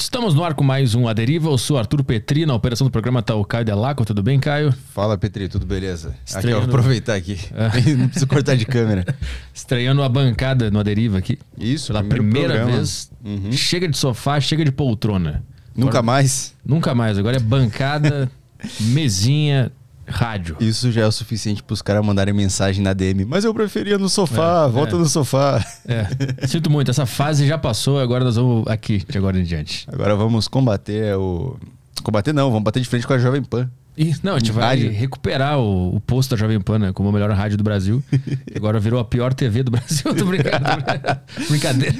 Estamos no ar com mais um A Deriva. Eu sou Arthur Petri, na operação do programa tá o Caio Delaco. Tudo bem, Caio? Fala, Petri, tudo beleza? Estreando... Aqui, ó, vou aproveitar aqui. Não preciso cortar de câmera. Estreando a bancada no A Deriva aqui. Isso, Pela primeira programa. vez. Uhum. Chega de sofá, chega de poltrona. Nunca Agora, mais? Nunca mais. Agora é bancada, mesinha, rádio. Isso já é o suficiente para os caras mandarem mensagem na DM. Mas eu preferia no sofá, é, volta é. no sofá. É. Sinto muito, essa fase já passou, agora nós vamos aqui, de agora em diante. Agora vamos combater o. Combater não, vamos bater de frente com a Jovem Pan. E, não, a gente vai rádio. recuperar o, o posto da Jovem Pan né, como a melhor rádio do Brasil. agora virou a pior TV do Brasil. Tô brincando. Brincadeira.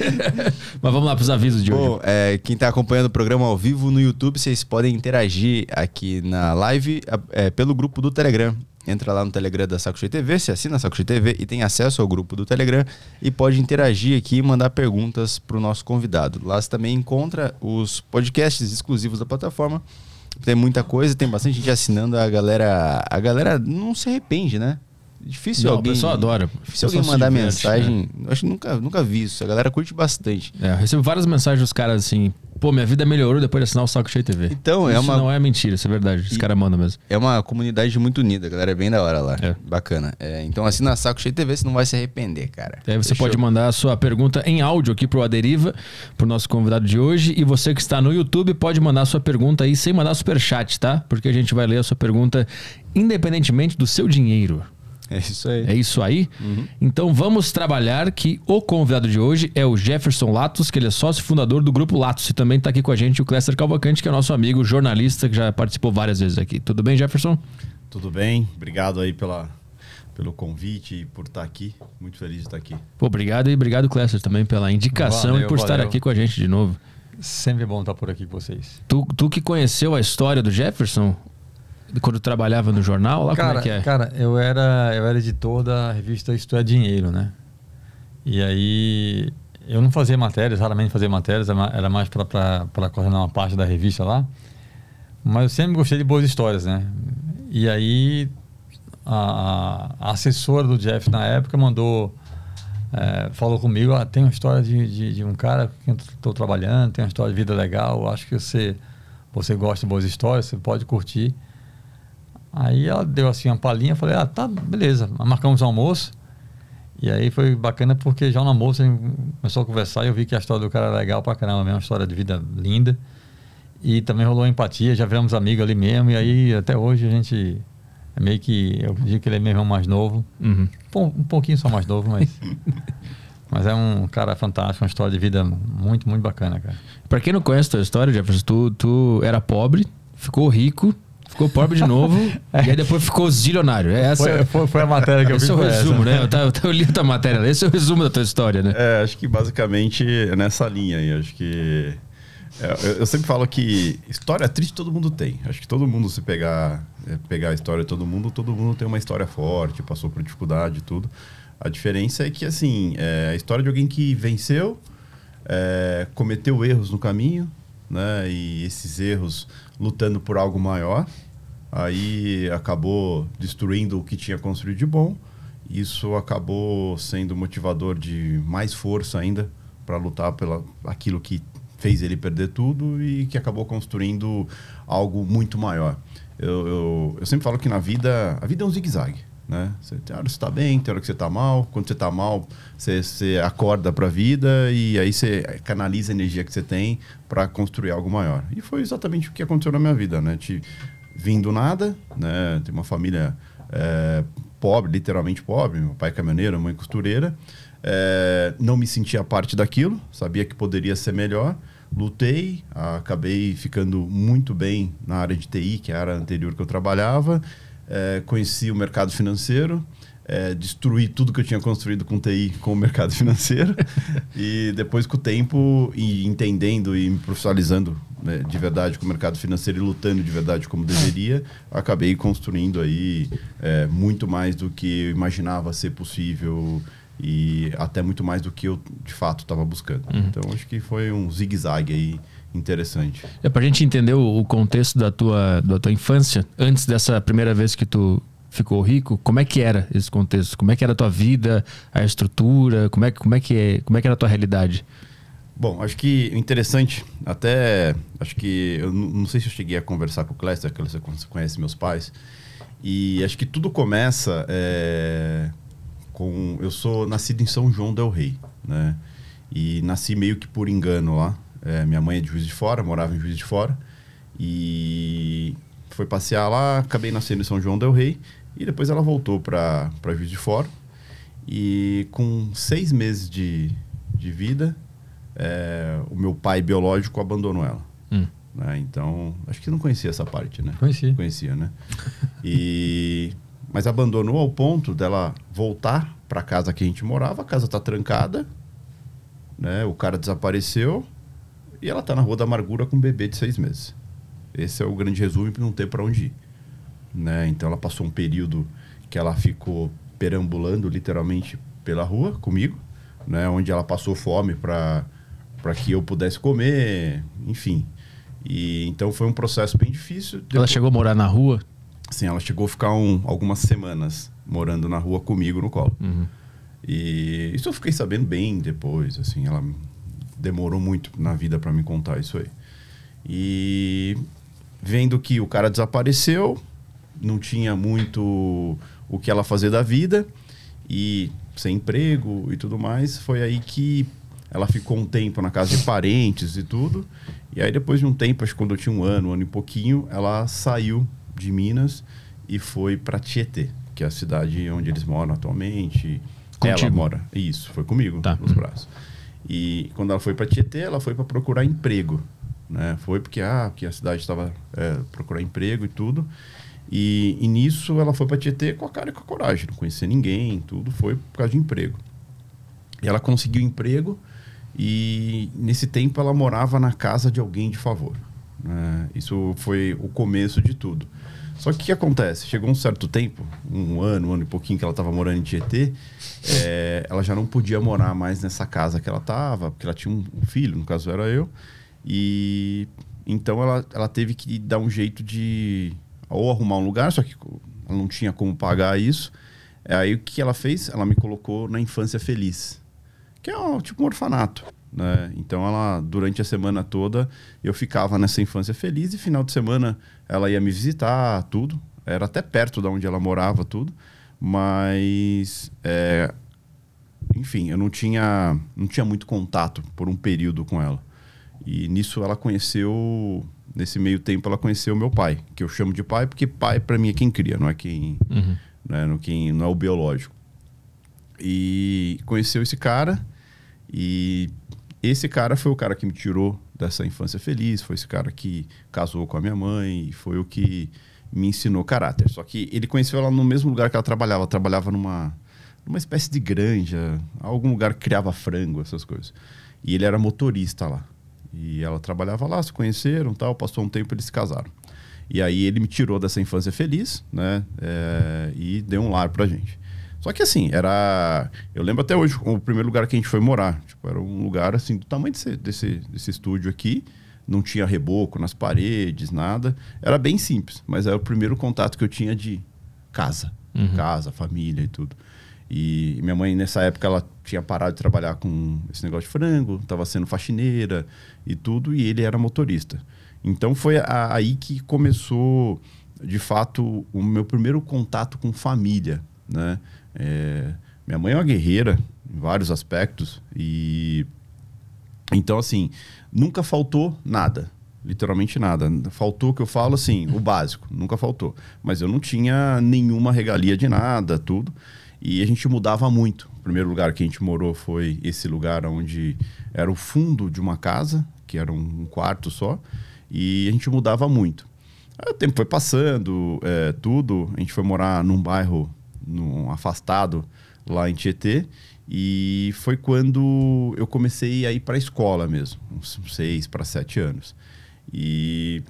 Mas vamos lá para os avisos de Bom, hoje. É, quem está acompanhando o programa ao vivo no YouTube, vocês podem interagir aqui na live é, pelo grupo do Telegram. Entra lá no Telegram da Saco Cheio TV, se assina a Saco Cheio TV e tem acesso ao grupo do Telegram e pode interagir aqui e mandar perguntas para o nosso convidado. Lá você também encontra os podcasts exclusivos da plataforma tem muita coisa, tem bastante gente assinando, a galera. A galera não se arrepende, né? Difícil não, alguém. O pessoal adora. Se alguém mandar diverte, mensagem. Né? Acho que nunca, nunca vi isso. A galera curte bastante. É, eu recebo várias mensagens dos caras assim. Pô, minha vida melhorou depois de assinar o Saco Cheio TV. Então, é isso uma. não é mentira, isso é verdade. Os caras mandam mesmo. É uma comunidade muito unida, a galera é bem da hora lá. É. Bacana. É, então assina Saco Cheio TV, você não vai se arrepender, cara. Aí você Fechou? pode mandar a sua pergunta em áudio aqui pro Aderiva, pro nosso convidado de hoje. E você que está no YouTube pode mandar a sua pergunta aí sem mandar superchat, tá? Porque a gente vai ler a sua pergunta independentemente do seu dinheiro. É isso aí. É isso aí? Uhum. Então vamos trabalhar que o convidado de hoje é o Jefferson Latos, que ele é sócio fundador do Grupo Latos. E também está aqui com a gente o Cléster Calvacante, que é nosso amigo jornalista, que já participou várias vezes aqui. Tudo bem, Jefferson? Tudo bem. Obrigado aí pela, pelo convite e por estar aqui. Muito feliz de estar aqui. Pô, obrigado e obrigado, Cléster, também pela indicação valeu, e por valeu. estar aqui com a gente de novo. Sempre bom estar por aqui com vocês. Tu, tu que conheceu a história do Jefferson, quando trabalhava no jornal? Lá, cara, como é que é? Cara, eu era, eu era editor da revista Isto é Dinheiro, né? E aí eu não fazia matérias, raramente fazia matérias, era mais para coordenar uma parte da revista lá. Mas eu sempre gostei de boas histórias, né? E aí a, a assessora do Jeff na época mandou, é, falou comigo, ah, tem uma história de, de, de um cara com quem estou trabalhando, tem uma história de vida legal, acho que você, você gosta de boas histórias, você pode curtir. Aí ela deu assim uma palhinha, falei, ah, tá, beleza, marcamos o almoço. E aí foi bacana porque já no almoço a gente começou a conversar e eu vi que a história do cara era legal pra caramba, mesmo, uma história de vida linda. E também rolou empatia, já viramos amigos ali mesmo, e aí até hoje a gente é meio que. Eu digo que ele é mesmo mais novo. Uhum. Um, um pouquinho só mais novo, mas. mas é um cara fantástico, uma história de vida muito, muito bacana, cara. Pra quem não conhece a tua história, Jefferson, tu, tu era pobre, ficou rico ficou pobre de novo é. e aí depois ficou zilionário. É essa, foi, foi, foi, a matéria que eu fiz. Esse é o resumo, essa. né? Eu, eu, eu li a matéria, esse é o resumo da tua história, né? É, acho que basicamente é nessa linha aí. Acho que. É, eu, eu, sempre falo que história triste todo mundo tem. Acho que todo mundo, se pegar, é, pegar a história de todo mundo, todo mundo tem uma história forte, passou por dificuldade e tudo. A diferença é que, assim, é a história de alguém que venceu, é, cometeu erros no caminho, né? E esses erros lutando por algo maior, aí acabou destruindo o que tinha construído de bom. Isso acabou sendo motivador de mais força ainda para lutar pela aquilo que fez ele perder tudo e que acabou construindo algo muito maior. Eu, eu, eu sempre falo que na vida, a vida é um zigue-zague. Né? Você, tem hora que você está bem, tem hora que você está mal. Quando você está mal, você, você acorda para a vida e aí você canaliza a energia que você tem para construir algo maior. E foi exatamente o que aconteceu na minha vida. Né? Vim do nada, né? tem uma família é, pobre, literalmente pobre. Meu pai é caminhoneiro, mãe costureira. É, não me sentia parte daquilo, sabia que poderia ser melhor. Lutei, acabei ficando muito bem na área de TI, que era a anterior que eu trabalhava é, conheci o mercado financeiro, é, destruí tudo que eu tinha construído com TI com o mercado financeiro. e depois, com o tempo, e entendendo e me profissionalizando né, de verdade com o mercado financeiro e lutando de verdade como deveria, acabei construindo aí é, muito mais do que eu imaginava ser possível e até muito mais do que eu de fato estava buscando. Uhum. Então, acho que foi um zigue-zague aí interessante. É para a gente entender o, contexto da tua, da tua infância, antes dessa primeira vez que tu ficou rico, como é que era esse contexto? Como é que era a tua vida, a estrutura? Como é, como é, que, é, como é que era a tua realidade? Bom, acho que interessante, até acho que eu não sei se eu cheguei a conversar com o Cléster, que você conhece meus pais, e acho que tudo começa é, com eu sou nascido em São João del Rei, né? E nasci meio que por engano lá. É, minha mãe é de Juiz de Fora, morava em Juiz de Fora e foi passear lá, acabei nascendo em São João del Rei e depois ela voltou para Juiz de Fora e com seis meses de, de vida é, o meu pai biológico abandonou ela. Hum. né? Então, acho que não conhecia essa parte, né? Conheci. Conhecia, né? E mas abandonou ao ponto dela voltar para casa que a gente morava, a casa tá trancada, né? O cara desapareceu e ela tá na Rua da Amargura com um bebê de seis meses. Esse é o grande resumo para não ter para onde ir, né? Então ela passou um período que ela ficou perambulando literalmente pela rua comigo, né? Onde ela passou fome para para que eu pudesse comer, enfim. E então foi um processo bem difícil. Ela Depois- chegou a morar na rua? Sim, ela chegou a ficar um- algumas semanas morando na rua comigo no colo. Uhum. E isso eu fiquei sabendo bem depois, assim, ela demorou muito na vida para me contar isso aí. E vendo que o cara desapareceu, não tinha muito o que ela fazer da vida e sem emprego e tudo mais, foi aí que ela ficou um tempo na casa de parentes e tudo. E aí depois de um tempo, acho que quando eu tinha um ano, um ano e pouquinho, ela saiu de Minas e foi para Tietê, que é a cidade onde eles moram atualmente. Ela Contigo? mora. Isso, foi comigo, Tá. nos braços. E quando ela foi para Tietê, ela foi para procurar emprego. Né? Foi porque, ah, porque a cidade estava é, procurar emprego e tudo. E, e nisso ela foi para Tietê com a cara e com a coragem, não conhecia ninguém, tudo foi por causa de emprego. E ela conseguiu emprego e nesse tempo ela morava na casa de alguém de favor. né? Isso foi o começo de tudo. Só que o que acontece? Chegou um certo tempo, um ano, um ano e pouquinho que ela estava morando em Tietê, é, ela já não podia morar mais nessa casa que ela estava, porque ela tinha um, um filho, no caso era eu, e então ela, ela teve que dar um jeito de ou arrumar um lugar, só que ela não tinha como pagar isso. É, Aí o que ela fez? Ela me colocou na Infância Feliz, que é um, tipo um orfanato. Né? Então ela, durante a semana toda, eu ficava nessa infância feliz e final de semana ela ia me visitar, tudo. Era até perto da onde ela morava, tudo. Mas, é, enfim, eu não tinha, não tinha muito contato por um período com ela. E nisso ela conheceu, nesse meio tempo ela conheceu meu pai, que eu chamo de pai porque pai para mim é quem cria, não é quem, Uhum. né, no quem não é o biológico. E conheceu esse cara e esse cara foi o cara que me tirou dessa infância feliz, foi esse cara que casou com a minha mãe, e foi o que me ensinou caráter. Só que ele conheceu ela no mesmo lugar que ela trabalhava, ela trabalhava numa numa espécie de granja, algum lugar que criava frango, essas coisas. E ele era motorista lá. E ela trabalhava lá, se conheceram, tal, passou um tempo eles se casaram. E aí ele me tirou dessa infância feliz, né? é, e deu um lar pra gente. Só que assim, era. Eu lembro até hoje o primeiro lugar que a gente foi morar. Tipo, era um lugar assim, do tamanho desse, desse, desse estúdio aqui. Não tinha reboco nas paredes, nada. Era bem simples, mas era o primeiro contato que eu tinha de casa. Casa, família e tudo. E minha mãe, nessa época, ela tinha parado de trabalhar com esse negócio de frango, estava sendo faxineira e tudo, e ele era motorista. Então foi a- aí que começou, de fato, o meu primeiro contato com família, né? É, minha mãe é uma guerreira em vários aspectos e então assim nunca faltou nada, literalmente nada. Faltou que eu falo assim, o básico, nunca faltou. Mas eu não tinha nenhuma regalia de nada, tudo. E a gente mudava muito. O primeiro lugar que a gente morou foi esse lugar onde era o fundo de uma casa, que era um quarto só, e a gente mudava muito. Aí o tempo foi passando, é, tudo. A gente foi morar num bairro num, afastado lá em Tietê. E foi quando eu comecei a ir para a escola mesmo, uns seis para sete anos. E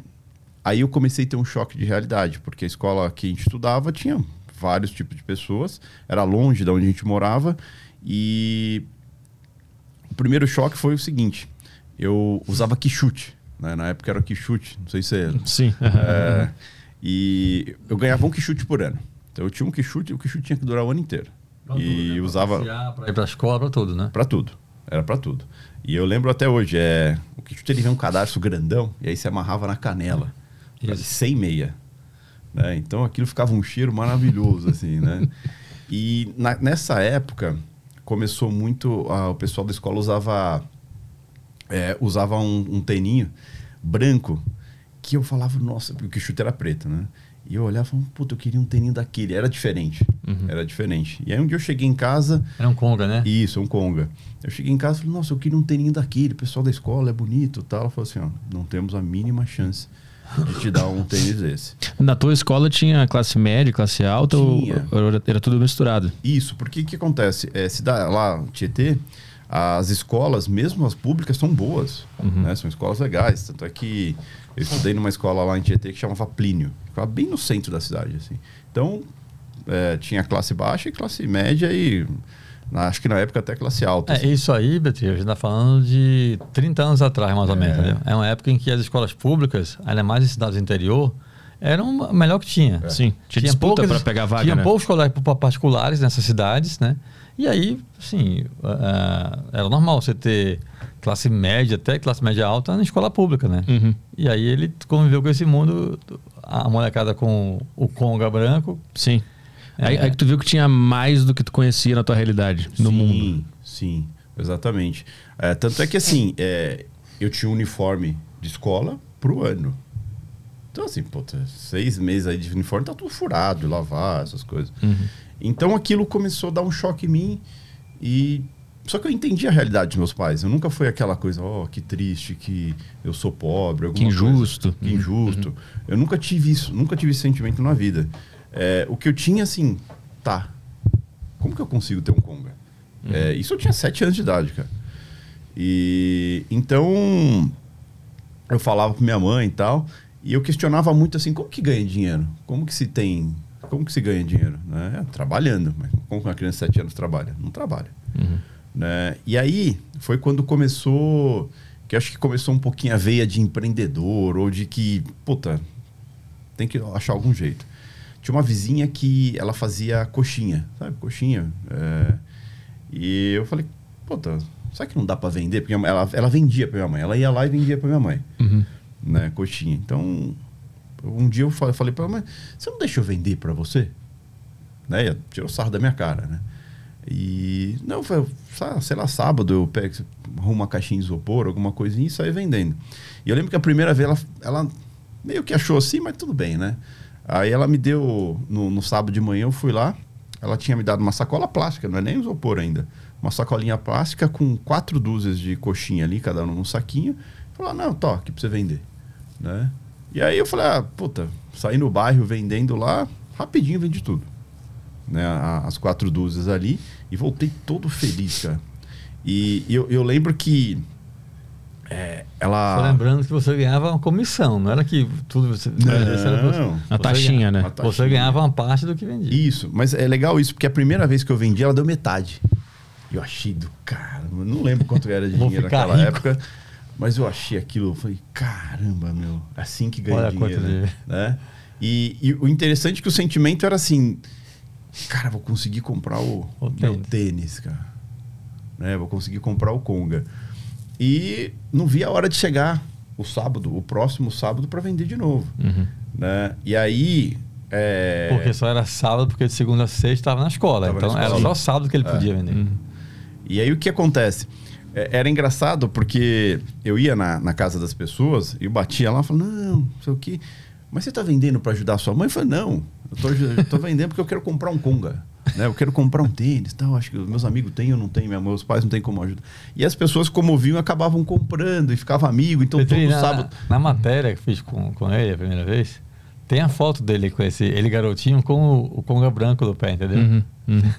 aí eu comecei a ter um choque de realidade, porque a escola que a gente estudava tinha vários tipos de pessoas, era longe de onde a gente morava. E o primeiro choque foi o seguinte: eu usava quichute, né? na época era quichute, não sei se é Sim. é, e eu ganhava um quichute por ano. Então eu tinha um quichute e o quichute tinha que durar o ano inteiro. Pra tudo, e né? Pra usava passear, Pra ir pra escola, pra tudo, né? para tudo. Era para tudo. E eu lembro até hoje, é, o que ele vem um cadarço grandão e aí você amarrava na canela, Isso. sem meia. Né? Então aquilo ficava um cheiro maravilhoso, assim, né? E na- nessa época começou muito, ah, o pessoal da escola usava, é, usava um, um teninho branco que eu falava, nossa, porque o chute era preto, né? E eu olhava e falava, puta, eu queria um teninho daquele. Era diferente, era diferente. E aí um dia eu cheguei em casa, Era um conga, né? isso, um conga. Eu cheguei em casa e falei, nossa, eu queria um teninho daquele, o pessoal da escola é bonito e tal. Ela falou assim, ó, não temos a mínima chance de te dar um tênis desse. Na tua escola tinha classe média, classe alta Tinha. ou era, era tudo misturado? Isso, porque o que acontece? É, se dá lá, Tietê, as escolas, mesmo as públicas, são boas. Né? São escolas legais. Tanto é que eu estudei numa escola lá em Tietê que chamava Plínio. Ficava bem no centro da cidade, assim. Então, é, tinha classe baixa e classe média e na- acho que na época até classe alta. É, assim. isso aí, Beatriz, a gente está falando de 30 anos atrás, mais ou menos. É. entendeu? É uma época em que as escolas públicas, ainda mais em cidades do interior, eram a melhor que tinha. Sim, tinha disputa pra pegar vaga, Tinha né? poucos colégios pa- particulares nessas cidades, né? E aí, assim, ah, era normal você ter classe média, até classe média alta na escola pública, né? Uhum. E aí ele conviveu com esse mundo, a molecada com o conga branco. Sim. Aí, É. aí que tu viu que tinha mais do que tu conhecia na tua realidade, no sim, mundo. Sim, exatamente. É, tanto é que assim, é, eu tinha um uniforme de escola pro ano. Então, assim, pô, tá seis meses aí de uniforme tá tudo furado, lavar, essas coisas. Então aquilo começou a dar um choque em mim e. Só que eu entendi a realidade dos meus pais. Eu nunca fui aquela coisa, ó, que triste, que eu sou pobre, Que injusto. Coisa, que injusto. Eu nunca tive isso, nunca tive esse sentimento na vida. É, o que eu tinha, assim, tá. Como que eu consigo ter um Conga? É, isso eu tinha sete anos de idade, cara. E então eu falava com minha mãe e tal, e eu questionava muito assim, como que ganha dinheiro? Como que se tem, como que se ganha dinheiro? Né? Trabalhando, mas como que uma criança de 7 anos trabalha? Não trabalha. Né? E aí foi quando começou, que acho que começou um pouquinho a veia de empreendedor, ou de que, puta, tem que achar algum jeito. Tinha uma vizinha que ela fazia coxinha, sabe? Coxinha. é, E eu falei, puta, será que não dá para vender? Porque ela, ela vendia para minha mãe. Ela ia lá e vendia para minha mãe, Uhum. Né? Coxinha. Então, um dia eu fa- falei para ela, mas você não deixa eu vender para você? Né? Ela tirou sarro da minha cara, né? E, não, foi, sei lá, sábado eu pego, arrumo uma caixinha de isopor, alguma coisinha e saio vendendo. E eu lembro que a primeira vez ela, ela meio que achou assim, mas tudo bem, né? Aí ela me deu, no, no sábado de manhã eu fui lá, ela tinha me dado uma sacola plástica, não é nem isopor ainda. Uma sacolinha plástica com quatro dúzias de coxinha ali, cada um num saquinho. Falou, não, tô, aqui pra você vender. Né? E aí eu falei, ah, puta, saí no bairro vendendo lá, rapidinho vendi tudo. Né? As quatro dúzias ali e voltei todo feliz, cara. E eu, eu lembro que é, ela... Só lembrando que você ganhava uma comissão, não era que tudo você. Não. você- A taxinha, né? Uma taxinha. Você ganhava uma parte do que vendia. Isso, mas é legal isso, porque a primeira vez que eu vendi, ela deu metade. Eu achei do cara, não lembro quanto era de dinheiro naquela rico. época, mas eu achei aquilo, eu falei, caramba, meu, assim que ganha dinheiro, quanto né? E, e o interessante é que o sentimento era assim, cara, vou conseguir comprar o, O meu tênis. tênis, cara. Né? Vou conseguir comprar o Conga. E não vi a hora de chegar o sábado, o próximo sábado, para vender de novo. Uhum. Né? E aí... é, Porque só era sábado, porque de segunda a sexta estava na escola. Tava na então era escola. só sábado que ele É. podia vender. E aí o que acontece? É, Era engraçado porque eu ia na, na casa das pessoas e eu batia lá e falava, não, não sei o quê. Mas você está vendendo para ajudar a sua mãe? Eu falei, não, eu tô vendendo porque eu quero comprar um Conga. Né? Eu quero comprar um tênis tal. Acho que os meus amigos têm, eu não tenho, minha- meus pais não têm como ajudar. E as pessoas, como viam, acabavam comprando e ficava amigo. Então Petri, todo na, sábado. na matéria que fiz com, com ele a primeira vez, tem a foto dele com esse, ele garotinho com o, o conga branco do pé, entendeu? Uhum. Uhum.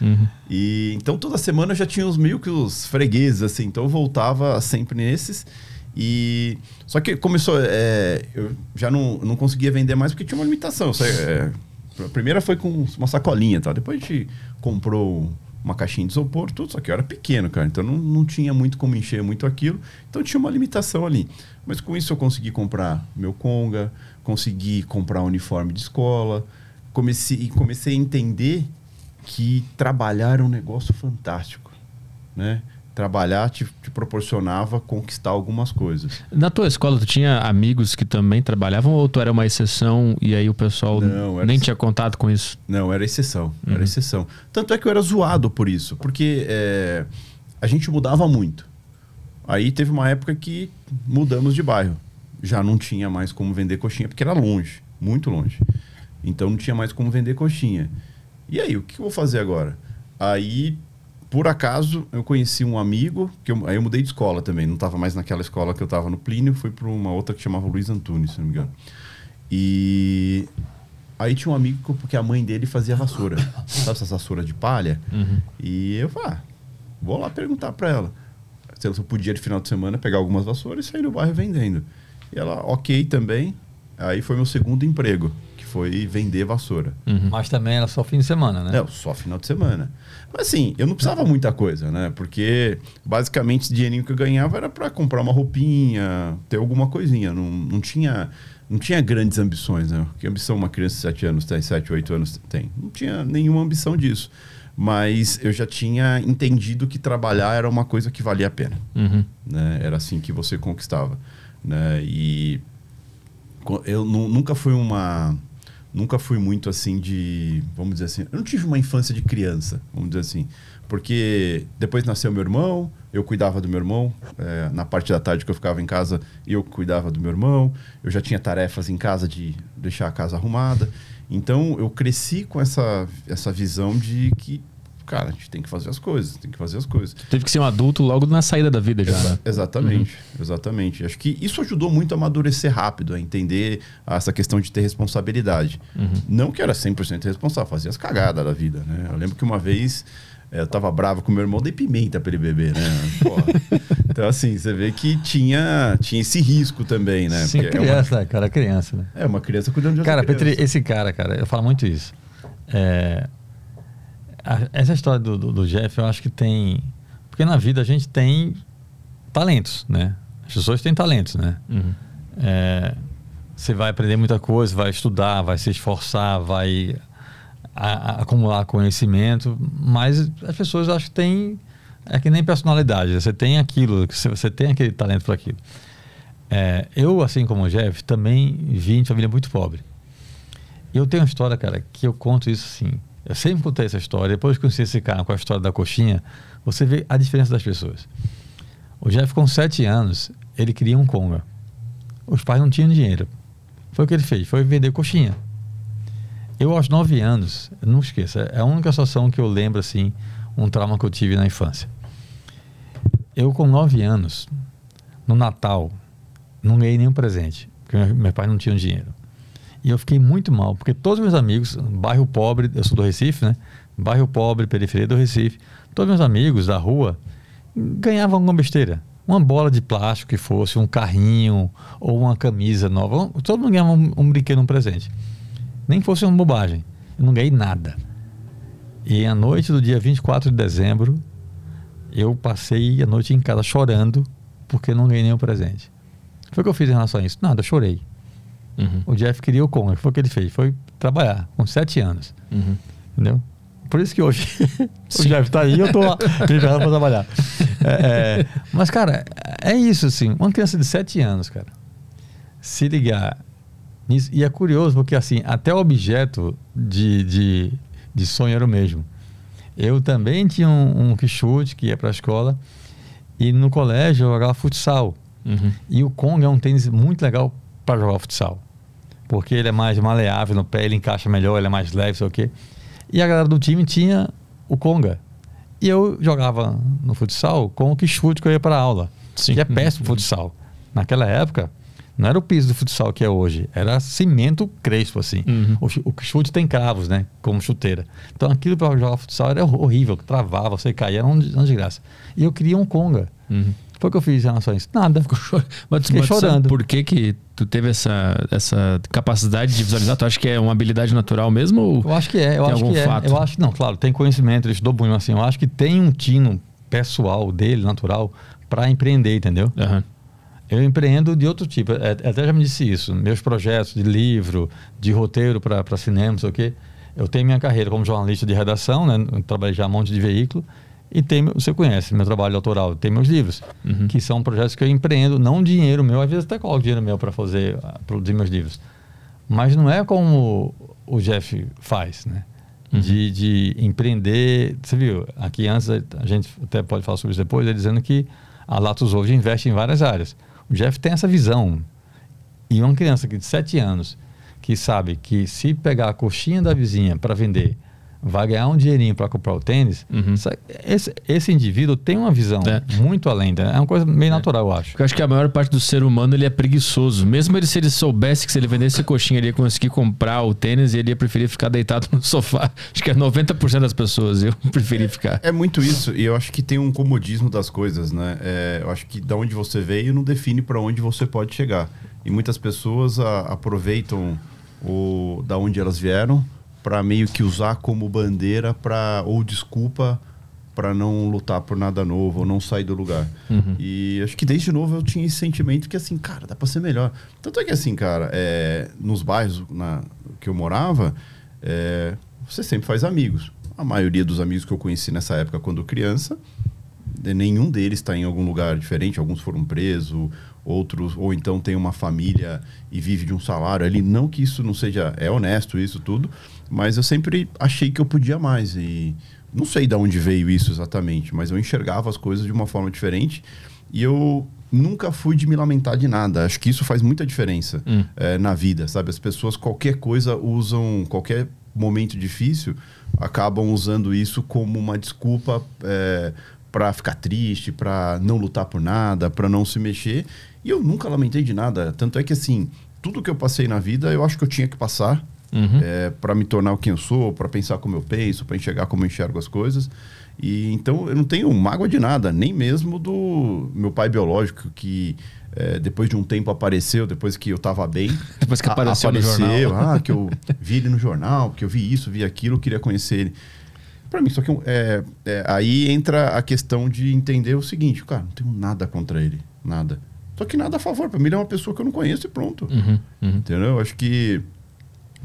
Uhum. E então toda semana eu já tinha os meio que os fregueses, assim. Então eu voltava sempre nesses. E. Só que começou. é, eu já não, não conseguia vender mais porque tinha uma limitação. Você, é, a primeira foi com uma sacolinha, tá? Depois a gente comprou uma caixinha de isopor, tudo, só que eu era pequeno, cara. Então não, não tinha muito como encher muito aquilo. Então tinha uma limitação ali. Mas com isso eu consegui comprar meu Conga, consegui comprar uniforme de escola, comecei, comecei a entender que trabalhar é um negócio fantástico, né? trabalhar te, te, proporcionava conquistar algumas coisas. Na tua escola, tu tinha amigos que também trabalhavam ou tu era uma exceção e aí o pessoal Não, nem tinha contato com isso? Não, era exceção. Uhum. Era exceção. Tanto é que eu era zoado por isso, porque é, a gente mudava muito. Aí teve uma época que mudamos de bairro. Já não tinha mais como vender coxinha, porque era longe, muito longe. Então não tinha mais como vender coxinha. E aí, o que eu vou fazer agora? Aí por acaso, eu conheci um amigo, que eu, aí eu mudei de escola também, não estava mais naquela escola que eu estava no Plínio, fui para uma outra que chamava Luiz Antunes, se não me engano. E aí tinha um amigo porque a mãe dele fazia vassoura, sabe essa vassoura de palha? Uhum. E eu falei, ah, vou lá perguntar para ela se eu podia de final de semana pegar algumas vassouras e sair no bairro vendendo. E ela, ok também. Aí foi meu segundo emprego foi vender vassoura. Uhum. Mas também era só fim de semana, né? É, só final de semana. Mas assim, eu não precisava muita coisa, né? Porque basicamente o dinheirinho que eu ganhava era para comprar uma roupinha, ter alguma coisinha. Não, não tinha não tinha grandes ambições, né? Que ambição uma criança de 7 anos tem, 7, 8 anos tem? Não tinha nenhuma ambição disso. Mas eu já tinha entendido que trabalhar era uma coisa que valia a pena. Uhum. Né? Era assim que você conquistava. Né? E eu nunca fui uma nunca fui muito assim de. Vamos dizer assim. Eu não tive uma infância de criança, vamos dizer assim. Porque depois nasceu meu irmão, eu cuidava do meu irmão. É, na parte da tarde que eu ficava em casa, eu cuidava do meu irmão. Eu já tinha tarefas em casa de deixar a casa arrumada. Então eu cresci com essa, essa visão de que cara, a gente tem que fazer as coisas, tem que fazer as coisas. Teve que ser um adulto logo na saída da vida já. Exa né? Exatamente, uhum. exatamente. Acho que isso ajudou muito a amadurecer rápido, a entender essa questão de ter responsabilidade. Uhum. Não que era 100% responsável, fazia as cagadas da vida, né? Eu lembro que uma vez eu tava bravo com meu irmão, dei pimenta pra ele beber, né? então, assim, você vê que tinha, tinha esse risco também, né? Sim, Porque criança, é uma... cara, criança, né? É, uma criança cuidando de outra Cara, criança. Petri, esse cara, cara, eu falo muito isso. É, essa história do, do, do, Jeff, eu acho que tem. Porque na vida a gente tem talentos, né? As pessoas têm talentos, né? Uhum. É, você vai aprender muita coisa, vai estudar, vai se esforçar, vai a, a, acumular conhecimento, mas as pessoas acho que têm. É que nem personalidade, você tem aquilo, você tem aquele talento para aquilo. É, eu, assim como o Jeff, também vim de família muito pobre. Eu tenho uma história, cara, que eu conto isso assim eu sempre contei essa história. Depois que conheci esse cara com a história da coxinha, você vê a diferença das pessoas. O Jeff, com sete anos, ele queria um Conga. Os pais não tinham dinheiro. Foi o que ele fez, foi vender coxinha. Eu, aos nove anos, não esqueça, é a única situação que eu lembro, assim, um trauma que eu tive na infância. Eu, com nove anos, no Natal, não ganhei nenhum presente, porque meus pais não tinham dinheiro. E eu fiquei muito mal, porque todos meus amigos, bairro pobre, eu sou do Recife, né? Bairro pobre, periferia do Recife, todos meus amigos da rua ganhavam alguma besteira. Uma bola de plástico que fosse, um carrinho ou uma camisa nova. Todo mundo ganhava um, um brinquedo, um presente. Nem fosse uma bobagem. Eu não ganhei nada. E a noite do dia 24 de dezembro, eu passei a noite em casa chorando porque não ganhei nenhum presente. Foi o que eu fiz em relação a isso? Nada, eu chorei. Uhum. O Jeff queria o Conga. O que foi que ele fez? Foi trabalhar com sete anos. Uhum. Entendeu? Por isso que hoje o Jeff está aí e eu estou lá preparado para trabalhar. É, é, mas, cara, é isso, assim. Uma criança de sete anos, cara, se ligar nisso. E é curioso, porque, assim, até o objeto de, de, de sonho era o mesmo. Eu também tinha um, um quichute que ia para a escola e no colégio eu jogava futsal. Uhum. E o Conga é um tênis muito legal para jogar futsal porque ele é mais maleável no pé, ele encaixa melhor, ele é mais leve, sei o quê. E a galera do time tinha o Conga. E eu jogava no futsal com o que chute que eu ia para aula. Sim. Que é péssimo uhum. futsal. Naquela época, não era o piso do futsal que é hoje, era cimento crespo, assim. Uhum. O, o chute tem cravos, né? Como chuteira. Então aquilo para jogar futsal era horrível, travava, você caía, era uma desgraça. E eu queria um Conga. Uhum. Foi o que eu fiz em relação a isso. Nada. Ficou chor... mas, Fiquei mas chorando. Por que, que tu teve essa, essa capacidade de visualizar? Tu acha que é uma habilidade natural mesmo? Ou eu acho que é. Eu acho que é. fato? é. Eu acho não, claro, tem conhecimento, ele estudou muito, assim. Eu acho que tem um tino pessoal dele, natural, para empreender, entendeu? Uhum. Eu empreendo de outro tipo. É, até já me disse isso. Meus projetos de livro, de roteiro para cinema, não sei o quê. Eu tenho minha carreira como jornalista de redação, né? Eu trabalhei já um monte de veículo E tem, você conhece meu trabalho autoral, tem meus livros, que são projetos que eu empreendo, não dinheiro meu, às vezes até coloco dinheiro meu para fazer, ah, produzir meus livros. Mas não é como o Jeff faz, né? De, de empreender. Você viu, aqui antes, a gente até pode falar sobre isso depois, ele dizendo que a Latos hoje investe em várias áreas. O Jeff tem essa visão. E uma criança aqui de 7 anos que sabe que se pegar a coxinha da vizinha para vender, vai ganhar um dinheirinho para comprar o tênis, Uhum. sa- esse, esse indivíduo tem uma visão É. muito além. né? É uma coisa meio natural, eu acho. Porque eu acho que a maior parte do ser humano ele é preguiçoso. Mesmo ele, se ele soubesse que se ele vendesse coxinha, ele ia conseguir comprar o tênis e ele ia preferir ficar deitado no sofá. Acho que é 90% das pessoas. Eu preferi ficar. É muito isso, e eu acho que tem um comodismo das coisas, né? É, eu acho que da onde você veio não define para onde você pode chegar. E muitas pessoas a- aproveitam o, da onde elas vieram para meio que usar como bandeira para ou desculpa para não lutar por nada novo ou não sair do lugar. E acho que desde novo eu tinha esse sentimento que assim, cara, dá para ser melhor. Tanto é que assim, cara, é, nos bairros na, que eu morava, é, você sempre faz amigos. A maioria dos amigos que eu conheci nessa época quando criança, nenhum deles está em algum lugar diferente. Alguns foram presos, outros ou então tem uma família e vive de um salário ali. Não que isso não seja é honesto isso tudo, mas eu sempre achei que eu podia mais e não sei de onde veio isso exatamente, mas eu enxergava as coisas de uma forma diferente e eu nunca fui de me lamentar de nada. Acho que isso faz muita diferença Hum. eh, na vida, sabe? As pessoas qualquer coisa usam qualquer momento difícil acabam usando isso como uma desculpa para ficar triste, para não lutar por nada, para não se mexer. E eu nunca lamentei de nada. Tanto é que, assim, tudo que eu passei na vida, eu acho que eu tinha que passar Uhum. para me tornar o quem eu sou, para pensar como eu penso, para enxergar como eu enxergo as coisas. E então eu não tenho mágoa de nada, nem mesmo do meu pai biológico que eh, depois de um tempo apareceu, depois que eu estava bem, Depois que a- apareceu no apareceu, jornal. ah, que eu vi ele no jornal, que eu vi isso, vi aquilo, queria conhecer ele. Para mim, só que é, é, aí entra a questão de entender o seguinte, cara, não tenho nada contra ele, nada. Só que nada a favor, para mim ele é uma pessoa que eu não conheço e pronto. Uhum, uhum. Entendeu? Eu Acho que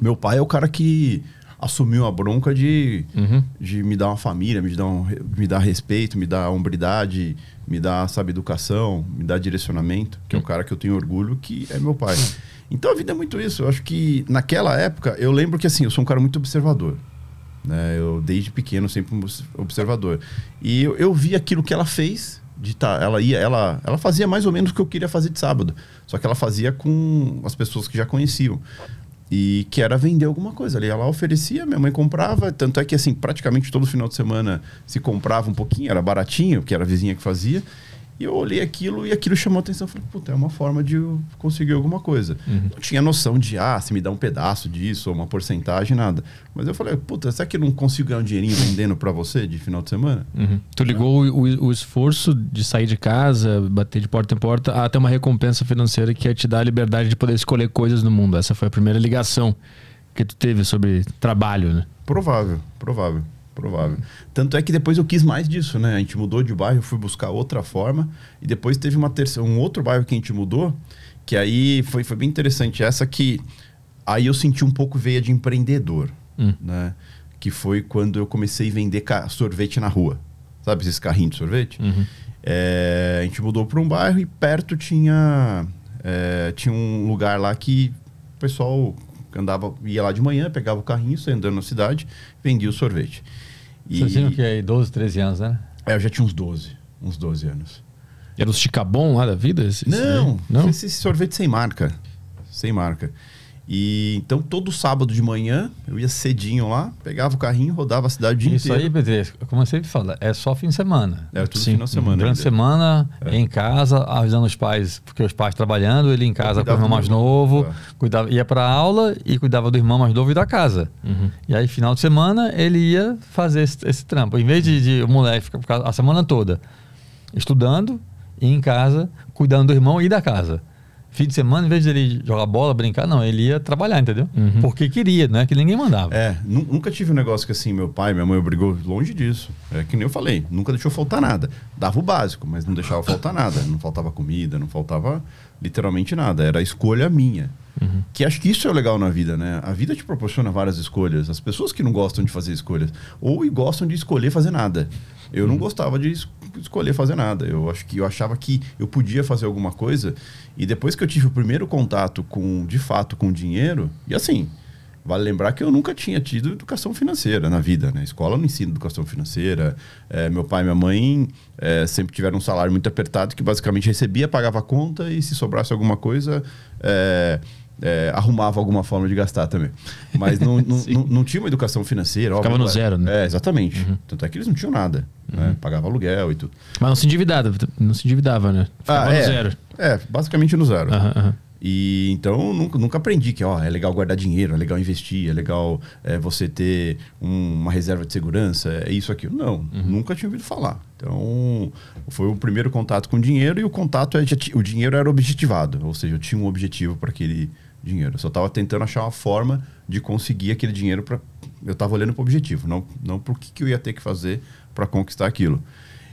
meu pai é o cara que assumiu a bronca de, Uhum. de me dar uma família, me dar, um, me dar respeito, me dar hombridade, me dar, sabe, educação, me dar direcionamento, que é o cara que eu tenho orgulho, que é meu pai. Então a vida é muito isso. Eu acho que naquela época, eu lembro que assim, eu sou um cara muito observador. Né? Eu, desde pequeno, sempre um obs- observador. E eu, eu vi aquilo que ela fez. De tá, ela, ia, ela, ela fazia mais ou menos o que eu queria fazer de sábado. Só que ela fazia com as pessoas que já conheciam. E que era vender alguma coisa ali. Ela oferecia, minha mãe comprava. Tanto é que, assim, praticamente todo final de semana se comprava um pouquinho, era baratinho, porque era a vizinha que fazia. E eu olhei aquilo e aquilo chamou a atenção. Eu Falei, puta, é uma forma de eu conseguir alguma coisa. Não tinha noção de, ah, se me dá um pedaço disso, ou uma porcentagem, nada. Mas eu falei, puta, será que eu não consigo ganhar um dinheirinho vendendo pra você de final de semana? Uhum. Tu ligou o, o- esforço de sair de casa, bater de porta em porta, a ter uma recompensa financeira que ia te dar a liberdade de poder escolher coisas no mundo. Essa foi a primeira ligação que tu teve sobre trabalho, né? Provável, provável, provável. Tanto é que depois eu quis mais disso, né? A gente mudou de bairro, fui buscar outra forma. E depois teve uma terceira, um outro bairro que a gente mudou, que aí foi, foi bem interessante. Essa que aí eu senti um pouco veia de empreendedor, Hum. né? Que foi quando eu comecei a vender sorvete na rua. Sabe esses carrinhos de sorvete? Uhum. É, a gente mudou para um bairro e perto tinha, é, tinha um lugar lá que o pessoal andava, ia lá de manhã, pegava o carrinho, saia andando na cidade, vendia o sorvete. E, Vocês tinham que aí 12, 13 anos, né? é, eu já tinha uns 12, uns 12 anos. Era os Chicabon lá da vida? Esse- esse Não, daí? Não? esse sorvete sem marca. Sem marca. E então todo sábado de manhã eu ia cedinho lá, pegava o carrinho, rodava a cidade o dia Isso inteiro. aí, Pedro, como eu sempre falo, é só fim de semana. Era tudo Sim. final de semana. Durante a semana, em casa, ajudando os pais, porque os pais trabalhando, ele em casa com o irmão mais irmão, novo, é. cuidava, ia para aula e cuidava do irmão mais novo e da casa. Uhum. E aí, final de semana, ele ia fazer esse, esse trampo. Em vez de, de o moleque ficar ficar a semana toda estudando e em casa, cuidando do irmão e da casa. Fim de semana, em vez de ele jogar bola, brincar, não, ele ia trabalhar, entendeu? Uhum. Porque queria, não é que ninguém mandava. É, nu- nunca tive um negócio que assim, meu pai, minha mãe obrigou longe disso. É que nem eu falei, nunca deixou faltar nada. Dava o básico, mas não deixava faltar nada. Não faltava comida, não faltava literalmente nada. Era a escolha minha. Que acho que isso é o legal na vida, né? A vida te proporciona várias escolhas. As pessoas que não gostam de fazer escolhas, ou e gostam de escolher fazer nada. Eu não gostava de es- escolher fazer nada. Eu acho que eu achava que eu podia fazer alguma coisa. E depois que eu tive o primeiro contato com, de fato, com dinheiro, e assim, Vale lembrar que eu nunca tinha tido educação financeira na vida, né? Escola não ensina educação financeira. É, meu pai e minha mãe é, sempre tiveram um salário muito apertado que basicamente recebia, pagava a conta e se sobrasse alguma coisa, é, é, arrumava alguma forma de gastar também. Mas não, não, não, não tinha uma educação financeira. Ficava óbvio, no zero, né? É, exatamente. Tanto é que eles não tinham nada. Né? Pagava aluguel e tudo. Mas não se endividava, não se endividava, né? Ficava no é, zero. É, basicamente no zero. Aham. E então nunca, nunca aprendi que ó, é legal guardar dinheiro, é legal investir, é legal é, você ter um- uma reserva de segurança, é isso, aquilo. Não, nunca tinha ouvido falar. Então foi o primeiro contato com dinheiro e o contato, é, o dinheiro era objetivado, ou seja, eu tinha um objetivo para aquele dinheiro. Eu só estava tentando achar uma forma de conseguir aquele dinheiro para. Eu estava olhando para o objetivo, não, não para o que, que eu ia ter que fazer para conquistar aquilo.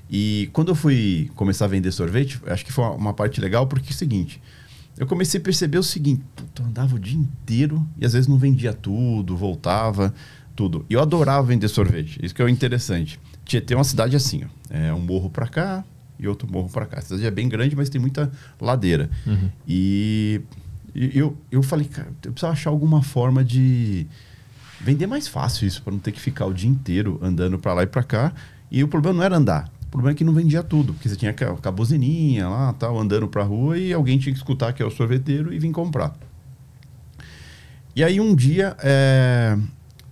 E quando eu fui começar a vender sorvete, acho que foi uma, uma parte legal, porque é o seguinte. Eu comecei a perceber o seguinte: puta, eu andava o dia inteiro e às vezes não vendia tudo, voltava, tudo. E eu adorava vender sorvete. Isso que é o interessante. Tietê é uma cidade assim: ó, é um morro para cá e outro morro para cá. A cidade é bem grande, mas tem muita ladeira. E, e eu, eu falei, cara, eu precisava achar alguma forma de vender mais fácil isso, para não ter que ficar o dia inteiro andando para lá e para cá. E o problema não era andar. O problema é que não vendia tudo, porque você tinha com a- com a buzininha lá, tal, andando pra rua e alguém tinha que escutar que é o sorveteiro e vir comprar. E aí um dia é,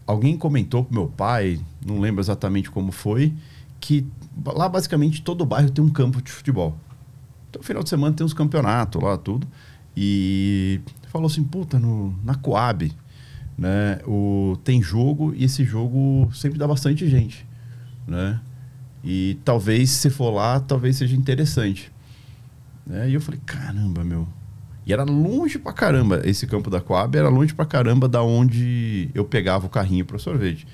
alguém comentou pro meu pai, não lembro exatamente como foi, que lá basicamente todo bairro tem um campo de futebol. Então, final de semana tem uns campeonatos lá, tudo. E falou assim, puta, no, na Coab, né, o, tem jogo e esse jogo sempre dá bastante gente, né? E talvez, se for lá, talvez seja interessante. Né? E eu falei, caramba, meu. E era longe pra caramba. Esse campo da Coab era longe pra caramba da onde eu pegava o carrinho para sorvete.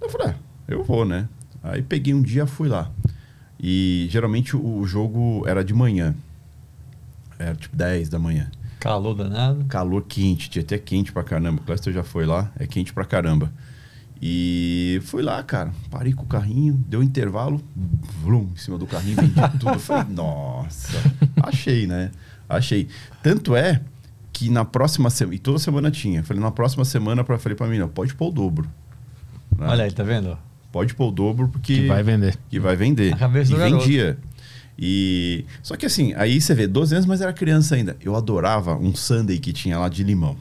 Eu falei, ah, eu vou, né? Aí peguei um dia, fui lá. E geralmente o jogo era de manhã. Era tipo 10 da manhã. Calor danado. Calor quente, tinha até quente pra caramba. O Cléster já foi lá, é quente pra caramba. E fui lá, cara. Parei com o carrinho, deu intervalo, vlum, em cima do carrinho, vendi tudo. Eu falei, nossa, achei, né? Achei. Tanto é que na próxima semana, e toda semana tinha, falei, na próxima semana, pra, falei pra mim, não, pode pôr o dobro. né? Olha aí, tá vendo? Pode pôr o dobro porque. Que vai vender. Que vai vender. A cabeça e do garoto. E. Só que assim, aí você vê, 12 anos, mas era criança ainda. Eu adorava um sundae que tinha lá de limão.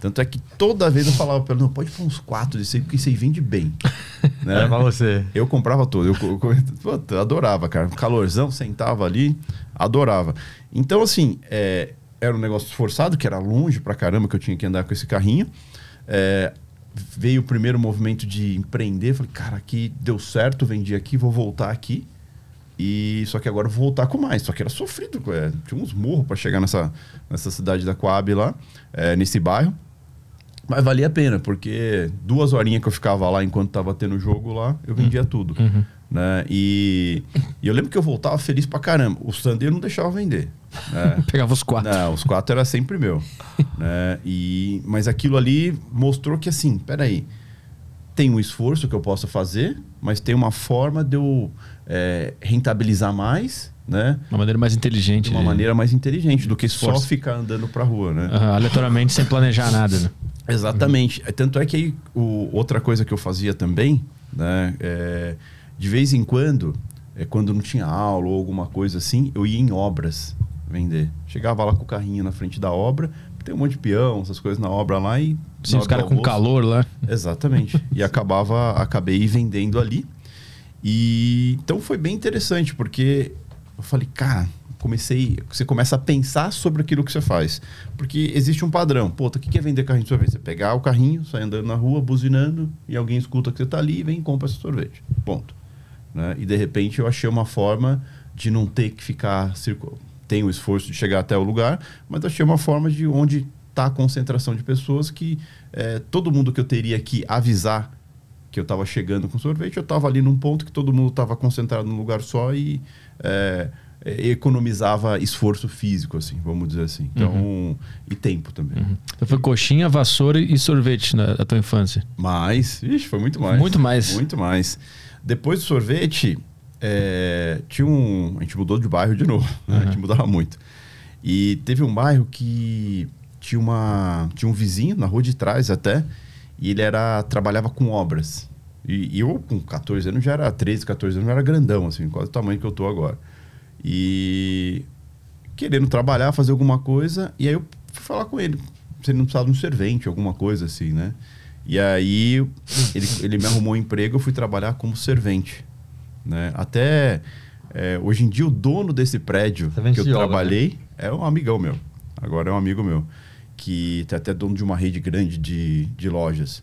Tanto é que toda vez eu falava pra ele, não, pode pôr uns quatro disso aí, porque isso aí vende bem. né? Era pra você. Eu comprava todo. Eu, co- co- puta, adorava, cara. Calorzão, sentava ali, adorava. Então, assim, é, era um negócio esforçado, que era longe pra caramba que eu tinha que andar com esse carrinho. É, veio o primeiro movimento de empreender. Falei, cara, aqui deu certo, vendi aqui, vou voltar aqui. E só que agora eu vou voltar com mais. Só que era sofrido. é, tinha uns morros para chegar nessa, nessa cidade da Coab lá, é, nesse bairro. Mas valia a pena, porque duas horinhas que eu ficava lá enquanto tava tendo jogo lá, eu vendia tudo. Né? E, e eu lembro que eu voltava feliz pra caramba. O eu não deixava vender. né? Pegava os quatro. Não, os quatro era sempre meu. né? e, mas aquilo ali mostrou que assim, peraí, tem um esforço que eu posso fazer, mas tem uma forma de eu é, rentabilizar mais, né? Uma maneira mais inteligente. De uma de- maneira mais inteligente do que só ficar andando pra rua, né? Aham, aleatoriamente, sem planejar nada, né? Exatamente. Tanto é que aí, o, outra coisa que eu fazia também, né? é, de vez em quando, é, quando não tinha aula ou alguma coisa assim, eu ia em obras vender. Chegava lá com o carrinho na frente da obra, tem um monte de peão, essas coisas na obra lá e. Sim, os caras com calor lá. Exatamente. e acabava, acabei vendendo ali. E então foi bem interessante, porque eu falei, cara, comecei. Você começa a pensar sobre aquilo que você faz. Porque existe um padrão. Pô, o que é vender carrinho de sorvete? Você pegar o carrinho, sai andando na rua, buzinando, e alguém escuta que você tá ali e vem e compra esse sorvete. Ponto. Né? E de repente eu achei uma forma de não ter que ficar circu... tem o esforço de chegar até o lugar, mas achei uma forma de onde está a concentração de pessoas que eh, todo mundo que eu teria que avisar que eu estava chegando com sorvete, eu estava ali num ponto que todo mundo estava concentrado num lugar só e eh, é, economizava esforço físico, assim, vamos dizer assim. Então, e tempo também. Então foi coxinha, vassoura e sorvete na, na tua infância. Mas, ixi, foi muito mais. Muito mais. Muito mais. Depois do sorvete, é, tinha um. A gente mudou de bairro de novo. né? A gente mudava muito. E teve um bairro que tinha, uma, tinha um vizinho na rua de trás até, e ele era trabalhava com obras. E, e eu, com 14 anos, já era 13, 14 anos, já era grandão, assim, quase o tamanho que eu tô agora. E querendo trabalhar, fazer alguma coisa, e aí eu fui falar com ele se ele não precisava de um servente, alguma coisa assim, né? E aí ele, ele me arrumou um emprego, eu fui trabalhar como servente, né? Até é, hoje em dia o dono desse prédio Servente que eu de obra, trabalhei é um amigão meu. Agora é um amigo meu que tá até dono de uma rede grande de, de lojas.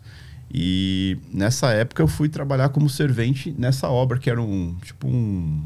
E nessa época eu fui trabalhar como servente nessa obra que era um tipo um,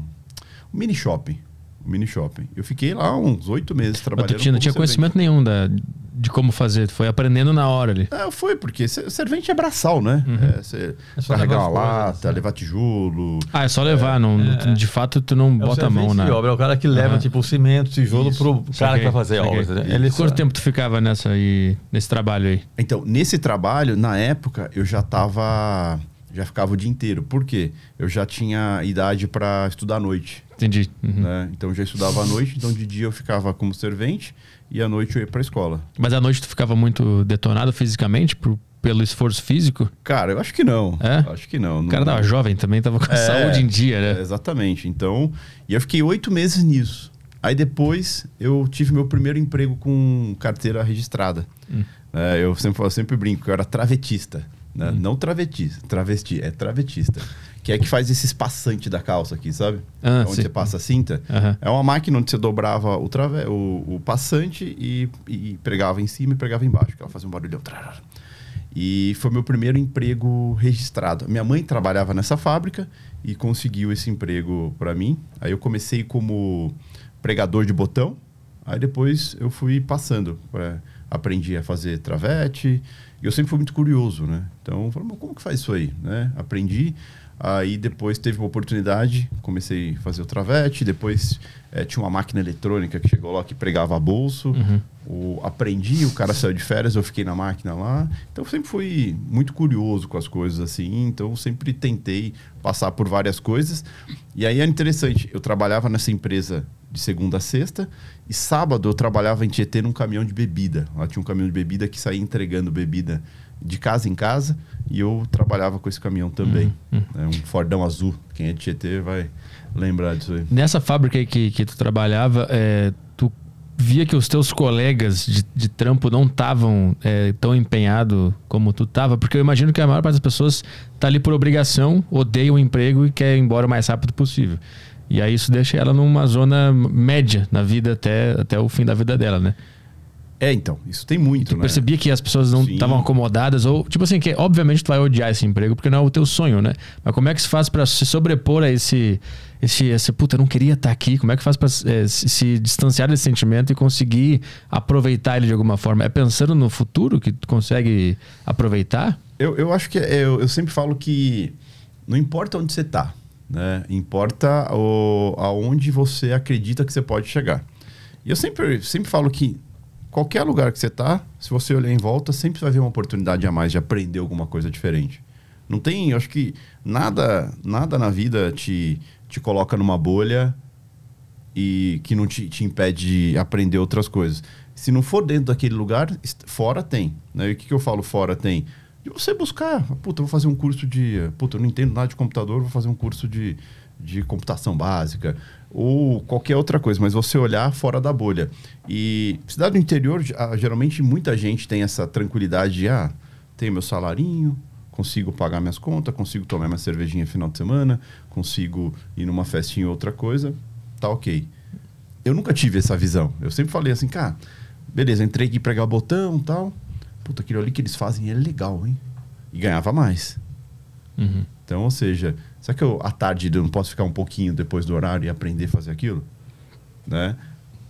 um mini shopping, um mini shopping. Eu fiquei lá uns oito meses Mas trabalhando. tu tinha, não tinha servente. conhecimento nenhum da, de como fazer, tu foi aprendendo na hora ali. É, foi, porque ser- servente é braçal, né? Uhum. É, você É só carregar uma levar as coisas, lata, né? levar tijolo. Ah, é só levar, não, é. de fato tu não É bota a mão de obra, é o cara que leva, Aham. tipo, o cimento, tijolo Isso. pro cara Saquei, que vai fazer a obra. E Ele quanto tempo tu ficava nessa aí, nesse trabalho aí? Então, nesse trabalho, na época, eu já tava. Já ficava o dia inteiro. Por quê? Eu já tinha idade para estudar à noite. Entendi. Uhum. Né? Então, eu já estudava à noite, então de dia eu ficava como servente e à noite eu ia para escola. Mas à noite tu ficava muito detonado fisicamente por, pelo esforço físico? Cara, eu acho que não. É? Acho que não. O cara tava jovem também, tava com a É, saúde em dia, É, né? exatamente. Então, e eu fiquei oito meses nisso. Aí depois eu tive meu primeiro emprego com carteira registrada. Hum. É, eu sempre eu sempre brinco que eu era travetista. Né? Hum. Não travestista, travesti, é travetista. Que é que faz esse espaçante da calça aqui, sabe? Ah, onde sim. você passa a cinta. Aham. É uma máquina onde você dobrava o, trave... o, o passante e, e pregava em cima e pregava embaixo, que ela fazia um barulhão. E foi meu primeiro emprego registrado. Minha mãe trabalhava nessa fábrica e conseguiu esse emprego para mim. Aí eu comecei como pregador de botão. Aí depois eu fui passando. pra- aprendi a fazer travete. E eu sempre fui muito curioso, né? Então, eu falei, "Mas como que faz isso aí? Né? Aprendi. Aí depois teve uma oportunidade, comecei a fazer o travete. Depois eh, tinha uma máquina eletrônica que chegou lá que pregava bolso. O, aprendi, o cara saiu de férias, eu fiquei na máquina lá. Então sempre fui muito curioso com as coisas assim. Então sempre tentei passar por várias coisas. E aí era interessante, eu trabalhava nessa empresa de segunda a sexta e sábado eu trabalhava em Tietê num caminhão de bebida. Lá tinha um caminhão de bebida que saía entregando bebida de casa em casa e eu trabalhava com esse caminhão também. É um Fordão azul. Quem é de Tietê vai lembrar disso aí. Nessa fábrica aí que, que tu trabalhava, é, tu via que os teus colegas de, de trampo não estavam tão empenhados como tu tava? Porque eu imagino que a maior parte das pessoas tá ali por obrigação, odeia o emprego e quer ir embora o mais rápido possível. E aí isso deixa ela numa zona média na vida até, até o fim da vida dela, né? É, então, isso tem muito, Tu né? percebia que as pessoas não estavam acomodadas ou tipo assim que obviamente tu vai odiar esse emprego porque não é o teu sonho, né? Mas como é que se faz pra se sobrepor a esse esse esse puta, eu não queria estar aqui. Como é que faz pra eh, se, se distanciar desse sentimento e conseguir aproveitar ele de alguma forma? É pensando no futuro que tu consegue aproveitar? Eu, eu acho que é- eu, eu sempre falo que não importa onde você está, né? Importa o, aonde você acredita que você pode chegar. E eu sempre, sempre falo que qualquer lugar que você está, se você olhar em volta, sempre vai haver uma oportunidade a mais de aprender alguma coisa diferente. Não tem, eu acho que nada, nada na vida te, te coloca numa bolha e que não te, te impede de aprender outras coisas. Se não for dentro daquele lugar, fora tem. Né? E o que, que eu falo fora tem? De você buscar, puta, vou fazer um curso de. Puta, eu não entendo nada de computador, vou fazer um curso de, de computação básica. Ou qualquer outra coisa, mas você olhar fora da bolha. E cidade do interior, ah, geralmente muita gente tem essa tranquilidade de, ah, tenho meu salarinho, consigo pagar minhas contas, consigo tomar minha cervejinha final de semana, consigo ir numa festinha ou outra coisa, tá ok. Eu nunca tive essa visão. Eu sempre falei assim, cara, beleza, entrei aqui pregar botão e tal. Puta, aquilo ali que eles fazem é legal, hein? E ganhava mais. Uhum. Então, ou seja, será que eu, à tarde eu não posso ficar um pouquinho depois do horário e aprender a fazer aquilo? Né?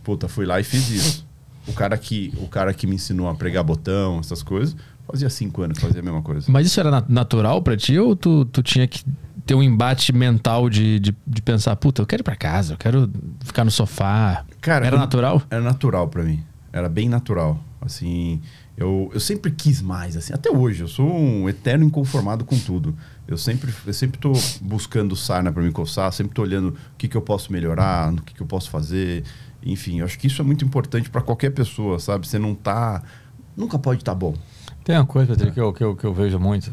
Puta, fui lá e fiz isso. O cara que, o cara que me ensinou a pregar botão, essas coisas, fazia cinco anos que fazia a mesma coisa. Mas isso era na- natural pra ti ou tu, tu tinha que ter um embate mental de, de, de pensar, puta, eu quero ir pra casa, eu quero ficar no sofá. Cara, Era eu- natural? Era natural pra mim. Era bem natural. Assim, eu, eu sempre quis mais, assim. Até hoje, eu sou um eterno inconformado com tudo. Eu sempre, eu sempre buscando sarna pra me coçar, sempre tô olhando o que, que eu posso melhorar, no que, que eu posso fazer. Enfim, eu acho que isso é muito importante pra qualquer pessoa, sabe? Você não tá... Nunca pode estar bom. Tem uma coisa, Pedro, que eu, que, eu, que eu vejo muito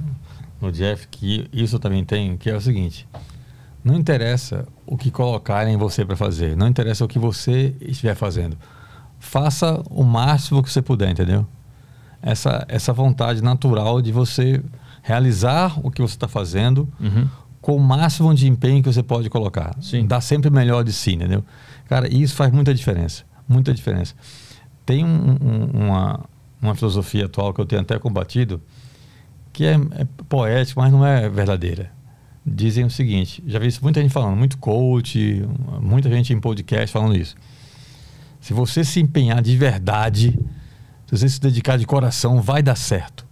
no Jeff, que isso eu também tem, que é o seguinte: não interessa o que colocarem em você para fazer, não interessa o que você estiver fazendo. Faça o máximo que você puder, entendeu? Essa, essa vontade natural de você realizar o que você está fazendo Uhum. com o máximo de empenho que você pode colocar. Sim. Dá sempre o melhor de si, entendeu? Cara, isso faz muita diferença. Muita diferença. Tem um- um- uma, uma filosofia atual que eu tenho até combatido, que é, é poética, mas não é verdadeira. Dizem o seguinte: já vi isso muita gente falando, muito coach, muita gente em podcast falando isso. Se você se empenhar de verdade, se você se dedicar de coração, vai dar certo.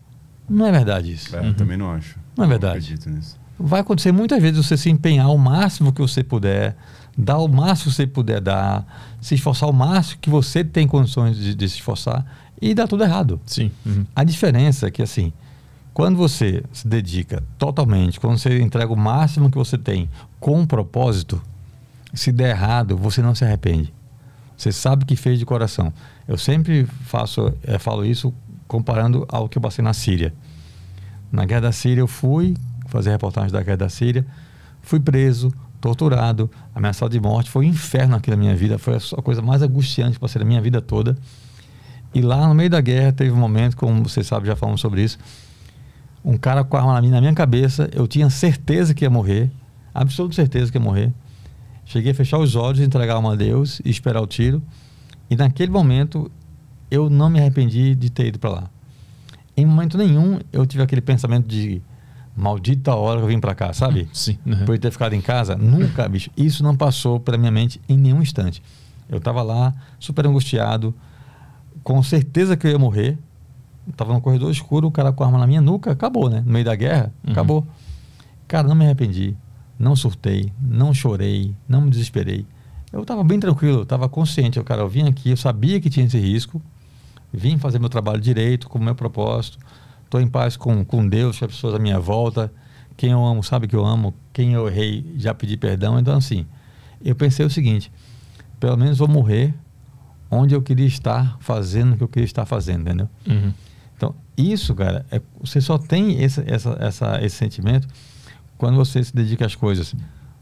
Não é verdade isso. É, Também não acho. Não é verdade. acredito nisso. Vai acontecer muitas vezes você se empenhar o máximo que você puder, dar o máximo que você puder dar, se esforçar o máximo que você tem condições de, de se esforçar e dá tudo errado. Sim. Uhum. A diferença é que assim, quando você se dedica totalmente, quando você entrega o máximo que você tem com um propósito, se der errado, você não se arrepende. Você sabe que fez de coração. Eu sempre faço, eh, falo isso comparando ao que eu passei na Síria. Na guerra da Síria eu fui fazer reportagem da guerra da Síria, fui preso, torturado, ameaçado de morte, foi um inferno aqui na minha vida, foi a coisa mais angustiante que passei na minha vida toda. E lá no meio da guerra teve um momento, como vocês sabem, já falamos sobre isso, um cara com a arma na minha, cabeça, eu tinha certeza que ia morrer, absoluta certeza que ia morrer. Cheguei a fechar os olhos, entregar a alma a Deus e esperar o tiro. E naquele momento eu não me arrependi de ter ido para lá. Em momento nenhum eu tive aquele pensamento de maldita hora que eu vim para cá, sabe? Sim. Uhum. Por ter ficado em casa, nunca, bicho. Isso não passou pela minha mente em nenhum instante. Eu estava lá, super angustiado, com certeza que eu ia morrer. Estava no corredor escuro, o cara com a arma na minha nuca, acabou, né? No meio da guerra, Uhum. acabou. Cara, não me arrependi, não surtei, não chorei, não me desesperei. Eu estava bem tranquilo, eu estava consciente. Eu, cara, eu vim aqui, eu sabia que tinha esse risco, vim fazer meu trabalho direito, com o meu propósito. Estou em paz com, com Deus, com as pessoas à minha volta. Quem eu amo sabe que eu amo. Quem eu errei já pedi perdão. Então, assim, eu pensei o seguinte: pelo menos vou morrer onde eu queria estar fazendo o que eu queria estar fazendo, entendeu? Uhum. Então, isso, cara, é- você só tem esse, essa, essa, esse sentimento quando você se dedica às coisas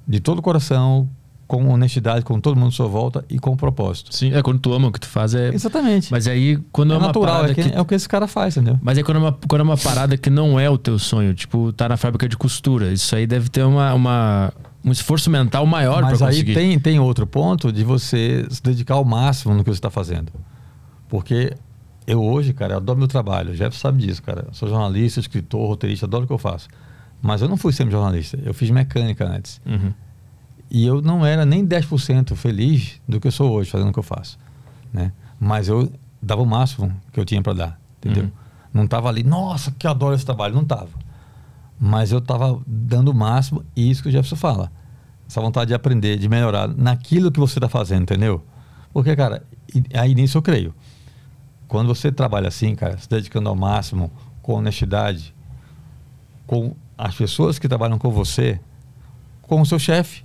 de todo o coração, com honestidade, com todo mundo à sua volta e com propósito. Sim, é quando tu ama o que tu faz é. Exatamente. Mas aí, quando é, é uma natural, parada é, que- que. é o que esse cara faz, entendeu? Mas aí quando é, uma, quando é uma parada que não é o teu sonho, tipo, tá na fábrica de costura, isso aí deve ter uma, uma- um esforço mental maior Mas pra aí conseguir. tem, tem outro ponto de você se dedicar ao máximo no que você está fazendo. Porque eu hoje, cara, eu adoro meu trabalho. O Jeff sabe disso, cara. Eu sou jornalista, escritor, roteirista, adoro o que eu faço. Mas eu não fui sempre jornalista. Eu fiz mecânica antes. Uhum. E eu não era nem 10% feliz do que eu sou hoje fazendo o que eu faço. Né? Mas eu dava o máximo que eu tinha para dar. Entendeu? Uhum. Não estava ali, nossa, que adoro esse trabalho. Não estava. Mas eu estava dando o máximo, e isso que o Jefferson fala. Essa vontade de aprender, de melhorar naquilo que você está fazendo, entendeu? Porque, cara, aí nisso eu creio. Quando você trabalha assim, cara, se dedicando ao máximo, com honestidade, com as pessoas que trabalham com você, com o seu chefe,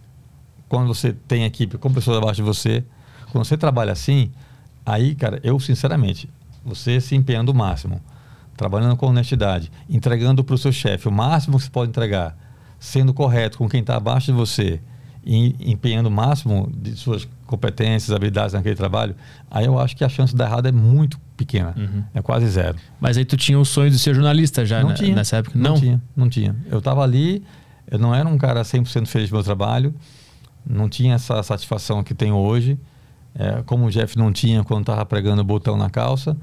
quando você tem equipe com pessoas abaixo de você, quando você trabalha assim, aí, cara, eu sinceramente, você se empenhando o máximo, trabalhando com honestidade, entregando para o seu chefe o máximo que você pode entregar, sendo correto com quem está abaixo de você e empenhando o máximo de suas competências, habilidades naquele trabalho, aí eu acho que a chance de dar errado é muito pequena, Uhum. é quase zero. Mas aí tu tinha o sonho de ser jornalista já não tinha. nessa época? Não tinha, não tinha. Eu estava ali, eu não era um cara 100% feliz do meu trabalho, não tinha essa satisfação que tenho hoje, é, como o Jeff não tinha quando estava pregando o botão na calça,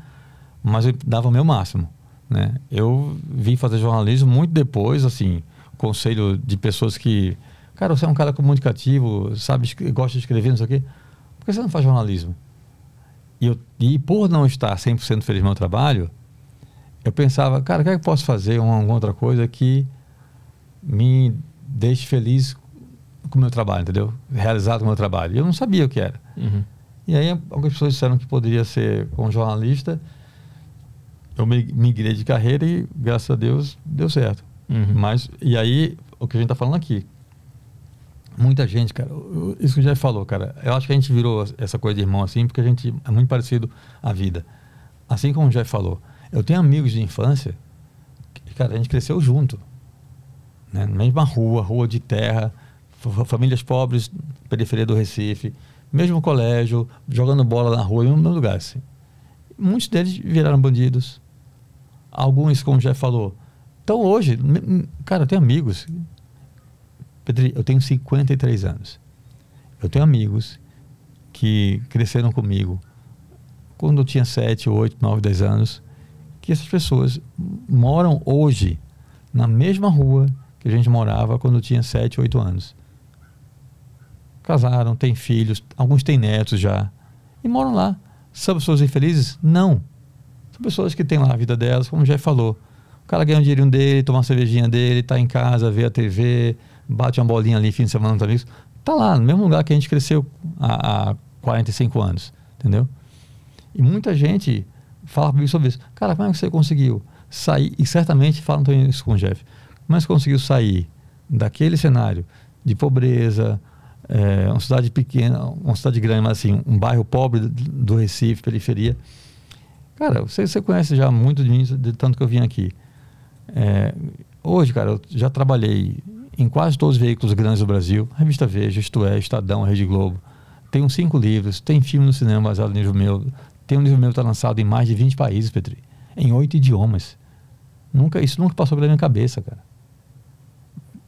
mas eu dava o meu máximo. Né? Eu vim fazer jornalismo muito depois, assim, conselho de pessoas que, cara, você é um cara comunicativo, sabe, gosta de escrever, não sei o quê, por que você não faz jornalismo? E, eu, e por não estar 100% feliz no meu trabalho, eu pensava, cara, o que é que eu posso fazer? Uma, alguma outra coisa que me deixe feliz com o meu trabalho, entendeu? Realizado com o meu trabalho. E eu não sabia o que era. Uhum. E aí algumas pessoas disseram que poderia ser como jornalista. Eu mi- migrei de carreira e, graças a Deus, deu certo. Uhum. Mas, e aí, o que a gente está falando aqui. Muita gente, cara, isso que o Jeff falou, cara. Eu acho que a gente virou essa coisa de irmão assim, porque a gente é muito parecido à vida. Assim como o Jeff falou. Eu tenho amigos de infância que, cara, a gente cresceu junto. Né? Na mesma rua, rua de terra, famílias pobres, periferia do Recife, mesmo colégio, jogando bola na rua, em um lugar assim. Muitos deles viraram bandidos. Alguns, como Jeff falou. Então hoje, cara, eu tenho amigos. Pedri, eu tenho 53 anos. Eu tenho amigos que cresceram comigo quando eu tinha 7, 8, 9, 10 anos, que essas pessoas moram hoje na mesma rua que a gente morava quando eu tinha 7, 8 anos. Casaram, têm filhos, alguns têm netos já, e moram lá. São pessoas infelizes? Não. São pessoas que têm lá a vida delas, como já falou. O cara ganha o dinheirinho dele, toma uma cervejinha dele, tá em casa, vê a TV, bate uma bolinha ali fim de semana com os amigos. Tá lá, no mesmo lugar que a gente cresceu há, há 45 anos, entendeu? E muita gente fala comigo sobre isso. Cara, como é que você conseguiu sair? E certamente falam isso com o Jeff. Como é conseguiu sair daquele cenário de pobreza, é, uma cidade pequena, uma cidade grande, mas assim, um bairro pobre do- Recife, periferia. Cara, você, você conhece já muito de mim, de tanto que eu vim aqui. É, hoje, cara, eu já trabalhei em quase todos os veículos grandes do Brasil. Revista Veja, Isto É, Estadão, Rede Globo. Tenho cinco livros, tem filme no cinema baseado no livro meu. Tem um livro meu que está lançado em mais de 20 países, Petri. Em oito idiomas. Nunca, isso nunca passou pela minha cabeça, cara.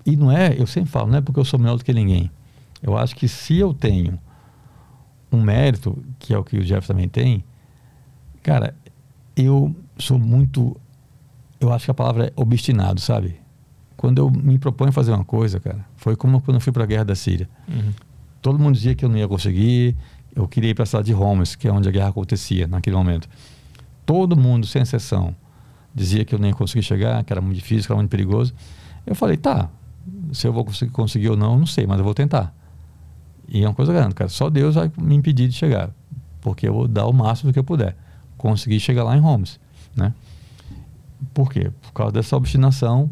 E não é, eu sempre falo, não é porque eu sou melhor do que ninguém. Eu acho que se eu tenho um mérito, que é o que o Jeff também tem, cara, eu sou muito. Eu acho que a palavra é obstinado, sabe? Quando eu me proponho a fazer uma coisa, cara, foi como quando eu fui para a guerra da Síria. Uhum. Todo mundo dizia que eu não ia conseguir. Eu queria ir para a cidade de Homs, que é onde a guerra acontecia naquele momento. Todo mundo, sem exceção, dizia que eu nem ia conseguir chegar, que era muito difícil, que era muito perigoso. Eu falei, tá, se eu vou conseguir, conseguir ou não, não sei, mas eu vou tentar. E é uma coisa grande, cara. Só Deus vai me impedir de chegar, porque eu vou dar o máximo do que eu puder. Conseguir chegar lá em Homs, né? Por quê? Por causa dessa obstinação,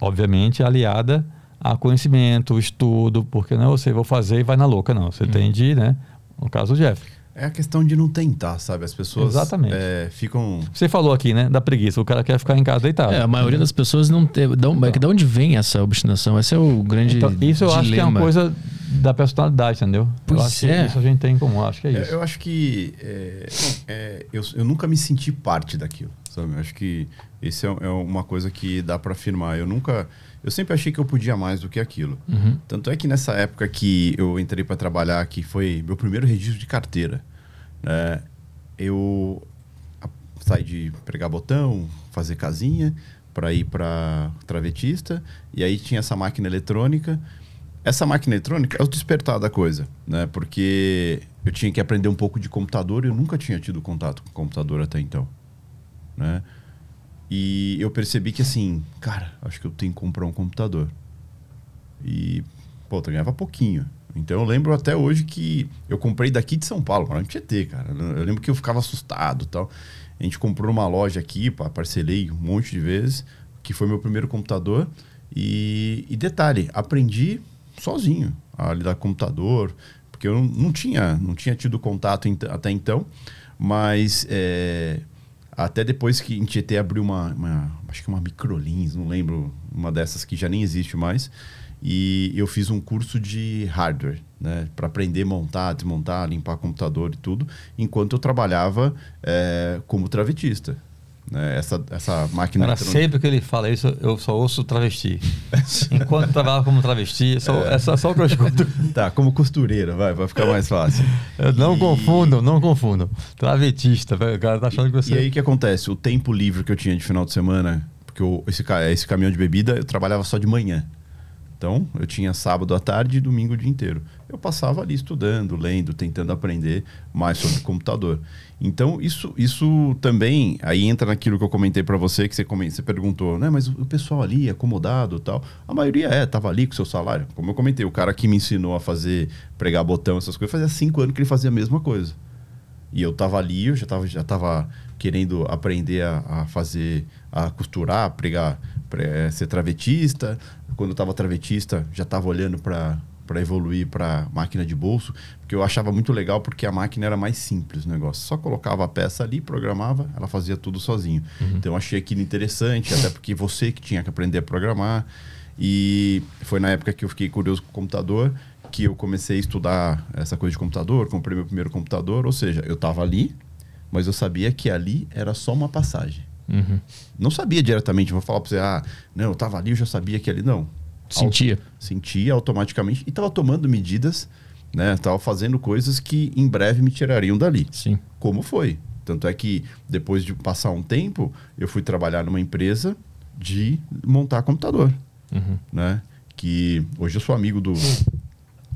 obviamente aliada a conhecimento, estudo, porque não é você vou fazer e vai na louca, não. Você tem de, né? No caso do Jeff. É a questão de não tentar, sabe? As pessoas Exatamente. é, ficam. Você falou aqui, né? Da preguiça. O cara quer ficar em casa deitado. É, a maioria das pessoas não tem. Da onde, de onde vem essa obstinação? Esse é o grande. Então, isso eu acho que é uma coisa da personalidade, entendeu? Pois eu acho é. que isso a gente tem em comum. Acho que é É, isso. eu acho que é, é, eu, eu nunca me senti parte daquilo, sabe? Eu acho que isso é, é uma coisa que dá para afirmar. Eu nunca, eu sempre achei que eu podia mais do que aquilo. Uhum. Tanto é que nessa época que eu entrei para trabalhar, que foi meu primeiro registro de carteira, né? Eu saí de pregar botão, fazer casinha, para ir para travetista, e aí tinha essa máquina eletrônica. Essa máquina eletrônica é o despertar da coisa, né? Porque eu tinha que aprender um pouco de computador e eu nunca tinha tido contato com computador até então, né? E eu percebi que assim, cara, acho que eu tenho que comprar um computador. E, pô, eu ganhava pouquinho. Então eu lembro até hoje que eu comprei daqui de São Paulo, para Tietê, cara. Eu lembro que eu ficava assustado tal. A gente comprou numa loja aqui, parcelei um monte de vezes, que foi meu primeiro computador. E, e detalhe, aprendi sozinho a lidar com computador, porque eu não, tinha, não tinha tido contato até então, mas é, até depois que em Tietê abriu uma, uma- acho que uma Microlins, não lembro, uma dessas que já nem existe mais, e eu fiz um curso de hardware, né, para aprender a montar, desmontar, limpar computador e tudo, enquanto eu trabalhava é, como travetista. Né, essa, essa máquina Cara, sempre que ele fala isso, eu só ouço travesti. Enquanto trabalhava como travesti, só, é só, só o que eu escuto. Tá, como costureira, vai, vai ficar mais fácil. Eu não E- confundam, não confundam. Travetista, o cara tá achando que você. E aí o que acontece? O tempo livre que eu tinha de final de semana, porque eu- esse, esse caminhão de bebida eu trabalhava só de manhã. Então, eu tinha sábado à tarde e domingo o dia inteiro. Eu passava ali estudando, lendo, tentando aprender mais sobre computador. Então, isso, isso também, aí entra naquilo que eu comentei para você, que você, você perguntou, né, mas o pessoal ali, acomodado tal. A maioria é, tava ali com seu salário. Como eu comentei, o cara que me ensinou a fazer, pregar botão, essas coisas, fazia cinco anos que ele fazia a mesma coisa. E eu tava ali, eu já tava, já tava querendo aprender a, a fazer, a costurar, a pregar, pre, ser travetista. Quando eu tava travetista, já tava olhando para para evoluir para máquina de bolso, porque eu achava muito legal porque a máquina era mais simples o negócio. Só colocava a peça ali, programava, ela fazia tudo sozinho. Uhum. Então eu achei aquilo interessante, até porque você que tinha que aprender a programar. E foi na época que eu fiquei curioso com o computador que eu comecei a estudar essa coisa de computador, comprei meu primeiro computador, ou seja, eu estava ali, mas eu sabia que ali era só uma passagem. Uhum. Não sabia diretamente, vou falar para você, ah, não, eu estava ali, eu já sabia que ali. Não. Sentia. Auto, sentia automaticamente e estava tomando medidas, né? Estava fazendo coisas que em breve me tirariam dali. Sim. Como foi? Tanto é que depois de passar um tempo, eu fui trabalhar numa empresa de montar computador, uhum. né? Que hoje eu sou amigo do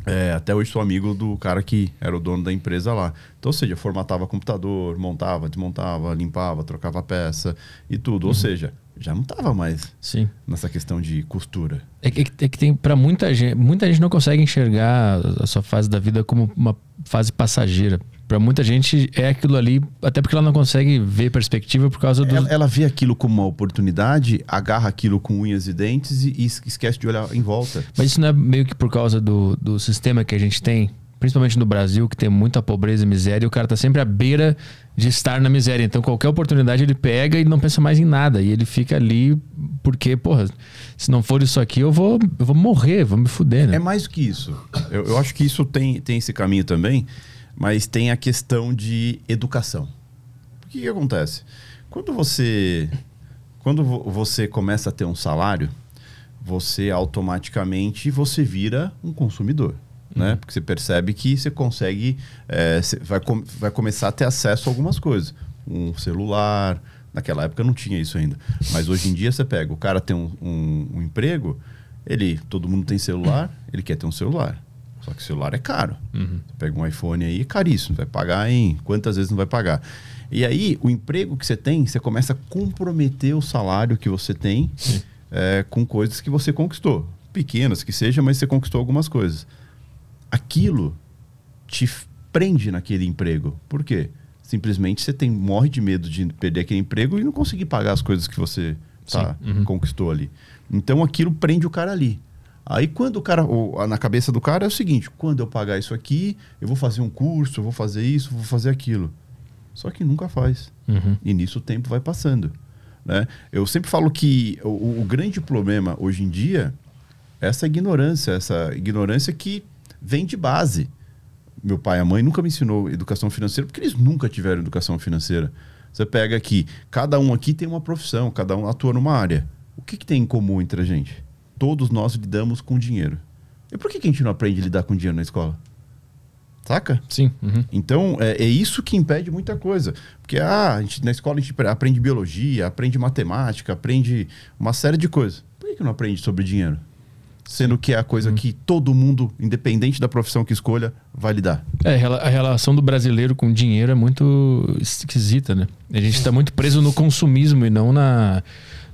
é, até hoje sou amigo do cara que era o dono da empresa lá. Então, ou seja, formatava computador, montava, desmontava, limpava, trocava peça e tudo. Uhum. Ou seja, já não estava mais Sim. nessa questão de costura. É que, é que tem para muita gente, muita gente não consegue enxergar a sua fase da vida como uma fase passageira. Para muita gente é aquilo ali, até porque ela não consegue ver perspectiva por causa do. Ela, ela vê aquilo como uma oportunidade, agarra aquilo com unhas e dentes e, e, esquece de olhar em volta. Mas isso não é meio que por causa do, do sistema que a gente tem, principalmente no Brasil, que tem muita pobreza e miséria, e o cara tá sempre à beira de estar na miséria. Então qualquer oportunidade ele pega e não pensa mais em nada. E ele fica ali porque, porra, se não for isso aqui, eu vou, eu vou morrer, vou me fuder, né? É mais do que isso. Eu, eu acho que isso tem, tem esse caminho também mas tem a questão de educação. O que, que acontece? Quando você, quando você começa a ter um salário, você automaticamente você vira um consumidor. Né? Uhum. Né? Porque você percebe que você consegue, é, você vai, com, vai começar a ter acesso a algumas coisas. Um celular, naquela época não tinha isso ainda. Mas hoje em dia você pega, o cara tem um, um, um emprego, ele, todo mundo tem celular, ele quer ter um celular. Só que o celular é caro. Uhum. Você pega um iPhone aí, é caríssimo. Vai pagar em quantas vezes não vai pagar? E aí, o emprego que você tem, você começa a comprometer o salário que você tem é, com coisas que você conquistou. Pequenas que seja, mas você conquistou algumas coisas. Aquilo te prende naquele emprego. Por quê? Simplesmente você tem, morre de medo de perder aquele emprego e não conseguir pagar as coisas que você tá, uhum. conquistou ali. Então aquilo prende o cara ali. Aí quando o cara, na cabeça do cara é o seguinte, quando eu pagar isso aqui, eu vou fazer um curso, eu vou fazer isso, vou fazer aquilo. Só que nunca faz. Uhum. E nisso o tempo vai passando. Né? Eu sempre falo que o, o grande problema hoje em dia é essa ignorância, essa ignorância que vem de base. Meu pai e a mãe nunca me ensinou educação financeira porque eles nunca tiveram educação financeira. Você pega aqui, cada um aqui tem uma profissão, cada um atua numa área. O que, que tem em comum entre a gente? Todos nós lidamos com dinheiro. E por que, que a gente não aprende a lidar com dinheiro na escola? Saca? Sim. Uhum. Então, é, é, isso que impede muita coisa. Porque ah, a gente, na escola a gente aprende biologia, aprende matemática, aprende uma série de coisas. Por que, que não aprende sobre dinheiro? Sendo que é a coisa uhum. que todo mundo, independente da profissão que escolha, vai lidar. É, a relação do brasileiro com dinheiro é muito esquisita, né? A gente está muito preso no consumismo e não na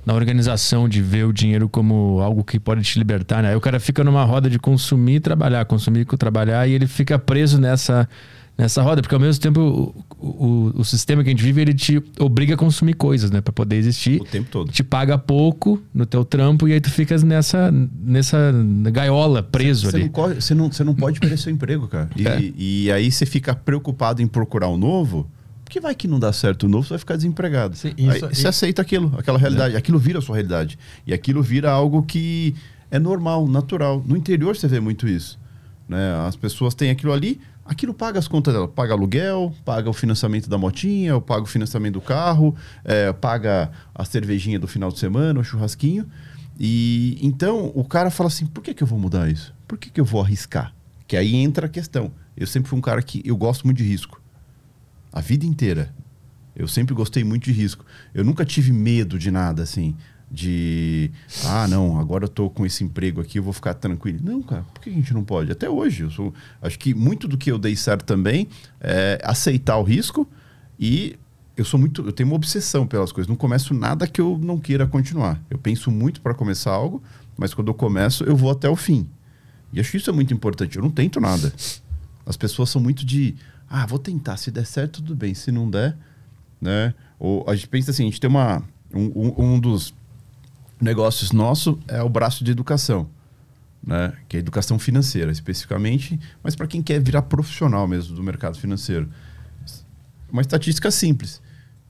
na organização de ver o dinheiro como algo que pode te libertar, né? Aí o cara fica numa roda de consumir e trabalhar, consumir e trabalhar, e ele fica preso nessa, nessa roda, porque ao mesmo tempo o, o, o sistema que a gente vive, ele te obriga a consumir coisas, né? Pra poder existir. O tempo todo. Te paga pouco no teu trampo e aí tu ficas nessa, nessa gaiola, preso cê, ali. Você não, você, não, não pode perder seu emprego, cara. E, é. e aí você fica preocupado em procurar um novo porque vai que não dá certo o novo, você vai ficar desempregado. Sim, isso, Aí, você aceita aquilo, aquela realidade. É. Aquilo vira a sua realidade. E aquilo vira algo que é normal, natural. No interior você vê muito isso. Né? As pessoas têm aquilo ali, aquilo paga as contas dela. Paga aluguel, paga o financiamento da motinha, paga o financiamento do carro, é, paga a cervejinha do final de semana, o churrasquinho. E então o cara fala assim: por que, que eu vou mudar isso? Por que, que eu vou arriscar? Que aí entra a questão. Eu sempre fui um cara que eu gosto muito de risco a vida inteira. Eu sempre gostei muito de risco. Eu nunca tive medo de nada, assim. de ah, não, agora eu tô com esse emprego aqui, eu vou ficar tranquilo. Não, cara, por que a gente não pode? Até hoje, eu sou, acho que muito do que eu dei certo também é aceitar o risco e eu sou muito, eu tenho uma obsessão pelas coisas. Não começo nada que eu não queira continuar. Eu penso muito para começar algo, mas quando eu começo, eu vou até o fim. E acho que isso é muito importante. Eu não tento nada. As pessoas são muito de, ah, vou tentar, se der certo, tudo bem, se não der, né? Ou a gente pensa assim, a gente tem uma um, um dos negócios nosso é o braço de educação, né? Que é educação financeira, especificamente, mas para quem quer virar profissional mesmo do mercado financeiro. Uma estatística simples.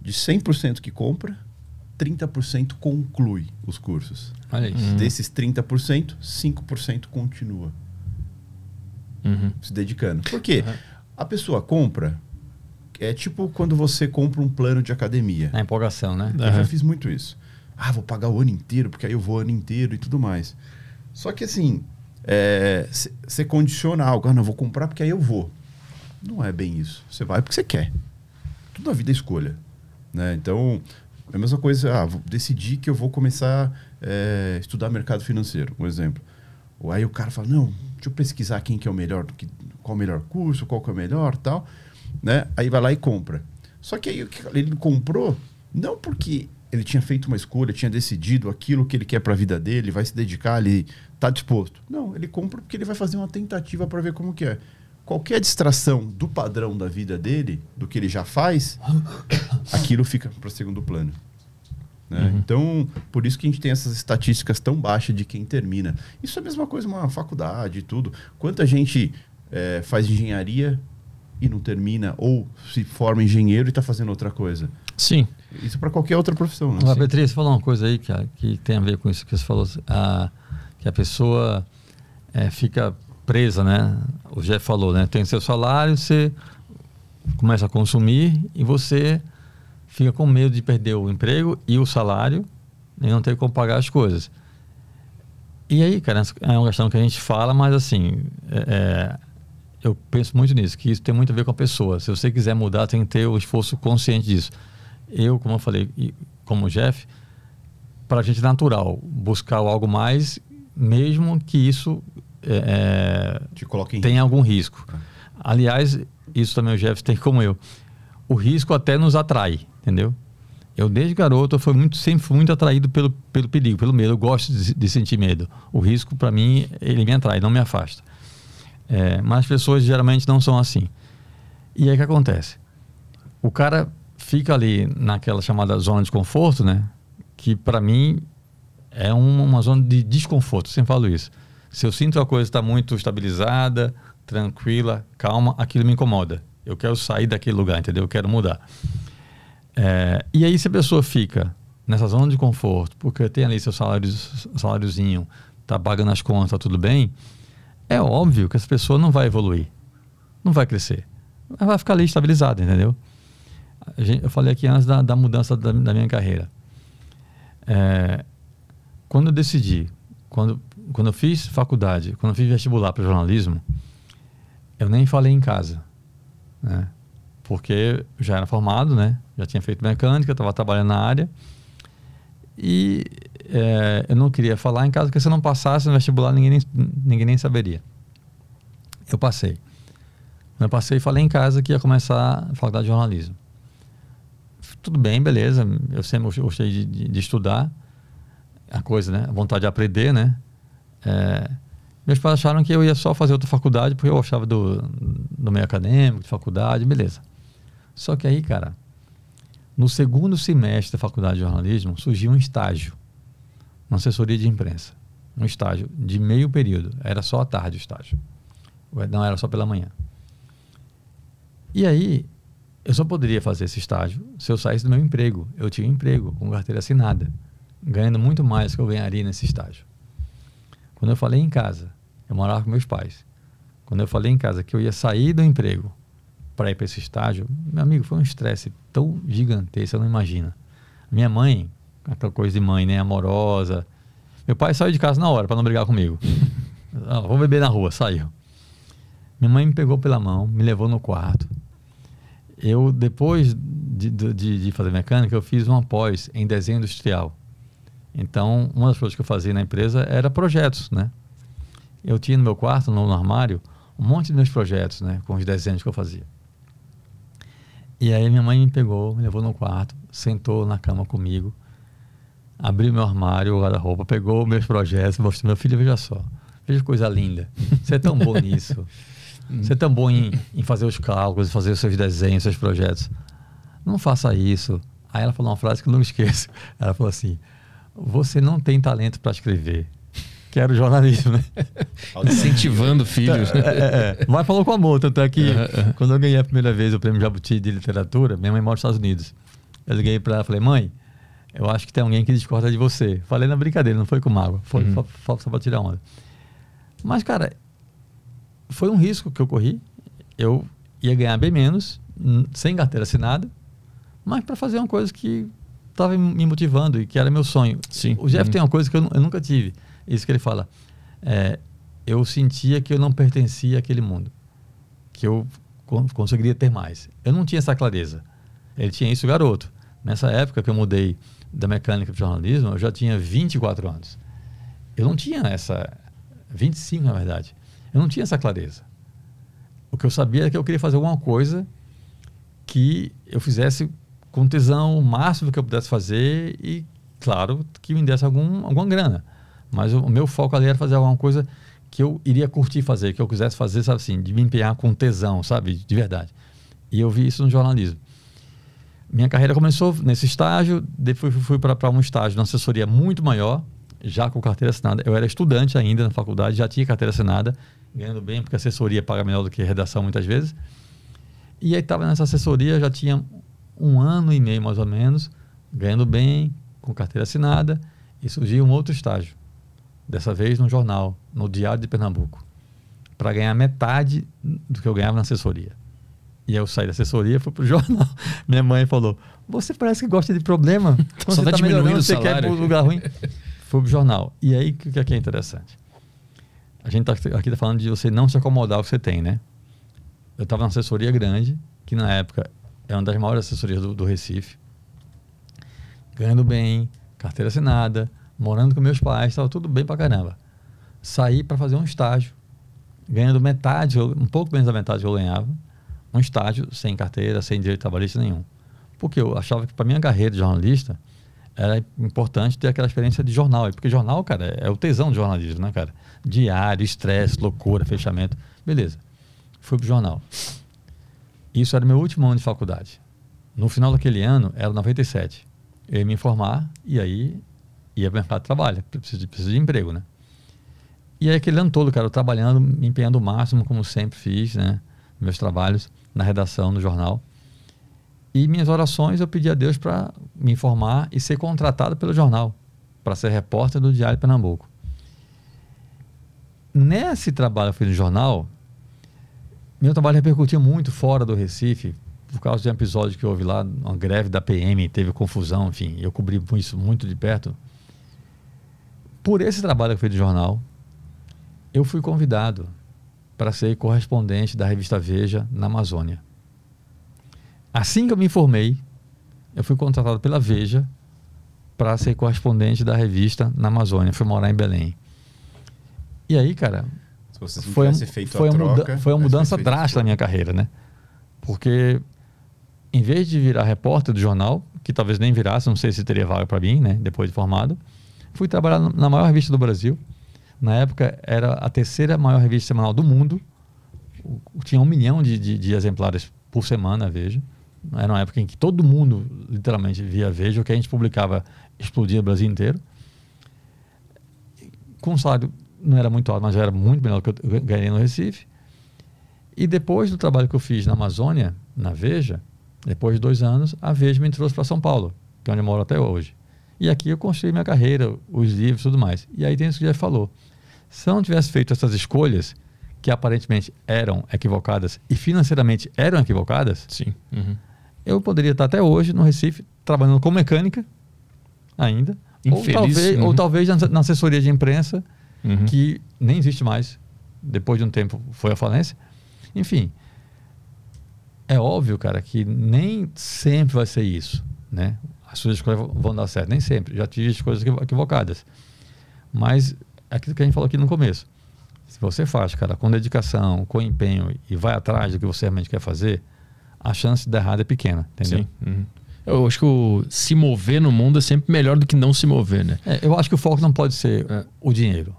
De 100% que compra, 30% conclui os cursos. Olha isso. Uhum. Desses 30%, 5% continua Uhum. se dedicando. Por quê? A pessoa compra, é tipo quando você compra um plano de academia. Na empolgação, né? Eu já fiz muito isso. Ah, vou pagar o ano inteiro, porque aí eu vou o ano inteiro e tudo mais. Só que assim, você condiciona algo. Ah, não, vou comprar porque aí eu vou. Não é bem isso. Você vai porque você quer. Tudo na vida é escolha. Né? Então, é a mesma coisa. Ah, vou decidir que eu vou começar a estudar mercado financeiro, um exemplo. Ou aí o cara fala, não, deixa eu pesquisar quem que é o melhor, do que, qual o melhor curso, qual que é o melhor tal. Né? Aí vai lá e compra. Só que aí ele comprou, não porque ele tinha feito uma escolha, tinha decidido aquilo que ele quer para a vida dele, vai se dedicar, ele está disposto. Não, ele compra porque ele vai fazer uma tentativa para ver como que é. Qualquer distração do padrão da vida dele, do que ele já faz, aquilo fica para segundo plano. Né? Uhum. Então, por isso que a gente tem essas estatísticas tão baixas de quem termina. Isso é a mesma coisa uma faculdade e tudo. Quanta gente é, faz engenharia e não termina, ou se forma engenheiro e está fazendo outra coisa. Sim. Isso para qualquer outra profissão. Né? Ah, Beatriz, falou uma coisa aí que, que tem a ver com isso que você falou, a, que a pessoa é, fica presa, né? O Jeff falou, né? Tem seu salário, você começa a consumir e você fica com medo de perder o emprego e o salário e não ter como pagar as coisas. E aí, cara, é uma questão que a gente fala, mas assim, é, eu penso muito nisso, que isso tem muito a ver com a pessoa. Se você quiser mudar, tem que ter o esforço consciente disso. Eu, como eu falei, como o Jeff, para a gente é natural buscar algo mais, mesmo que isso é, tenha algum risco. Aliás, isso também o Jeff tem como eu. O risco até nos atrai, entendeu? Eu, desde garoto, eu fui muito, sempre fui muito atraído pelo, pelo perigo, pelo medo. Eu gosto de, de sentir medo. O risco, para mim, ele me atrai, não me afasta. É, mas as pessoas geralmente não são assim. E aí o que acontece? O cara fica ali naquela chamada zona de conforto, né? Que para mim é uma, uma, zona de desconforto. Sempre falo isso. Se eu sinto a coisa está muito estabilizada, tranquila, calma, aquilo me incomoda. Eu quero sair daquele lugar, entendeu? Eu quero mudar. É, e aí, se a pessoa fica nessa zona de conforto, porque tem ali seu salário, saláriozinho, tá pagando as contas, tá tudo bem, é óbvio que essa pessoa não vai evoluir, não vai crescer. Ela vai ficar ali estabilizada, entendeu? eu falei aqui antes da, da mudança da, da, minha carreira. É, quando eu decidi, quando, quando eu fiz faculdade, quando eu fiz vestibular para jornalismo, eu nem falei em casa, né? Porque já era formado, né? Já tinha feito mecânica, estava trabalhando na área. E é, eu não queria falar em casa, porque se eu não passasse no vestibular, ninguém nem, ninguém nem saberia. Eu passei. Eu passei e falei em casa que ia começar a faculdade de jornalismo. Tudo bem, beleza. Eu sempre gostei de, de, de estudar a coisa, né? A vontade de aprender, né? É, meus pais acharam que eu ia só fazer outra faculdade porque eu gostava do, do meio acadêmico, de faculdade, beleza. Só que aí, cara, no segundo semestre da faculdade de jornalismo, surgiu um estágio na assessoria de imprensa. Um estágio de meio período. Era só à tarde o estágio. Não era só pela manhã. E aí, eu só poderia fazer esse estágio se eu saísse do meu emprego. Eu tinha um emprego com carteira assinada, ganhando muito mais que eu ganharia nesse estágio. Quando eu falei em casa, eu morava com meus pais. Quando eu falei em casa que eu ia sair do emprego para ir para esse estágio, meu amigo, foi um estresse tão gigantesco, você não imagina. Minha mãe, aquela coisa de mãe, né, amorosa. Meu pai saiu de casa na hora para não brigar comigo. ah, vou beber na rua, saiu. Minha mãe me pegou pela mão, me levou no quarto. Eu, depois de, de, de fazer mecânica, eu fiz uma pós em desenho industrial. Então, uma das coisas que eu fazia na empresa era projetos, né? Eu tinha no meu quarto, no, no armário, um monte de meus projetos, né? Com os desenhos que eu fazia. E aí minha mãe me pegou, me levou no quarto, sentou na cama comigo, abriu meu armário, o guarda-roupa, pegou meus projetos, mostrou, meu filho, veja só, veja que coisa linda. Você é tão bom nisso. Você é tão bom em, em fazer os cálculos, fazer os seus desenhos, seus projetos. Não faça isso. Aí ela falou uma frase que eu não esqueço. Ela falou assim: Você não tem talento para escrever. Quero jornalismo, né? Incentivando filhos. É, é, é. Mas falou com amor, tanto é que quando eu ganhei a primeira vez o prêmio Jabuti de literatura, minha mãe mora nos Estados Unidos. Eu liguei para ela e falei, mãe, eu acho que tem alguém que discorda de você. Falei na brincadeira, não foi com mágoa, foi uhum. só, só para tirar onda. Mas, cara, foi um risco que eu corri. Eu ia ganhar bem menos, sem carteira assinada, mas para fazer uma coisa que estava me motivando e que era meu sonho. Sim. O Jeff uhum. tem uma coisa que eu, eu nunca tive isso que ele fala. É, eu sentia que eu não pertencia àquele mundo, que eu conseguiria ter mais. Eu não tinha essa clareza. Ele tinha isso, garoto. Nessa época que eu mudei da mecânica para o jornalismo, eu já tinha 24 anos. Eu não tinha essa. 25, na verdade. Eu não tinha essa clareza. O que eu sabia é que eu queria fazer alguma coisa que eu fizesse com tesão, o máximo que eu pudesse fazer e, claro, que me desse algum, alguma grana. Mas o, meu foco ali era fazer alguma coisa que eu iria curtir fazer, que eu quisesse fazer, sabe assim, de me empenhar com tesão, sabe, de verdade. E eu vi isso no jornalismo. Minha carreira começou nesse estágio, depois fui para um estágio na assessoria muito maior, já com carteira assinada. Eu era estudante ainda na faculdade, já tinha carteira assinada, ganhando bem, porque assessoria paga melhor do que redação muitas vezes. E aí estava nessa assessoria, já tinha um ano e meio mais ou menos, ganhando bem, com carteira assinada, e surgiu um outro estágio dessa vez no jornal, no Diário de Pernambuco, para ganhar metade do que eu ganhava na assessoria. E eu saí da assessoria fui pro jornal. Minha mãe falou: Você parece que gosta de problema. Então Só você tá, tá melhorando, você quer ir pro lugar ruim. fui pro jornal. E aí, o que, que é interessante? A gente tá aqui tá falando de você não se acomodar com o que você tem, né? Eu estava na assessoria grande, que na época é uma das maiores assessorias do, do Recife, ganhando bem, carteira assinada, morando com meus pais, estava tudo bem pra caramba. Saí para fazer um estágio, ganhando metade, um pouco menos da metade que eu ganhava, um estágio sem carteira, sem direito trabalhista nenhum. Porque eu achava que para minha carreira de jornalista era importante ter aquela experiência de jornal. Porque jornal, cara, é o tesão do jornalismo, né, cara? Diário, estresse, loucura, fechamento. Beleza. Fui pro jornal. Isso era meu último ano de faculdade. No final daquele ano, era 97. Eu ia me informar e aí ia para o mercado de trabalho, preciso de, preciso de emprego, né? E aí aquele ano todo, cara, trabalhando, me empenhando o máximo, como sempre fiz, né? Meus trabalhos na redação, no jornal. E minhas orações eu pedi a Deus para me informar e ser contratado pelo jornal, para ser repórter do Diário de Pernambuco. Nesse trabalho que eu fiz no jornal, meu trabalho repercutia muito fora do Recife, por causa de um episódio que houve lá, uma greve da PM, teve confusão, enfim, eu cobri isso muito de perto por esse trabalho que eu fiz de jornal, eu fui convidado para ser correspondente da revista Veja na Amazônia. Assim que eu me informei, eu fui contratado pela Veja para ser correspondente da revista na Amazônia. Fui morar em Belém. E aí, cara, foi, um, foi, troca, muda, foi uma mudança drástica na minha carreira, né? Porque em vez de virar repórter do jornal, que talvez nem virasse, não sei se teria vaga para mim, né? Depois de formado, Fui trabalhar na maior revista do Brasil. Na época era a terceira maior revista semanal do mundo. Tinha um milhão de, de, de exemplares por semana, Veja. Era uma época em que todo mundo, literalmente, via Veja. O que a gente publicava explodia o Brasil inteiro. Com um salário não era muito alto, mas já era muito melhor do que eu ganhei no Recife. E depois do trabalho que eu fiz na Amazônia, na Veja, depois de dois anos, a Veja me trouxe para São Paulo, que é onde eu moro até hoje. E aqui eu construí minha carreira, os livros tudo mais. E aí tem isso que já falou. Se eu não tivesse feito essas escolhas, que aparentemente eram equivocadas e financeiramente eram equivocadas, sim. Uhum. eu poderia estar até hoje no Recife trabalhando com mecânica ainda, Infeliz, ou talvez, uhum. ou talvez na assessoria de imprensa, uhum. que nem existe mais, depois de um tempo foi a falência. Enfim, é óbvio, cara, que nem sempre vai ser isso, né? as suas escolhas vão dar certo. Nem sempre. Já tive escolhas equivocadas. Mas aquilo que a gente falou aqui no começo. Se você faz, cara, com dedicação, com empenho e vai atrás do que você realmente quer fazer, a chance de dar errado é pequena, entendeu? Sim. Uhum. Eu acho que o se mover no mundo é sempre melhor do que não se mover, né? É, eu acho que o foco não pode ser É. o dinheiro.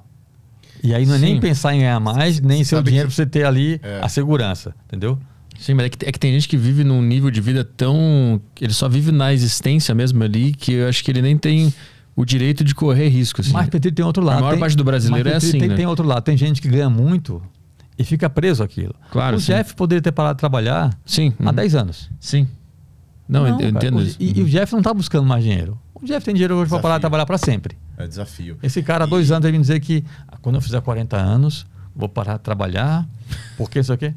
E aí não é nem Sim. pensar em ganhar mais, nem ser o dinheiro que- para você ter ali É. a segurança, entendeu? Sim, mas é que, é que tem gente que vive num nível de vida tão. Ele só vive na existência mesmo ali, que eu acho que ele nem tem o direito de correr risco. Assim. Mas Petri tem outro lado. A maior tem, parte do brasileiro mas é assim, Tem, né? tem outro lado. Tem gente que ganha muito e fica preso àquilo. Claro, O sim. Jeff poderia ter parado de trabalhar Sim. há uhum. 10 anos. Sim. Não, eu- eu entendo isso. E, e o Jeff não está buscando mais dinheiro. O Jeff tem dinheiro hoje para parar de trabalhar para sempre. É desafio. Esse cara, há dois anos, ele me dizer que ah, quando eu fizer 40 anos, vou parar de trabalhar, porque isso aqui.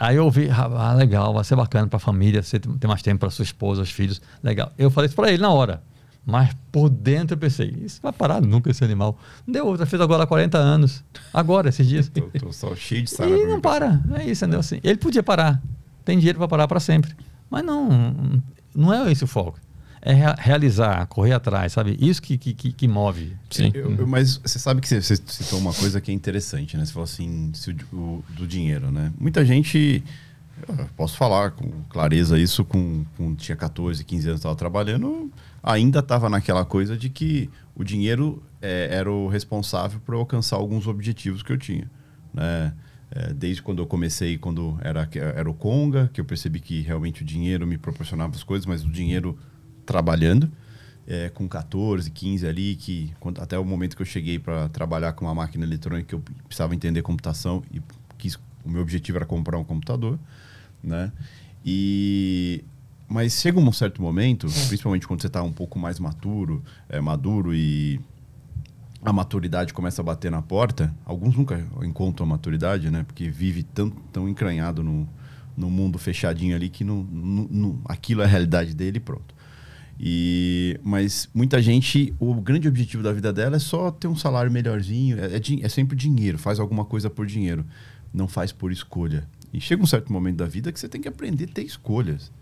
Aí eu ouvi, ah, legal, vai ser bacana para a família, você ter mais tempo para sua esposa, os filhos, legal. Eu falei isso para ele na hora. Mas por dentro eu pensei, isso vai parar nunca esse animal. Não deu outra, fez agora 40 anos. Agora, esses dias. Tô, tô só cheio de sarna. E não para. É isso, entendeu? Assim, ele podia parar. Tem dinheiro para parar para sempre. Mas não, não é esse o foco. É rea- realizar, correr atrás, sabe? Isso que, que, que, que move. Sim. Eu- eu- mas você sabe que você, você citou uma coisa que é interessante, né? Você falou assim, se o o- do dinheiro, né? Muita gente, eu posso falar com clareza isso, com, com tinha 14, 15 anos, estava trabalhando, ainda estava naquela coisa de que o dinheiro é, era o responsável por alcançar alguns objetivos que eu tinha, né? É, desde quando eu comecei, quando era, era o Conga, que eu percebi que realmente o dinheiro me proporcionava as coisas, mas o dinheiro trabalhando é, com 14, 15 ali, que quando- até o momento que eu cheguei para trabalhar com uma máquina eletrônica, eu precisava entender computação e quis, o meu objetivo era comprar um computador, né? E mas chega um certo momento, principalmente quando você está um pouco mais maturo, é, maduro e a maturidade começa a bater na porta. Alguns nunca encontram a maturidade, né? Porque vive tão, tão encranhado no, no mundo fechadinho ali que não, aquilo é a realidade dele pronto. E, mas muita gente, o grande objetivo da vida dela é só ter um salário melhorzinho. É, é é sempre dinheiro, faz alguma coisa por dinheiro. Não faz por escolha. E chega um certo momento da vida que você tem que aprender a ter escolhas.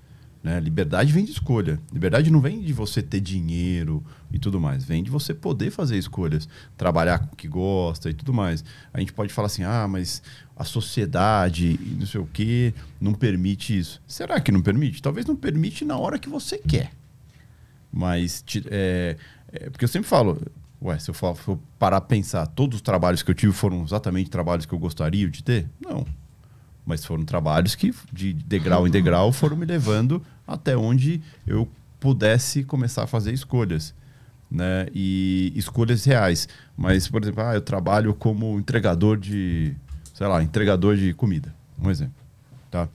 Né? Liberdade vem de escolha. Liberdade não vem de você ter dinheiro e tudo mais. Vem de você poder fazer escolhas, trabalhar com o que gosta e tudo mais. A gente pode falar assim, ah, mas a sociedade e não sei o quê não permite isso. Será que não permite? Talvez não permite na hora que você quer. Mas, é, é, porque eu sempre falo, ué, se eu for, parar a pensar, todos os trabalhos que eu tive foram exatamente trabalhos que eu gostaria de ter? Não. Mas foram trabalhos que, de degrau em degrau, foram me levando até onde eu pudesse começar a fazer escolhas. Né? E escolhas reais. Mas, por exemplo, ah, eu trabalho como entregador de, sei lá, entregador de comida. Um exemplo. Tá?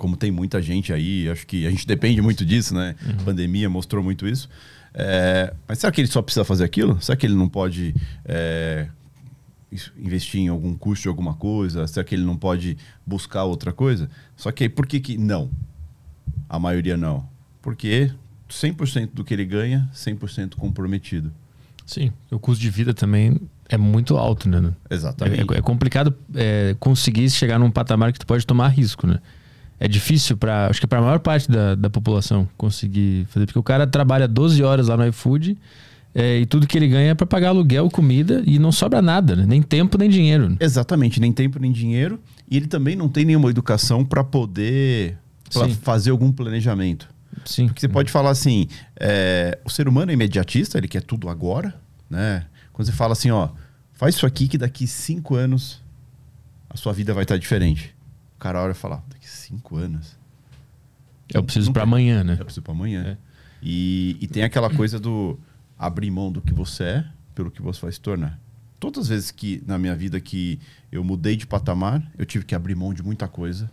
como tem muita gente aí, acho que a gente depende muito disso, né? A pandemia mostrou muito isso. É, mas será que ele só precisa fazer aquilo? Será que ele não pode é, investir em algum custo de alguma coisa? Será que ele não pode buscar outra coisa? Só que aí, por que, que não? A maioria não. Porque 100% do que ele ganha, 100% comprometido. Sim. O custo de vida também é muito alto, né? Exatamente. É, é complicado é, conseguir chegar num patamar que tu pode tomar risco, né? É difícil para, acho que para a maior parte da, da população conseguir fazer, porque o cara trabalha 12 horas lá no iFood é, e tudo que ele ganha é para pagar aluguel, comida e não sobra nada, né? nem tempo nem dinheiro. Exatamente, nem tempo nem dinheiro. E ele também não tem nenhuma educação para poder fazer algum planejamento. Sim. Porque você pode falar assim, é, o ser humano é imediatista, ele quer tudo agora, né? Quando você fala assim, ó, faz isso aqui que daqui cinco anos a sua vida vai estar diferente. O cara olha e fala, daqui cinco anos? Eu preciso para amanhã, né? Eu preciso para amanhã. É. E, e tem aquela coisa do abrir mão do que você é pelo que você vai se tornar. Todas as vezes que na minha vida que eu mudei de patamar, eu tive que abrir mão de muita coisa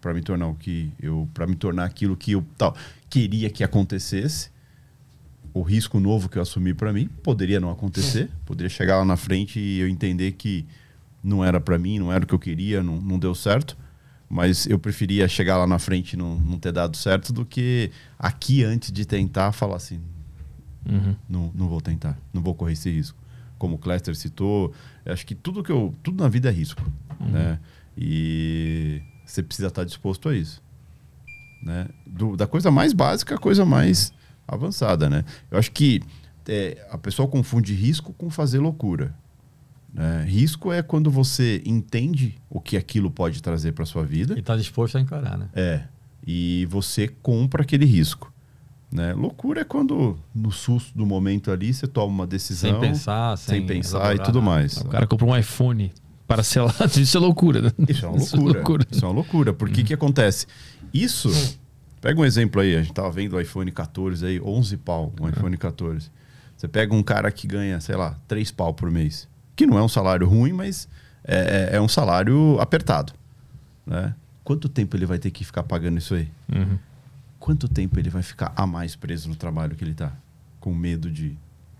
para me tornar o que eu, para me tornar aquilo que eu tal queria que acontecesse. O risco novo que eu assumi para mim poderia não acontecer, poderia chegar lá na frente e eu entender que não era para mim, não era o que eu queria, não, não deu certo. Mas eu preferia chegar lá na frente e não, não ter dado certo do que aqui antes de tentar falar assim, Uhum. não, não vou tentar, não vou correr esse risco. Como o Cléster citou, acho que tudo que eu, tudo na vida é risco, né? E você precisa estar disposto a isso, né? Do- da coisa mais básica à coisa mais avançada, né? Eu acho que é, a pessoa confunde risco com fazer loucura. né? risco é quando você entende o que aquilo pode trazer para sua vida. E está disposto a encarar, né? É. E você compra aquele risco. Né? Loucura é quando, no susto do momento ali, você toma uma decisão. Sem pensar, sem, sem pensar e elaborar tudo nada. mais. O cara comprou um iPhone parcelado, isso é loucura. né? Isso é uma loucura. Isso é uma loucura. Porque o que acontece? Isso. Pega um exemplo aí, a gente tava vendo o iPhone 14 aí, 11 pau, um iPhone 14. Você pega um cara que ganha, sei lá, 3 pau por mês. Que não é um salário ruim, mas é, é- é um salário apertado. Né? Quanto tempo ele vai ter que ficar pagando isso aí? Uhum. Quanto tempo ele vai ficar a mais preso no trabalho que ele tá? Com medo de.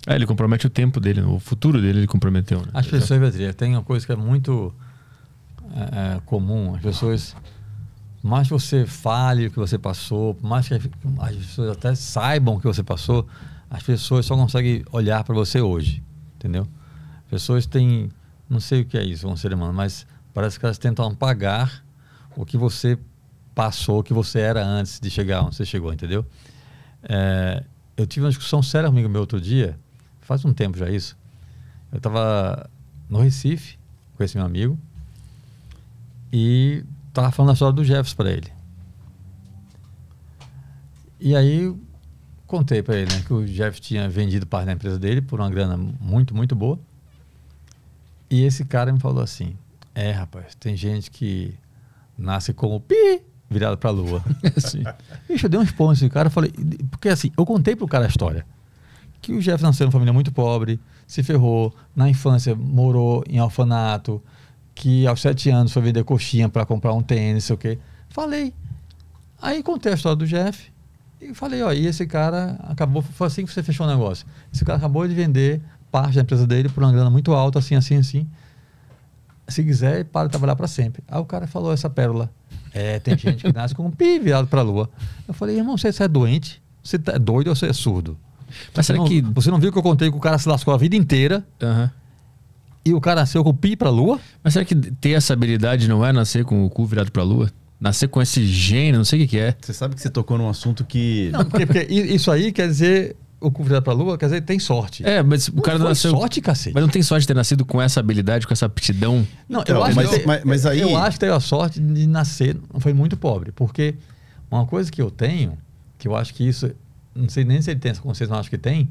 É, ele compromete o tempo dele, o futuro dele ele comprometeu. Né? As pessoas, Beatriz, tem uma coisa que é muito é, é, comum. As pessoas, por mais que você fale o que você passou, por mais que as pessoas até saibam o que você passou, as pessoas só conseguem olhar para você hoje, entendeu? As pessoas têm, não sei o que é isso, um ser humano, mas parece que elas tentam apagar o que você passou, que você era antes de chegar onde você chegou, entendeu? É, eu tive uma discussão séria comigo meu outro dia, faz um tempo já isso. Eu estava no Recife com esse meu amigo e estava falando a história do Jefferson para ele. E aí contei para ele né, que o Jeff tinha vendido parte da empresa dele por uma grana muito, muito boa. E esse cara me falou assim: É, rapaz, tem gente que nasce como pi virado para a lua. Assim. Bicho, eu dei um expor nesse cara. Eu falei, porque assim, eu contei pro cara a história. Que o Jeff nasceu numa família muito pobre, se ferrou, na infância morou em orfanato, que aos sete anos foi vender coxinha para comprar um tênis, sei o quê. Falei. Aí contei a história do Jeff e falei, ó, e esse cara acabou, foi assim que você fechou o negócio. Esse cara acabou de vender parte da empresa dele por uma grana muito alta, assim, assim, assim. Se quiser, para de trabalhar para sempre. Aí o cara falou essa pérola. É, tem gente que nasce com um pi virado para a lua. Eu falei, irmão, você é doente? Você é doido ou você é surdo? Mas será Você não- que. Você não viu que eu contei que o cara se lascou a vida inteira Aham. e o cara nasceu com o pi para a lua? Mas será que ter essa habilidade não é nascer com o cu virado pra lua? Nascer com esse gênio, não sei o que, que é. Você sabe que você tocou num assunto que. Não, porque, porque isso aí quer dizer, o cu virado para a lua, quer dizer, tem sorte. É, mas o Não cara foi nasceu. sorte, cacete. Mas não tem sorte de ter nascido com essa habilidade, com essa aptidão. Não, Então, eu acho mas- que, mas- mas aí- eu acho que teve a sorte de nascer, não foi muito pobre, porque uma coisa que eu tenho, que eu acho que isso, não sei nem se ele tem essa consciência, mas acho que tem,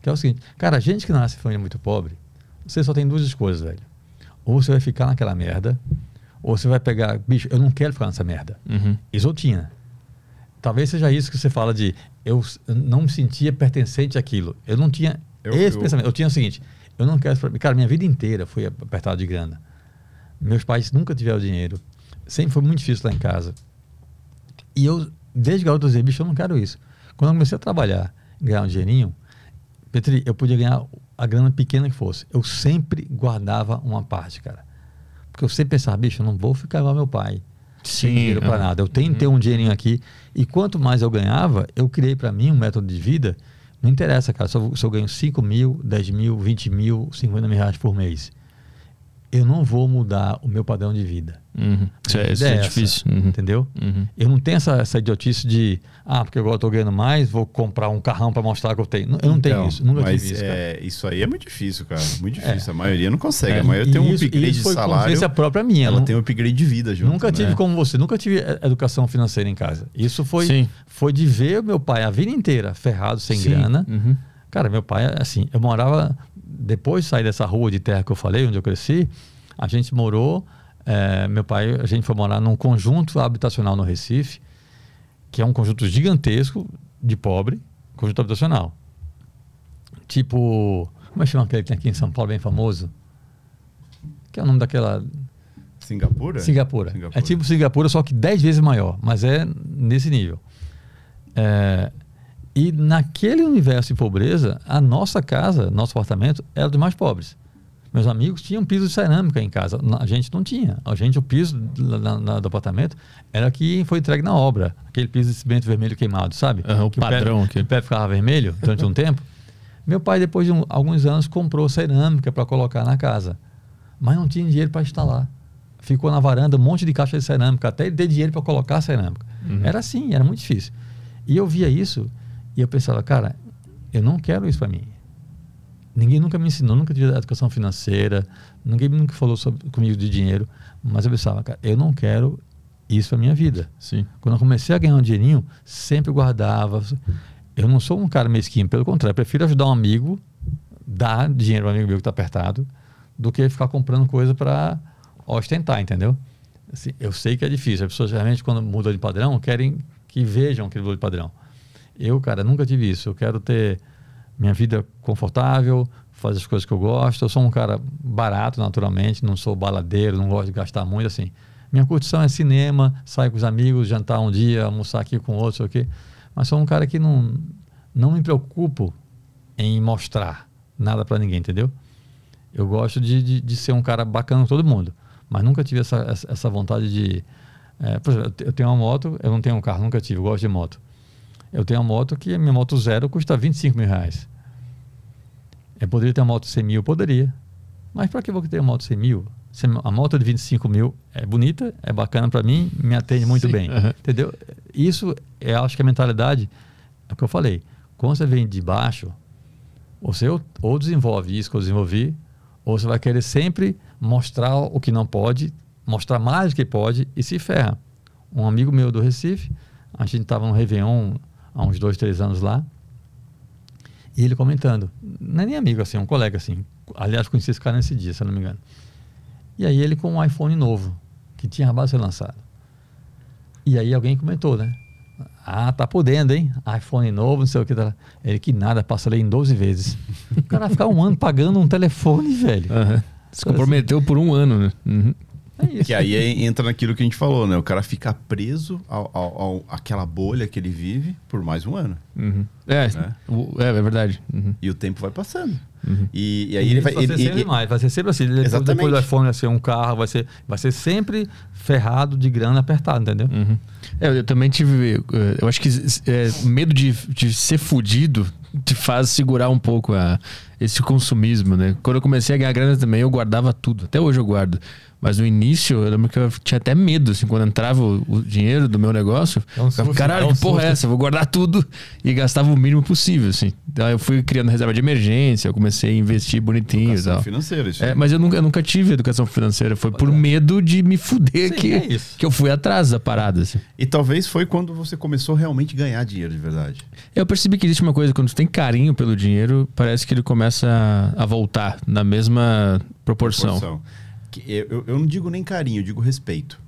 que é o seguinte, cara, gente que nasce em família muito pobre, você só tem duas escolhas, velho. Ou você vai ficar naquela merda, ou você vai pegar, bicho, eu não quero ficar nessa merda. Uhum. Isso eu tinha. Talvez seja isso que você fala de eu não me sentia pertencente àquilo. Eu não tinha Eu- esse eu- pensamento. Eu tinha o seguinte, eu não quero... Cara, minha vida inteira foi apertado de grana. Meus pais nunca tiveram dinheiro. Sempre foi muito difícil lá em casa. E eu, desde garoto, eu dizia, bicho, eu não quero isso. Quando eu comecei a trabalhar, ganhar um dinheirinho, Petri, eu podia ganhar a grana pequena que fosse. Eu sempre guardava uma parte, cara. Porque eu sempre pensava, bicho, eu não vou ficar igual meu pai. Sim, dinheiro para nada. Eu tenho que ter um dinheirinho aqui. E quanto mais eu ganhava, eu criei para mim um método de vida. Não interessa, cara, se eu, se eu ganho 5 mil, 10 mil, 20 mil, 50 mil reais por mês. Eu não vou mudar o meu padrão de vida. Uhum. Isso é, isso é ideia essa, difícil. Uhum. Entendeu? Uhum. Eu não tenho essa, essa idiotice de, ah, porque agora eu tô ganhando mais, vou comprar um carrão para mostrar que eu tenho. Eu não tenho Então, isso, nunca mas tive isso. cara. é, isso aí é muito difícil, cara. Muito difícil. A maioria não consegue. É, a maioria tem um isso, upgrade isso de salário. consciência própria minha. Ela não- tem um upgrade de vida junto. Nunca tive né? como você, nunca tive educação financeira em casa. Isso foi, Sim. foi de ver o meu pai a vida inteira ferrado, sem Sim. grana. Uhum. Cara, meu pai, assim, eu morava, depois de sair dessa rua de terra que eu falei, onde eu cresci, a gente morou, eh, meu pai, a gente foi morar num conjunto habitacional no Recife, que é um conjunto gigantesco de pobre, conjunto habitacional. Tipo, como é que chama aquele que tem aqui em São Paulo, bem famoso? Que é o nome daquela Singapura? Singapura. Singapura. É tipo Singapura, só que 10 vezes maior, mas é nesse nível. É, e naquele universo de pobreza, a nossa casa, nosso apartamento, era dos mais pobres. Meus amigos tinham piso de cerâmica em casa, a gente não tinha. A gente, o piso na- na- do apartamento era que foi entregue na obra, aquele piso de cimento vermelho queimado, sabe? Aham, o Que pé- padrão que aqui. o pé ficava vermelho durante um tempo. Meu pai, depois de um- alguns anos, comprou cerâmica para colocar na casa, mas não tinha dinheiro para instalar. Ficou na varanda um monte de caixa de cerâmica, até ele ter dinheiro para colocar a cerâmica. Uhum. Era assim, era muito difícil. E eu via isso E eu pensava, cara, eu não quero isso para mim. Ninguém nunca me ensinou, nunca tive educação financeira, ninguém nunca falou sobre, comigo de dinheiro, mas eu pensava, cara, eu não quero isso para minha vida. Sim. Quando eu comecei a ganhar um dinheirinho, sempre guardava. Eu não sou um cara mesquinho, pelo contrário, eu prefiro ajudar um amigo, dar dinheiro ao amigo meu que está apertado, do que ficar comprando coisa para ostentar, entendeu? Assim, eu sei que é difícil. As pessoas realmente, quando mudam de padrão, querem que vejam que mudou de padrão. Eu, cara, nunca tive isso. Eu quero ter minha vida confortável, fazer as coisas que eu gosto. Eu sou um cara barato, naturalmente, não sou baladeiro, não gosto de gastar muito, assim. Minha curtição é cinema, sair com os amigos, jantar um dia, almoçar aqui com outro, sei o quê. Mas sou um cara que não, não me preocupo em mostrar nada para ninguém, entendeu? Eu gosto de, de, de, ser um cara bacana com todo mundo, mas nunca tive essa, essa vontade de. É, por exemplo, eu tenho uma moto, eu não tenho um carro, nunca tive, eu gosto de moto. Eu tenho uma moto que minha moto zero custa 25 mil reais. Eu poderia ter uma moto 100 mil? Poderia. Mas para que eu vou ter uma moto 100 mil? A moto de 25 mil é bonita, é bacana para mim, me atende muito Sim, bem. Uhum. Entendeu? Isso, é, acho que a mentalidade, é o que eu falei. Quando você vem de baixo, você ou desenvolve isso que eu desenvolvi, ou você vai querer sempre mostrar o que não pode, mostrar mais do que pode e se ferra. Um amigo meu do Recife, a gente estava no Réveillon há uns dois, três anos lá, e ele comentando, não é nem amigo assim, é um colega assim, aliás, conheci esse cara nesse dia, se não me engano. E aí ele com um iPhone novo, que tinha acabado de ser lançado. E aí alguém comentou, né? Ah, tá podendo, hein? iPhone novo, não sei o que. Tá. Ele que nada, passa ali em 12 vezes. O cara ficar um ano pagando um telefone, velho. Uhum. Se comprometeu por um ano, né? Uhum. É isso. Que aí entra naquilo que a gente falou, né? O cara fica preso ao, ao, ao àquela bolha que ele vive por mais um ano. Uhum. É, né? é, é verdade. Uhum. E o tempo vai passando. Uhum. E, e, aí e ele vai. Vai ser sempre mais, vai ser sempre assim. Depois, depois do iPhone vai ser um carro, vai ser, vai ser sempre ferrado de grana apertado, entendeu? Uhum. É, eu também tive. Eh, eu acho que é, medo de, de ser fudido te faz segurar um pouco a, esse consumismo, né? Quando eu comecei a ganhar grana também, eu guardava tudo. Até hoje eu guardo. Mas no início, eu lembro que eu tinha até medo, assim, quando entrava o, o dinheiro do meu negócio. É um Caralho, é um que porra é essa? Eu vou guardar tudo. E gastava o mínimo possível, assim. Então eu fui criando reserva de emergência, eu comecei a investir bonitinho educação e tal. financeira, isso. É, mas eu nunca, eu nunca tive educação financeira. Foi por medo de me fuder Sim, que, é que eu fui atrás da parada, assim. E talvez foi quando você começou realmente a ganhar dinheiro de verdade. Eu percebi que existe uma coisa, quando tu tem carinho pelo dinheiro, parece que ele começa a, a voltar na mesma proporção. proporção eu, eu não digo nem carinho, eu digo respeito.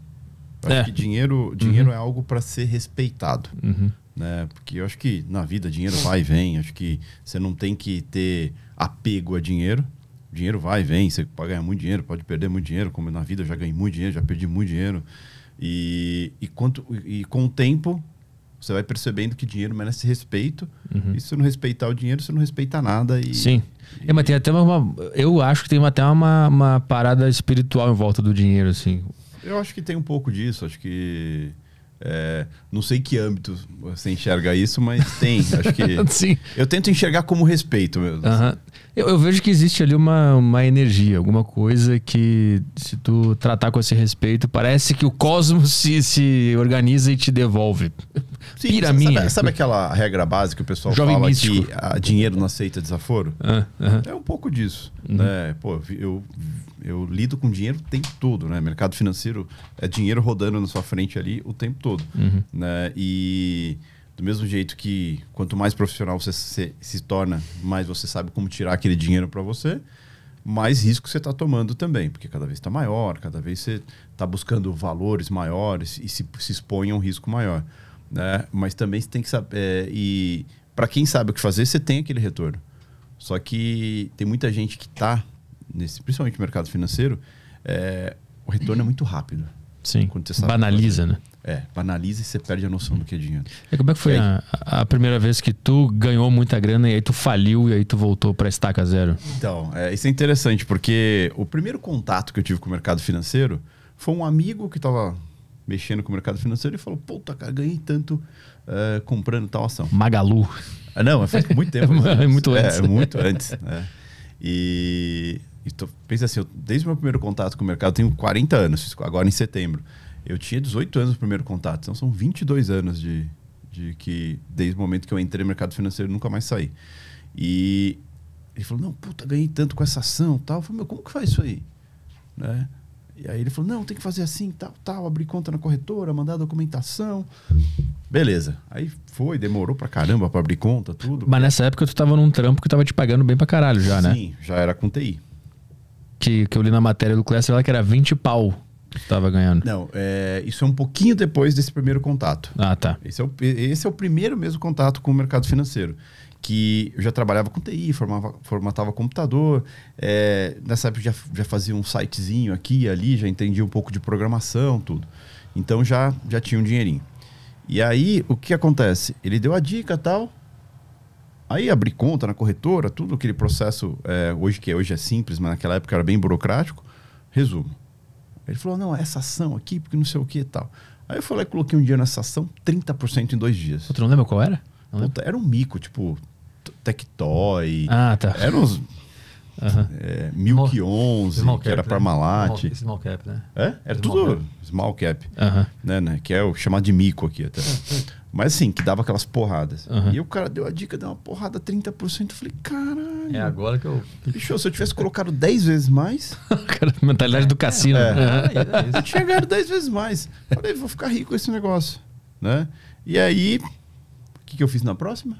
Eu é. Acho que dinheiro, dinheiro uhum. é algo para ser respeitado. Uhum. Né? Porque eu acho que na vida dinheiro vai e vem. Acho que você não tem que ter apego a dinheiro. Dinheiro vai e vem. Você pode ganhar muito dinheiro, pode perder muito dinheiro. Como na vida eu já ganhei muito dinheiro, já perdi muito dinheiro. E, e, quanto, e com o tempo, você vai percebendo que dinheiro merece respeito. Uhum. E se não respeitar o dinheiro, você não respeita nada. E, Sim. É, mas tem até uma. Eu acho que tem até uma, uma parada espiritual em volta do dinheiro, assim. Eu acho que tem um pouco disso. Acho que. É, não sei que âmbito você enxerga isso, mas tem. Acho que. Sim. Eu tento enxergar como respeito mesmo. Uhum. Eu, eu, vejo que existe ali uma, uma energia, alguma coisa que, se tu tratar com esse respeito, parece que o cosmos se, se organiza e te devolve. Sim, Pira sabe, minha. Sabe aquela regra básica que o pessoal Jovem fala místico. que a, dinheiro não aceita desaforo? Ah, É um pouco disso. Uhum. Né? Pô, eu, eu lido com dinheiro o tempo todo, né? Mercado financeiro é dinheiro rodando na sua frente ali o tempo todo. Uhum. Né? E do mesmo jeito que quanto mais profissional você se, se torna, mais você sabe como tirar aquele dinheiro para você, mais risco você está tomando também, porque cada vez está maior, cada vez você está buscando valores maiores e se, se expõe a um risco maior. Né? Mas também você tem que saber. É, e para quem sabe o que fazer, você tem aquele retorno. Só que tem muita gente que está, principalmente no mercado financeiro, é, o retorno é muito rápido. Sim. Banaliza, né? É, banaliza e você perde a noção do que é dinheiro. E como é que foi a, a, primeira vez que tu ganhou muita grana e aí tu faliu e aí tu voltou para estaca zero? Então, é, isso é interessante porque o primeiro contato que eu tive com o mercado financeiro foi um amigo que estava mexendo com o mercado financeiro e falou: Puta, cara, ganhei tanto uh, comprando tal ação. Magalu. Ah, não, faz muito tempo. é muito antes. É, muito antes. Né? E, e tô, pensa assim, eu, desde o meu primeiro contato com o mercado, eu tenho 40 anos, agora em setembro. Eu tinha 18 anos no primeiro contato, então são 22 anos de, de que desde o momento que eu entrei no mercado financeiro, nunca mais saí. E ele falou, não, puta, ganhei tanto com essa ação tal. Eu falei, meu, como que faz isso aí? Né? E aí ele falou, não, tem que fazer assim, tal, tal, abrir conta na corretora, mandar documentação. Beleza. Aí foi, demorou pra caramba pra abrir conta, tudo. Mas nessa época tu tava num trampo que tava te pagando bem pra caralho já, né? Sim, já era com TI. Que, que eu li na matéria do Clécio lá que era 20 pau que tu tava ganhando. Não, é, isso é um pouquinho depois desse primeiro contato. Ah, tá. Esse é, o, esse é o primeiro mesmo contato com o mercado financeiro. Que eu já trabalhava com TI, formava, formatava computador. é, nessa época já, já fazia um sitezinho aqui e ali, já entendia um pouco de programação, tudo. Então já, já tinha um dinheirinho. E aí, o que acontece? Ele deu a dica e tal. Aí abri conta na corretora, tudo aquele processo, é, hoje que é, hoje é simples, mas naquela época era bem burocrático. Resumo. Ele falou, não, essa ação aqui, porque não sei o que e tal. Aí eu e coloquei um dia nessa ação, 30% em dois dias. Tu não lembra qual era? Puta, era um mico, tipo, Tectoy. Ah, tá. Era uns Aham. é, Milk 11, Small que cap, era né? Parmalat. Small, small cap, né? É? Era Small tudo cap. small cap, Aham. né, né? Que é o chamado de mico aqui até. Mas assim, que dava aquelas porradas. Aham. E o cara deu a dica, deu uma porrada 30%. Eu falei, caralho. É agora que eu. Bicho, se eu tivesse colocado 10 vezes mais, Cara, mentalidade do cassino. É. Aham. eu tinha ganhado 10 vezes mais. Falei, vou ficar rico com esse negócio. Né? E aí, o que, que eu fiz na próxima?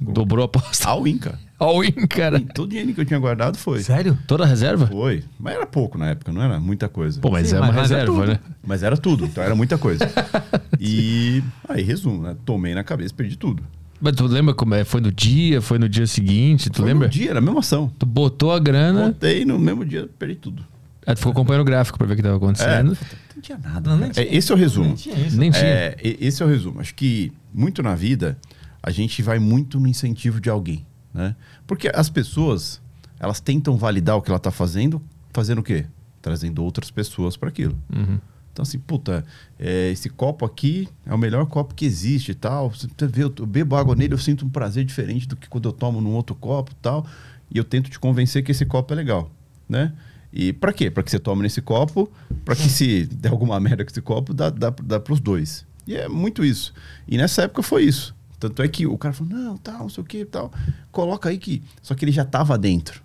Dobrou a aposta. All in, cara. All in, cara. E todo o dinheiro que eu tinha guardado foi. Sério? Toda a reserva? Foi. Mas era pouco na época, não era muita coisa. Pô, mas Sim, é uma mas- é reserva, né? Mas era tudo, então era muita coisa. e aí, resumo, né? Tomei na cabeça, perdi tudo. Mas tu lembra como é? Foi no dia, foi no dia seguinte, tu Foi lembra? No dia, era a mesma ação. Tu botou a grana, Botei no mesmo dia, perdi tudo. aí tu ficou acompanhando o gráfico pra ver o que tava acontecendo. Não tinha nada. Não, nem tinha É, esse é o resumo. Nem tinha isso. Nem tinha. É, esse é o resumo. Acho que muito na vida a gente vai muito no incentivo de alguém, né? Porque as pessoas, elas tentam validar o que ela está fazendo, fazendo o quê? Trazendo outras pessoas para aquilo. Uhum. Então assim, puta, é, esse copo aqui é o melhor copo que existe e tal. Você vê, eu bebo água nele, eu sinto um prazer diferente do que quando eu tomo num outro copo e tal. E eu tento te convencer que esse copo é legal, né? E para quê? Para que você tome nesse copo, para que se der alguma merda com esse copo, dá, dá, dá para os dois. E é muito isso. E nessa época foi isso. Tanto é que o cara falou, não, tal, não sei o que tal. Coloca aí que... Só que ele já estava dentro.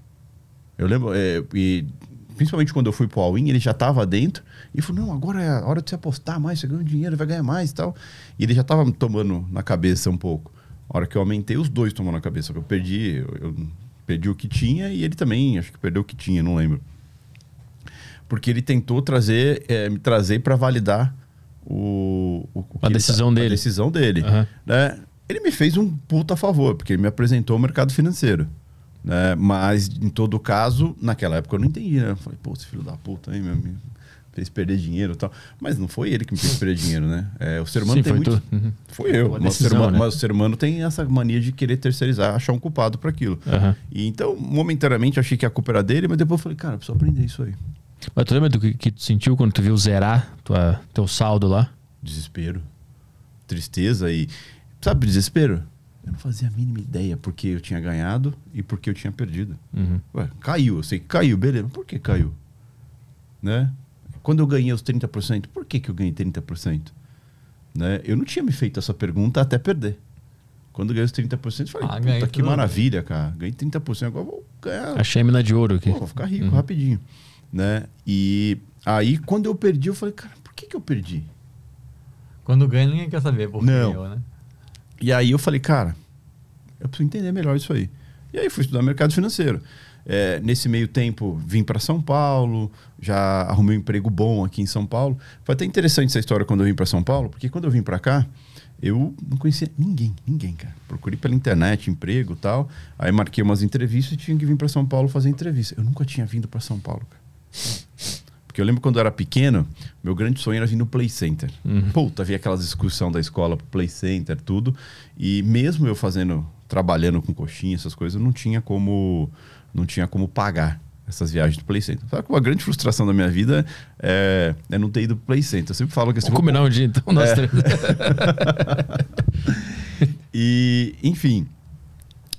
Eu lembro, é, e principalmente quando eu fui pro All-In, ele já estava dentro e falou: Não, agora é a hora de você apostar mais, você ganha dinheiro, vai ganhar mais e tal. E ele já estava me tomando na cabeça um pouco. A hora que eu aumentei, os dois tomou na cabeça. Eu perdi, eu, eu perdi o que tinha e ele também, acho que perdeu o que tinha, não lembro. Porque ele tentou trazer, é, me trazer para validar o, o, A decisão tá- dele. A decisão dele. Né? Ele me fez um puta favor, porque ele me apresentou o mercado financeiro. Né? Mas, em todo caso, naquela época eu não entendi, né? Eu falei, pô, esse filho da puta aí, meu, me fez perder dinheiro e tal. Mas não foi ele que me fez perder dinheiro, né? É, o ser humano Sim, tem foi muito... tu. Uhum. Foi eu. Mas o, ser decisão, humano, né? mas o ser humano tem essa mania de querer terceirizar, achar um culpado para aquilo. Aham. E então, momentaneamente, eu achei que a culpa era dele, mas depois eu falei, cara, eu preciso aprender isso aí. Mas tu lembra do que, que tu sentiu quando tu viu zerar tua, teu saldo lá? Desespero, tristeza e. Sabe, desespero? Eu não fazia a mínima ideia porque eu tinha ganhado e porque eu tinha perdido. Uhum. Ué, caiu, eu sei que caiu, beleza. Por que caiu? Né? Quando eu ganhei os 30%, por que, que eu ganhei 30%? Né? Eu não tinha me feito essa pergunta até perder. Quando eu ganhei os 30%, eu falei, Ah, puta, que tudo. maravilha, cara. Ganhei 30%, agora eu vou ganhar. Achei a mina de ouro aqui. Pô, vou ficar rico rapidinho. Né? E aí, quando eu perdi, eu falei, cara, por que, que eu perdi? Quando ganha, ninguém quer saber por que Não. ganhou, né? E aí eu falei, cara, eu preciso entender melhor isso aí. E aí fui estudar mercado financeiro. É, nesse meio tempo, vim para São Paulo, já arrumei um emprego bom aqui em São Paulo. Foi até interessante essa história quando eu vim para São Paulo, porque quando eu vim para cá, eu não conhecia ninguém, ninguém, cara. Procurei pela internet, emprego tal. Aí marquei umas entrevistas e tinha que vir para São Paulo fazer entrevista. Eu nunca tinha vindo para São Paulo, cara. Porque eu lembro quando eu era pequeno, meu grande sonho era vir no Play Center. Puta, havia aquelas excursão da escola pro Play Center, tudo. E mesmo eu fazendo, trabalhando com coxinha, essas coisas, eu não tinha como, não tinha como pagar essas viagens do Play Center. Sabe que uma grande frustração da minha vida é, é não ter ido pro Play Center. Eu sempre falo que assim, Vamos combinar um dia então, nós É. três. E, enfim.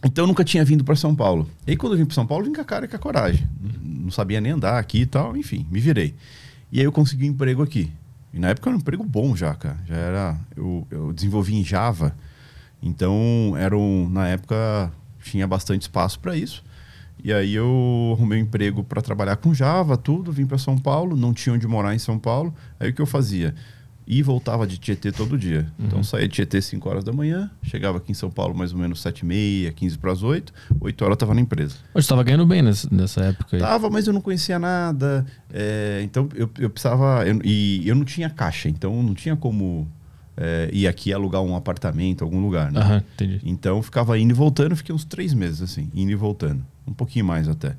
Então eu nunca tinha vindo para São Paulo. E aí quando eu vim para São Paulo, vim com a cara e com a coragem. Não sabia nem andar aqui e tal, enfim, me virei. E aí eu consegui um emprego aqui. E na época era um emprego bom já, cara. Já era. Eu, eu desenvolvi em Java. Então, era um, na época tinha bastante espaço para isso. E aí eu arrumei um emprego para trabalhar com Java, tudo, vim para São Paulo, não tinha onde morar em São Paulo. Aí o que eu fazia? E voltava de Tietê todo dia. Uhum. Então saía de Tietê 5 horas da manhã, chegava aqui em São Paulo mais ou menos 7 e meia, 15 para as 8, 8 horas eu estava na empresa. Você estava ganhando bem nessa, época aí. Tava, mas eu não conhecia nada. é, então eu, eu precisava. eu- e eu não tinha caixa, então não tinha como é, ir aqui alugar um apartamento, algum lugar. Né? Aham, entendi. Então eu ficava indo e voltando, fiquei uns três meses assim, indo e voltando. Um pouquinho mais até.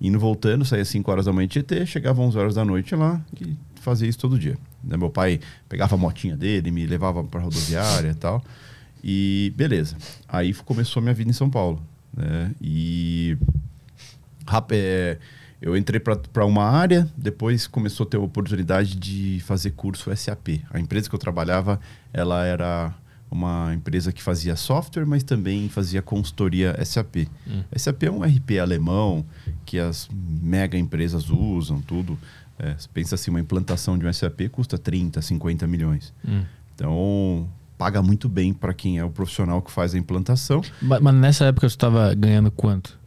Indo e voltando, saía 5 horas da manhã de Tietê, chegava 11 horas da noite lá e fazia isso todo dia. Né, Meu pai pegava a motinha dele, me levava para rodoviária e tal. E beleza. Aí começou a minha vida em São Paulo. Né? E rap- é, eu entrei para uma área, depois começou a ter a oportunidade de fazer curso SAP. A empresa que eu trabalhava, ela era uma empresa que fazia software, mas também fazia consultoria SAP. SAP é um RP alemão que as mega empresas usam, tudo. É, você pensa assim, uma implantação de um SAP custa 30, 50 milhões. Hum. Então, paga muito bem para quem é o profissional que faz a implantação. Ma- Mas, nessa época você estava ganhando quanto?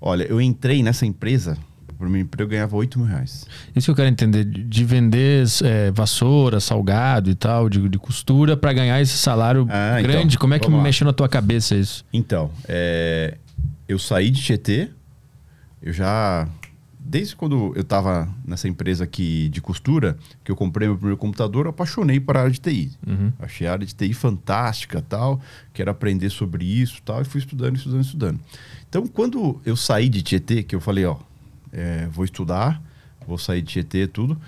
Olha, eu entrei nessa empresa, por meu emprego eu ganhava 8 mil reais. Isso que eu quero entender, de de vender é, vassoura, salgado e tal, de, de costura, para ganhar esse salário Ah, então, grande. Como é que mexeu na tua cabeça isso? Então, é, eu saí de Tietê, eu já. Desde quando eu estava nessa empresa aqui de costura, que eu comprei meu primeiro computador, eu apaixonei por a área de TI. Uhum. Achei a área de TI fantástica tal, quero aprender sobre isso tal, e fui estudando, estudando, estudando. Então, quando eu saí de Tietê, que eu falei, ó, é, vou estudar, vou sair de Tietê tudo.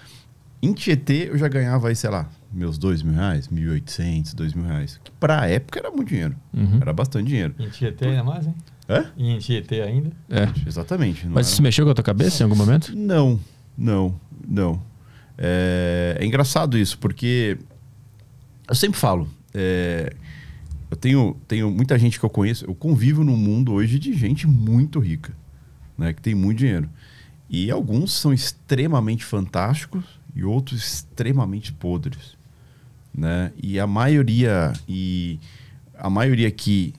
Em Tietê eu já ganhava aí, sei lá, meus dois mil reais, mil oitocentos, dois mil reais. Que pra época era muito dinheiro. Uhum. Era bastante dinheiro. Em Tietê ainda mais, hein? É? Em Tietê ainda? É. Exatamente. Mas era- isso mexeu com a tua cabeça em algum momento? Não, não, não. É, é engraçado isso, porque eu sempre falo, é, eu tenho, tenho muita gente que eu conheço, eu convivo num mundo hoje de gente muito rica, né, que tem muito dinheiro. E alguns são extremamente fantásticos e outros extremamente podres, né? E a maioria e a maioria que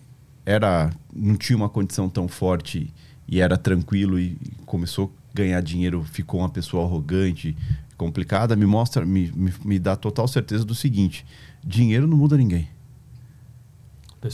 era não tinha uma condição tão forte e era tranquilo e começou a ganhar dinheiro, ficou uma pessoa arrogante, complicada, me mostra, me, me, me dá total certeza do seguinte: dinheiro não muda ninguém.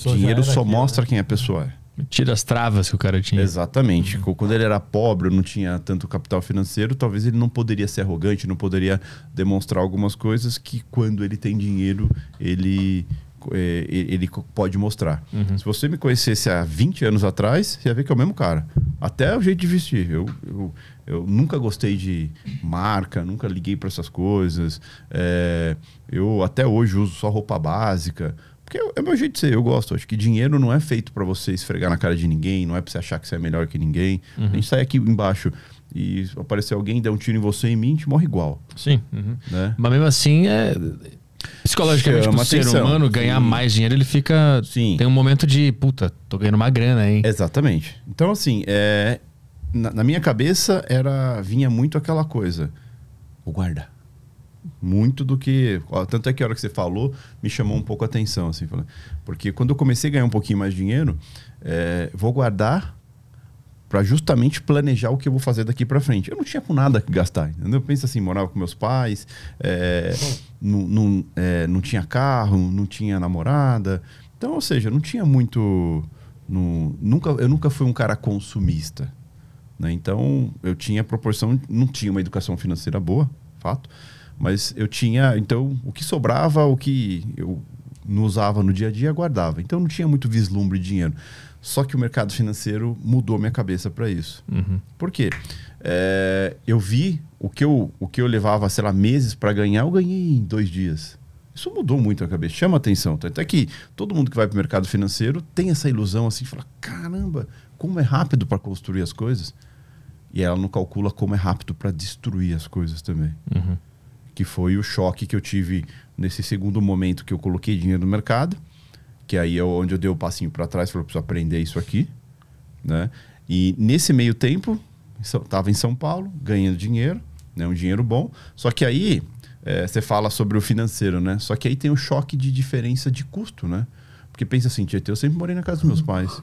Dinheiro só aquilo, mostra né? quem a pessoa é. Tira as travas que o cara tinha. Exatamente. Quando ele era pobre, não tinha tanto capital financeiro, talvez ele não poderia ser arrogante, não poderia demonstrar algumas coisas que quando ele tem dinheiro, ele, ele pode mostrar. Se você me conhecesse há 20 anos atrás, você ia ver que é o mesmo cara. Até o jeito de vestir. Eu, eu, eu nunca gostei de marca, nunca liguei para essas coisas. É, eu até hoje uso só roupa básica. Porque é o meu jeito de ser, eu gosto. Acho que dinheiro não é feito para você esfregar na cara de ninguém, não é para você achar que você é melhor que ninguém. A gente sai aqui embaixo e aparecer alguém, der um tiro em você e em mim, a gente morre igual. Sim. uhum. Né? Mas mesmo assim, é... psicologicamente, pro ser atenção. humano ganhar Sim. mais dinheiro, ele fica. Sim. Tem um momento de, puta, tô ganhando uma grana, hein? Exatamente. Então, assim, é, na, na minha cabeça era vinha muito aquela coisa. Vou guardar. Muito do que. ó, tanto é que a hora que você falou, me chamou um pouco a atenção. Assim, falando- porque quando eu comecei a ganhar um pouquinho mais de dinheiro, é, vou guardar para justamente planejar o que eu vou fazer daqui para frente. Eu não tinha com nada que gastar, entendeu? Pensa assim, morava com meus pais, é, não, não, é, não tinha carro, não tinha namorada. Então, ou seja, não tinha muito... nunca, eu nunca fui um cara consumista. né? Então, eu tinha proporção... Não tinha uma educação financeira boa, fato. Mas eu tinha... Então, o que sobrava, o que eu não usava no dia a dia, guardava. Então, não tinha muito vislumbre de dinheiro. Só que o mercado financeiro mudou minha cabeça para isso. Uhum. Por quê? É, eu vi o que eu, o que eu levava, sei lá, meses para ganhar, eu ganhei em dois dias. Isso mudou muito a cabeça, chama atenção. Tanto é que todo mundo que vai para o mercado financeiro tem essa ilusão assim, de falar: caramba, como é rápido para construir as coisas. E ela não calcula como é rápido para destruir as coisas também. Uhum. Que foi o choque que eu tive nesse segundo momento que eu coloquei dinheiro no mercado, que aí é onde eu dei o passinho para trás, falei: preciso aprender isso aqui. Né? E nesse meio tempo, estava em São Paulo, ganhando dinheiro, né? um dinheiro bom. Só que aí é, você fala sobre o financeiro, né? Só que aí tem o choque de diferença de custo, né? Porque pensa assim, Tietê, eu sempre morei na casa dos meus pais.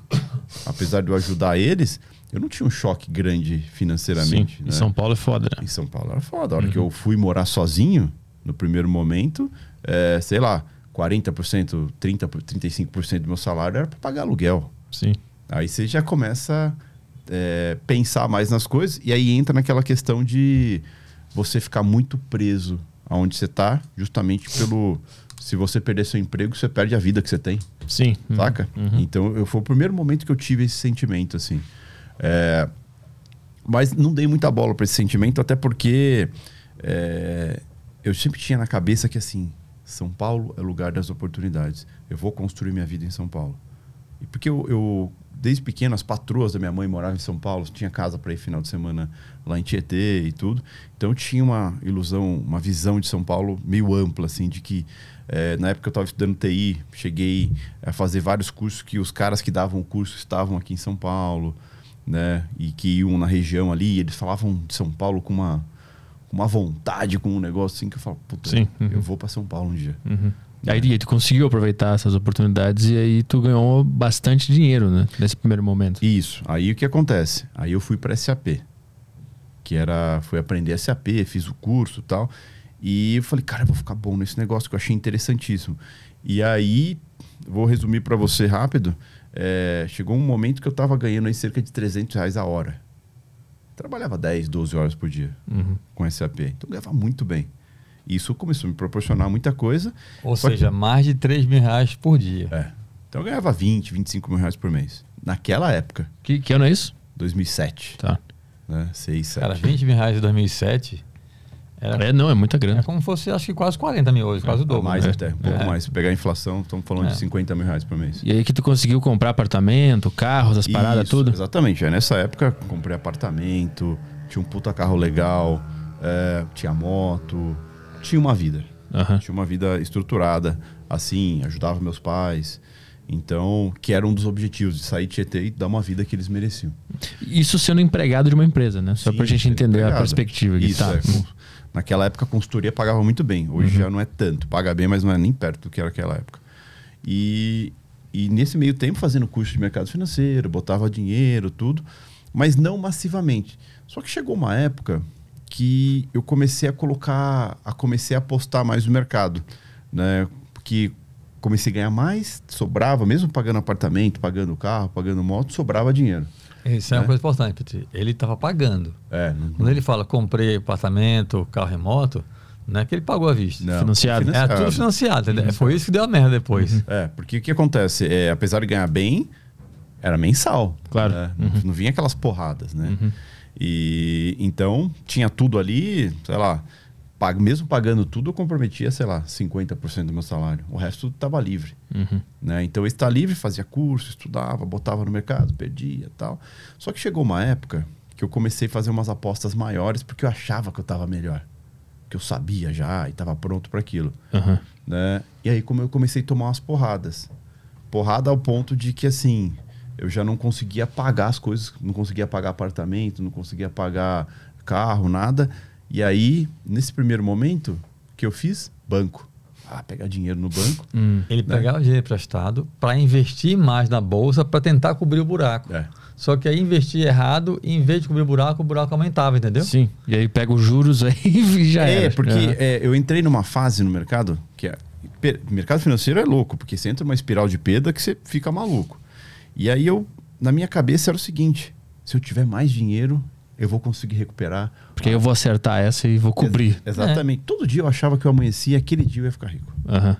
Apesar de eu ajudar eles, eu não tinha um choque grande financeiramente. Sim, né? em São Paulo é foda, né? Em São Paulo era foda. A hora que eu fui morar sozinho, no primeiro momento, é, sei lá, 40%, 30%, 35% do meu salário era para pagar aluguel. Sim. Aí você já começa a é, pensar mais nas coisas e aí entra naquela questão de você ficar muito preso aonde você está, justamente pelo. Se você perder seu emprego, você perde a vida que você tem, Sim. Uhum. saca? Uhum. Então eu, foi o primeiro momento que eu tive esse sentimento, assim. É, mas não dei muita bola para esse sentimento, até porque é, eu sempre tinha na cabeça que, assim, São Paulo é lugar das oportunidades. Eu vou construir minha vida em São Paulo. E porque eu, eu desde pequeno, as patroas da minha mãe moravam em São Paulo, tinha casa para ir final de semana lá em Tietê e tudo. Então eu tinha uma ilusão, uma visão de São Paulo meio ampla, assim, de que é, na época eu estava estudando TI, cheguei a fazer vários cursos que os caras que davam o curso estavam aqui em São Paulo, né? E que iam na região ali, eles falavam de São Paulo com uma, uma vontade, com um negócio assim que eu falo, puta, Sim, uhum. eu vou para São Paulo um dia. Uhum. Aí, aí tu conseguiu aproveitar essas oportunidades e aí tu ganhou bastante dinheiro, né? Nesse primeiro momento. Isso. Aí o que acontece? Aí eu fui para SAP, que era fui aprender SAP, fiz o curso, e tal. E eu falei, cara, eu vou ficar bom nesse negócio que eu achei interessantíssimo. E aí, vou resumir para você rápido. É, chegou um momento que eu estava ganhando aí cerca de 300 reais a hora. Trabalhava 10, 12 horas por dia Uhum. com SAP. Então ganhava muito bem. Isso começou a me proporcionar muita coisa. Ou Só que- seja, mais de 3 mil reais por dia. É. Então eu ganhava 20, 25 mil reais por mês. Naquela época, Que, que ano é isso? 2007. Tá. Né? 6, 7. Cara, 20 mil reais em 2007 era, É, não, é muita grana. como se fosse, acho que quase 40 mil hoje, quase o dobro. mais né? até, um pouco É. mais. Se pegar a inflação, estamos falando É. de 50 mil reais por mês. E aí que tu conseguiu comprar apartamento, carros, as paradas, Isso, tudo? Exatamente. Aí nessa época, comprei apartamento, tinha um puta carro legal, é, tinha moto, tinha uma vida. Tinha uma vida estruturada, assim, ajudava meus pais. Então, que era um dos objetivos, de sair de Tietê e dar uma vida que eles mereciam. Isso sendo empregado de uma empresa, né? Só Sim, pra gente entender a empregado. perspectiva aqui. Isso, tá. é. Naquela época a consultoria pagava muito bem. Hoje Uhum. já não é tanto. Paga bem, mas não é nem perto do que era aquela época. E, e nesse meio tempo fazendo curso de mercado financeiro, botava dinheiro, tudo, mas não massivamente. Só que chegou uma época que eu comecei a colocar, a comecei a apostar mais no mercado, né? Porque comecei a ganhar mais, sobrava, mesmo pagando apartamento, pagando carro, pagando moto, sobrava dinheiro. Isso é uma né? coisa importante. Ele estava pagando. É, Quando ele fala comprei apartamento, carro remoto, não é que ele pagou à vista. não, Financiado. É tudo financiado, entendeu? Foi isso que deu a merda depois. É, porque o que acontece? É, apesar de ganhar bem, era mensal. Claro. né? Não- Não vinha aquelas porradas, né? Uhum. E então tinha tudo ali, sei lá, pag- mesmo pagando tudo, eu comprometia, sei lá, 50% do meu salário. O resto estava livre. Uhum. Né? Então, estar livre, fazia curso, estudava, botava no mercado, perdia tal. Só que chegou uma época que eu comecei a fazer umas apostas maiores porque eu achava que eu estava melhor. Que eu sabia já e estava pronto para aquilo Aham. né? E aí como eu comecei a tomar umas porradas. Porrada ao ponto de que assim, eu já não conseguia pagar as coisas, não conseguia pagar apartamento, não conseguia pagar carro, nada. E aí, nesse primeiro momento, o que eu fiz? Banco. Ah, pegar dinheiro no banco. Hum. Ele pegava dinheiro emprestado para investir mais na bolsa para tentar cobrir o buraco. É. Só que aí investir errado, e em vez de cobrir o buraco, o buraco aumentava, entendeu? Sim. E aí pega os juros aí e já é, era. porque é, eu entrei numa fase no mercado que é. per- Mercado financeiro é louco, porque você entra numa espiral de perda que você fica maluco. E aí eu, na minha cabeça era o seguinte: se eu tiver mais dinheiro, eu vou conseguir recuperar. Porque aí eu vou acertar essa e vou cobrir. Ex- Exatamente. Todo dia eu achava que eu amanhecia, aquele dia eu ia ficar rico. Aham.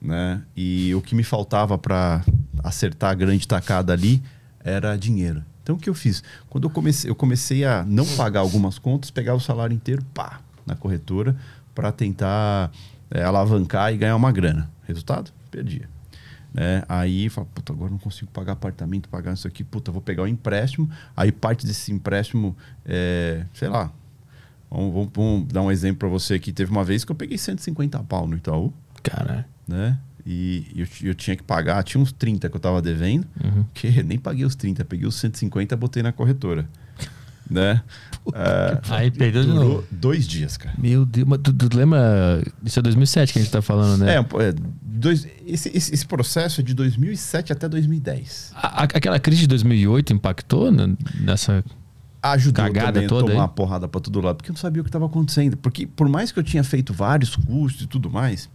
Né? E o que me faltava para acertar a grande tacada ali era dinheiro. Então o que eu fiz? Quando eu comecei, eu comecei a não pagar algumas contas, pegar o salário inteiro, pá, na corretora, para tentar é, alavancar e ganhar uma grana. Resultado? Perdia. Né? Aí eu falo, puta, agora não consigo pagar apartamento, pagar isso aqui, puta, vou pegar o empréstimo. Aí parte desse empréstimo, é, sei lá, vamos, vamos- vamos dar um exemplo para você aqui. Teve uma vez que eu peguei 150 pau no Itaú Cara. né? E eu, eu tinha que pagar, tinha uns 30 que eu tava devendo, Uhum. que nem paguei os 30, peguei os 150 e botei na corretora. Né? É, Aí perdeu de durou novo. dois dias, cara. Meu Deus, mas tu, tu lembra? Isso é 2007 que a gente tá falando, né? É, é, dois, esse, esse, esse processo é de 2007 até 2010. A- a- aquela crise de 2008 impactou nessa. ajudou Cagada também a toda tomar aí. porrada pra todo lado, porque eu não sabia o que estava acontecendo. Porque por mais que eu tinha feito vários cursos e tudo mais,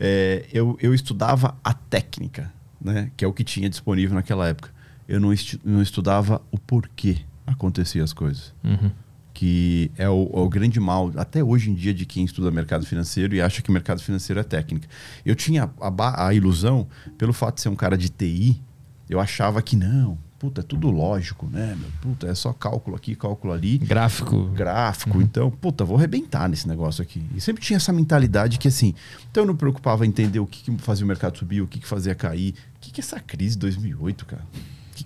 é, eu, eu estudava a técnica, né? Que é o que tinha disponível naquela época. Eu não, esti- não estudava o porquê aconteciam as coisas. Uhum. Que é o, é o grande mal, até hoje em dia, de quem estuda mercado financeiro e acha que mercado financeiro é técnica. Eu tinha a, a ilusão, pelo fato de ser um cara de TI, eu achava que não, puta, é tudo lógico, né? meu? Puta, é só cálculo aqui, cálculo ali Gráfico. gráfico, então, puta, vou arrebentar nesse negócio aqui. E sempre tinha essa mentalidade que, assim, então eu não me preocupava em entender o que, que fazia o mercado subir, o que, que fazia cair. O que, que é essa crise de 2008, cara?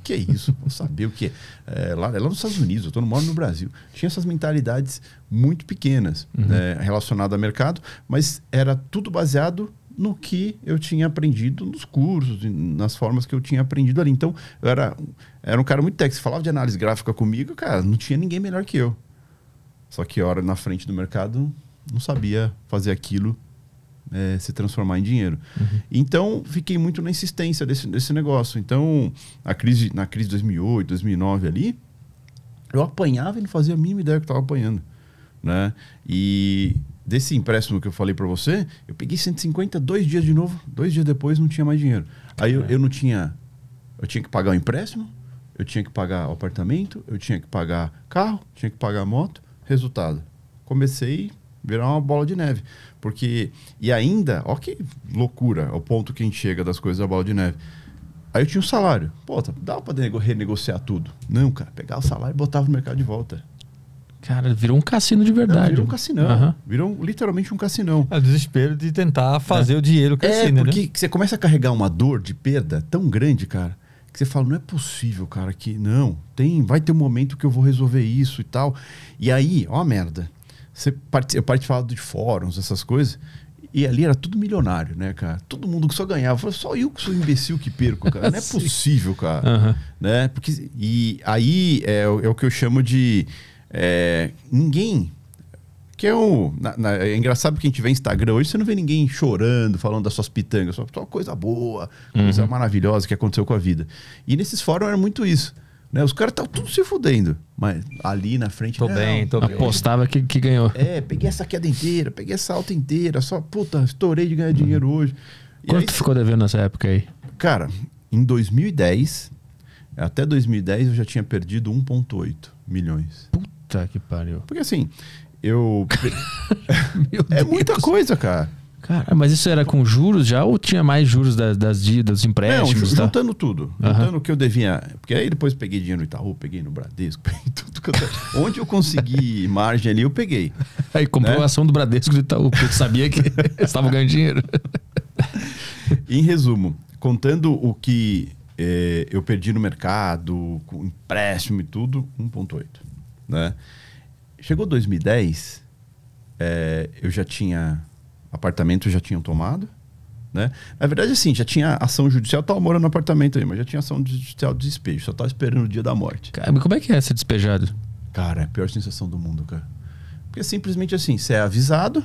Que, é isso? Vou saber o que é. É, lá, é lá nos Estados Unidos, eu tô, não moro no Brasil. Tinha essas mentalidades muito pequenas né, relacionadas ao mercado, mas era tudo baseado no que eu tinha aprendido nos cursos, nas formas que eu tinha aprendido ali. Então, eu era, era um cara muito técnico. Se falava de análise gráfica comigo, cara, não tinha ninguém melhor que eu. Só que a hora na frente do mercado não sabia fazer aquilo eh, se transformar em dinheiro. Então fiquei muito na insistência desse, desse negócio. Então a crise, na crise de 2008, 2009 ali, eu apanhava e não fazia a mínima ideia que estava apanhando, né? E desse empréstimo que eu falei para você, eu peguei 150 dois dias de novo, dois dias depois não tinha mais dinheiro. Aí eu, eu não tinha, eu tinha que pagar o empréstimo, eu tinha que pagar o apartamento, eu tinha que pagar carro, tinha que pagar moto. Resultado, comecei virar uma bola de neve. Porque, e ainda, ó que loucura, o ponto que a gente chega das coisas da bola de neve. Aí eu tinha um salário. Pô, tá- dava pra nego- renegociar tudo. Não, cara, pegava o salário e botava no mercado de volta. Cara, virou um cassino de Não, verdade. virou um cassinão. Aham. Virou literalmente um cassinão. É o desespero de tentar fazer o dinheiro crescer, É, né? porque você começa a carregar uma dor de perda tão grande, cara, que você fala, não é possível, cara, que não, tem, vai ter um momento que eu vou resolver isso e tal. E aí, ó a merda. Você parti- eu participava de fóruns, essas coisas, e ali era tudo milionário, né, cara? Todo mundo que só ganhava. Falei, só eu que sou imbecil que perco, cara. Não é possível, cara. Aham. Né? Porque, e aí é, o- é o que eu chamo de é, ninguém que é o. na- na- é engraçado que a gente vê Instagram hoje, você não vê ninguém chorando, falando das suas pitangas, só, só coisa boa, coisa maravilhosa que aconteceu com a vida. E nesses fóruns era muito isso. Né? Os caras estavam tudo se fudendo. Mas ali na frente. Tô não, bem, tô bem. Apostava que, que ganhou. É, peguei essa queda inteira, peguei essa alta inteira, só, puta, estourei de ganhar dinheiro hoje. E Quanto aí, ficou devendo nessa época aí? Cara, em 2010, até 2010 eu já tinha perdido 1,8 milhões. Puta que pariu. Porque assim, eu. Meu é Deus. muita coisa, cara. Cara, mas isso era com juros já ou tinha mais juros das, das dívidas, dos Não, empréstimos? ju- tá? juntando tudo. Aham. Juntando o que eu devia. Porque aí depois peguei dinheiro no Itaú, peguei no Bradesco, peguei tudo. que eu- Onde eu consegui margem ali, eu peguei. Aí comprou né? a ação do Bradesco do Itaú, porque tu sabia que estavam ganhando dinheiro. Em resumo, contando o que eh, eu perdi no mercado, com empréstimo e tudo, 1,8. Né? Chegou 2010, eh, eu já tinha. Apartamento já tinham tomado. Né? Na verdade, assim, já tinha ação judicial, estava morando no apartamento aí, mas já tinha ação judicial de despejo, só estava esperando o dia da morte. Cara, mas como é que é ser despejado? Cara, é a pior sensação do mundo, cara. Porque é simplesmente assim, você é avisado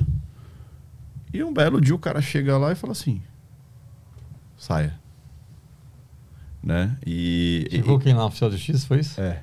e um belo dia o cara chega lá e fala assim: saia. Né? E. Chegou e, quem lá, oficial de justiça, foi isso? É.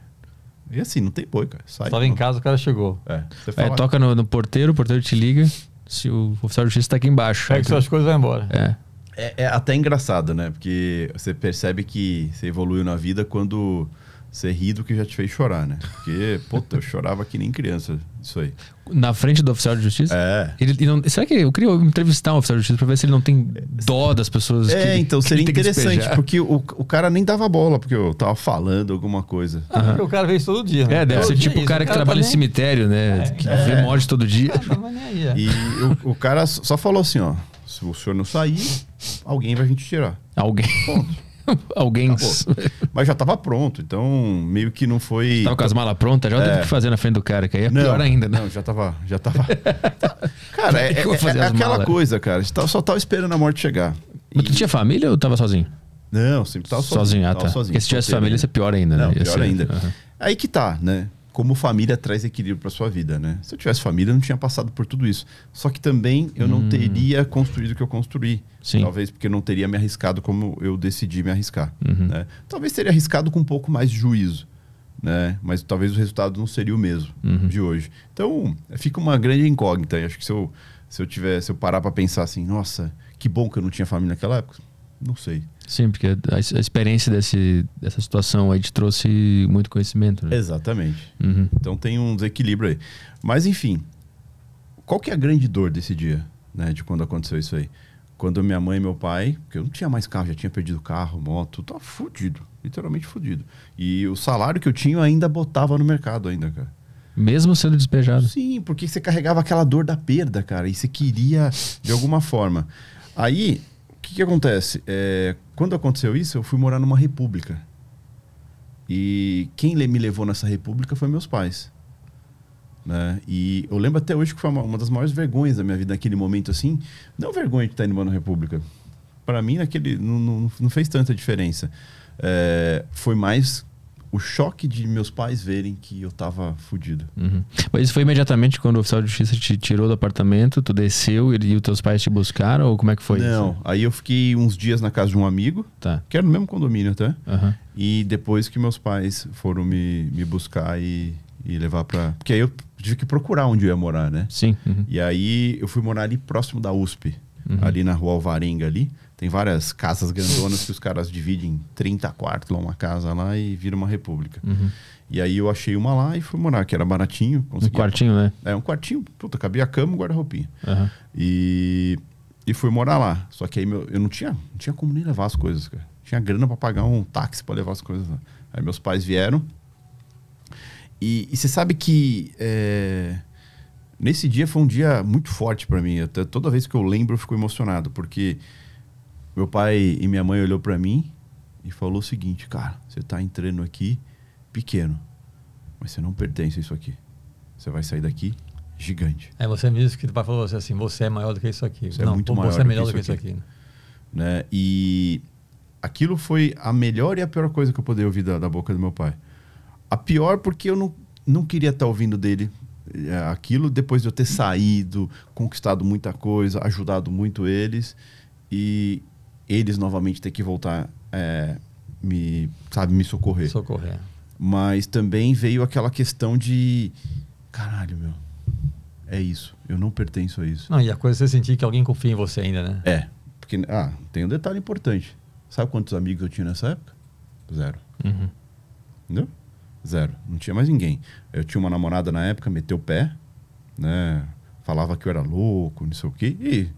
E assim, não tem boi, cara. Sai. Estava em casa, o cara chegou. É. Você É, fala, toca no, no porteiro, o porteiro te liga. Se o oficial de justiça está aqui embaixo. Pega suas coisas e vai embora. É. É, é até engraçado, né? Porque você percebe que você evoluiu na vida quando você ri do que já te fez chorar, né? Porque, puta, eu chorava que nem criança. Isso aí. Na frente do oficial de justiça? É. Ele, ele não, será que eu queria entrevistar um oficial de justiça para ver se ele não tem dó das pessoas? É, que- então que seria interessante, despejar? porque o, o cara nem dava bola, porque eu tava falando alguma coisa. Ah, porque o cara vê isso todo dia. né? É, deve Todo ser tipo o isso, cara que trabalha em tá nem- cemitério, né? É, que é. vê morte todo dia. Ah, não vai nem aí, é. E o, o cara só falou assim, ó, se o senhor não sair, alguém vai vir te tirar. Alguém. Ponto. Alguém. Mas já tava pronto, então meio que não foi... Tava com as malas prontas, já É. teve que fazer na frente do cara, que aí é Não, pior ainda, né? Não, já tava. Já tava. cara, é, é- fazer é as aquela malas? coisa, cara. A tava- só tava esperando a morte chegar. Mas tu tinha família ou tava sozinho? Não, sempre tava sozinho. sozinho, ah, tá. sozinho, Porque se tivesse família, ainda. isso é pior ainda, né? Não, Ia pior ser- ainda. Aham. Aí que tá, né? Como família traz equilíbrio para sua vida, né? Se eu tivesse família, eu não tinha passado por tudo isso. Só que também eu não teria construído o que eu construí. Sim. Talvez porque eu não teria me arriscado como eu decidi me arriscar. Uhum. Né? Talvez teria arriscado com um pouco mais de juízo. Né? Mas talvez o resultado não seria o mesmo Uhum. de hoje. Então, fica uma grande incógnita. E acho que se eu, se eu tiver, se eu parar para pensar assim, nossa, que bom que eu não tinha família naquela época, não sei. Sim, porque a, a experiência desse, dessa situação aí te trouxe muito conhecimento, né? Exatamente. Uhum. Então tem um desequilíbrio aí. Mas enfim, qual que é a grande dor desse dia, né? De quando aconteceu isso aí? Quando minha mãe e meu pai, porque eu não tinha mais carro, já tinha perdido carro, moto, tava fudido, literalmente fudido. E o salário que eu tinha eu ainda botava no mercado ainda, cara. Mesmo sendo despejado. Sim, porque você carregava aquela dor da perda, cara, e você queria de alguma forma. Aí, que, que acontece? É, quando aconteceu isso, eu fui morar numa república. E quem me levou nessa república foi meus pais. Né? E eu lembro até hoje que foi uma, uma das maiores vergonhas da minha vida naquele momento assim. Não vergonha de estar indo numa república. Para mim, naquele não, não, não fez tanta diferença. É, foi mais o choque de meus pais verem que eu tava fudido. Uhum. Mas isso foi imediatamente quando o oficial de justiça te tirou do apartamento, tu desceu e, e os teus pais te buscaram? Ou como é que foi Não, isso? aí eu fiquei uns dias na casa de um amigo, Tá. que era no mesmo condomínio até. Aham. E depois que meus pais foram me, me buscar e, e levar pra. Porque aí eu tive que procurar onde eu ia morar, né? Sim. uhum. E aí eu fui morar ali próximo da USP, Uhum. ali na rua Alvarenga ali. Tem várias casas grandonas que os caras dividem em 30 quartos lá, uma casa lá e vira uma república. Uhum. E aí eu achei uma lá e fui morar, que era baratinho. Um quartinho, né? É, um quartinho. Puta, cabia a cama e guarda-roupinha. Aham. E, e fui morar lá. Só que aí meu- eu não tinha, não tinha como nem levar as coisas, cara. Tinha grana pra pagar um táxi pra levar as coisas lá. Aí meus pais vieram. E, e você sabe que é, nesse dia foi um dia muito forte pra mim. Até toda vez que eu lembro eu fico emocionado, porque meu pai e minha mãe olhou pra mim e falou o seguinte, cara, você tá entrando aqui pequeno, mas você não pertence a isso aqui. Você vai sair daqui gigante. É, você me disse que o pai falou assim, você é maior do que isso aqui. Você é Não, muito pô, maior você é melhor do que isso aqui. aqui. né? E aquilo foi a melhor e a pior coisa que eu poderia ouvir da, da boca do meu pai. A pior porque eu não, não queria estar ouvindo dele é, aquilo depois de eu ter saído, conquistado muita coisa, ajudado muito eles e eles novamente ter que voltar é, me sabe me socorrer. Socorrer. Mas também veio aquela questão de caralho meu é isso eu não pertenço a isso Não, e a coisa é você sentir que alguém confia em você ainda, né? é, porque ah, tem um detalhe importante. Sabe quantos amigos eu tinha nessa época? Zero. Uhum. Entendeu? Zero. Não tinha mais ninguém. Eu tinha uma namorada na época, meteu o pé, né? Falava que eu era louco, não sei o quê. E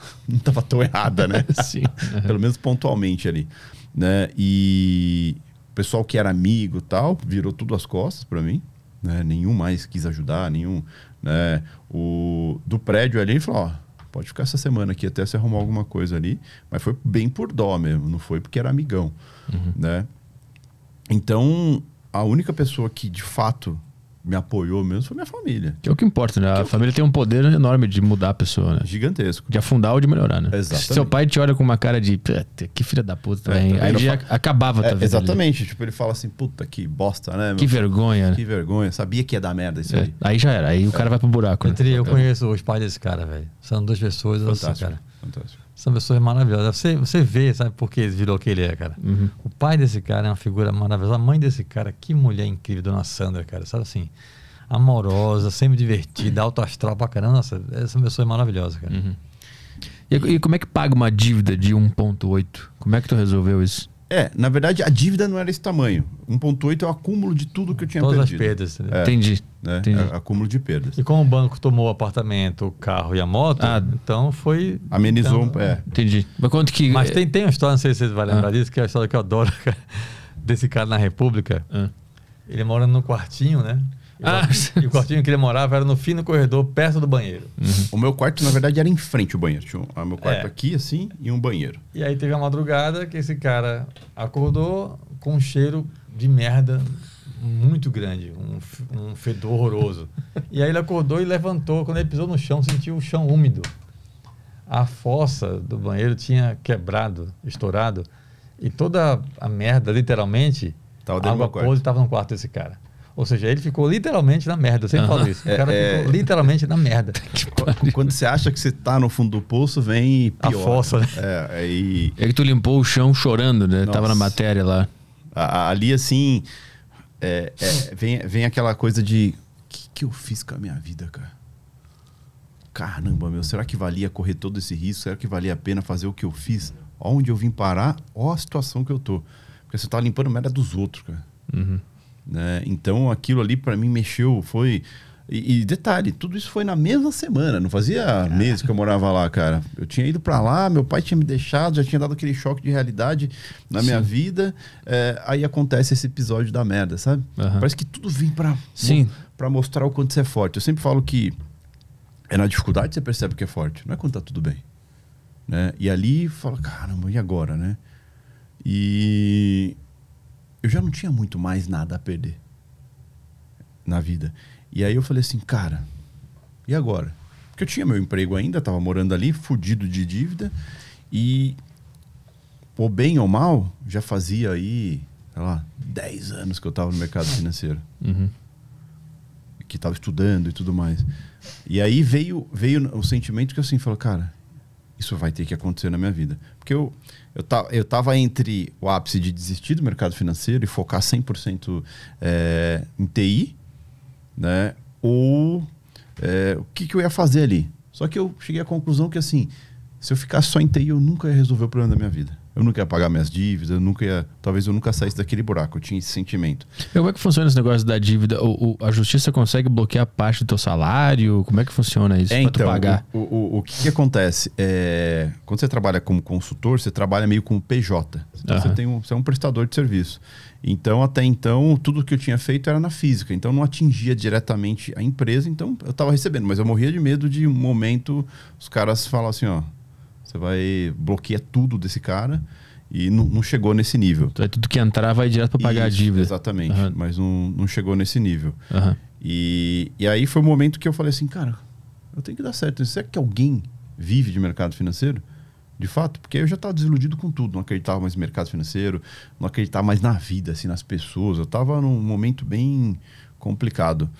não tava tão errada, né? Sim. Pelo menos pontualmente ali. Né? E o pessoal que era amigo tal, virou tudo as costas para mim. Né? Nenhum mais quis ajudar, nenhum. Né? O, do prédio ali, ele falou: ó, pode ficar essa semana aqui até você arrumar alguma coisa ali. Mas foi bem por dó mesmo, não foi porque era amigão. Né? Então, a única pessoa que de fato me apoiou mesmo foi minha família. Que é o que importa, né? A família tem um poder enorme de mudar a pessoa, né? Gigantesco. De afundar ou de melhorar, né? Exatamente. Se seu pai te olha com uma cara de "Puta, que filha da puta, É, também. tá aí já acabava a tua É, vida ali. exatamente. Tipo, ele fala assim: puta que bosta, né? Que vergonha, né? Que vergonha, sabia que ia dar merda isso É, aí. aí já era, aí o cara vai pro buraco. né? Entre eu conheço os pais desse cara, velho. São duas pessoas, assim, Fantástico. cara. Fantástico. São pessoas maravilhosas. Você, você vê, sabe por que ele virou o que ele é, cara? Uhum. O pai desse cara é uma figura maravilhosa. A mãe desse cara, que mulher incrível, dona Sandra, cara. Sabe assim? Amorosa, sempre divertida, alto astral pra caramba. Nossa, essa pessoa é maravilhosa, cara. Uhum. E, e como é que paga uma dívida de 1.8? Como é que tu resolveu isso? É, na verdade, a dívida não era esse tamanho. 1,8 é o acúmulo de tudo que eu tinha Todas as perdido. perdas. entendeu? É. Entendi. Né? Entendi. É, acúmulo de perdas. E como o banco tomou o apartamento, o carro e a moto, Ah. então foi. Amenizou. então- é. Entendi. Mas quanto que. Mas tem, tem uma história, não sei se você vai lembrar Ah. disso, que é a história que eu adoro, cara, desse cara na República. Ah. Ele mora no quartinho, né? E o Ah. quartinho- E o quartinho que ele morava era no fim do corredor, perto do banheiro. O meu quarto, na verdade, era em frente ao banheiro. Tinha o meu quarto É. aqui, assim, e um banheiro. E aí teve uma madrugada que esse cara acordou com um cheiro de merda muito grande, um, um fedor horroroso. E aí ele acordou e levantou. Quando ele pisou no chão, sentiu o chão úmido. A fossa do banheiro tinha quebrado, estourado. E toda a merda, literalmente, Tava a água podre estava no quarto desse cara. Ou seja, ele ficou literalmente na merda. Eu sempre falo isso. O cara É, ficou literalmente na merda. Quando você acha que você tá no fundo do poço, vem e A fossa, né? É, aí É que tu limpou o chão chorando, né? Tava na Nossa. matéria lá. a- a- ali assim é, é, vem, vem aquela coisa de o que, que eu fiz com a minha vida, cara? Caramba, meu, será que valia correr todo esse risco? Será que valia a pena fazer o que eu fiz? Onde eu vim parar? Ó a situação que eu tô. Porque você tá limpando merda dos outros, cara. Né? Então aquilo ali pra mim mexeu, foi. E, e detalhe, tudo isso foi na mesma semana, não fazia meses que eu morava lá, cara. Eu tinha ido pra lá, meu pai tinha me deixado, já tinha dado aquele choque de realidade na minha vida. É, aí acontece esse episódio da merda, sabe? Aham. Parece que tudo vem pra, Sim. pra mostrar o quanto você é forte. Eu sempre falo que é na dificuldade que você percebe que é forte, não é quando tá tudo bem. Né? E ali fala, caramba, e agora, né? E eu já não tinha muito mais nada a perder na vida. E aí eu falei assim, cara, e agora? Porque eu tinha meu emprego ainda, tava morando ali, fudido de dívida, e ou bem ou mal, já fazia aí, sei lá, 10 anos que eu tava no mercado financeiro Uhum. que estava estudando e tudo mais. E aí veio veio o sentimento que eu assim, falou, cara, isso vai ter que acontecer na minha vida. Porque eu eu tava, eu tava entre o ápice de desistir do mercado financeiro e focar 100% é, em TI, né? Ou é, o que, que eu ia fazer ali. Só que eu cheguei à conclusão que assim, se eu ficasse só em TI, eu nunca ia resolver o problema da minha vida. Eu nunca ia pagar minhas dívidas, eu nunca ia, talvez eu nunca saísse daquele buraco. Eu tinha esse sentimento. E como é que funciona esse negócio da dívida? O, o- a justiça consegue bloquear parte do teu salário? Como é que funciona isso É, tu então, pagar? O, o, o que, que acontece? É, quando você trabalha como consultor, você trabalha meio como PJ. Então Aham. você, tem um, você é um prestador de serviço. Então, até então, tudo que eu tinha feito era na física. Então, não atingia diretamente a empresa. Então, eu estava recebendo. Mas eu morria de medo de um momento os caras falam assim, ó... Você vai bloquear tudo desse cara e não, não chegou nesse nível. Então, é tudo que entrar vai direto pra pagar Isso, a dívida. Exatamente. Aham. Mas não, não chegou nesse nível. Aham. E, e aí foi o momento que eu falei assim, cara, eu tenho que dar certo. Será que alguém vive de mercado financeiro? De fato, porque eu já estava desiludido com tudo, não acreditava mais no mercado financeiro, não acreditava mais na vida, assim, nas pessoas. Eu estava num momento bem complicado.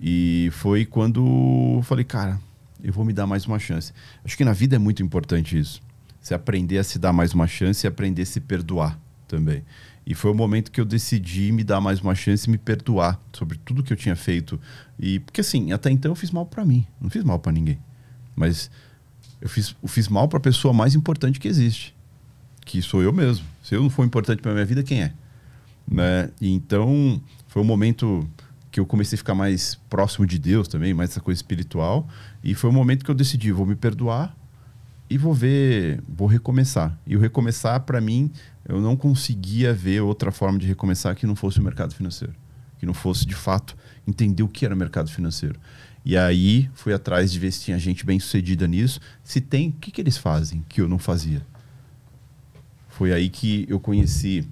E foi quando eu falei, cara, eu vou me dar mais uma chance. Acho que na vida é muito importante isso. Você aprender a se dar mais uma chance e aprender a se perdoar também. E foi o momento que eu decidi me dar mais uma chance e me perdoar sobre tudo que eu tinha feito. E porque assim, até então eu fiz mal para mim, não fiz mal para ninguém. Mas eu fiz, eu fiz mal para a pessoa mais importante que existe, que sou eu mesmo. Se eu não for importante para minha vida, quem é? Né? E então foi um momento que eu comecei a ficar mais próximo de Deus também, mais essa coisa espiritual. E foi o momento que eu decidi, vou me perdoar e vou ver, vou recomeçar. E o recomeçar, para mim, eu não conseguia ver outra forma de recomeçar que não fosse o mercado financeiro. Que não fosse, de fato, entender o que era o mercado financeiro. E aí fui atrás de ver se tinha gente bem sucedida nisso. Se tem, o que, que eles fazem que eu não fazia? Foi aí que eu conheci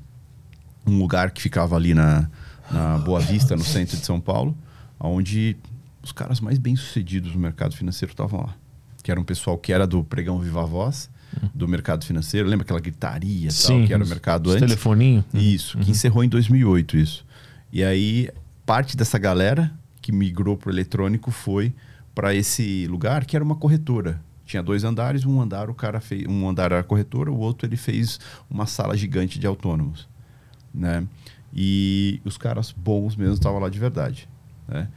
um lugar que ficava ali na, na Boa Vista, no centro de São Paulo, onde os caras mais bem sucedidos no mercado financeiro estavam lá. Que era um pessoal que era do pregão Viva Voz, do mercado financeiro. Lembra aquela gritaria e tal, que era o mercado os antes? telefoninho. Isso, que encerrou em 2008 isso. E aí, parte dessa galera que migrou para o eletrônico foi para esse lugar que era uma corretora. Tinha dois andares, um andar o cara fez, um andar era a corretora, o outro ele fez uma sala gigante de autônomos, né? E os caras bons mesmo estavam lá de verdade, né?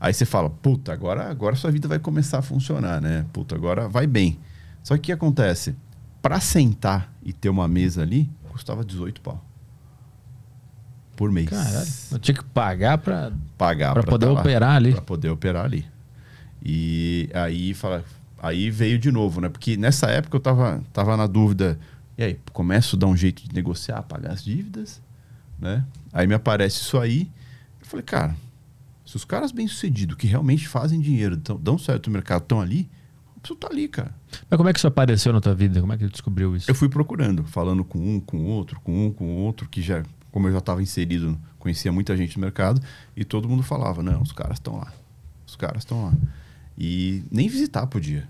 Aí você fala, puta, agora agora sua vida vai começar a funcionar, né? Puta, agora vai bem. Só que o que acontece? Para sentar e ter uma mesa ali, custava 18 pau por mês. Caralho. Eu tinha que pagar pra. Pagar Pra poder tá lá, operar ali. Pra poder operar ali. E aí fala, aí veio de novo, né? Porque nessa época eu tava, tava na dúvida, e aí, começo a dar um jeito de negociar, pagar as dívidas, né? Aí me aparece isso aí. Eu falei, cara, se os caras bem-sucedidos que realmente fazem dinheiro, tão, dão certo no mercado, estão ali, eu preciso estar ali, cara. Mas como é que isso apareceu na tua vida? Como é que tu descobriu isso? Eu fui procurando, falando com um, com outro, com um, com outro, que já, como eu já estava inserido, conhecia muita gente no mercado, e todo mundo falava, não, os caras estão lá. Os caras estão lá. E nem visitar podia.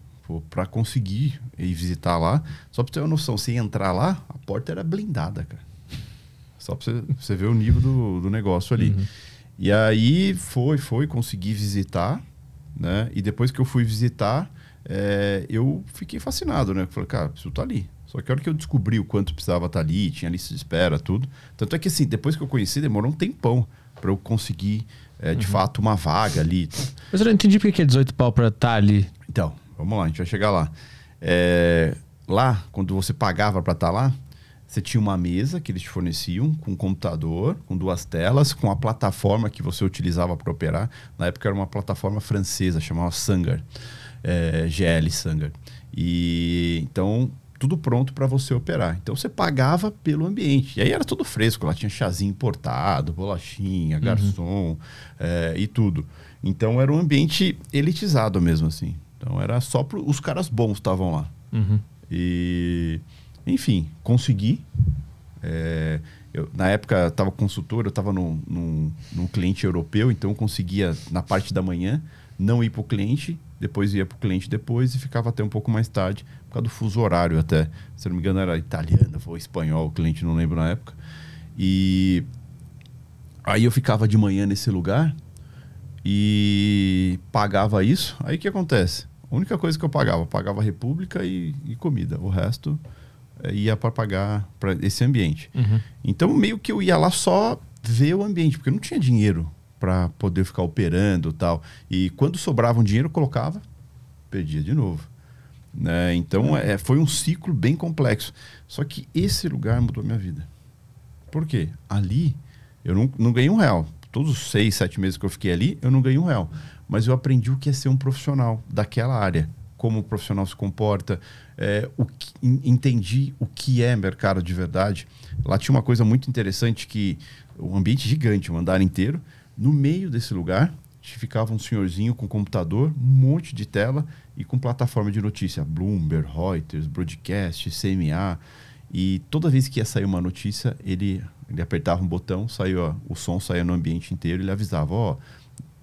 Para conseguir ir visitar lá, só para ter uma noção, se entrar lá, a porta era blindada, cara. Só para você, você ver o nível do, do negócio ali. E aí foi, foi, consegui visitar, né? E depois que eu fui visitar, é, eu fiquei fascinado, né? Falei, cara, preciso estar ali. Só que a hora que eu descobri o quanto precisava estar ali, tinha lista de espera, tudo. Tanto é que, assim, depois que eu conheci, demorou um tempão para eu conseguir, é, de fato, uma vaga ali. Mas eu não entendi porque que é 18 pau para estar ali. Então, vamos lá, a gente vai chegar lá. É, lá, quando você pagava para estar lá, você tinha uma mesa que eles te forneciam, com um computador, com duas telas, com a plataforma que você utilizava para operar. Na época era uma plataforma francesa, chamava Sangar, é, GL Sangar. E então tudo pronto para você operar. Então você pagava pelo ambiente. E aí era tudo fresco, lá tinha chazinho importado, bolachinha, uhum. garçom é, e tudo. Então era um ambiente elitizado mesmo assim. Então era só pro, os caras bons estavam lá. Uhum. E enfim, consegui. É, eu, na época estava consultor, eu estava num, num, num cliente europeu, então eu conseguia na parte da manhã não ir para o cliente depois ia para o cliente depois e ficava até um pouco mais tarde, por causa do fuso horário até. Se não me engano, era italiano ou espanhol, o cliente não lembro na época. E aí eu ficava de manhã nesse lugar e pagava isso. Aí o que acontece? A única coisa que eu pagava, pagava república e, e comida. O resto ia para pagar para esse ambiente. Uhum. Então meio que eu ia lá só ver o ambiente, porque eu não tinha dinheiro para poder ficar operando tal. E quando sobrava um dinheiro, colocava, perdia de novo. Né? Então é, foi um ciclo bem complexo. Só que esse lugar mudou minha vida. Por quê? Ali eu não, não ganhei um real. Todos os seis, sete meses que eu fiquei ali, eu não ganhei um real. Mas eu aprendi o que é ser um profissional daquela área. Como o profissional se comporta, é, o que, entendi o que é mercado de verdade. Lá tinha uma coisa muito interessante que um ambiente gigante, um andar inteiro, no meio desse lugar ficava um senhorzinho com computador, um monte de tela e com plataforma de notícia, Bloomberg, Reuters, Broadcast, CMA. E toda vez que ia sair uma notícia, ele, ele apertava um botão, saiu, o som saía no ambiente inteiro, ele avisava, ó, oh,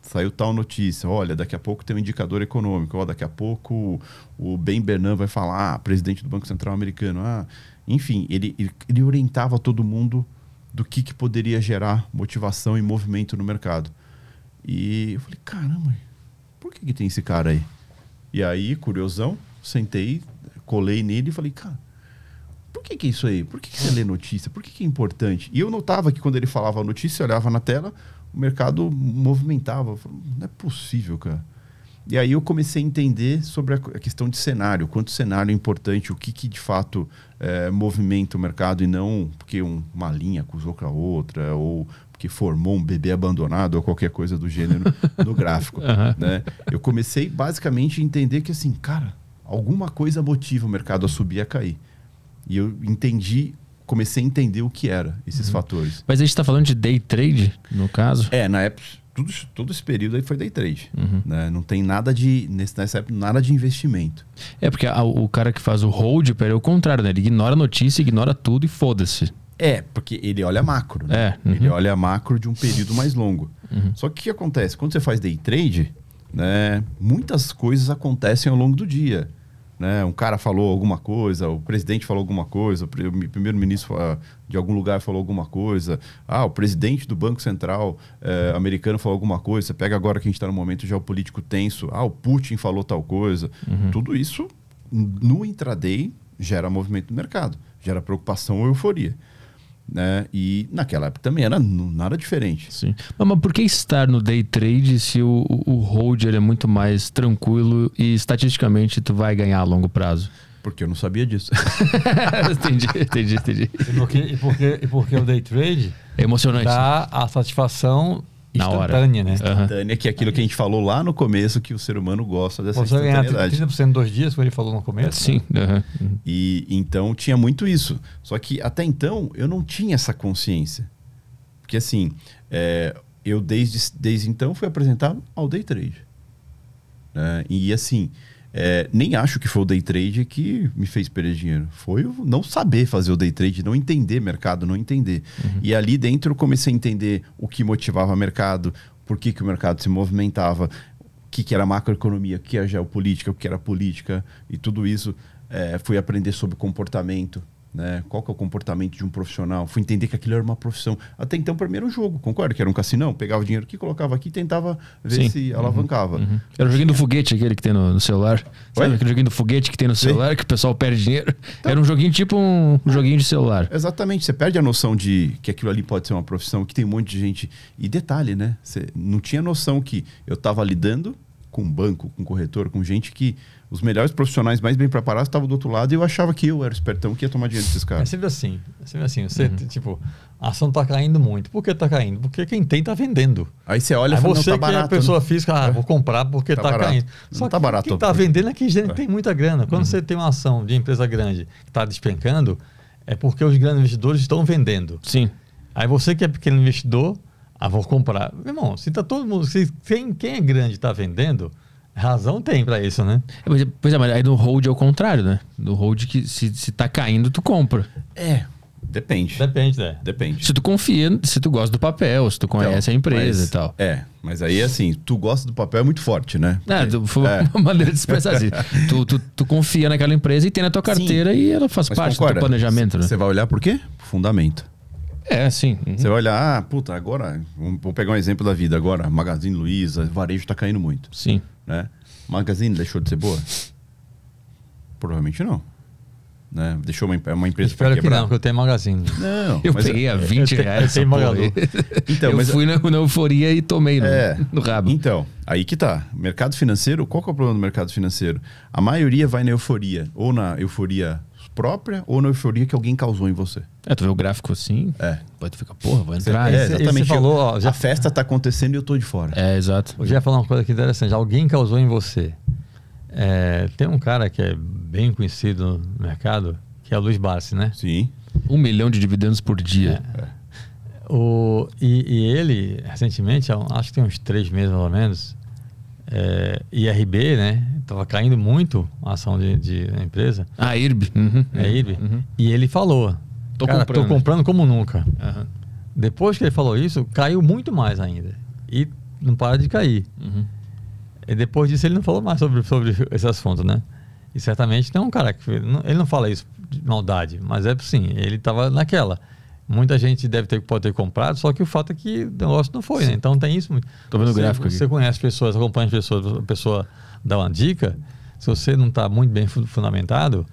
saiu tal notícia, olha, daqui a pouco tem um indicador econômico, ó, daqui a pouco o Ben Bernanke vai falar, ah, presidente do Banco Central americano, ah, enfim, ele, ele, ele orientava todo mundo do que, que poderia gerar motivação e movimento no mercado. E eu falei, caramba, por que, que tem esse cara aí? E aí, curiosão, sentei, colei nele e falei, cara, por que, que é isso aí? Por que, que você lê notícia? Por que, que é importante? E eu notava que quando ele falava a notícia, eu olhava na tela, o mercado movimentava. Falei, não é possível, cara. E aí eu comecei a entender sobre a questão de cenário, quanto cenário é importante, o que, que de fato é, movimenta o mercado e não porque um, uma linha acusou com a outra, ou porque formou um bebê abandonado ou qualquer coisa do gênero no gráfico. Uhum. Né? Eu comecei basicamente a entender que assim, cara, alguma coisa motiva o mercado a subir e a cair. E eu entendi comecei a entender o que era esses uhum. fatores. Mas a gente está falando de day trade, no caso? É, na época tudo, todo esse período aí foi day trade. Uhum. Né? Não tem nada de, nessa época, nada de investimento. É, porque a, o cara que faz o hold, é o contrário, né? Ele ignora a notícia, ignora tudo e foda-se. É, porque ele olha macro, né? É, uhum. Ele olha macro de um período mais longo. Uhum. Só que o que acontece? Quando você faz day trade, né, muitas coisas acontecem ao longo do dia. Né? Um cara falou alguma coisa, o presidente falou alguma coisa, o primeiro-ministro de algum lugar falou alguma coisa, ah, o presidente do Banco Central eh, americano falou alguma coisa. Você pega agora que a gente está num momento geopolítico tenso, ah, o Putin falou tal coisa. Uhum. Tudo isso no intraday gera movimento no mercado, gera preocupação ou euforia. Né? E naquela época também era nada diferente. Sim. Mas, mas por que estar no day trade se o, o hold é muito mais tranquilo e estatisticamente tu vai ganhar a longo prazo? Porque eu não sabia disso. entendi, entendi, entendi. E porque, e porque, e porque o day trade é emocionante. dá a satisfação na hora. né? Instantânea, que é aquilo que a gente falou lá no começo, que o ser humano gosta dessa Você instantaneidade. Você 30% em dois dias, como ele falou no começo. Sim. Uhum. E então tinha muito isso. Só que até então eu não tinha essa consciência. Porque assim, é, eu desde, desde então fui apresentado ao day trade. Né? E assim, é, nem acho que foi o day trade que me fez perder dinheiro. Foi o não saber fazer o day trade, não entender mercado, não entender. Uhum. E ali dentro eu comecei a entender o que motivava o mercado, por que, que o mercado se movimentava, o que, que era macroeconomia, o que era geopolítica, o que era política e tudo isso. É, fui aprender sobre comportamento. Né? Qual que é o comportamento de um profissional? Fui entender que aquilo era uma profissão. Até então, primeiro um jogo, concorda? Que era um cassinão, pegava o dinheiro aqui, colocava aqui e tentava ver Sim. se alavancava. Uhum. Era o joguinho do foguete, aquele que tem no, no celular. Sabe Oi? aquele joguinho do foguete que tem no celular, que o pessoal perde dinheiro? Era um joguinho tipo um joguinho de celular. Exatamente, você perde a noção de que aquilo ali pode ser uma profissão, que tem um monte de gente. E detalhe, né? Você não tinha noção que eu estava lidando com um banco, com um corretor, com gente que os melhores profissionais mais bem preparados estavam do outro lado e eu achava que eu era o espertão que ia tomar dinheiro desses É caras. sempre assim. É sempre assim. Você, tipo, a ação tá caindo muito. Por que tá caindo? Porque quem tem tá vendendo. Aí você olha e fala, não, você tá que é a barato. pessoa né? física, ah, vou comprar porque Tá tá, barato. caindo. Não Só tá que barato. quem tá vendendo é que gente É. tem muita grana. Quando você tem uma ação de empresa grande que está despencando, é porque os grandes investidores estão vendendo. Sim. Aí você que é pequeno investidor, ah, vou comprar. Meu irmão, se tá todo mundo, se quem, quem é grande está vendendo, razão tem para isso, né? É, mas- Pois é, mas aí no hold é o contrário, né? No hold que se, se tá caindo, tu compra. É, depende. Depende, né? Depende. Se tu confia, se tu gosta do papel, se tu conhece Então, a empresa mas- e tal. É, mas aí assim, tu gosta do papel é muito forte, né? Porque- tu- foi é. uma maneira de expressar assim. Tu, tu, tu confia naquela empresa e tem na tua carteira e ela faz Mas parte do concorda? teu planejamento, né? Você vai olhar por quê? Fundamento. É, sim. Uhum. Você vai olhar, ah, puta, agora, vamos vamos pegar um exemplo da vida agora, Magazine Luiza, varejo tá caindo muito, Sim. Né? Magazine deixou de ser boa? Provavelmente não. Né? Deixou uma, uma empresa Espero que não, que eu tenho magazine. Não, Eu mas peguei a 20 eu te- reais. eu aí. Então, eu mas- fui na, na euforia e tomei no, É. no rabo. Então, aí que tá. Mercado financeiro, qual que é o problema do mercado financeiro? A maioria vai na euforia, ou na euforia própria, ou na euforia que alguém causou em você. É, tu vê o gráfico assim, É. pode ficar, porra, vou entrar. é, né? esse- exatamente. você falou, ó, já- A festa tá acontecendo e eu tô de fora. É, exato. Eu já ia falar uma coisa aqui interessante. Alguém causou em você. É, tem um cara que é bem conhecido no mercado, que é o Luiz Barsi, né? Sim. Um milhão de dividendos por dia. O, e, e ele, recentemente, acho que tem uns três meses mais ou menos, é, IRB, né? Tava caindo muito a ação de, de da empresa. Ah, IRB. Uhum. É IRB. Uhum. E ele falou: Tô cara, comprando." tô comprando como nunca. Aham. Depois que ele falou isso, caiu muito mais ainda. E não para de cair. Uhum. E depois disso ele não falou mais sobre, sobre esse assunto, né? E certamente tem um cara que ele não, fala isso de maldade, mas é assim, ele estava naquela. Muita gente deve ter pode ter comprado, só que o fato é que o negócio não foi, né? Então tem isso. Tô vendo o Você- gráfico aqui. Você conhece pessoas, acompanha as pessoas, a pessoa dá uma dica, se você não está muito bem fu- fundamentado,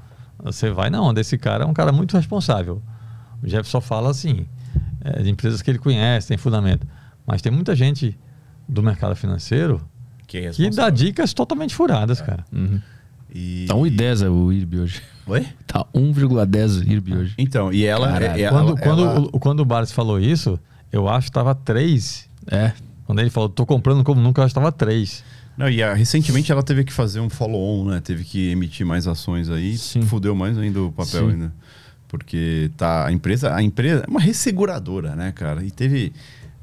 você vai na onda. Esse cara é um cara muito responsável. O Jeff só fala assim, é, de empresas que ele conhece, tem fundamento. Mas tem muita gente do mercado financeiro Que, é que dá dicas totalmente furadas, cara. Uhum. E... Tá 1,10 o IRB hoje. Oi? Tá 1,10 o IRB hoje. Então, e ela... Caralho. é- Quando, ela- quando, ela- o, quando o Barnes falou isso, eu acho que estava 3. É. Quando ele falou, tô comprando como nunca, eu acho que estava 3. Não, e a- recentemente ela teve que fazer um follow-on, né? Teve que emitir mais ações aí. Sim. Fudeu mais ainda o papel Sim. ainda. Porque tá, a empresa, a empresa é uma resseguradora, né, cara? E teve.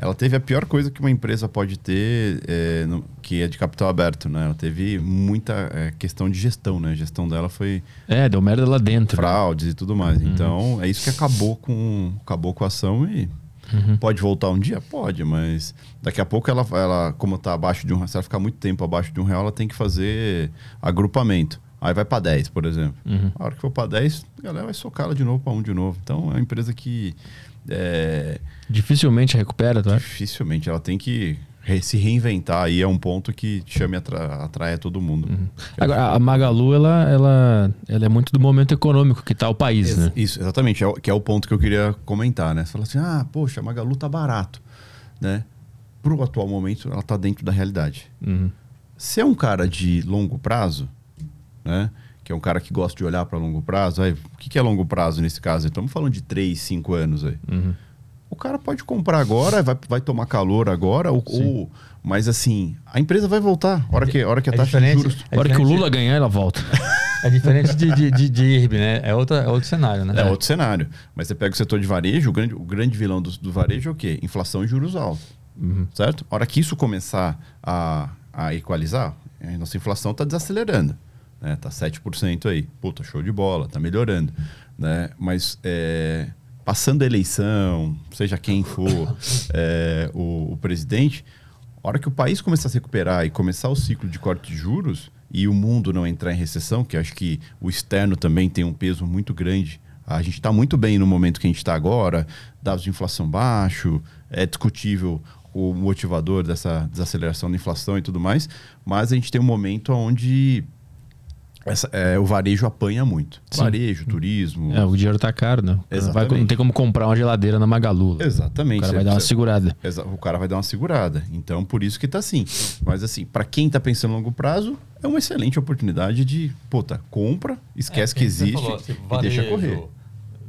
Ela teve a pior coisa que uma empresa pode ter, é, no- que é de capital aberto, né? Ela teve muita é, questão de gestão, né? A gestão dela foi É, deu merda lá dentro. fraudes e tudo mais. Uhum. Então, é isso que acabou com, acabou com a ação e Uhum. pode voltar um dia? Pode, mas daqui a pouco ela, ela como está abaixo de um se ela ficar muito tempo abaixo de um real, ela tem que fazer agrupamento. Aí vai para 10, por exemplo. Uhum. A hora que for para 10, a galera vai socar ela de novo para um de novo. Então, é uma empresa que é, Dificilmente recupera, tá? dificilmente ela tem que se reinventar. Aí é um ponto que chame atra, atrai a todo mundo. Uhum. Agora, a Magalu, ela, ela, ela é muito do momento econômico que tá o país, Ex- né? Isso, exatamente, é o- que é o ponto que eu queria comentar, né? Você fala assim, ah, poxa, a Magalu tá barato, né? Pro atual momento, ela tá dentro da realidade. Uhum. Se é um cara de longo prazo, né? Que é um cara que gosta de olhar para longo prazo, aí, o que, que é longo prazo nesse caso? Estamos falando de 3, 5 anos aí. Uhum. O cara pode comprar agora, vai, vai tomar calor agora, ou, ou- mas assim, a empresa vai voltar. A hora que, a hora que a É taxa de diferente. juros. É A hora que o Lula ganhar, ela volta. É diferente de, de, de, de IRB, né? É, outra, é outro cenário, né? É outro cenário. Mas você pega o setor de varejo, o grande, o grande vilão do, do varejo é o quê? Inflação e juros altos. Uhum. Certo? A hora que isso começar a, a equalizar, a nossa inflação está desacelerando. Né? Tá 7% aí. Puta, show de bola, tá melhorando. Né? Mas é, passando a eleição, seja quem for é, o, o presidente, a hora que o país começar a se recuperar e começar o ciclo de corte de juros e o mundo não entrar em recessão, que acho que o externo também tem um peso muito grande A gente está muito bem no momento que a gente está agora, dados de inflação baixo, é discutível o motivador dessa desaceleração da inflação e tudo mais, mas a gente tem um momento onde essa, é, o varejo apanha muito. Sim. Varejo, turismo. É, o dinheiro tá caro, né? Vai- não tem como comprar uma geladeira na Magalu. Exatamente. O cara vai dar uma segurada. Exa- O cara vai dar uma segurada. Então, por isso que tá assim. Mas assim, para quem tá pensando a longo prazo, é uma excelente oportunidade de, puta, compra, esquece É, que você existe falou, tipo, e deixa varejo, correr.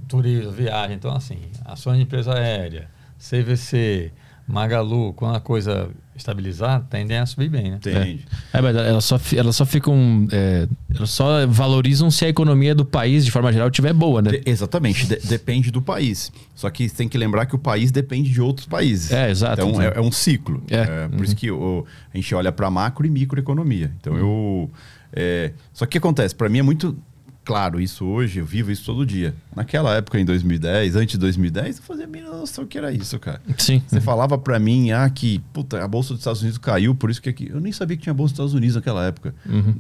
Turismo, viagem. Então, assim, ações de empresa aérea, CVC, Magalu, quando a coisa estabilizar, tendem a subir bem, né? Entende? É, mas elas só, elas só ficam. é, elas só valorizam se a economia do país, de forma geral, estiver boa, né? De- exatamente, de- depende do país. Só que tem que lembrar que o país depende de outros países. É, exato. Então é, é um ciclo. É. É, por isso que o- a gente olha para macro e microeconomia. Então eu. é, só que o que acontece? Para mim é muito claro isso hoje, eu vivo isso todo dia. Naquela época, em 2010, antes de 2010, eu fazia a mínima noção que era isso, cara. Sim. Você falava para mim, ah, que puta, a Bolsa dos Estados Unidos caiu, por isso que aqui. Eu nem sabia que tinha Bolsa dos Estados Unidos naquela época. Uhum.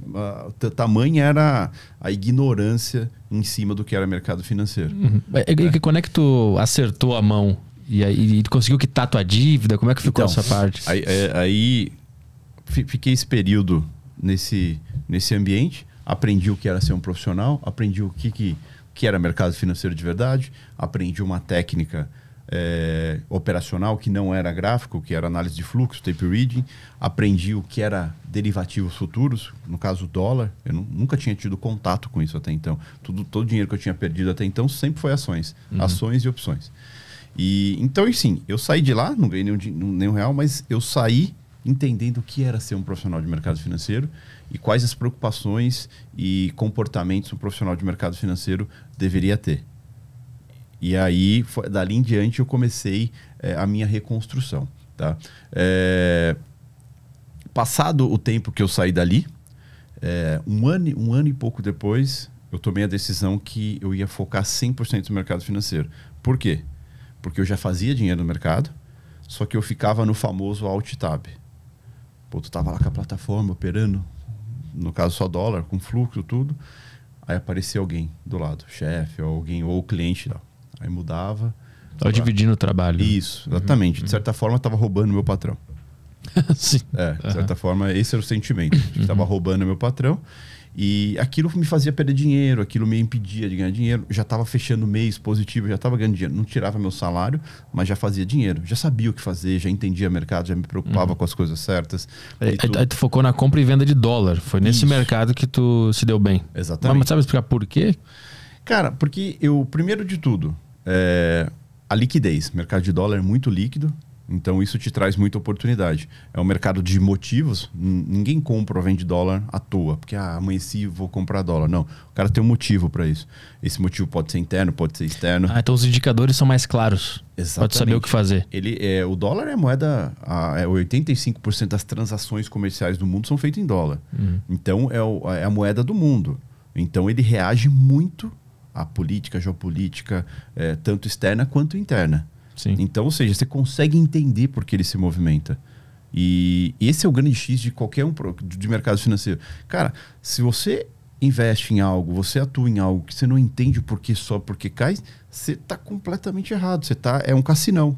T- tamanha era a ignorância em cima do que era mercado financeiro. Uhum. E, e- e quando é que tu acertou a mão? E aí e conseguiu quitar tua dívida? Como é que ficou Então, essa parte? Aí, é, aí fi- fiquei esse período nesse, nesse ambiente, aprendi o que era ser um profissional, aprendi o que, que, que era mercado financeiro de verdade, aprendi uma técnica é, operacional que não era gráfico, que era análise de fluxo, tape reading, aprendi o que era derivativos futuros, no caso dólar, eu nu- nunca tinha tido contato com isso até então. Tudo, todo o dinheiro que eu tinha perdido até então sempre foi ações, ações e opções. E então, assim, eu saí de lá, não ganhei nenhum, nenhum real, mas eu saí entendendo o que era ser um profissional de mercado financeiro e quais as preocupações e comportamentos um profissional de mercado financeiro deveria ter. E aí, foi- dali em diante, eu comecei eh, a minha reconstrução. Tá? Eh, passado o tempo que eu saí dali, eh, um, ano, um ano e pouco depois, eu tomei a decisão que eu ia focar 100% no mercado financeiro. Por quê? Porque eu já fazia dinheiro no mercado, só que eu ficava no famoso alt tab. Pô, tu tava lá com a plataforma operando, no caso só dólar, com fluxo, tudo. Aí aparecia alguém do lado, chefe, ou alguém, ou o cliente. Lá. Aí mudava. Tava dividindo o trabalho. Isso, exatamente. De certa forma, estava roubando meu patrão. Sim. É, de certa forma, esse era o sentimento. Estava roubando meu patrão. E aquilo me fazia perder dinheiro, aquilo me impedia de ganhar dinheiro. Já estava fechando o mês positivo, já estava ganhando dinheiro. Não tirava meu salário, mas já fazia dinheiro. Já sabia o que fazer, já entendia mercado, já me preocupava com as coisas certas. Aí, tudo. aí tu focou na compra e venda de dólar. Foi nesse Isso. mercado que tu se deu bem. Exatamente. Mas sabe explicar por quê? Cara, porque eu, primeiro de tudo, é, a liquidez. O mercado de dólar é muito líquido, então isso te traz muita oportunidade. É um mercado de motivos. Ninguém compra ou vende dólar à toa, porque ah, amanheci vou comprar dólar. Não, o cara tem um motivo para isso. Esse motivo pode ser interno, pode ser externo. Ah, então os indicadores são mais claros. Pode Exatamente. saber o que fazer. Ele, é, o dólar é a moeda. A, é 85% das transações comerciais do mundo são feitas em dólar. Então é, o- é a moeda do mundo. Então ele reage muito à política, geopolítica, é, tanto externa quanto interna. Sim. Então, ou seja, você consegue entender por que ele se movimenta. E esse é o grande X de qualquer um de mercado financeiro. Cara, se você investe em algo, você atua em algo que você não entende por que só porque cai, você está completamente errado. Você tá, é um cassinão.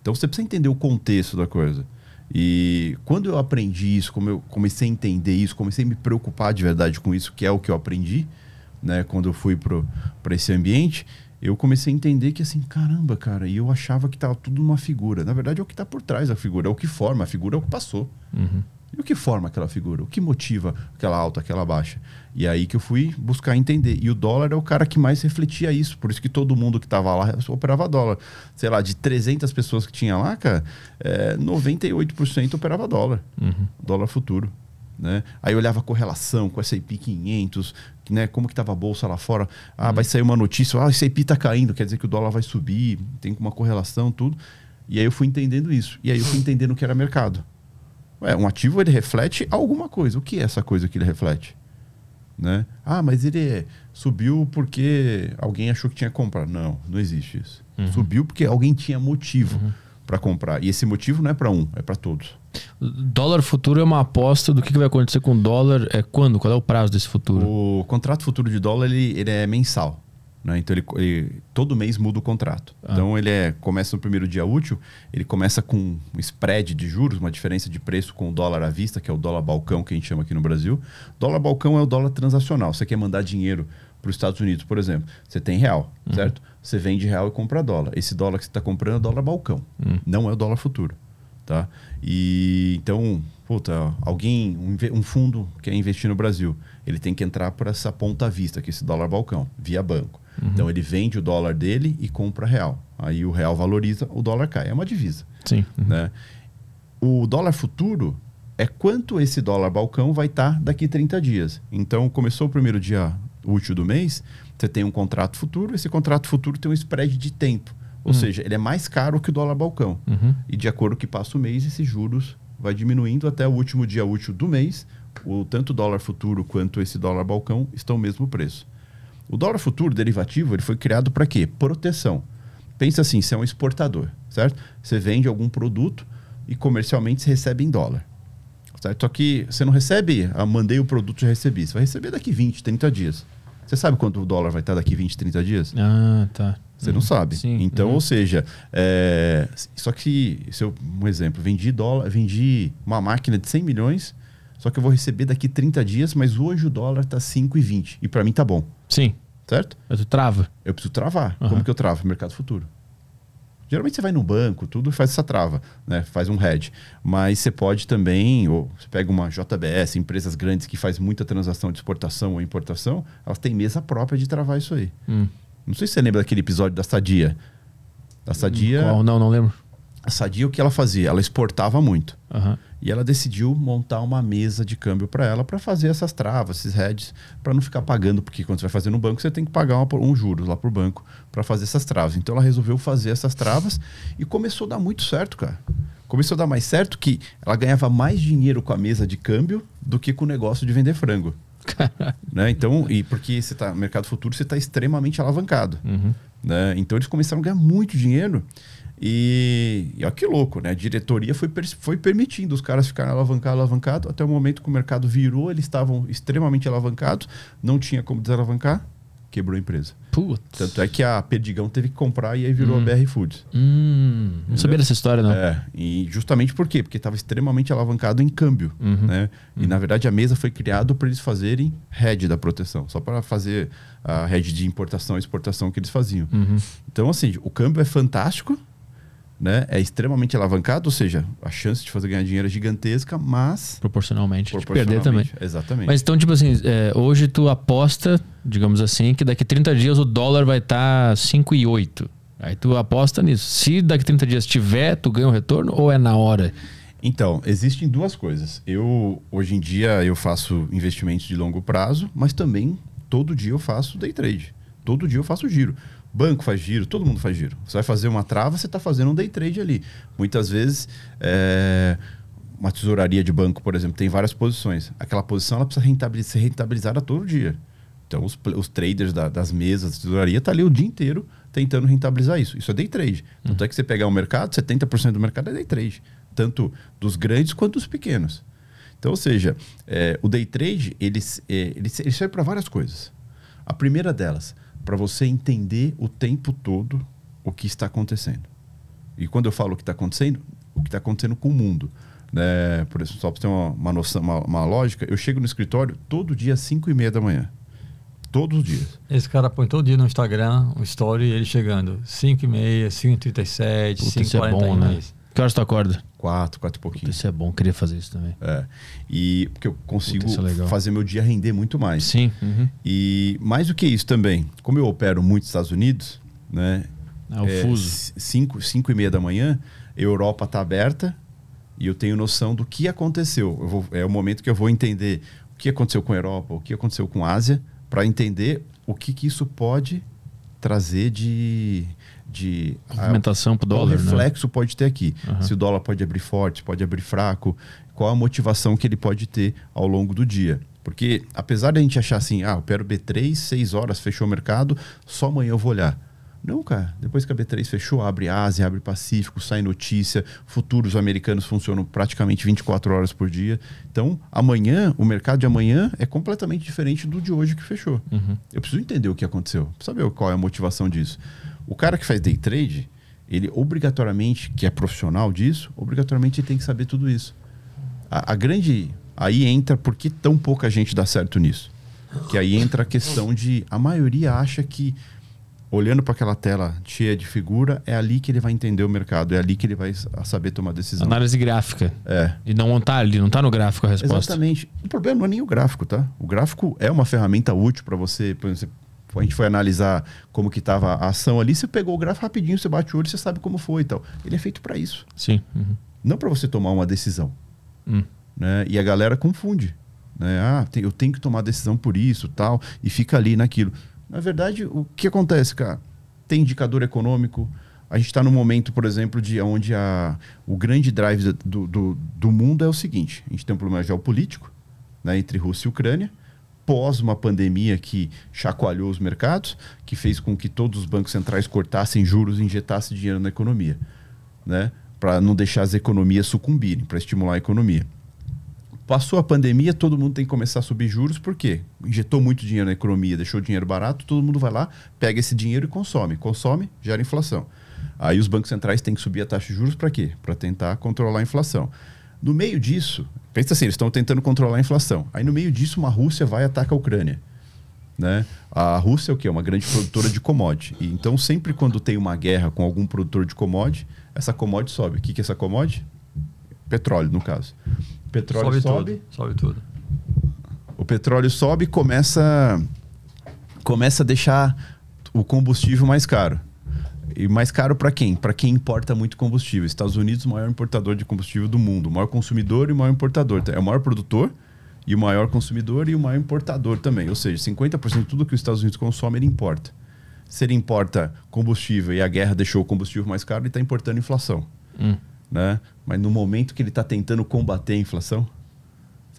Então você precisa entender o contexto da coisa. E quando eu aprendi isso, como eu comecei a entender isso, comecei a me preocupar de verdade com isso, que é o que eu aprendi, né, quando eu fui para esse ambiente, eu comecei a entender que assim, caramba, cara, e eu achava que estava tudo numa figura. Na verdade, é o que está por trás da figura, é o que forma, a figura é o que passou. Uhum. E o que forma aquela figura? O que motiva aquela alta, aquela baixa? E aí que eu fui buscar entender. E o dólar é o cara que mais refletia isso. Por isso que todo mundo que estava lá operava dólar. Sei lá, de 300 pessoas que tinha lá, cara, é, 98% operava dólar. Uhum. Dólar futuro. Né? Aí eu olhava a correlação com o S&P 500, né? como que estava a bolsa lá fora. Ah, vai sair uma notícia, ah, o S&P está caindo, quer dizer que o dólar vai subir, tem uma correlação, tudo. E aí eu fui entendendo isso. E aí eu fui entendendo o que era mercado. Ué, um ativo ele reflete alguma coisa. O que é essa coisa que ele reflete? Né? Ah, mas ele subiu porque alguém achou que tinha que comprar. Não, não existe isso. Subiu porque alguém tinha motivo para comprar. E esse motivo não é para um, é para todos. Dólar futuro é uma aposta do que que vai acontecer com o dólar. É quando? Qual é o prazo desse futuro? O contrato futuro de dólar ele, ele é mensal. Né? Então ele, ele- todo mês muda o contrato. Ah. Então ele é, começa no primeiro dia útil, ele começa com um spread de juros, uma diferença de preço com o dólar à vista, que é o dólar balcão que a gente chama aqui no Brasil. Dólar balcão é o dólar transacional. Você quer mandar dinheiro para os Estados Unidos, por exemplo, você tem real, certo? Você vende real e compra dólar. Esse dólar que você está comprando é o dólar balcão, não é o dólar futuro, tá? E então, puta, alguém, um, um fundo quer investir no Brasil, ele tem que entrar por essa ponta à vista, que é esse dólar balcão, via banco. Então ele vende o dólar dele e compra real. Aí o real valoriza, o dólar cai. É uma divisa Sim. né? O dólar futuro é quanto esse dólar balcão vai estar daqui 30 dias. Então, começou o primeiro dia útil do mês, você tem um contrato futuro, esse contrato futuro tem um spread de tempo. Ou seja, ele é mais caro que o dólar balcão. Uhum. E de acordo que passa o mês, esses juros vai diminuindo até o último dia útil do mês. O, tanto o dólar futuro quanto esse dólar balcão estão o mesmo preço. O dólar futuro derivativo ele foi criado para quê? Proteção. Pensa assim, você é um exportador, certo? Você vende algum produto e comercialmente você recebe em dólar. Certo? Só que você não recebe, ah, mandei o produto e já recebi. Você vai receber daqui 20, 30 dias. Você sabe quanto o dólar vai estar daqui 20, 30 dias? Ah, tá. Você não sabe. Sim. Então, Uhum. ou seja, é, só que, se eu, um exemplo, vendi dólar, vendi uma máquina de 100 milhões, só que eu vou receber daqui 30 dias, mas hoje o dólar tá 5,20 e para mim tá bom, Sim. certo? Mas tu trava. Eu preciso travar. Aham. Como que eu travo? Mercado futuro. Geralmente você vai no banco, tudo faz essa trava, né? Faz um hedge. Mas você pode também, ou você pega uma JBS, empresas grandes que faz muita transação de exportação ou importação, elas têm mesa própria de travar isso aí. Hum. Não sei se você lembra daquele episódio da Sadia. Da Sadia, Qual? Não, não lembro. a Sadia o que ela fazia? Ela exportava muito. Aham. E ela decidiu montar uma mesa de câmbio para ela para fazer essas travas, esses hedges, para não ficar pagando, porque quando você vai fazer no banco, você tem que pagar uma, um juros lá pro banco para fazer essas travas. Então ela resolveu fazer essas travas e começou a dar muito certo, cara. Começou a dar mais certo que ela ganhava mais dinheiro com a mesa de câmbio do que com o negócio de vender frango. Né? Então, e porque você tá mercado futuro, você está extremamente alavancado. Uhum. né? Então eles começaram a ganhar muito dinheiro. E, e olha que louco, né? A diretoria foi, foi permitindo os caras ficarem alavancados, alavancados, até o momento que o mercado virou, eles estavam extremamente alavancados, não tinha como desalavancar, quebrou a empresa. Putz. Tanto é que a Perdigão teve que comprar e aí virou a BR Foods. Hum, não sabia dessa história, não. É, e justamente por quê? Porque estava extremamente alavancado em câmbio. Uhum. Né? E na verdade a mesa foi criada para eles fazerem hedge da proteção, só para fazer a hedge de importação e exportação que eles faziam. Uhum. Então, assim, o câmbio é fantástico, né? É extremamente alavancado, ou seja, a chance de fazer ganhar dinheiro é gigantesca, mas Proporcionalmente. De perder também. Exatamente. Mas então, tipo assim, é, hoje tu aposta, digamos assim, que daqui 30 dias o dólar vai estar 5,8. Aí tu aposta nisso. Se daqui 30 dias tiver, tu ganha o retorno ou é na hora? Então, existem duas coisas. Eu, hoje em dia, eu faço investimentos de longo prazo, mas também todo dia eu faço day trade. Todo dia eu faço giro. Banco faz giro, todo mundo faz giro. Você vai fazer uma trava, você está fazendo um day trade ali. Muitas vezes, é, uma tesouraria de banco, por exemplo, tem várias posições. Aquela posição ela precisa rentabiliz- ser rentabilizada todo dia. Então, os, os traders da- das mesas tesouraria estão ali o dia inteiro tentando rentabilizar isso. Isso é day trade. Tanto é que você pegar o mercado, 70% do mercado é day trade. Tanto dos grandes quanto dos pequenos. Então, ou seja, é, o day trade, ele, é, ele, ele serve para várias coisas. A primeira delas, para você entender o tempo todo o que está acontecendo. E quando eu falo o que está acontecendo, o que está acontecendo com o mundo. Né? Por isso, só para ter uma, uma noção, uma, uma lógica, eu chego no escritório todo dia às 5 e meia da manhã. Todos os dias. Esse cara põe todo dia no Instagram um story ele chegando 5 e meia, 5 e 37, Puta, 5 isso e é bom, né? 42. Que horas tu acorda? Quatro, quatro e Puta, pouquinho. isso é bom, queria fazer isso também. É. E porque eu consigo Puta, é fazer meu dia render muito mais. Sim. uhum. E mais do que isso também, como eu opero muito nos Estados Unidos, né? Ah, o fuso. 5 cinco e meia da manhã, a Europa está aberta e eu tenho noção do que aconteceu. Eu vou- é o momento que eu vou entender o que aconteceu com a Europa, o que aconteceu com a Ásia, para entender o que, que isso pode trazer de. De Movimentação pro qual dólar, né? reflexo pode ter aqui. Aham. Se o dólar pode abrir forte, pode abrir fraco, qual a motivação que ele pode ter ao longo do dia. Porque apesar de a gente achar assim, ah, eu opero B3, 6 horas, fechou o mercado, só amanhã eu vou olhar. Não, cara. Depois que a B3 fechou, abre Ásia, abre Pacífico, sai notícia, futuros americanos funcionam praticamente 24 horas por dia. Então, amanhã, o mercado de amanhã é completamente diferente do de hoje que fechou. Uhum. Eu preciso entender o que aconteceu, saber qual é a motivação disso. O cara que faz day trade, ele obrigatoriamente, que é profissional disso, obrigatoriamente ele tem que saber tudo isso. A, a grande. Aí entra por que tão pouca gente dá certo nisso. Que aí entra a questão de. A maioria acha que olhando para aquela tela cheia de figura, é ali que ele vai entender o mercado, é ali que ele vai saber tomar decisão. Análise gráfica. É. E não tá ali, não tá no gráfico a resposta. Exatamente. O problema não é nem o gráfico, tá? O gráfico é uma ferramenta útil para você, por exemplo, a gente foi analisar como que estava a ação ali, você pegou o gráfico rapidinho, você bate o olho, você sabe como foi e tal. Ele é feito para isso. Sim. Uhum. Não para você tomar uma decisão. Hum. Né? E a galera confunde. Né? Ah, tem, eu tenho que tomar decisão por isso tal, e fica ali naquilo. Na verdade, o que acontece, cara? Tem indicador econômico. A gente está no momento, por exemplo, de onde a, o grande drive do, do, do, mundo é o seguinte: a gente tem um problema geopolítico né, entre Rússia e Ucrânia, pós uma pandemia que chacoalhou os mercados, que fez com que todos os bancos centrais cortassem juros e injetassem dinheiro na economia, né, para não deixar as economias sucumbirem, para estimular a economia. Passou a pandemia, todo mundo tem que começar a subir juros, por quê? Injetou muito dinheiro na economia, deixou dinheiro barato, todo mundo vai lá, pega esse dinheiro e consome. Consome, gera inflação. Aí os bancos centrais têm que subir a taxa de juros para quê? Para tentar controlar a inflação. No meio disso, pensa assim, eles estão tentando controlar a inflação. Aí no meio disso, uma Rússia vai e ataca a Ucrânia. Né? A Rússia é o quê? Uma grande produtora de commodity. E então, sempre quando tem uma guerra com algum produtor de commodity, essa commodity sobe. O que, que é essa commodity? Petróleo, no caso petróleo sobe, sobe. Tudo, sobe tudo. O petróleo sobe e começa, começa a deixar o combustível mais caro. E mais caro para quem? Para quem importa muito combustível. Estados Unidos, o maior importador de combustível do mundo. O maior consumidor e o maior importador. É o maior produtor e o maior consumidor e o maior importador também. Ou seja, 50% de tudo que os Estados Unidos consome, ele importa. Se ele importa combustível e a guerra deixou o combustível mais caro, ele está importando inflação. Hum né? Mas no momento que ele está tentando combater a inflação,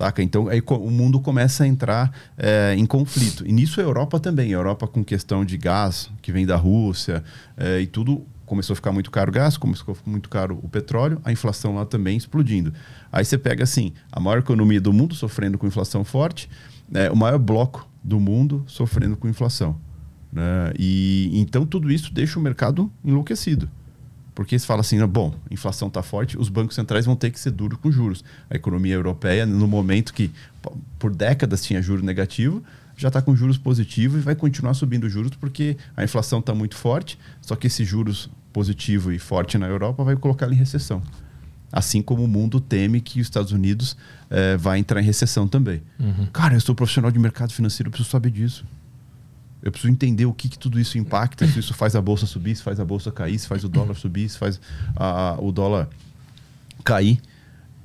saca? Então aí o mundo começa a entrar é, em conflito. E nisso a Europa também. A Europa com questão de gás que vem da Rússia é, e tudo começou a ficar muito caro o gás, começou a ficar muito caro o petróleo, a inflação lá também explodindo. Aí você pega assim, a maior economia do mundo sofrendo com inflação forte, é, o maior bloco do mundo sofrendo com inflação. Né? E então tudo isso deixa o mercado enlouquecido. Porque se fala assim, bom, a inflação está forte, os bancos centrais vão ter que ser duros com juros. A economia europeia, no momento que por décadas tinha juro negativo, já está com juros positivos e vai continuar subindo juros porque a inflação está muito forte, só que esse juros positivo e forte na Europa vai colocar ela em recessão. Assim como o mundo teme que os Estados Unidos eh, vai entrar em recessão também. Uhum. Cara, eu sou profissional de mercado financeiro, eu preciso saber disso. Eu preciso entender o que, que tudo isso impacta, se isso faz a bolsa subir, se faz a bolsa cair, se faz o dólar subir, se faz a, o dólar cair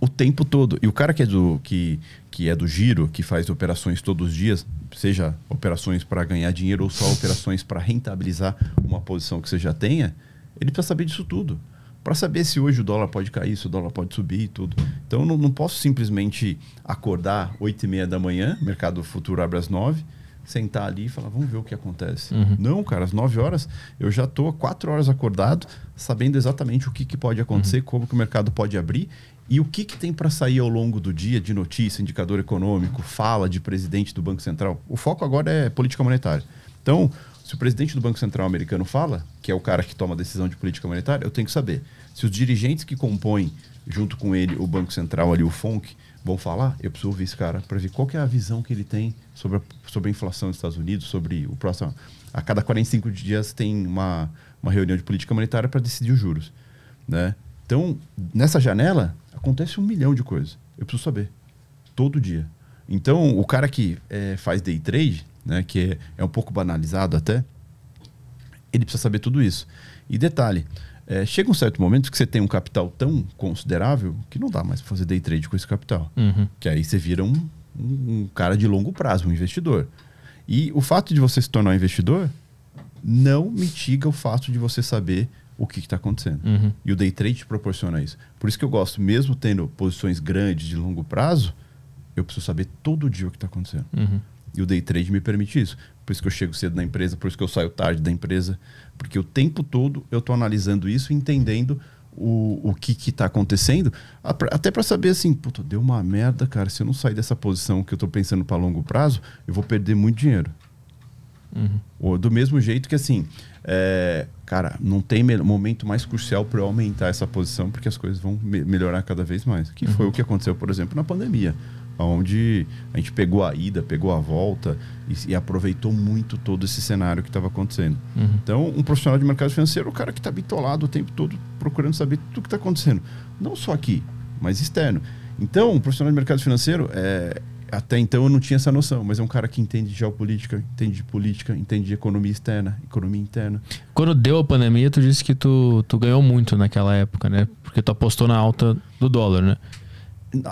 o tempo todo. E o cara que é do que, que é do giro, que faz operações todos os dias, seja operações para ganhar dinheiro ou só operações para rentabilizar uma posição que você já tenha, ele precisa saber disso tudo. Para saber se hoje o dólar pode cair, se o dólar pode subir e tudo. Então não, não posso simplesmente acordar 8 e meia da manhã, mercado futuro abre às 9 sentar ali e falar, vamos ver o que acontece. Uhum. Não, cara, às 9 horas eu já estou 4 horas acordado, sabendo exatamente o que, que pode acontecer, uhum. como que o mercado pode abrir e o que, que tem para sair ao longo do dia de notícia, indicador econômico, fala de presidente do Banco Central. O foco agora é política monetária. Então, se o presidente do Banco Central americano fala, que é o cara que toma a decisão de política monetária, eu tenho que saber. Se os dirigentes que compõem, junto com ele, o Banco Central ali, o FONC, vão falar, eu preciso ouvir esse cara para ver qual é a visão que ele tem sobre a, sobre a inflação dos Estados Unidos, sobre o próximo. A cada 45 dias tem uma, uma reunião de política monetária para decidir os juros. Né? Então, nessa janela, acontece um milhão de coisas. Eu preciso saber. Todo dia. Então, o cara que é, faz day trade, né, que é, é um pouco banalizado até, ele precisa saber tudo isso. E detalhe, é, chega um certo momento que você tem um capital tão considerável que não dá mais para fazer day trade com esse capital. Uhum. Que aí você vira um, um, cara de longo prazo, um investidor. E o fato de você se tornar um investidor não mitiga o fato de você saber o que está acontecendo. Uhum. E o day trade te proporciona isso. Por isso que eu gosto, mesmo tendo posições grandes de longo prazo, eu preciso saber todo dia o que está acontecendo. Uhum. E o day trade me permite isso. Por isso que eu chego cedo na empresa, por isso que eu saio tarde da empresa, porque o tempo todo eu estou analisando isso, entendendo o, o que está acontecendo, até para saber assim, puta, deu uma merda, cara. Se eu não sair dessa posição que eu estou pensando para longo prazo, eu vou perder muito dinheiro. Uhum. Do mesmo jeito que assim, é, cara, não tem momento mais crucial para eu aumentar essa posição, porque as coisas vão me melhorar cada vez mais. Que uhum. foi o que aconteceu, por exemplo, na pandemia onde a gente pegou a ida, pegou a volta e, e aproveitou muito todo esse cenário que estava acontecendo. Uhum. Então, um profissional de mercado financeiro é o cara que está bitolado o tempo todo procurando saber tudo o que está acontecendo. Não só aqui, mas externo. Então, um profissional de mercado financeiro, é, até então eu não tinha essa noção, mas é um cara que entende de geopolítica, entende de política, entende de economia externa, economia interna. Quando deu a pandemia, tu disse que tu, tu ganhou muito naquela época, né? Porque tu apostou na alta do dólar, né?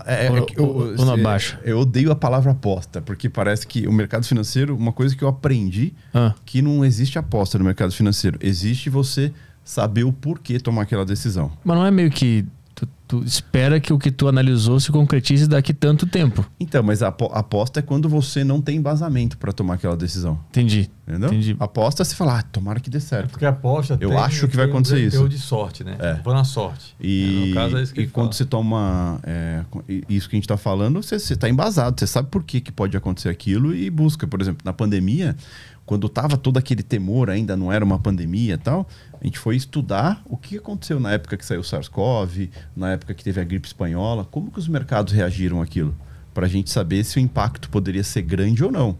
É, é eu, ou na baixa? Eu odeio a palavra aposta, porque parece que o mercado financeiro, uma coisa que eu aprendi, ah. que não existe aposta no mercado financeiro. Existe você saber o porquê tomar aquela decisão. Mas não é meio que Tu, espera que o que tu analisou se concretize daqui tanto tempo. Então, mas a aposta é quando você não tem embasamento para tomar aquela decisão. Entendi. Entendeu? Entendi. Aposta é você falar, ah, tomara que dê certo. É porque aposta Eu tem, acho que vai acontecer um isso. de sorte, né? É. Vou na sorte. E, é, no caso é isso que e quando fala. você toma é, isso que a gente está falando, você está embasado. Você sabe por que, que pode acontecer aquilo e busca. Por exemplo, na pandemia, quando tava todo aquele temor, ainda não era uma pandemia e tal, a gente foi estudar o que aconteceu na época que saiu o SARS-CoV, na época que teve a gripe espanhola, como que os mercados reagiram àquilo, para a gente saber se o impacto poderia ser grande ou não.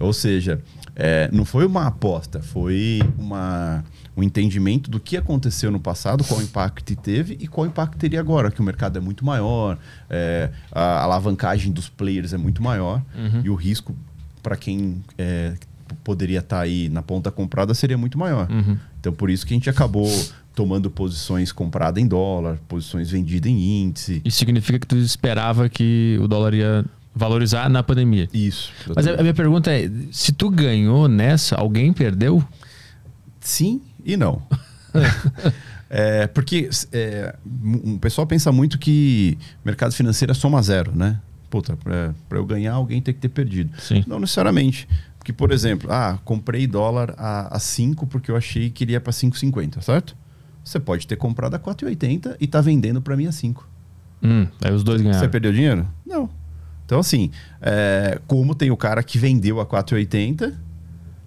Ou seja, é, não foi uma aposta, foi uma, um entendimento do que aconteceu no passado, qual impacto teve e qual impacto teria agora, que o mercado é muito maior, é, a alavancagem dos players é muito maior uhum. e o risco para quem é, poderia estar tá aí na ponta comprada seria muito maior. Uhum. Então, por isso que a gente acabou tomando posições compradas em dólar, posições vendidas em índice. Isso significa que tu esperava que o dólar ia valorizar na pandemia. Isso. Mas a minha pergunta é, se tu ganhou nessa, alguém perdeu? Sim e não. é, porque é, o pessoal pensa muito que mercado financeiro é soma zero, né? Puta, para eu ganhar, alguém tem que ter perdido. Sim. Não necessariamente. Porque, por exemplo, ah, comprei dólar a, a 5 porque eu achei que iria para 5,50, certo? Você pode ter comprado a 4,80 e tá vendendo para mim a 5. Hum, aí os dois ganharam. Você perdeu dinheiro? Não. Então, assim, é, como tem o cara que vendeu a 4,80,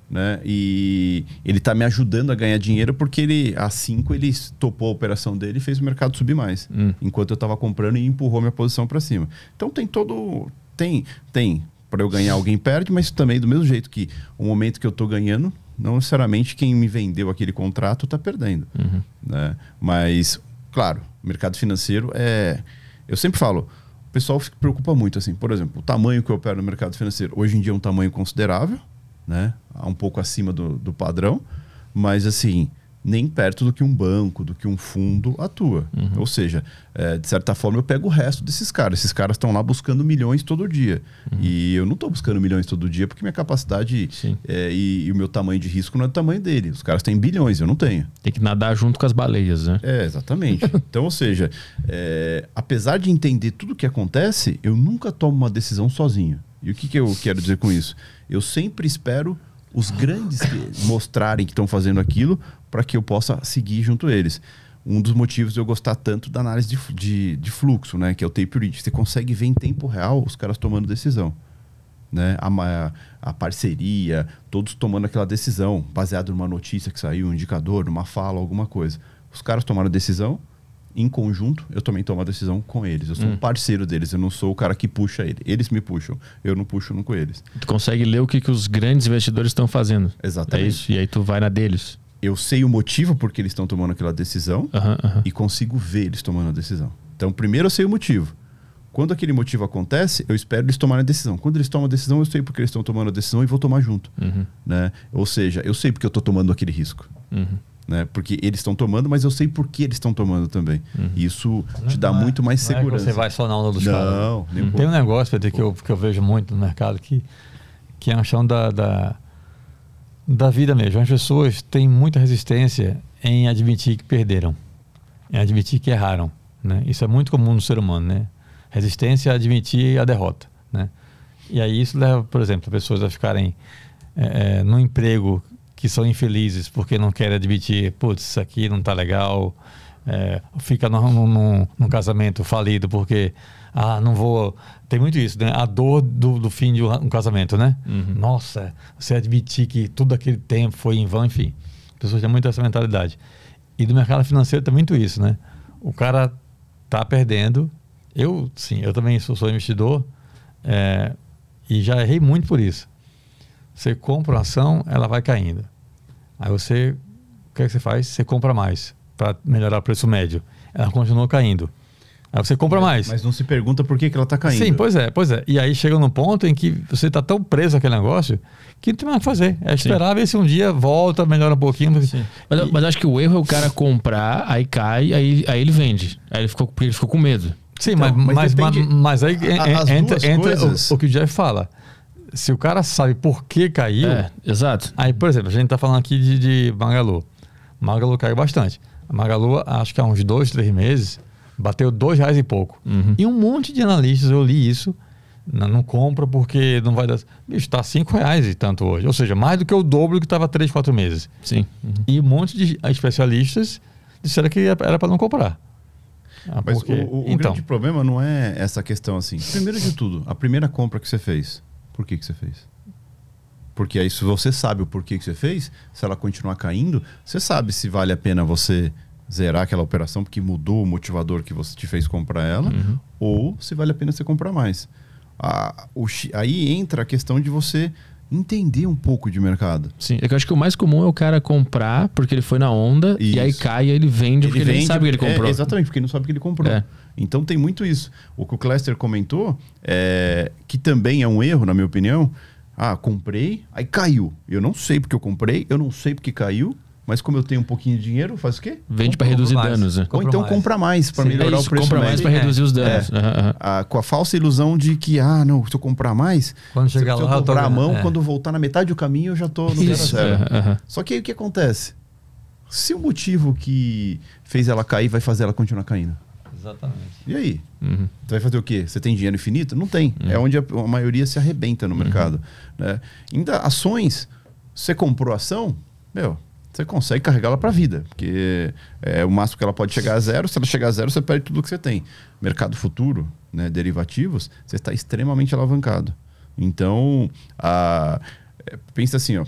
né? E ele tá me ajudando a ganhar dinheiro porque ele, a 5, ele topou a operação dele e fez o mercado subir mais. Hum. Enquanto eu estava comprando e empurrou minha posição para cima. Então tem todo. Tem, tem para eu ganhar alguém perde, mas também do mesmo jeito que o momento que eu estou ganhando, não necessariamente quem me vendeu aquele contrato está perdendo. Uhum. Né? Mas, claro, o mercado financeiro é. Eu sempre falo, o pessoal se preocupa muito, assim, por exemplo, o tamanho que eu opero no mercado financeiro. Hoje em dia é um tamanho considerável, né? um pouco acima do, do padrão, mas assim, nem perto do que um banco, do que um fundo atua. Uhum. Ou seja, é, de certa forma eu pego o resto desses caras. Esses caras estão lá buscando milhões todo dia. Uhum. E eu não estou buscando milhões todo dia porque minha capacidade é, e, e, o meu tamanho de risco não é do tamanho dele. Os caras têm bilhões, eu não tenho. Tem que nadar junto com as baleias, né? É, exatamente. então, ou seja, é, apesar de entender tudo o que acontece, eu nunca tomo uma decisão sozinho. E o que, que eu quero dizer com isso? Eu sempre espero os grandes mostrarem que estão fazendo aquilo para que eu possa seguir junto eles. Um dos motivos de eu gostar tanto da análise de, de, de fluxo, né? que é o tape read. Você consegue ver em tempo real os caras tomando decisão. Né? A, a, parceria, todos tomando aquela decisão, baseado numa notícia que saiu, um indicador, numa fala, alguma coisa. Os caras tomaram decisão, em conjunto, eu também tomo a decisão com eles. Eu sou hum. um parceiro deles, eu não sou o cara que puxa ele. Eles me puxam, eu não puxo nunca eles. Tu consegue ler o que, que os grandes investidores estão fazendo. Exatamente. É isso, e aí tu vai na deles. Eu sei o motivo porque eles estão tomando aquela decisão e consigo ver eles tomando a decisão. Então, primeiro eu sei o motivo. Quando aquele motivo acontece, eu espero eles tomarem a decisão. Quando eles tomam a decisão, eu sei porque eles estão tomando a decisão e vou tomar junto. Uhum. Né? Ou seja, eu sei porque eu estou tomando aquele risco. Uhum né? Porque eles estão tomando, mas eu sei por que eles estão tomando também. Uhum. Isso te dá não é- muito mais segurança. É você vai só na onda dos não, caras. Não, Tem um negócio Pedro, que eu, que eu vejo muito no mercado que, que é a chão da, da, da vida mesmo. As pessoas têm muita resistência em admitir que perderam, em admitir que erraram. Né? Isso é muito comum no ser humano, né? Resistência a admitir a derrota, né? E aí isso leva, por exemplo, pessoas a ficarem é, é, no emprego que são infelizes porque não querem admitir, putz, isso aqui não tá legal. É, fica num, num, casamento falido porque, ah, não vou. Tem muito isso, né? A dor do, do fim de um casamento, né? Uhum. Nossa, você admitir que tudo aquele tempo foi em vão, enfim. As pessoas têm muito essa mentalidade. E do mercado financeiro tem muito isso, né? O cara tá perdendo. Eu, sim, eu também sou, sou investidor é, e já errei muito por isso. Você compra uma ação, ela vai caindo. Aí você, o que, é que você faz? Você compra mais para melhorar o preço médio. Ela continuou caindo. Aí você compra mais. Mas não se pergunta por que, que ela está caindo. Sim, pois é, pois é. E aí chega num ponto em que você está tão preso àquele negócio que não tem mais o que fazer. É esperar Sim. ver se um dia volta, melhora um pouquinho. Mas, mas, mas, acho que o erro é o cara comprar, aí cai, aí, aí ele vende. Aí ele ficou, ele ficou com medo. Sim, então, mas, mas, mas, mas, aí a, entra, entra o, o, que o Jeff fala. Se o cara sabe por que caiu. É, exato. Aí, por exemplo, a gente está falando aqui de, de Magalu. Magalu caiu bastante. A Magalu, acho que há uns dois, três meses, bateu dois reais e pouco. Uhum. E um monte de analistas, eu li isso, não, não compra porque não vai dar. Bicho, está cinco reais e tanto hoje. Ou seja, mais do que o dobro que estava três, quatro meses. Sim. Uhum. E um monte de especialistas disseram que era para não comprar. Ah, Mas porque... o, o então. grande problema não é essa questão assim. Primeiro de tudo, a primeira compra que você fez, por que, que você fez? Porque aí, se você sabe o porquê que você fez, se ela continuar caindo, você sabe se vale a pena você zerar aquela operação porque mudou o motivador que você te fez comprar ela, uhum. ou se vale a pena você comprar mais. Ah, o, aí entra a questão de você entender um pouco de mercado. Sim, é que eu acho que o mais comum é o cara comprar porque ele foi na onda isso. e aí cai e ele vende ele porque vende, ele não sabe que ele comprou. É, exatamente, porque ele não sabe que ele comprou. É. Então tem muito isso. O que o Clester comentou, é, que também é um erro, na minha opinião, ah, comprei, aí caiu. Eu não sei porque eu comprei, eu não sei porque caiu, mas como eu tenho um pouquinho de dinheiro, faz o quê? Vende para reduzir mais. danos. Né? Ou então mais. compra mais para melhorar é isso, o preço compra mais para reduzir os danos. É. Uhum. Ah, com a falsa ilusão de que, ah, não, se eu comprar mais, quando chegar se lá, eu comprar a mão, é. quando voltar na metade do caminho, eu já estou no isso. zero. Uhum. Só que aí o que acontece? Se o motivo que fez ela cair vai fazer ela continuar caindo. Exatamente. E aí? Uhum. Você vai fazer o quê? Você tem dinheiro infinito? Não tem. Uhum. É onde a, a, maioria se arrebenta no uhum. mercado. Né? Ainda ações, você comprou ação, meu, você consegue carregá-la para a vida, porque é o máximo que ela pode chegar a zero. Se ela chegar a zero, você perde tudo que você tem. Mercado futuro, né, derivativos, você está extremamente alavancado. Então, a, é, pensa assim, ó,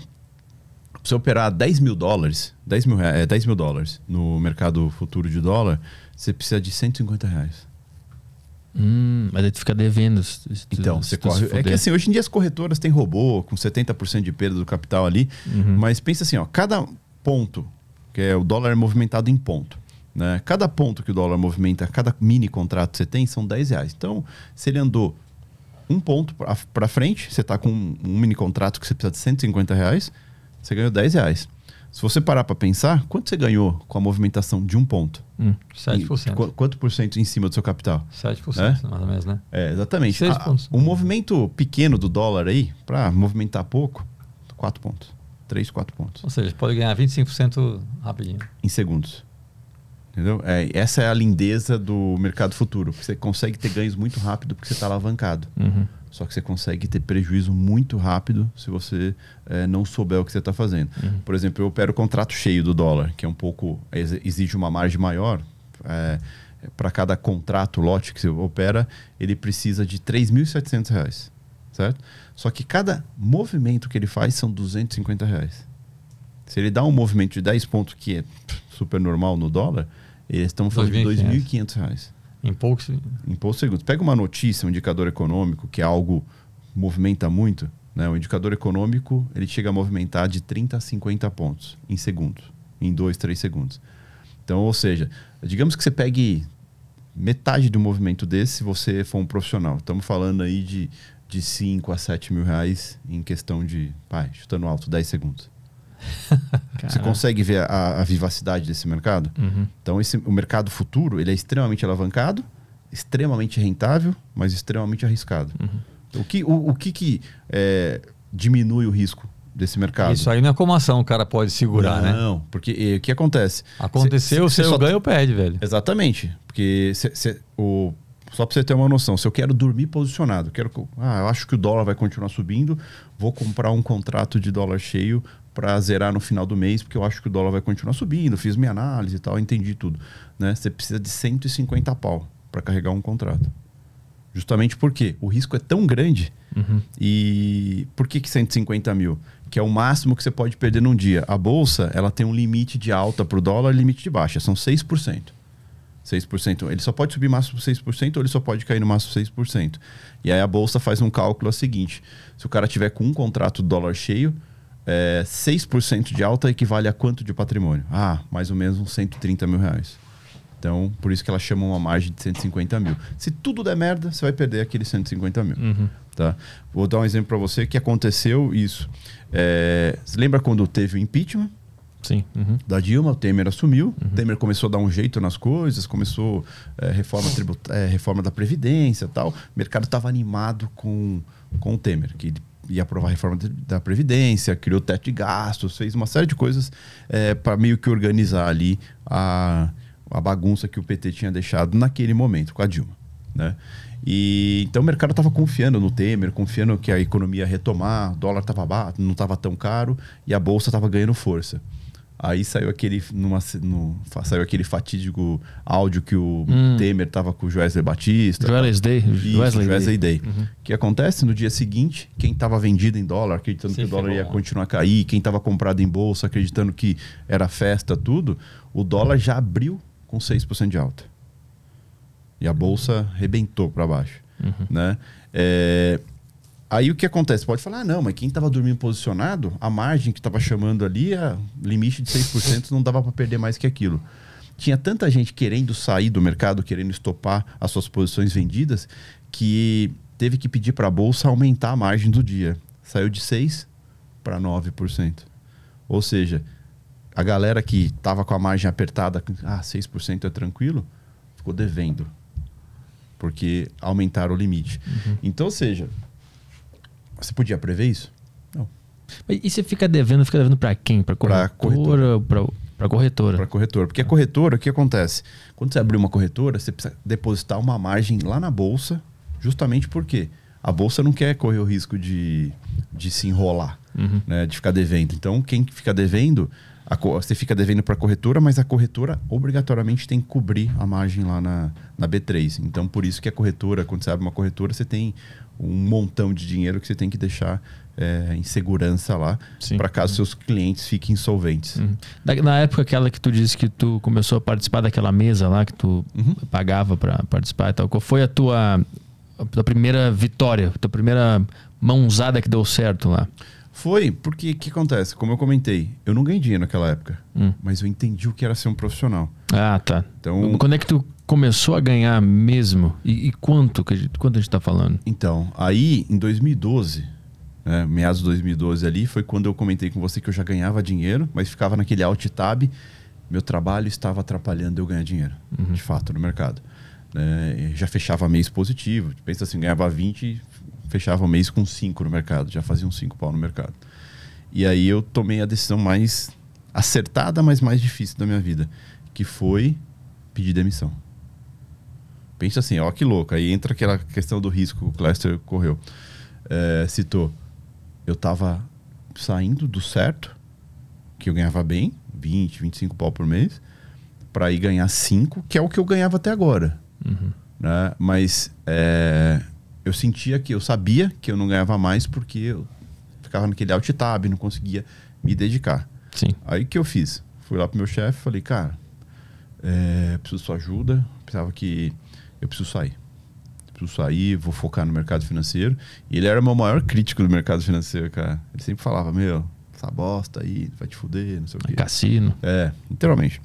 você operar 10 mil dólares, 10 mil, é, 10 mil dólares no mercado futuro de dólar, você precisa de 150 reais. Hum, mas aí tu fica devendo. Se, então, você corre. É que assim, hoje em dia as corretoras têm robô com 70% de perda do capital ali. Uhum. Mas pensa assim, ó, cada ponto, que é o dólar movimentado em ponto. Né? Cada ponto que o dólar movimenta, cada mini contrato que você tem, são 10 reais. Então, se ele andou um ponto para frente, você está com um, um mini contrato que você precisa de 150 reais, você ganhou 10 reais. Se você parar para pensar, quanto você ganhou com a movimentação de um ponto? Hum, 7%. Qu quanto por cento em cima do seu capital? 7%, é? mais ou menos, né? É, exatamente. 6 a, pontos. Um movimento pequeno do dólar aí, para movimentar pouco, 4 pontos. 3, 4 pontos. Ou seja, pode ganhar 25% rapidinho. Em segundos. Entendeu? É, essa é a lindeza do mercado futuro. Você consegue ter ganhos muito rápido porque você está alavancado. Uhum. Só que você consegue ter prejuízo muito rápido se você é, não souber o que você está fazendo. Uhum. Por exemplo, eu opero o contrato cheio do dólar, que é um pouco. exige uma margem maior. É, para cada contrato, lote que você opera, ele precisa de R$ 3.700, certo? Só que cada movimento que ele faz são 250 reais. Se ele dá um movimento de 10 pontos, que é super normal no dólar, eles estão falando de 2.500 reais. Em poucos Em poucos segundos. Pega uma notícia, um indicador econômico, que é algo movimenta muito. Né? O indicador econômico ele chega a movimentar de 30 a 50 pontos em segundos. Em 2, 3 segundos. Então, ou seja, digamos que você pegue metade do movimento desse se você for um profissional. Estamos falando aí de, de 5 a 7 mil reais em questão de, pai, chutando alto, 10 segundos. Você consegue ver a, a vivacidade desse mercado? Uhum. Então, esse, o mercado futuro ele é extremamente alavancado, extremamente rentável, mas extremamente arriscado. Uhum. O que, o, o que, que é, diminui o risco desse mercado? Isso aí não é como ação, o cara pode segurar, não, né? Não, porque e, o que acontece? Aconteceu, você só ganha ou perde, velho. Exatamente. Porque cê, cê, o só para você ter uma noção, se eu quero dormir posicionado, quero, ah, eu acho que o dólar vai continuar subindo, vou comprar um contrato de dólar cheio para zerar no final do mês, porque eu acho que o dólar vai continuar subindo, fiz minha análise e tal, entendi tudo. Né? Você precisa de 150 pau para carregar um contrato. Justamente porque o risco é tão grande. Uhum. E por que, que 150 mil? Que é o máximo que você pode perder num dia. A bolsa ela tem um limite de alta para o dólar e limite de baixa. São 6%. 6%. Ele só pode subir máximo 6% ou ele só pode cair no máximo 6%. E aí a bolsa faz um cálculo o seguinte: se o cara tiver com um contrato dólar cheio, é, 6% de alta equivale a quanto de patrimônio? Ah, mais ou menos uns 130 mil reais. Então, por isso que elas chamam uma margem de 150 mil. Se tudo der merda, você vai perder aqueles 150 mil. Uhum. Tá? Vou dar um exemplo para você que aconteceu isso. É, você lembra quando teve o impeachment Sim. Uhum. da Dilma? O Temer assumiu. O Temer começou a dar um jeito nas coisas, começou é, reforma, tributa, é, reforma da Previdência tal. O mercado estava animado com, com o Temer, que ia aprovar a reforma da Previdência, criou teto de gastos, fez uma série de coisas para meio que organizar ali a, a bagunça que o PT tinha deixado naquele momento com a Dilma. Né? E então o mercado estava confiando no Temer, confiando que a economia ia retomar, o dólar estava baixo, não estava tão caro e a bolsa estava ganhando força. Aí saiu aquele, numa, no, saiu aquele fatídico áudio que o Temer estava com o Wesley Batista. Joesley Day. Isso, Wesley Wesley Day. Day. O que acontece no dia seguinte, quem estava vendido em dólar, acreditando Se que o dólar ia continuar a cair, quem estava comprado em bolsa, acreditando que era festa, tudo, o dólar já abriu com 6% de alta. E a bolsa rebentou para baixo. Né? É, Aí o que acontece? Pode falar, ah, não, mas quem estava dormindo posicionado, a margem que estava chamando ali, a limite de 6%, não dava para perder mais que aquilo. Tinha tanta gente querendo sair do mercado, querendo estopar as suas posições vendidas, que teve que pedir para a bolsa aumentar a margem do dia. Saiu de 6% para 9%. Ou seja, a galera que estava com a margem apertada, ah, 6% é tranquilo, ficou devendo. Porque aumentaram o limite. Então, ou seja, você podia prever isso? Não. Mas E você fica devendo, fica devendo pra quem? Pra corretora? Pra, pra corretora. Para corretora. Porque a corretora, o que acontece? Quando você abrir uma corretora, você precisa depositar uma margem lá na bolsa, justamente porque a bolsa não quer correr o risco de, de se enrolar, Uhum. né? de ficar devendo. Então, quem fica devendo, a você fica devendo para a corretora, mas a corretora obrigatoriamente tem que cobrir a margem lá na, na B3. Então, por isso que a corretora, quando você abre uma corretora, você tem um montão de dinheiro que você tem que deixar é, em segurança lá, para caso seus clientes fiquem insolventes. Uhum. Da- Na época aquela que tu disse que tu começou a participar daquela mesa lá, que tu Uhum. pagava pra participar e tal, qual foi a tua, a tua primeira vitória, a tua primeira mãozada que deu certo lá? Foi, porque o que acontece? Como eu comentei, eu não ganhei dinheiro naquela época, Hum. mas eu entendi o que era ser um profissional. Ah, tá. Então- Quando é que tu começou a ganhar mesmo? E, e quanto? Que a gente, quanto a gente tá falando? Então, aí em 2012, né, meados de 2012 ali, foi quando eu comentei com você que eu já ganhava dinheiro, mas ficava naquele alt tab. Meu trabalho estava atrapalhando eu ganhar dinheiro, de fato, no mercado. E já fechava mês positivo. Pensa assim, ganhava 20, fechava mês com 5 no mercado. Já fazia uns 5 pau no mercado. E aí eu tomei a decisão mais acertada, mas mais difícil da minha vida, que foi pedir demissão. Pensa assim, ó que louco. Aí entra aquela questão do risco que o Cléster correu. É, citou. Eu tava saindo do certo, que eu ganhava bem, 20, 25 pau por mês, para ir ganhar 5, que é o que eu ganhava até agora. Né? Mas é, eu sentia que eu sabia que eu não ganhava mais porque eu ficava naquele alt tab, não conseguia me dedicar. Sim. Aí o que eu fiz? Fui lá pro meu chefe e falei, cara, é, preciso de sua ajuda, precisava que eu preciso sair. Preciso sair, vou focar no mercado financeiro. E ele era o meu maior crítico do mercado financeiro, cara. Ele sempre falava, meu, essa bosta aí, vai te fuder, não sei o quê. Cassino. É, literalmente.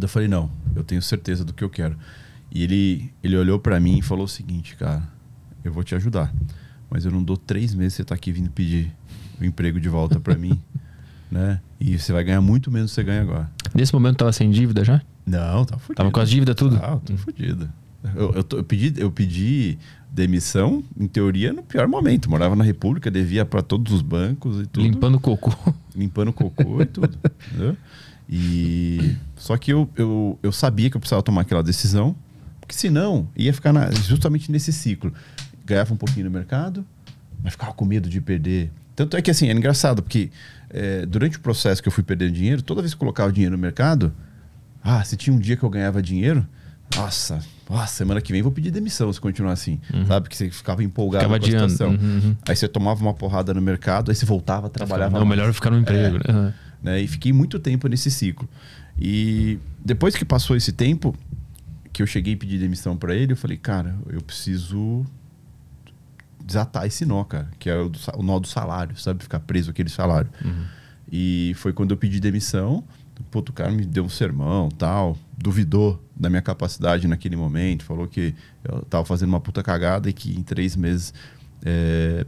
Eu falei, não, eu tenho certeza do que eu quero. E ele, ele olhou pra mim e falou o seguinte, cara, eu vou te ajudar. Mas eu não dou três meses você tá aqui vindo pedir o emprego de volta pra mim, né? E você vai ganhar muito menos do que você ganha agora. Nesse momento tava sem dívida já? Não, tá fudido. Tava com as dívidas tudo? Ah, tô fudido. Eu, eu, eu pedi, eu pedi demissão, em teoria, no pior momento. Morava na República, devia pra todos os bancos e tudo. Limpando cocô. limpando cocô e tudo. entendeu? E só que eu, eu, eu sabia que eu precisava tomar aquela decisão, Porque senão ia ficar na- justamente nesse ciclo. Ganhava um pouquinho no mercado, mas ficava com medo de perder. Tanto é que assim, é engraçado, porque é, durante o processo que eu fui perdendo dinheiro, toda vez que eu colocava dinheiro no mercado, ah, se tinha um dia que eu ganhava dinheiro, nossa, nossa, semana que vem vou pedir demissão se continuar assim. Sabe? Que você ficava empolgado Ficava com a situação. Uhum, uhum. Aí você tomava uma porrada no mercado, aí você voltava, trabalhava Não, mais melhor ficar no emprego. né? Aham. né? E fiquei muito tempo nesse ciclo. E depois que passou esse tempo, que eu cheguei e pedi demissão para ele, eu falei, cara, eu preciso desatar esse nó, cara, que é o, do o nó do salário, sabe? Ficar preso aquele salário. E foi quando eu pedi demissão, puto, o cara me deu um sermão, tal, duvidou da minha capacidade naquele momento, falou que eu tava fazendo uma puta cagada e que em três meses é,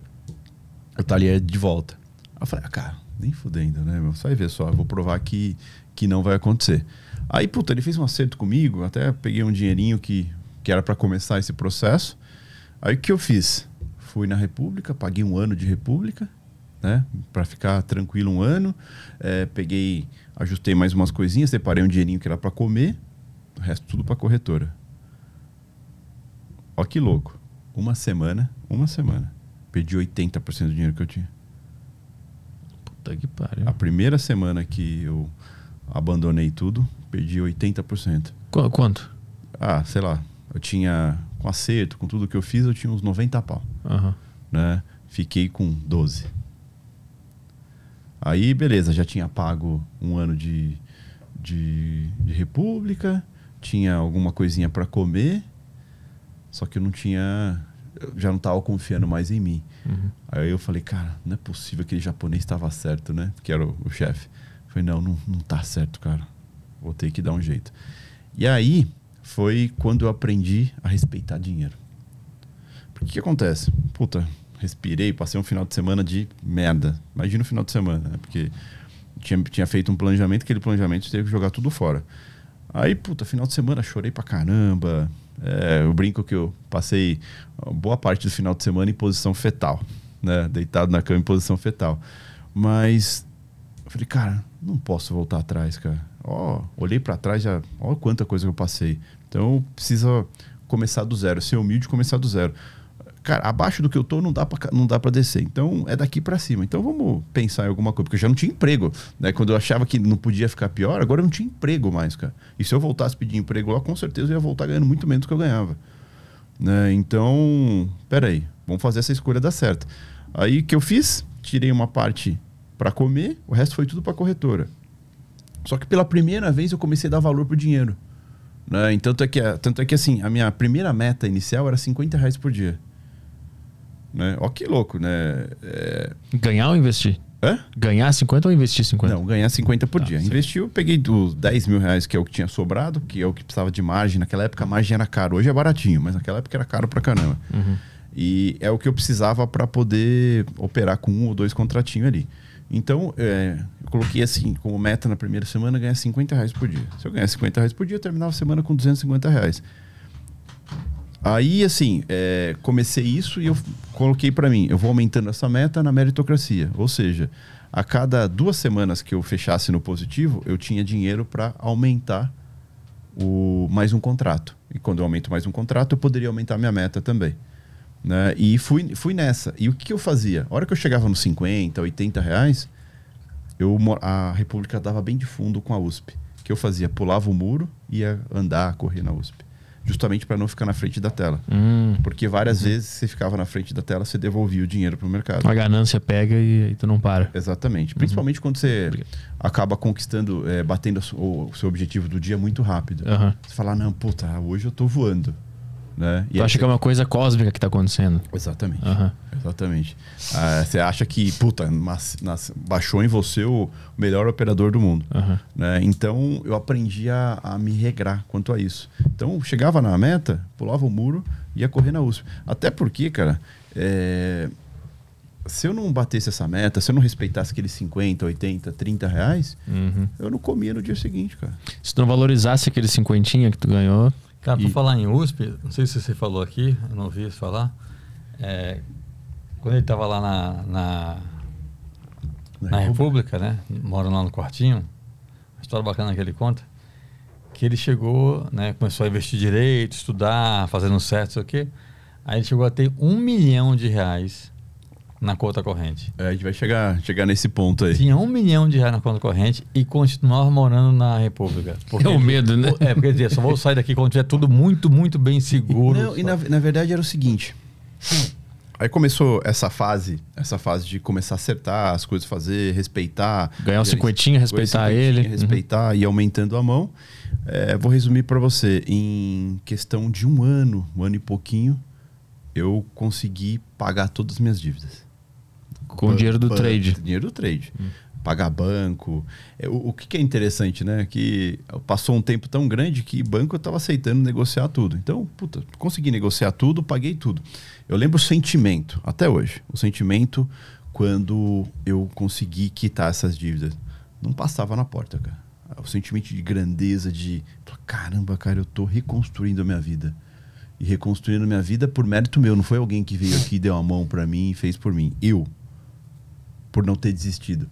eu estaria de volta. Eu falei, ah, cara, nem fudendo, né, meu? Só ver só, eu vou provar que, que não vai acontecer. Aí, puta, ele fez um acerto comigo, até peguei um dinheirinho que, que era para começar esse processo. Aí o que eu fiz? Fui na República, paguei um ano de República, né? Para ficar tranquilo um ano. É, peguei, ajustei mais umas coisinhas, separei um dinheirinho que era para comer, o resto tudo para corretora. Ó que louco. Uma semana, uma semana, perdi 80% do dinheiro que eu tinha. Puta que pariu. A primeira semana que eu abandonei tudo, perdi 80%. Qu- Quanto? Ah, sei lá, eu tinha, com acerto, com tudo que eu fiz, eu tinha uns 90 pau, Aham. né? Fiquei com 12. Aí, beleza, já tinha pago um ano de, de, de república, tinha alguma coisinha para comer, só que eu não tinha, eu já não tava confiando mais em mim. Uhum. Aí eu falei, cara, não é possível que aquele japonês estava certo, né? Que era o, o chefe. Falei, não, não, não tá certo, cara. Vou ter que dar um jeito. E aí foi quando eu aprendi a respeitar dinheiro. Porque o que acontece? Puta, respirei, passei um final de semana de merda. Imagina o final de semana, né? Porque tinha, tinha feito um planejamento, aquele planejamento teve que jogar tudo fora. Aí, puta, final de semana chorei pra caramba. É, eu brinco que eu passei boa parte do final de semana em posição fetal, né? Deitado na cama em posição fetal. Mas eu falei, cara, não posso voltar atrás, cara. Ó, olhei pra trás, já, ó quanta coisa que eu passei. Então, precisa começar do zero, ser humilde e começar do zero. Cara, abaixo do que eu tô não dá não dá pra descer. Então, é daqui pra cima. Então, vamos pensar em alguma coisa. Porque eu já não tinha emprego. Né? Quando eu achava que não podia ficar pior, agora eu não tinha emprego mais, cara. E se eu voltasse a pedir emprego lá, com certeza eu ia voltar ganhando muito menos do que eu ganhava. Né? Então, peraí, vamos fazer essa escolha dar certo. Aí o que eu fiz? Tirei uma parte para comer, o resto foi tudo para corretora. Só que pela primeira vez eu comecei a dar valor pro dinheiro. Né? Então, tanto é, que, tanto é que assim, a minha primeira meta inicial era 50 reais por dia. Né? Ó que louco, né? É... Ganhar ou investir? Hã? Ganhar 50 ou investir 50? Não, ganhar 50 por Tá, dia. certo. Investi, eu peguei dos 10 mil reais, que é o que tinha sobrado, que é o que precisava de margem. Naquela época a margem era caro. Hoje é baratinho, mas naquela época era caro pra caramba. Uhum. E é o que eu precisava para poder operar com um ou dois contratinhos ali. Então, é, eu coloquei assim, como meta na primeira semana, ganhar 50 reais por dia. Se eu ganhar 50 reais por dia, eu terminava a semana com 250 reais. Aí, assim, é, comecei isso e eu coloquei para mim, eu vou aumentando essa meta na meritocracia. Ou seja, a cada duas semanas que eu fechasse no positivo, eu tinha dinheiro para aumentar o mais um contrato. E quando eu aumento mais um contrato, eu poderia aumentar minha meta também. Né? E fui, fui nessa. E o que eu fazia? A hora que eu chegava nos 50, 80 reais, eu, a República dava bem de fundo com a USP. O que eu fazia? Pulava o muro e ia andar, correr na USP. Justamente para não ficar na frente da tela. Hum, Porque várias vezes você ficava na frente da tela, você devolvia o dinheiro para o mercado. a ganância pega e aí tu não para. Exatamente. Principalmente quando você acaba conquistando, é, batendo o, o seu objetivo do dia muito rápido. Aham. Você fala, não, puta, hoje eu tô voando. Né? E Tu acha que é uma coisa cósmica que tá acontecendo? Exatamente. Aham. Exatamente. Ah, você acha que, puta, mas- nas- baixou em você o melhor operador do mundo. Aham. né? Então eu aprendi a, a me regrar quanto a isso. Então chegava na meta, pulava o muro e ia correr na USP. Até porque, cara, é, se eu não batesse essa meta, se eu não respeitasse aqueles 50, 80, 30 reais, Uhum. eu não comia no dia seguinte, cara. Se tu não valorizasse aquele cinquentinha que tu ganhou, Cara, por E- falar em USP, não sei se você falou aqui, eu não ouvi isso falar. é, quando ele estava lá na, na, Na na República. República, né? Mora lá no quartinho. Uma história bacana que ele conta. que ele chegou, né, começou a investir direito, estudar, fazendo certo, sei o quê. Aí ele chegou a ter um milhão de reais na conta corrente. É, a gente vai chegar, chegar nesse ponto aí. Tinha um milhão de reais na conta corrente e continuava morando na República. É o medo, né? É, porque dizia, só vou sair daqui quando tiver tudo muito, muito bem seguro. Não, e na, na verdade era o seguinte. Aí começou essa fase, essa fase de começar a acertar as coisas, fazer, respeitar. Ganhar E aí, cinquentinha, respeitar ele. Uhum. Respeitar e aumentando a mão. É, vou resumir para você. Em questão de um ano, um ano e pouquinho, eu consegui pagar todas as minhas dívidas. Com o dinheiro do Ban- trade. Dinheiro do trade. Pagar banco. É, o, o que, que é interessante, né? Que passou um tempo tão grande que banco eu estava aceitando negociar tudo. Então, puta, consegui negociar tudo, paguei tudo. Eu lembro o sentimento, até hoje. O sentimento quando eu consegui quitar essas dívidas. Não passava na porta, cara. O sentimento de grandeza, de caramba, cara, eu tô reconstruindo a minha vida. E reconstruindo a minha vida por mérito meu. Não foi alguém que veio aqui, deu a mão para mim e fez por mim. Eu por não ter desistido.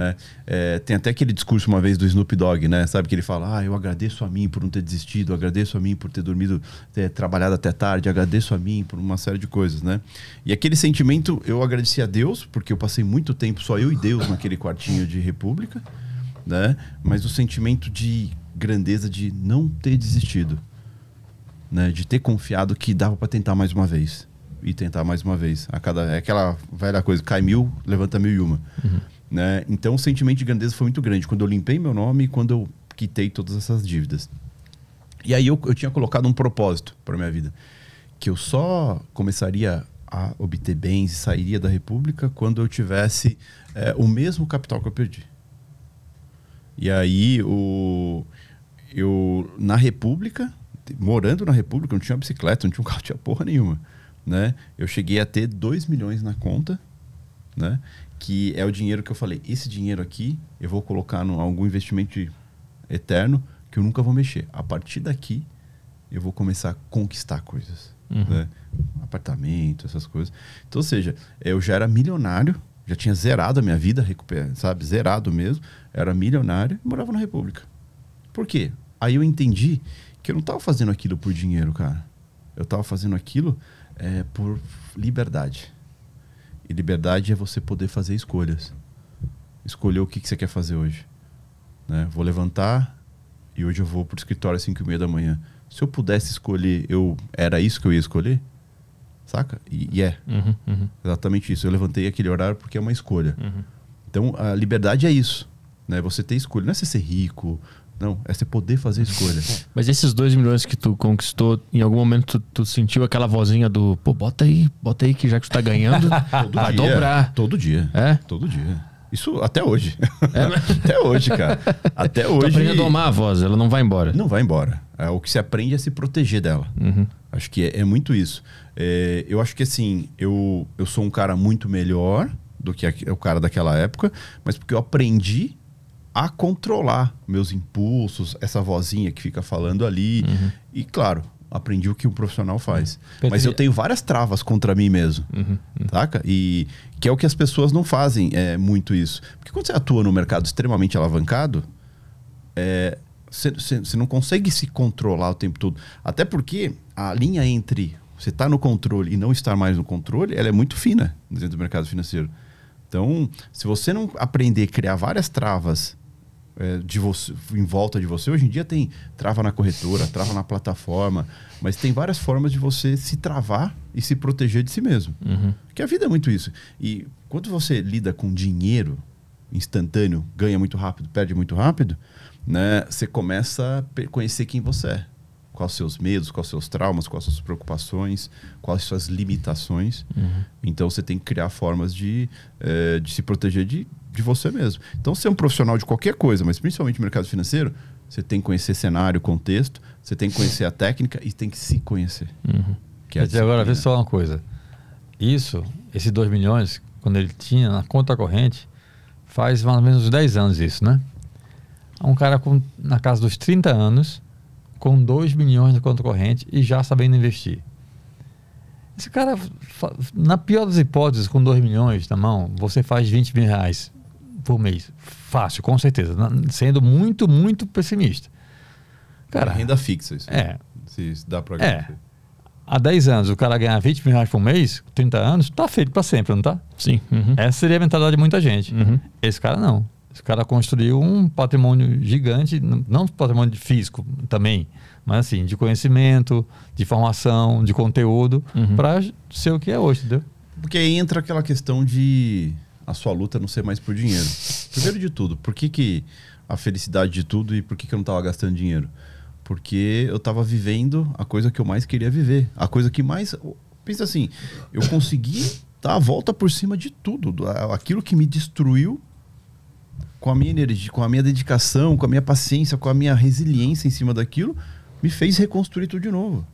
Né? É, tem até aquele discurso uma vez do Snoop Dogg, né? Sabe que ele fala: Ah, eu agradeço a mim por não ter desistido, agradeço a mim por ter dormido, ter trabalhado até tarde, agradeço a mim por uma série de coisas, né? E aquele sentimento eu agradeci a Deus, porque eu passei muito tempo só eu e Deus naquele quartinho de república, né? Mas o sentimento de grandeza de não ter desistido, né? De ter confiado que dava para tentar mais uma vez e tentar mais uma vez. A cada é aquela velha coisa, cai mil, levanta mil e uma, né? Então o sentimento de grandeza foi muito grande quando eu limpei meu nome e quando eu quitei todas essas dívidas. E aí eu, eu tinha colocado um propósito para minha vida, que eu só começaria a obter bens e sairia da República quando eu tivesse é, o mesmo capital que eu perdi. E aí o eu na República, morando na República, não tinha bicicleta, não tinha um carro, não tinha porra nenhuma, né? Eu cheguei a ter 2 milhões na conta, né? Que é o dinheiro que eu falei, esse dinheiro aqui eu vou colocar em algum investimento eterno que eu nunca vou mexer. A partir daqui eu vou começar a conquistar coisas, né? Apartamento, essas coisas. Então, ou seja, eu já era milionário, já tinha zerado a minha vida, sabe? Zerado mesmo. Era milionário e morava na República. Por quê? Aí eu entendi que eu não estava fazendo aquilo por dinheiro, cara. Eu estava fazendo aquilo é, por liberdade. E liberdade é você poder fazer escolhas. Escolher o que, que você quer fazer hoje. Né? Vou levantar e hoje eu vou pro escritório às 5 e meia da manhã. Se eu pudesse escolher, eu era isso que eu ia escolher? Saca? E, e é. Uhum, uhum, Exatamente isso. Eu levantei aquele horário porque é uma escolha. uhum. Então, a liberdade é isso. Né? Você ter escolha. Não é você ser rico. Não. É você poder fazer escolha. Mas esses dois milhões que tu conquistou, em algum momento tu, tu sentiu aquela vozinha do pô, bota aí, bota aí que já que tu tá ganhando, Todo vai dia. dobrar. Todo dia. É? Todo dia. Isso até hoje. É, até hoje, cara. Até Tu hoje. aprende a domar a voz, ela não vai embora. Não vai embora. É, o que se aprende é se proteger dela. Uhum. Acho que é, é muito isso. É, eu acho que assim, eu, eu sou um cara muito melhor do que o cara daquela época, mas porque eu aprendi a controlar meus impulsos, essa vozinha que fica falando ali. E claro, aprendi o que um profissional faz. Pedro, Mas eu tenho várias travas contra mim mesmo. Saca? E que é o que as pessoas não fazem é muito isso. Porque quando você atua no mercado extremamente alavancado, é, você você não consegue se controlar o tempo todo. Até porque a linha entre você estar no controle e não estar mais no controle, ela é muito fina dentro do mercado financeiro. Então, se você não aprender a criar várias travas é, de você, em volta de você, hoje em dia tem trava na corretora, trava na plataforma, mas tem várias formas de você se travar e se proteger de si mesmo. Uhum. Porque a vida é muito isso. E quando você lida com dinheiro instantâneo, ganha muito rápido, perde muito rápido, né? Você começa a conhecer quem você é. Quais os seus medos, quais os seus traumas, quais as suas preocupações, quais as suas limitações. Então você tem que criar formas de, eh, de se proteger de, de você mesmo. Então, ser um profissional de qualquer coisa, mas principalmente no mercado financeiro, você tem que conhecer cenário, contexto, você tem que conhecer a técnica e tem que se conhecer. Uhum. Que é agora, vê só uma coisa. Isso, esses 2 milhões, quando ele tinha na conta corrente, faz mais ou menos uns 10 anos isso, né? Um cara com, na casa dos 30 anos, com 2 milhões na conta corrente e já sabendo investir. Esse cara, na pior das hipóteses, com 2 milhões na mão, você faz 20 mil reais por mês. Fácil, com certeza. Sendo muito, muito pessimista. Cara, é renda fixa isso. É. Se, dá pra É. Há 10 anos o cara ganhar 20 mil reais por mês, 30 anos, tá feito para sempre, não tá? Sim. uhum. Essa seria a mentalidade de muita gente. Uhum. Esse cara não. Esse cara construiu um patrimônio gigante, não patrimônio físico também, mas assim, de conhecimento, de formação, de conteúdo, Uhum. para ser o que é hoje, entendeu? Porque aí entra aquela questão de a sua luta não ser mais por dinheiro. Primeiro de tudo, por que, que a felicidade de tudo e por que, que eu não estava gastando dinheiro? Porque eu estava vivendo a coisa que eu mais queria viver. A coisa que mais. Pensa assim, eu consegui dar a volta por cima de tudo. do- Aquilo que me destruiu com a minha energia, com a minha dedicação, com a minha paciência, com a minha resiliência em cima daquilo, me fez reconstruir tudo de novo.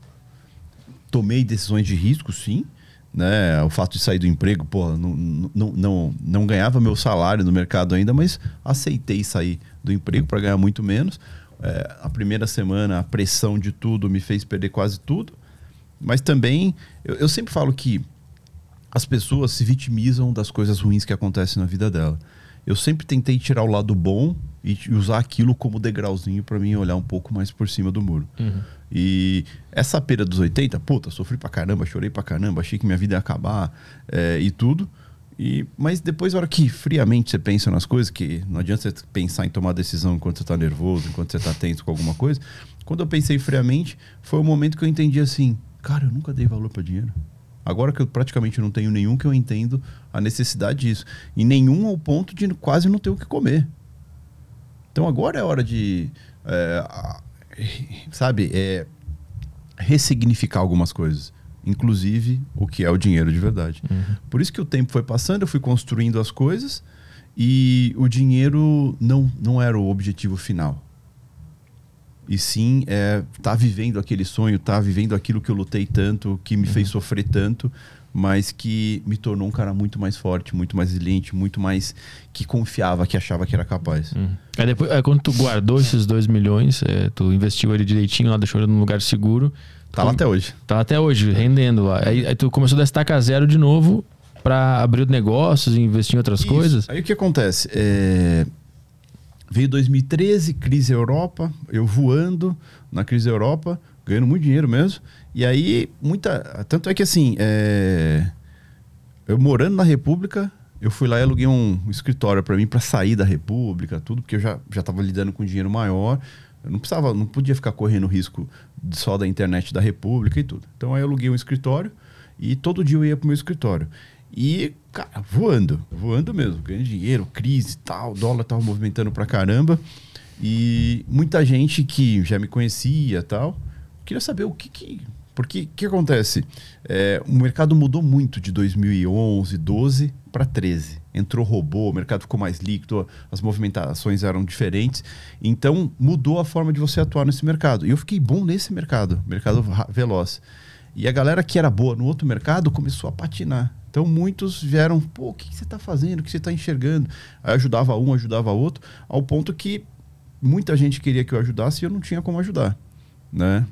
Tomei decisões de risco, sim. Né? O fato de sair do emprego, pô, não, não, não, não ganhava meu salário no mercado ainda, mas aceitei sair do emprego para ganhar muito menos. É, a primeira semana, a pressão de tudo me fez perder quase tudo. Mas também, eu, eu sempre falo que as pessoas se vitimizam das coisas ruins que acontecem na vida dela. Eu sempre tentei tirar o lado bom e usar aquilo como degrauzinho para mim olhar um pouco mais por cima do muro. E essa pera dos 80, puta, sofri pra caramba, chorei pra caramba, achei que minha vida ia acabar é, e tudo. E, mas depois, na hora que friamente você pensa nas coisas, que não adianta você pensar em tomar decisão enquanto você tá nervoso, enquanto você tá tenso com alguma coisa. Quando eu pensei friamente, foi o momento que eu entendi assim: cara, eu nunca dei valor para dinheiro. Agora que eu praticamente não tenho nenhum que eu entendo a necessidade disso. E nenhum ao ponto de quase não ter o que comer. Então agora é hora de. é, sabe? É, ressignificar algumas coisas. Inclusive o que é o dinheiro de verdade. Por isso que o tempo foi passando, eu fui construindo as coisas e o dinheiro não, não era o objetivo final. E sim, é, tá vivendo aquele sonho, tá vivendo aquilo que eu lutei tanto, que me fez sofrer tanto, mas que me tornou um cara muito mais forte, muito mais resiliente, muito mais que confiava, que achava que era capaz. Uhum. Aí depois, aí quando tu guardou esses 2 milhões, é, tu investiu ele direitinho lá, deixou ele num lugar seguro. Tá lá até hoje. Tá até hoje, rendendo lá. Aí, aí tu começou da estaca zero de novo pra abrir negócios e investir em outras Isso. coisas. Aí o que acontece? É, Veio 2013, crise Europa, eu voando na crise Europa, ganhando muito dinheiro mesmo. E aí, muita. Tanto é que assim, é, eu morando na República, eu fui lá e aluguei um, escritório para mim para sair da República, tudo, porque eu já já estava lidando com dinheiro maior. Eu não precisava, não podia ficar correndo risco só da internet da República e tudo. Então aí eu aluguei um escritório e todo dia eu ia pro meu escritório. E, cara, voando, voando mesmo, ganhando dinheiro, crise e tal, dólar tava movimentando pra caramba. E muita gente que já me conhecia tal, queria saber o que que. Porque o que acontece? É, o mercado mudou muito de 2011, 12 para 13. Entrou robô, o mercado ficou mais líquido, as movimentações eram diferentes. Então mudou a forma de você atuar nesse mercado. E eu fiquei bom nesse mercado, mercado veloz. E a galera que era boa no outro mercado começou a patinar. Então muitos vieram, pô, o que, que você está fazendo? O que você está enxergando? Aí ajudava um, ajudava outro, ao ponto que muita gente queria que eu ajudasse e eu não tinha como ajudar, né?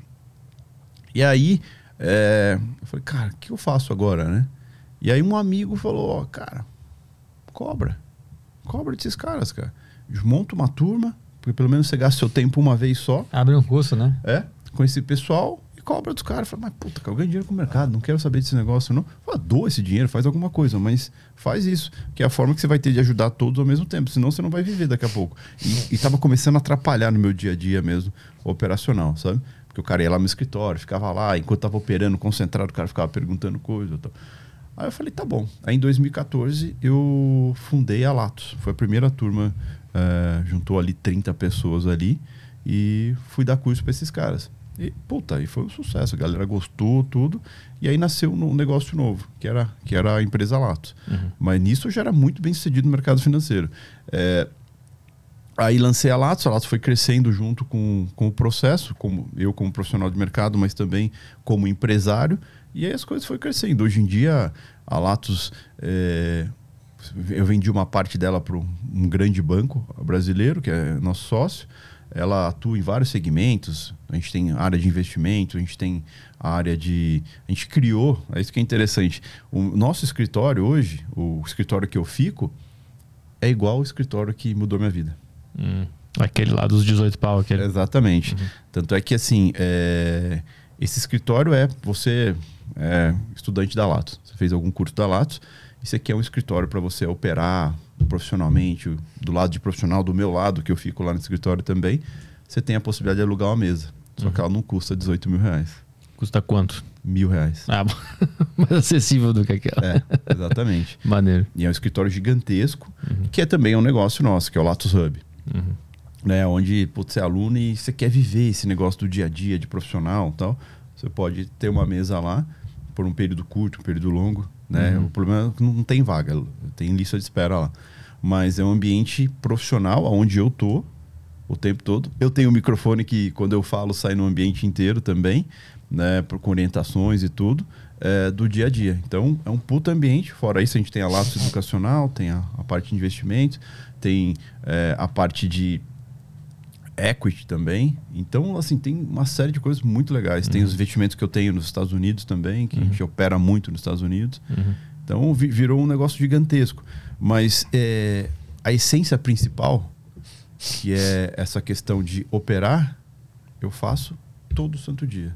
E aí, é, eu falei, cara, o que eu faço agora, né? E aí um amigo falou, ó, cara, cobra. Cobra desses caras, cara. Monta uma turma, porque pelo menos você gasta seu tempo uma vez só, Abre um curso, né? é, com esse pessoal cobra dos caras. Fala, mas puta, eu ganho dinheiro com o mercado, não quero saber desse negócio, não. Fala, doa esse dinheiro, faz alguma coisa, mas faz isso, que é a forma que você vai ter de ajudar todos ao mesmo tempo, senão você não vai viver daqui a pouco. E, e tava começando a atrapalhar no meu dia a dia mesmo, operacional, sabe? Porque o cara ia lá no escritório, ficava lá, enquanto tava operando, concentrado, o cara ficava perguntando coisa e tal. Aí eu falei, tá bom. Aí em 2014 eu fundei a Latos. Foi a primeira turma, eh, juntou ali 30 pessoas ali e fui dar curso para esses caras. E, puta, aí foi um sucesso, a galera gostou, tudo. E aí nasceu um negócio novo, que era, que era a empresa Latos. Mas nisso eu já era muito bem sucedido no mercado financeiro. Eh, Aí lancei a Latos, a Latos foi crescendo junto com, com o processo, como eu como profissional de mercado, mas também como empresário, e aí as coisas foram crescendo. Hoje em dia, a Latos, é, eu vendi uma parte dela para um grande banco brasileiro, que é nosso sócio, ela atua em vários segmentos, a gente tem área de investimento, a gente tem a área de... A gente criou, é isso que é interessante, o nosso escritório hoje, o escritório que eu fico, é igual ao escritório que mudou minha vida. Hum. Aquele lá dos 18 pau, aquele. Exatamente. Tanto é que, assim, é, esse escritório é você é estudante da Latos. Você fez algum curso da Latos. Isso aqui é um escritório para você operar profissionalmente, do lado de profissional, do meu lado, que eu fico lá no escritório também. Você tem a possibilidade de alugar uma mesa. Só que ela não custa 18 mil reais. Custa quanto? Mil reais. Ah, mais acessível do que aquela. É, exatamente. Maneiro. E é um escritório gigantesco, que é também um negócio nosso, que é o Latos Hub. Né, onde putz, você é aluno e você quer viver esse negócio do dia a dia, de profissional e tal. Você pode ter uma mesa lá por um período curto, um período longo. Né? O problema é que não tem vaga, tem lista de espera lá. Mas é um ambiente profissional onde eu tô o tempo todo. Eu tenho um microfone que, quando eu falo, sai no ambiente inteiro também, né? Com orientações e tudo, é, do dia a dia. Então, é um puto ambiente. Fora isso, a gente tem a laço educacional, tem a, a parte de investimento, tem é, a parte de equity também. Então, assim, tem uma série de coisas muito legais. Tem os investimentos que eu tenho nos Estados Unidos também, que a gente opera muito nos Estados Unidos. Então, vi- virou um negócio gigantesco. Mas é, a essência principal, que é essa questão de operar, eu faço todo santo dia.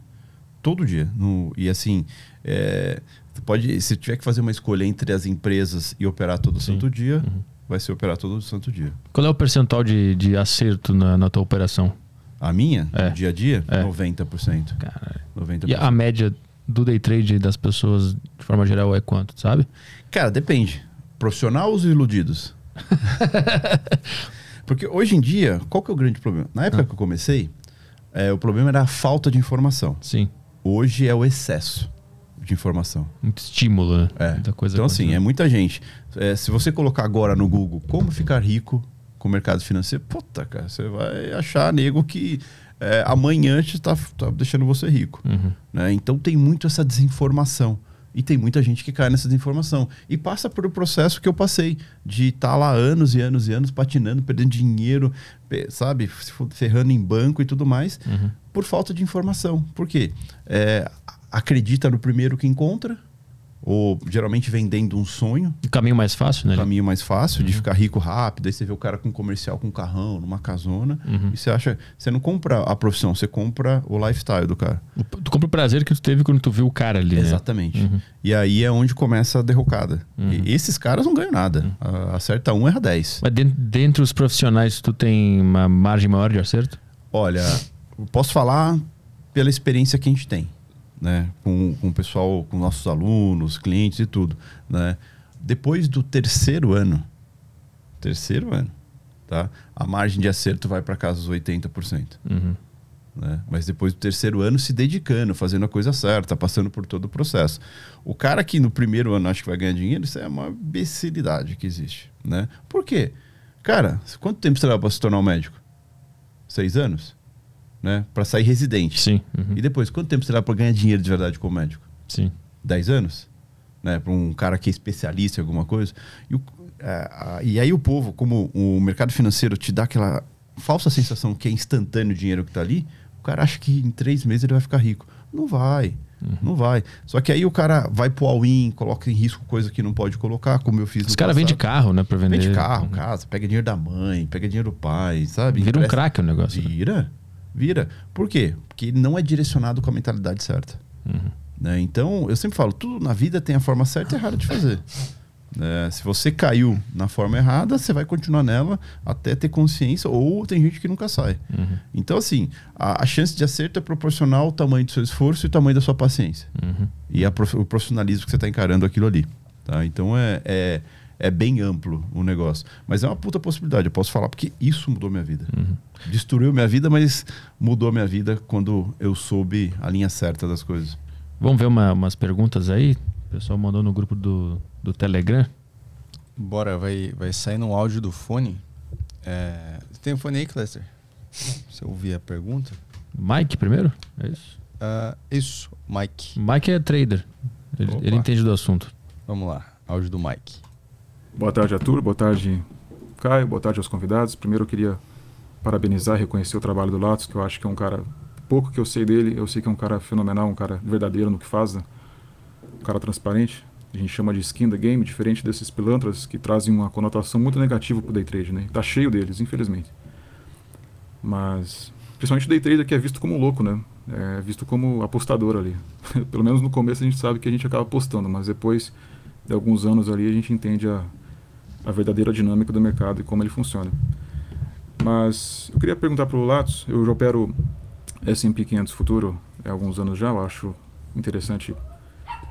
Todo dia. No, e assim, é, pode, se tiver que fazer uma escolha entre as empresas e operar todo santo dia, vai ser operar todo santo dia. Qual é o percentual de, de acerto na, na tua operação? A minha, É. no dia a dia, É. 90%. Caralho. 90%. E a média do day trade das pessoas, de forma geral, é quanto, sabe? Cara, depende. Profissional ou os iludidos? Porque hoje em dia, qual que é o grande problema? Na época que eu comecei, é, o problema era a falta de informação. Sim. Hoje é o excesso de informação. Muito estímulo, né? É. Muita coisa então, assim, é muita gente. É, se você colocar agora no Google como ficar rico com o mercado financeiro, puta, cara, você vai achar nego que é, amanhã está tá deixando você rico. Uhum. né? Então tem muito essa desinformação. E tem muita gente que cai nessa desinformação. E passa por o processo que eu passei, de estar lá anos e anos e anos patinando, perdendo dinheiro, sabe, ferrando em banco e tudo mais, Uhum. por falta de informação. Por quê? É, acredita no primeiro que encontra, ou geralmente vendendo um sonho, O caminho mais fácil, né? um caminho mais fácil de ficar rico rápido. Aí você vê o cara com um comercial, com um carrão, numa casona, Uhum. e você acha, você não compra a profissão, você compra o lifestyle do cara. O- Tu compra o prazer que tu teve quando tu viu o cara ali, né? Exatamente. Uhum. E aí é onde começa a derrocada. Uhum. Esses caras não ganham nada. A- Acerta um, erra 10. Mas dentro, dentre os profissionais, tu tem uma margem maior de acerto? Olha, posso falar pela experiência que a gente tem, né? Com, com o pessoal, com nossos alunos, clientes e tudo, né? Depois do terceiro ano, terceiro ano, tá? A margem de acerto vai para casa dos 80%. Uhum. né? Mas depois do terceiro ano se dedicando, fazendo a coisa certa, passando por todo o processo. O cara que no primeiro ano acha que vai ganhar dinheiro, isso é uma imbecilidade que existe, né? Por quê? Cara, quanto tempo você leva para se tornar um médico? Seis anos? Né? Para sair residente. Sim. Uhum. E depois, quanto tempo você leva para ganhar dinheiro de verdade como médico? Sim. 10 anos, né, para um cara que é especialista em alguma coisa. E, o- é, a- e aí o povo, como o mercado financeiro te dá aquela falsa sensação que é instantâneo o dinheiro que está ali, o cara acha que em três meses ele vai ficar rico. Não vai. Não vai. Só que aí o cara vai pro all-in, coloca em risco coisa que não pode colocar, como eu fiz Os caras vendem carro, né? Pra vender. Vende carro, Uhum. casa, pega dinheiro da mãe, pega dinheiro do pai, sabe? Vira um Empresta- craque o negócio. né? Vira. Por quê? Porque ele não é direcionado com a mentalidade certa. Uhum. né? Então, eu sempre falo, tudo na vida tem a forma certa e errada de fazer. né? se você caiu na forma errada, você vai continuar nela até ter consciência, ou tem gente que nunca sai. Uhum. Então, assim, a, a chance de acerto é proporcional ao tamanho do seu esforço e ao tamanho da sua paciência. Uhum. E a o profissionalismo que você está encarando aquilo ali. Tá? Então, é, é, é bem amplo o negócio. Mas é uma puta possibilidade, eu posso falar, porque isso mudou minha vida. Uhum. Destruiu minha vida, mas mudou minha vida quando eu soube a linha certa das coisas. Vamos ver uma- umas perguntas aí? O pessoal mandou no grupo do, do Telegram. Bora, vai, vai sair no áudio do fone. É, você tem o fone aí, Clester? Se eu ouvir a pergunta. Mike primeiro? É isso? Ah, isso, Mike. Mike é trader. Ele, ele entende do assunto. Vamos lá, áudio do Mike. Boa tarde, Arthur. Boa tarde, Caio. Boa tarde aos convidados. Primeiro eu queria parabenizar e reconhecer o trabalho do Latos, que eu acho que é um cara. Pouco que eu sei dele, eu sei que é um cara fenomenal, um cara verdadeiro no que faz, né? um cara transparente. A gente chama de skin the game, diferente desses pilantras que trazem uma conotação muito negativa pro day trade, né? Tá cheio deles, infelizmente. Mas, principalmente o day trader que é visto como louco, né? É visto como apostador ali. Pelo menos no começo a gente sabe que a gente acaba apostando, mas depois de alguns anos ali a gente entende a, a verdadeira dinâmica do mercado e como ele funciona. Mas eu queria perguntar para o Latos, eu já opero S&P 500 futuro há alguns anos já, eu acho interessante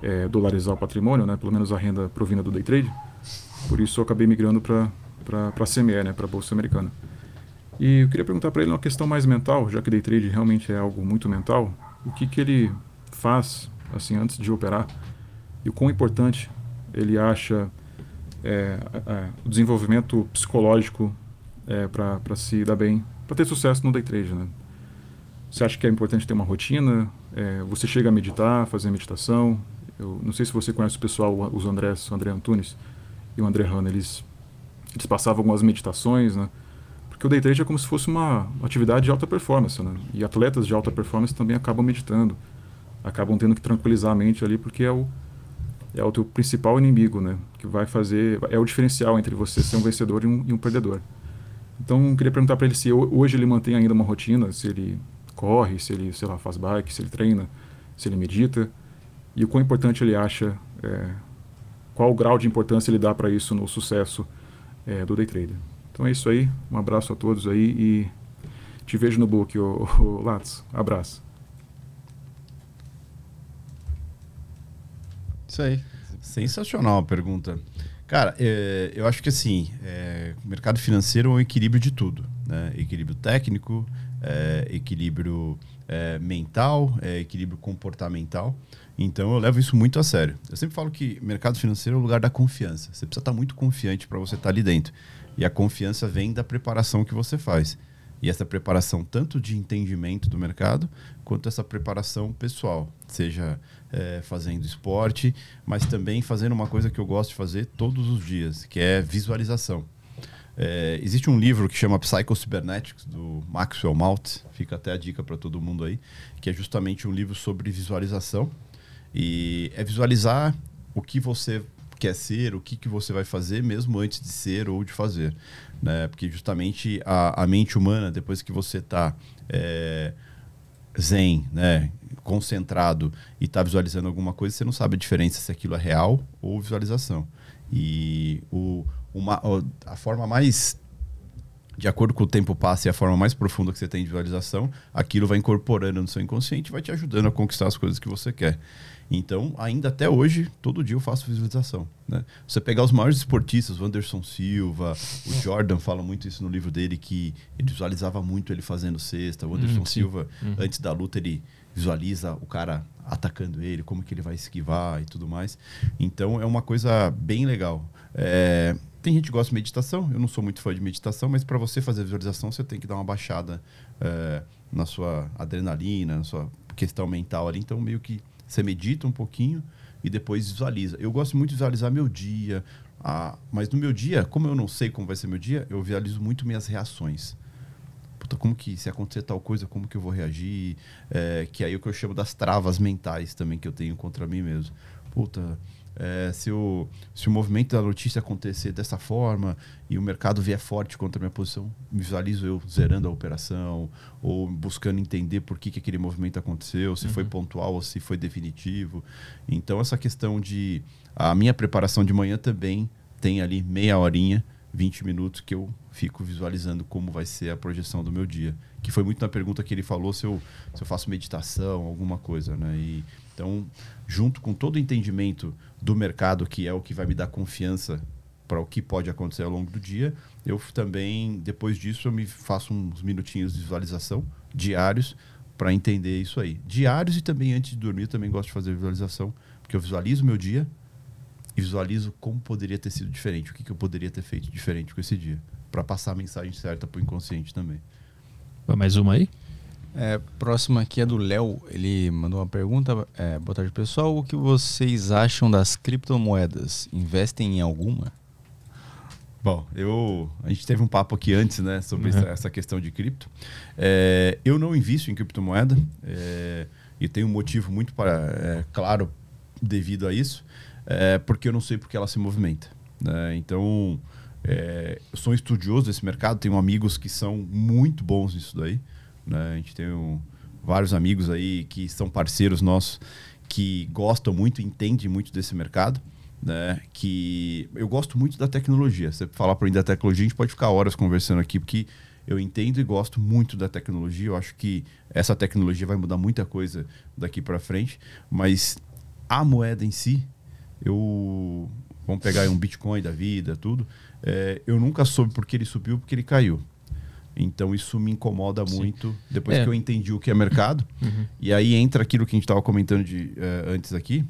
é, dolarizar o patrimônio, né? pelo menos a renda provinda do day trade. Por isso eu acabei migrando para a CME, né? para a Bolsa Americana. E eu queria perguntar para ele uma questão mais mental, já que day trade realmente é algo muito mental, o que, que ele faz assim antes de operar e o quão importante ele acha é, o desenvolvimento psicológico é, para se dar bem, para ter sucesso no day trade. Né? Você acha que é importante ter uma rotina? É, você chega a meditar, fazer meditação? Eu não sei se você conhece o pessoal, os Andrés, o André Antunes e o André Hanna, eles, eles passavam algumas meditações, né? Porque o day trade é como se fosse uma atividade de alta performance, né? E atletas de alta performance também acabam meditando, acabam tendo que tranquilizar a mente ali, porque é o, é o teu principal inimigo, né? Que vai fazer, é o diferencial entre você ser um vencedor e um, e um perdedor. Então, queria perguntar para ele se hoje ele mantém ainda uma rotina, se ele corre, se ele, sei lá, faz bike, se ele treina, se ele medita, e o quão importante ele acha, é, qual o grau de importância ele dá para isso no sucesso é, do day trader. Então é isso aí. Um abraço a todos aí e te vejo no book, o, o. Abraço. Isso aí. Sensacional a pergunta. Cara, é, eu acho que assim, é, o mercado financeiro é um equilíbrio de tudo. Né? Equilíbrio técnico, é, equilíbrio é, mental, é, equilíbrio comportamental. Então eu levo isso muito a sério. Eu sempre falo que mercado financeiro é o lugar da confiança. Você precisa estar muito confiante para você estar ali dentro. E a confiança vem da preparação que você faz. E essa preparação, tanto de entendimento do mercado, quanto essa preparação pessoal, seja é, fazendo esporte, mas também fazendo uma coisa que eu gosto de fazer todos os dias, que é visualização. É, existe um livro que chama Psycho-Cybernetics, do Maxwell Maltz, fica até a dica para todo mundo aí, que é justamente um livro sobre visualização. E é visualizar o que você quer ser, o que, que você vai fazer mesmo antes de ser ou de fazer. Né? Porque justamente a, a mente humana, depois que você está é, zen, né? concentrado e está visualizando alguma coisa, você não sabe a diferença se aquilo é real ou visualização. E o, uma, a forma mais de acordo com o tempo passa e a forma mais profunda que você tem de visualização, aquilo vai incorporando no seu inconsciente e vai te ajudando a conquistar as coisas que você quer. Então, ainda até hoje, todo dia eu faço visualização. Né? Você pegar os maiores esportistas, o Anderson Silva, o Jordan fala muito isso no livro dele, que ele visualizava muito ele fazendo cesta. O Anderson hum, Silva, hum. antes da luta, ele visualiza o cara atacando ele, como que ele vai esquivar e tudo mais. Então, é uma coisa bem legal. É, tem gente que gosta de meditação, eu não sou muito fã de meditação, mas para você fazer visualização, você tem que dar uma baixada é, na sua adrenalina, na sua questão mental ali. Então, meio que você medita um pouquinho e depois visualiza. Eu gosto muito de visualizar meu dia, ah, mas no meu dia, como eu não sei como vai ser meu dia, eu visualizo muito minhas reações. Puta, como que se acontecer tal coisa, como que eu vou reagir? É, que é aí o que eu chamo das travas mentais também que eu tenho contra mim mesmo. Puta, é, se, o, se o movimento da notícia acontecer dessa forma e o mercado vier forte contra a minha posição, visualizo eu zerando a operação ou buscando entender por que, que aquele movimento aconteceu, se uhum. foi pontual ou se foi definitivo. Então, essa questão de. A minha preparação de manhã também tem ali meia horinha, 20 minutos que eu fico visualizando como vai ser a projeção do meu dia. Que foi muito na pergunta que ele falou se eu, se eu faço meditação, alguma coisa. Né? E, então, junto com todo o entendimento do mercado, que é o que vai me dar confiança para o que pode acontecer ao longo do dia, eu também, depois disso, eu me faço uns minutinhos de visualização diários para entender isso aí. Diários e também antes de dormir, também gosto de fazer visualização, porque eu visualizo o meu dia e visualizo como poderia ter sido diferente, o que, que eu poderia ter feito diferente com esse dia, para passar a mensagem certa para o inconsciente também. Mais uma aí? É, próxima aqui é do Léo. Ele mandou uma pergunta. É, boa tarde, pessoal. O que vocês acham das criptomoedas? Investem em alguma? Bom, eu a gente teve um papo aqui antes, né, sobre uhum. essa questão de cripto. É, eu não invisto em criptomoeda é, e tem um motivo muito para, é, claro devido a isso, é, porque eu não sei porque ela se movimenta. Né? Então, é, eu sou um estudioso desse mercado, tenho amigos que são muito bons nisso daí. Né? A gente tem um, vários amigos aí que são parceiros nossos que gostam muito, entendem muito desse mercado. Né? Que eu gosto muito da tecnologia. Você falar para mim da tecnologia, a gente pode ficar horas conversando aqui, porque eu entendo e gosto muito da tecnologia. Eu acho que essa tecnologia vai mudar muita coisa daqui para frente, mas a moeda em si, eu vamos pegar um Bitcoin da vida, tudo. É, eu nunca soube porque ele subiu, porque ele caiu. Então isso me incomoda Sim. muito depois é. que eu entendi o que é mercado. Uhum. E aí entra aquilo que a gente estava comentando de, uh, antes aqui,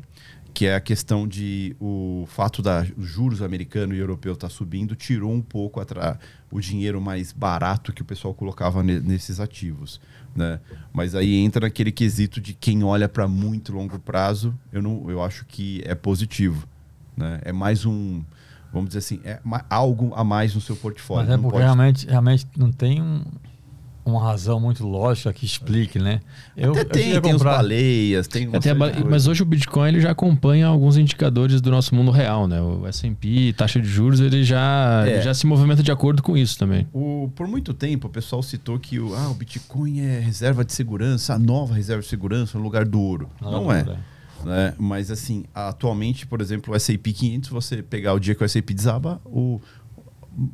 que é a questão de o fato da juros americano e europeu estar tá subindo tirou um pouco atra, o dinheiro mais barato que o pessoal colocava ne, nesses ativos, né? Mas aí entra naquele quesito de quem olha para muito longo prazo, eu não, eu acho que é positivo, né? É mais um vamos dizer assim, é algo a mais no seu portfólio. Mas é porque pode... realmente, realmente não tem um, uma razão muito lógica que explique, né? Eu, Até tem, eu tem comprar... os baleias, tem, é, tem Mas hoje o Bitcoin ele já acompanha alguns indicadores do nosso mundo real, né? O S&P, taxa de juros, ele já, é. ele já se movimenta de acordo com isso também. O, por muito tempo o pessoal citou que o, ah, o Bitcoin é reserva de segurança, a nova reserva de segurança no lugar do ouro. Não, não é. é. Né? Mas assim, atualmente, por exemplo, o S&P 500, você pegar o dia que o S&P desaba, o,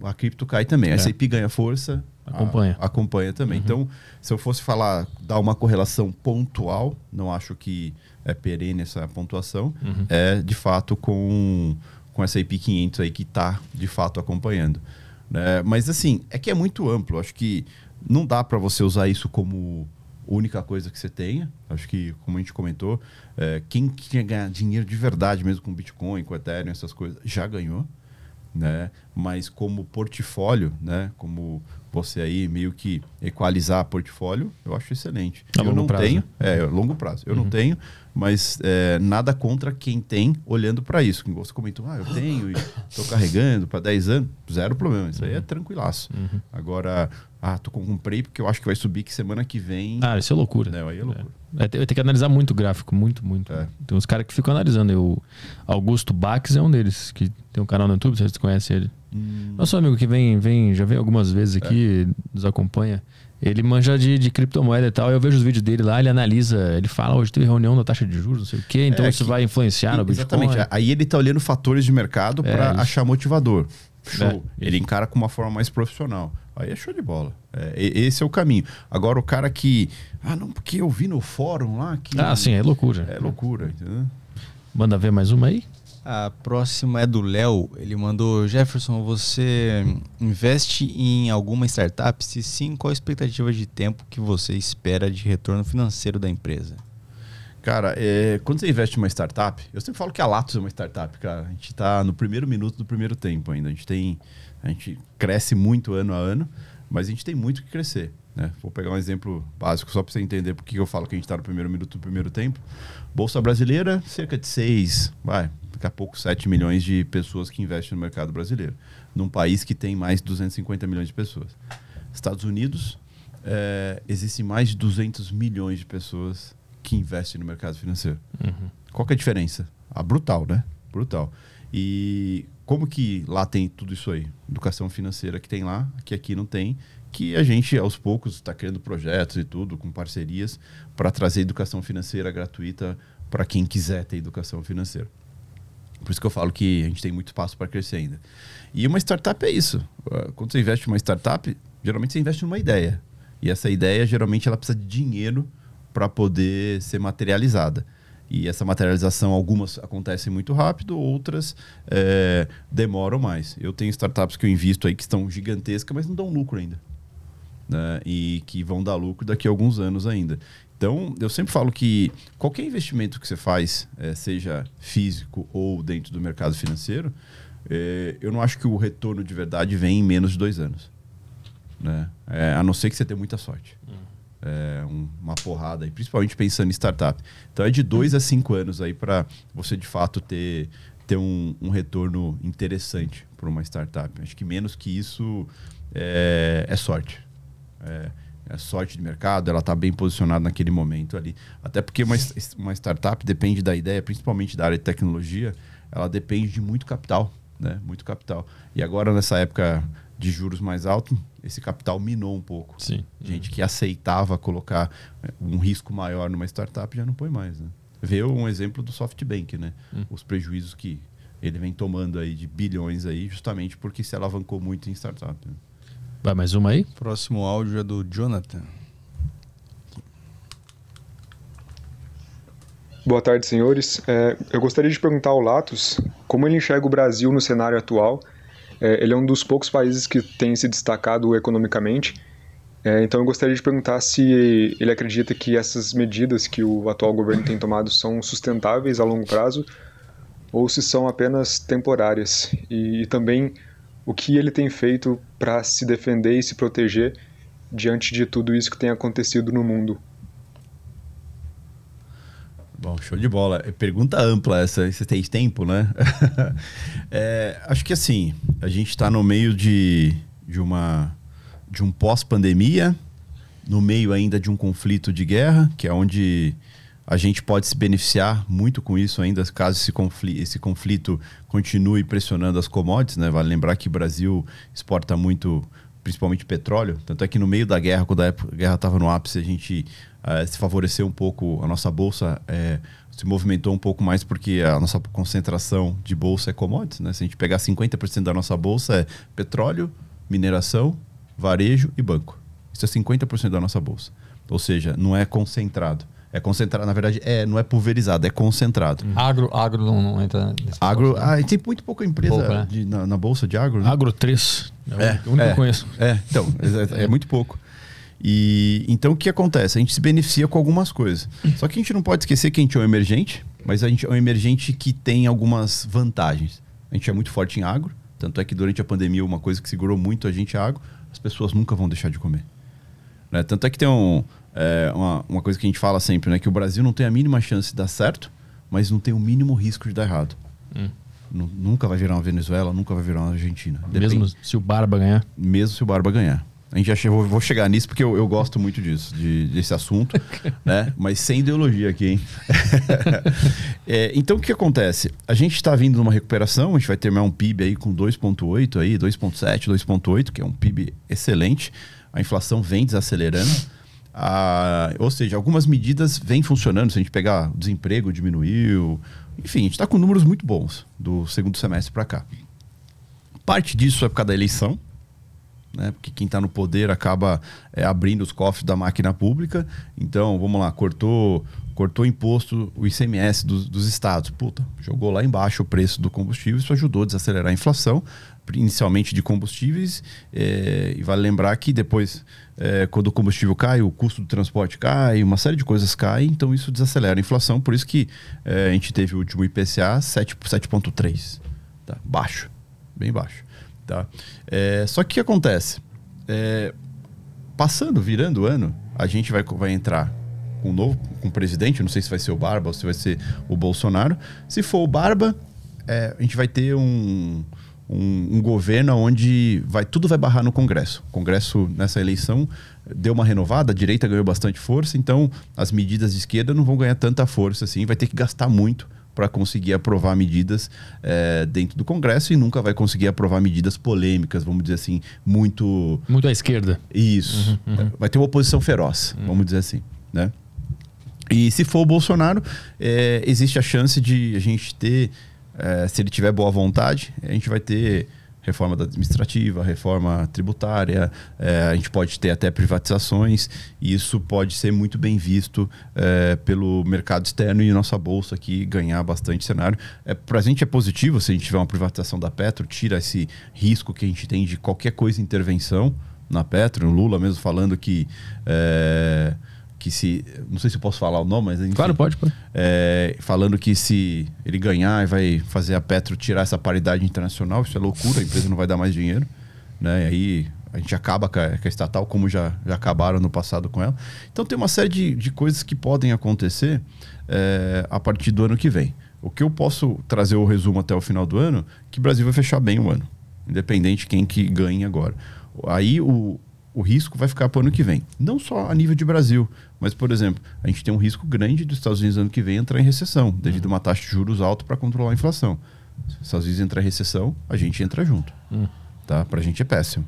a cripto cai também. É. A S&P ganha força, acompanha. A, acompanha também. Uhum. Então, se eu fosse falar, dar uma correlação pontual, não acho que é perene essa pontuação, uhum. é de fato com com essa IP 500 aí que está de fato acompanhando. Né? Mas assim, é que é muito amplo. Acho que não dá para você usar isso como única coisa que você tenha. Acho que, como a gente comentou, é, quem quer ganhar dinheiro de verdade, mesmo com Bitcoin, com Ethereum, essas coisas, já ganhou. Né? Mas como portfólio, né? Como você aí meio que equalizar portfólio, eu acho excelente. A eu não prazo. tenho, é, longo prazo. Eu uhum. não tenho, mas é, nada contra quem tem olhando para isso. Você comentou, ah, eu tenho e estou carregando para 10 anos, zero problema. Isso aí é uhum. tranquilaço. Uhum. Agora, ah, tô comprei porque eu acho que vai subir que semana que vem. Ah, isso é loucura. Não, aí é loucura. É. Vai ter que analisar muito o gráfico, muito, muito. É. Tem uns caras que ficam analisando. Eu, Augusto Bax é um deles, que tem um canal no YouTube, vocês conhecem ele. Hum. Nosso amigo que vem, vem, já veio algumas vezes aqui, é. nos acompanha. Ele manja de, de criptomoeda e tal. Eu vejo os vídeos dele lá, ele analisa, ele fala, hoje teve reunião da taxa de juros, não sei o quê, então é, isso que, vai influenciar no Bitcoin. Exatamente. Aí ele tá olhando fatores de mercado é, para achar motivador. Show. É, ele encara com uma forma mais profissional. Aí é show de bola. É, esse é o caminho. Agora, o cara que. Ah, não, porque eu vi no fórum lá que. Ah, sim, é loucura. É loucura, entendeu? Manda ver mais uma aí? A próxima é do Léo. Ele mandou: Jefferson, você investe em alguma startup? Se sim, qual a expectativa de tempo que você espera de retorno financeiro da empresa? Cara, é, quando você investe em uma startup, eu sempre falo que a Latos é uma startup, cara. A gente está no primeiro minuto do primeiro tempo ainda. A gente tem, a gente cresce muito ano a ano, mas a gente tem muito que crescer. Né? Vou pegar um exemplo básico só para você entender por que eu falo que a gente está no primeiro minuto do primeiro tempo. Bolsa brasileira, cerca de 6, vai, daqui a pouco 7 milhões de pessoas que investem no mercado brasileiro, num país que tem mais de 250 milhões de pessoas. Estados Unidos, é, existem mais de 200 milhões de pessoas que investe no mercado financeiro. Uhum. Qual que é a diferença? Ah, brutal, né? Brutal. E como que lá tem tudo isso aí? Educação financeira que tem lá, que aqui não tem, que a gente aos poucos está criando projetos e tudo, com parcerias, para trazer educação financeira gratuita para quem quiser ter educação financeira. Por isso que eu falo que a gente tem muito espaço para crescer ainda. E uma startup é isso. Ah, quando você investe em uma startup, geralmente você investe numa ideia. E essa ideia, geralmente, ela precisa de dinheiro para poder ser materializada. E essa materialização, algumas acontecem muito rápido, outras é, demoram mais. Eu tenho startups que eu invisto aí que estão gigantescas, mas não dão lucro ainda. Né? E que vão dar lucro daqui a alguns anos ainda. Então, eu sempre falo que qualquer investimento que você faz, é, seja físico ou dentro do mercado financeiro, é, eu não acho que o retorno de verdade vem em menos de dois anos. Né? É, a não ser que você tenha muita sorte. Uhum é, um, uma porrada, aí, principalmente pensando em startup. Então é de dois a cinco anos aí para você de fato ter, ter um, um retorno interessante para uma startup. Acho que menos que isso é, é sorte. É, é, sorte de mercado, ela está bem posicionada naquele momento ali. Até porque uma, uma startup depende da ideia, principalmente da área de tecnologia, ela depende de muito capital. né? Muito capital. E agora, nessa época de juros mais altos, esse capital minou um pouco. Sim. Gente que aceitava colocar é, um risco maior numa startup já não põe mais, né? Vê um exemplo do SoftBank, né? Os prejuízos que ele vem tomando aí de bilhões aí, justamente porque se alavancou muito em startup. né? Vai mais uma aí? Próximo áudio é do Jonathan. Boa tarde, senhores. É, eu gostaria de perguntar ao Latos como ele enxerga o Brasil no cenário atual. É, ele é um dos poucos países que tem se destacado economicamente. É, então, eu gostaria de perguntar se ele acredita que essas medidas que o atual governo tem tomado são sustentáveis a longo prazo ou se são apenas temporárias. E, e também o que ele tem feito para se defender e se proteger diante de tudo isso que tem acontecido no mundo. Bom, show de bola. É Pergunta ampla essa. Você tem tempo, né? É, acho que assim, a gente está no meio de, de, uma, de um pós-pandemia, no meio ainda de um conflito de guerra, que é onde a gente pode se beneficiar muito com isso ainda, caso esse conflito, esse conflito continue pressionando as commodities. Né? Vale lembrar que o Brasil exporta muito, principalmente petróleo. Tanto é que no meio da guerra, quando a, guerra estava no ápice, a gente eh, se favoreceu um pouco, a nossa bolsa eh, se movimentou um pouco mais porque a nossa concentração de bolsa é commodities. Né? Se a gente pegar 50% da nossa bolsa é petróleo, mineração, varejo e banco. Isso é 50% da nossa bolsa. Ou seja, não é concentrado. É concentrado, na verdade, é, não é pulverizado, é concentrado. Agro, agro não, não entra nesse Agro, né? ah, tem muito pouca empresa Pouco, né? de- na, na bolsa de agro. Né? Agro 3. É, o único que eu conheço. É, então, é, é muito pouco. E então o que acontece? A gente se beneficia com algumas coisas. Só que a gente não pode esquecer que a gente é um emergente, mas a gente é um emergente que tem algumas vantagens. A gente é muito forte em agro, tanto é que durante a pandemia uma coisa que segurou muito a gente é agro, as pessoas nunca vão deixar de comer. Né? Tanto é que tem um, é, uma, uma coisa que a gente fala sempre, né? Que o Brasil não tem a mínima chance de dar certo, mas não tem o mínimo risco de dar errado. Nu- Nunca vai virar uma Venezuela, nunca vai virar uma Argentina. Depende- Mesmo se o Barba ganhar. mesmo se o Barba ganhar. A gente já chegou, vou chegar nisso porque eu, eu gosto muito disso, de- desse assunto, né? Mas sem ideologia aqui, hein? É, então o que acontece? A gente está vindo numa recuperação, a gente vai terminar um PIB aí com 2,8 aí, 2,7, 2,8, que é um PIB excelente. A inflação vem desacelerando. Ah, ou seja, algumas medidas vêm funcionando. Se a gente pegar o desemprego diminuiu, enfim, a gente está com números muito bons do segundo semestre para cá. Parte disso é por causa da eleição, né? Porque quem está no poder acaba é, abrindo os cofres da máquina pública. Então, vamos lá, cortou, cortou imposto, o ICMS dos, dos estados. Puta, jogou lá embaixo o preço do combustível, isso ajudou a desacelerar a inflação, inicialmente de combustíveis. é, e vale lembrar que depois, é, quando o combustível cai, o custo do transporte cai, uma série de coisas cai, então isso desacelera a inflação. Por isso que é, a gente teve o último IPCA 7 7,3. Tá? Baixo, bem baixo. Tá? É, só que o que acontece? É, passando, virando o ano, a gente vai, vai entrar com um novo com um presidente, não sei se vai ser o Barba ou se vai ser o Bolsonaro. Se for o Barba, é, a gente vai ter um, um, um governo onde vai, tudo vai barrar no Congresso. O Congresso, nessa eleição, deu uma renovada, a direita ganhou bastante força, então as medidas de esquerda não vão ganhar tanta força assim, vai ter que gastar muito para conseguir aprovar medidas é, dentro do Congresso e nunca vai conseguir aprovar medidas polêmicas, vamos dizer assim, muito Muito à esquerda. isso. Vai ter uma oposição feroz, vamos dizer assim, né? E se for o Bolsonaro, é, existe a chance de a gente ter, é, se ele tiver boa vontade, a gente vai ter reforma administrativa, reforma tributária, é, a gente pode ter até privatizações, e isso pode ser muito bem visto é, pelo mercado externo e nossa bolsa aqui ganhar bastante cenário. É, Para a gente é positivo se a gente tiver uma privatização da Petro, tira esse risco que a gente tem de qualquer coisa intervenção na Petro, o Lula mesmo falando que é, que se não sei se eu posso falar o nome, mas enfim, Claro, pode, pode. é, falando que se ele ganhar e vai fazer a Petro tirar essa paridade internacional, isso é loucura, a empresa não vai dar mais dinheiro, né? E aí a gente acaba com a, com a estatal, como já, já acabaram no passado com ela. Então tem uma série de, de coisas que podem acontecer é, a partir do ano que vem. O que eu posso trazer o resumo até o final do ano, que o Brasil vai fechar bem o ano, independente de quem que ganhe agora. Aí o, o risco vai ficar para o ano que vem. Não só a nível de Brasil, mas, por exemplo, a gente tem um risco grande dos Estados Unidos ano que vem entrar em recessão, devido a uma taxa de juros alta para controlar a inflação. Se os Estados Unidos entrar em recessão, a gente entra junto. Tá? Pra gente é péssimo.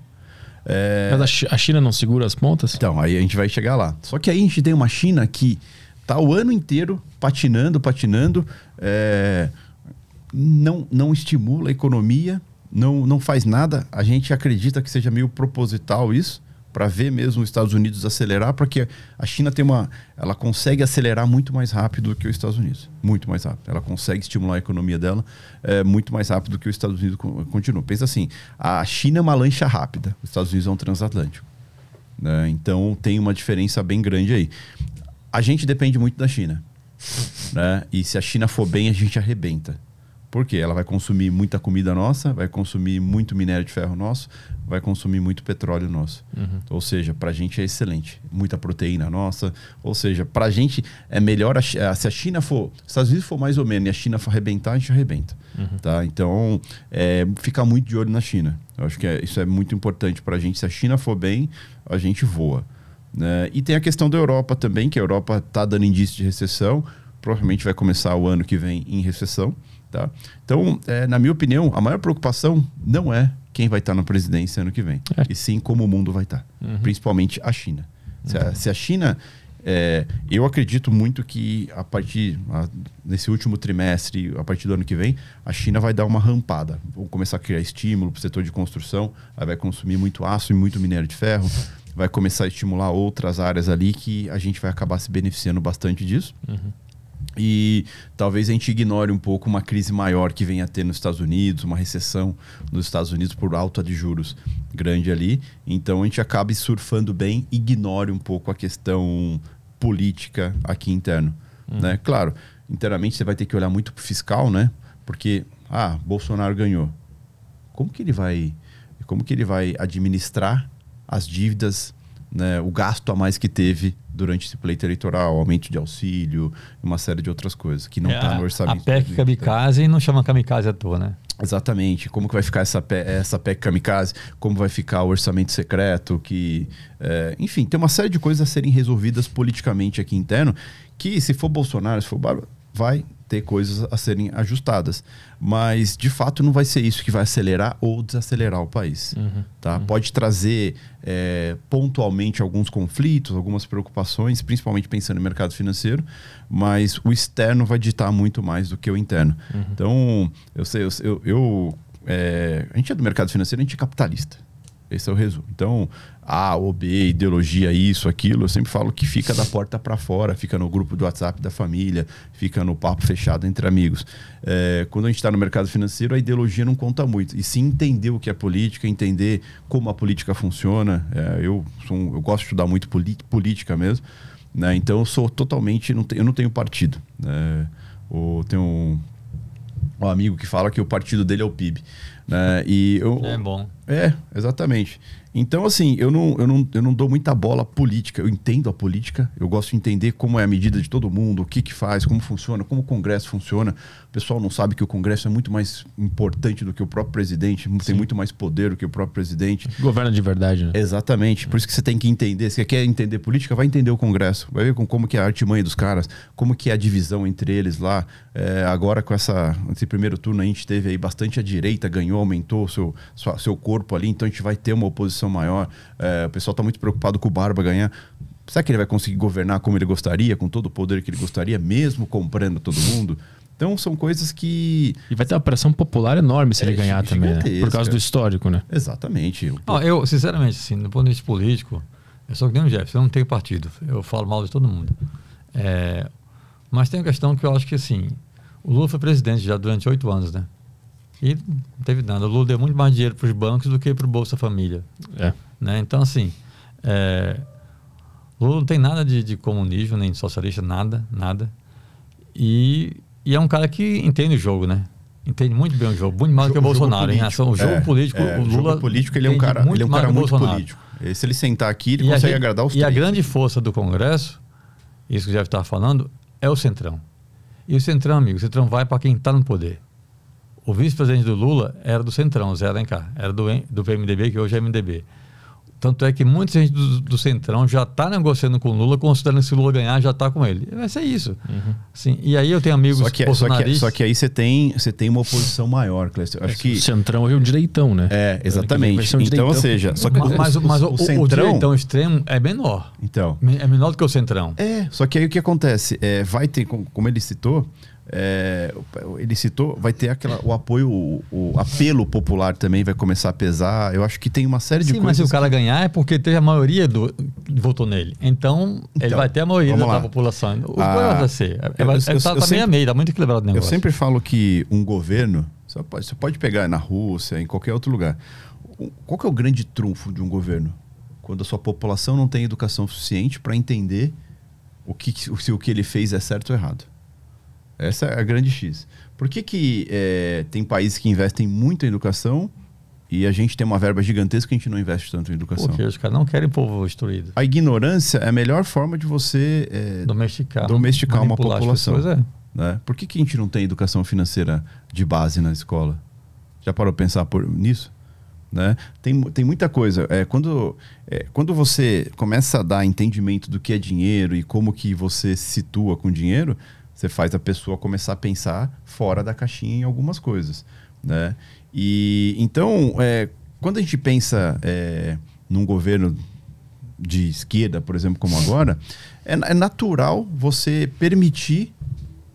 É, Mas a a China não segura as pontas? então, aí a gente vai chegar lá. Só que aí a gente tem uma China que tá o ano inteiro patinando, patinando, é, não, não estimula a economia, não, não faz nada. A gente acredita que seja meio proposital isso, para ver mesmo os Estados Unidos acelerar, porque a China tem uma. Ela consegue acelerar muito mais rápido do que os Estados Unidos. Muito mais rápido. Ela consegue estimular a economia dela é, muito mais rápido do que os Estados Unidos con- continua. Pensa assim: a China é uma lancha rápida, os Estados Unidos é um transatlântico. né? Então tem uma diferença bem grande aí. A gente depende muito da China. Né? E se a China for bem, a gente arrebenta. Por quê? Ela vai consumir muita comida nossa, vai consumir muito minério de ferro nosso, vai consumir muito petróleo nosso. Ou seja, para a gente é excelente. Muita proteína nossa. Ou seja, para a gente é melhor. a se a China for. Se os Estados Unidos for mais ou menos e a China for arrebentar, a gente arrebenta. Tá? Então, é, ficar muito de olho na China. Eu acho que é- isso é muito importante para a gente. Se a China for bem, a gente voa. né? E tem a questão da Europa também, que a Europa está dando indício de recessão. Provavelmente vai começar o ano que vem em recessão. Tá? Então, é, na minha opinião, a maior preocupação não é quem vai estar na presidência ano que vem, É. e sim como o mundo vai estar, principalmente a China. Se, a, se a China, é, eu acredito muito que a partir a- nesse último trimestre, a partir do ano que vem, a China vai dar uma rampada. Vão começar a criar estímulo para o setor de construção, aí vai consumir muito aço e muito minério de ferro, vai começar a estimular outras áreas ali que a gente vai acabar se beneficiando bastante disso. E talvez a gente ignore um pouco uma crise maior que venha a ter nos Estados Unidos, uma recessão nos Estados Unidos por alta de juros grande ali. Então a gente acabe surfando bem, ignore um pouco a questão política aqui interno. Né? Claro, internamente você vai ter que olhar muito para o fiscal, né? Porque, ah, Bolsonaro ganhou. Como que ele vai, como que ele vai administrar as dívidas, né, o gasto a mais que teve durante esse pleito eleitoral, aumento de auxílio, uma série de outras coisas que não É, está a- no orçamento. A PEC kamikaze não chama kamikaze à toa, né? Exatamente. Como que vai ficar essa, essa PEC kamikaze? Como vai ficar o orçamento secreto? Que, é, enfim, tem uma série de coisas a serem resolvidas politicamente aqui interno que, se for Bolsonaro, se for Bárbara, vai ter coisas a serem ajustadas. Mas, de fato, não vai ser isso que vai acelerar ou desacelerar o país. Tá? Pode trazer é, pontualmente alguns conflitos, algumas preocupações, principalmente pensando no mercado financeiro, mas o externo vai ditar muito mais do que o interno. Então, eu sei, eu, eu- eu, é, a gente é do mercado financeiro, a gente é capitalista. Esse é o resumo. Então, A ou B, ideologia, isso, aquilo, eu sempre falo que fica da porta para fora, fica no grupo do WhatsApp da família, fica no papo fechado entre amigos. É, quando a gente está no mercado financeiro, a ideologia não conta muito. E sim entender o que é política, entender como a política funciona. É, eu, sou um- eu gosto de estudar muito política mesmo. Né? Então, eu sou totalmente. Não te- eu não tenho partido. Né? Eu tenho um, um amigo que fala que o partido dele é o PIB. Né? E eu, É bom. É, exatamente. Então, assim, eu não, eu, não, eu não dou muita bola à política. Eu entendo a política, eu gosto de entender como é a medida de todo mundo, o que, que faz, como funciona, como o Congresso funciona. O pessoal não sabe que o Congresso é muito mais importante do que o próprio presidente, tem muito mais poder do que o próprio presidente. Governa de verdade, né? Exatamente. Por isso que você tem que entender. Se você quer entender política, vai entender o Congresso. Vai ver com como que é a artimanha dos caras, como que é a divisão entre eles lá. É, agora com essa, esse primeiro turno a gente teve aí bastante a direita, ganhou, aumentou o seu, sua- seu corpo ali, então a gente vai ter uma oposição maior. É, o pessoal está muito preocupado com o Barba ganhar. Será que ele vai conseguir governar como ele gostaria, com todo o poder que ele gostaria, mesmo comprando todo mundo? Então são coisas que. E vai ter uma pressão popular enorme se É, ele ganhar também, né? Por causa do histórico, né? Exatamente. Ó, eu, sinceramente, assim, do ponto de vista político, eu sou que nem o Jefferson, eu não tenho partido. Eu falo mal de todo mundo. É, mas tem uma questão que eu acho que, assim, o Lula foi presidente já durante oito anos, né? E não teve nada. O Lula deu muito mais dinheiro para os bancos do que para o Bolsa Família. É. Né? Então, assim, é, Lula não tem nada de, de comunismo, nem de socialista, nada, nada. E, e é um cara que entende o jogo, né? Entende muito bem o jogo, muito mais do que o Bolsonaro. Em relação ao jogo É, político, é, o Lula. jogo político, ele é um cara muito, ele é um cara muito político. E Se ele sentar aqui, ele E a consegue gente- agradar os E a três. grande força do Congresso, isso que o Jeff estava falando, é o Centrão. E o Centrão, amigo, o Centrão vai para quem está no poder. O vice-presidente do Lula era do Centrão, Zé Alencar. Era do, do PMDB, que hoje é MDB. Tanto é que muita gente do, do Centrão já está negociando com o Lula, considerando que se o Lula ganhar, já está com ele. Vai ser isso. Assim, e aí eu tenho amigos Só que, só, que, só que aí você tem, você tem uma oposição maior, Clécio. Acho O que. Centrão hoje é um direitão, né? É, exatamente. um Então, ou seja, só que mas, mas, mas o, o, Centrão. direitão extremo é menor. Então. É menor do que o Centrão. É, só que aí o que acontece? É, vai ter, com- como ele citou, é, ele citou, vai ter aquela, o apoio, o, o apelo popular também vai começar a pesar. Eu acho que tem uma série de Sim, mas coisas. se o cara ganhar é porque teve a maioria do votou nele. Então, ele Então, vai ter a maioria da população. O Ah, ah, vai ser. É, eu- vai- eu- tá eu tá meio a meio, tá muito equilibrado o Eu negócio. sempre falo que um governo, você pode, você pode pegar na Rússia, em qualquer outro lugar. Qual que é o grande trunfo de um governo? Quando a sua população não tem educação suficiente para entender o que, se o que ele fez é certo ou errado. Essa é a grande X. Por que, que é, tem países que investem muito em educação e a gente tem uma verba gigantesca e a gente não investe tanto em educação? Porque os caras não querem povo instruído. A ignorância é a melhor forma de você é, Domesticar. domesticar uma população. pessoas, é. né? Por que, que a gente não tem educação financeira de base na escola? Já parou a pensar por, nisso? Né? Tem, tem muita coisa. É, quando, é, quando você começa a dar entendimento do que é dinheiro e como que você se situa com dinheiro, você faz a pessoa começar a pensar fora da caixinha em algumas coisas. Né? E então, é, quando a gente pensa é, num governo de esquerda, por exemplo, como agora, é, é natural você permitir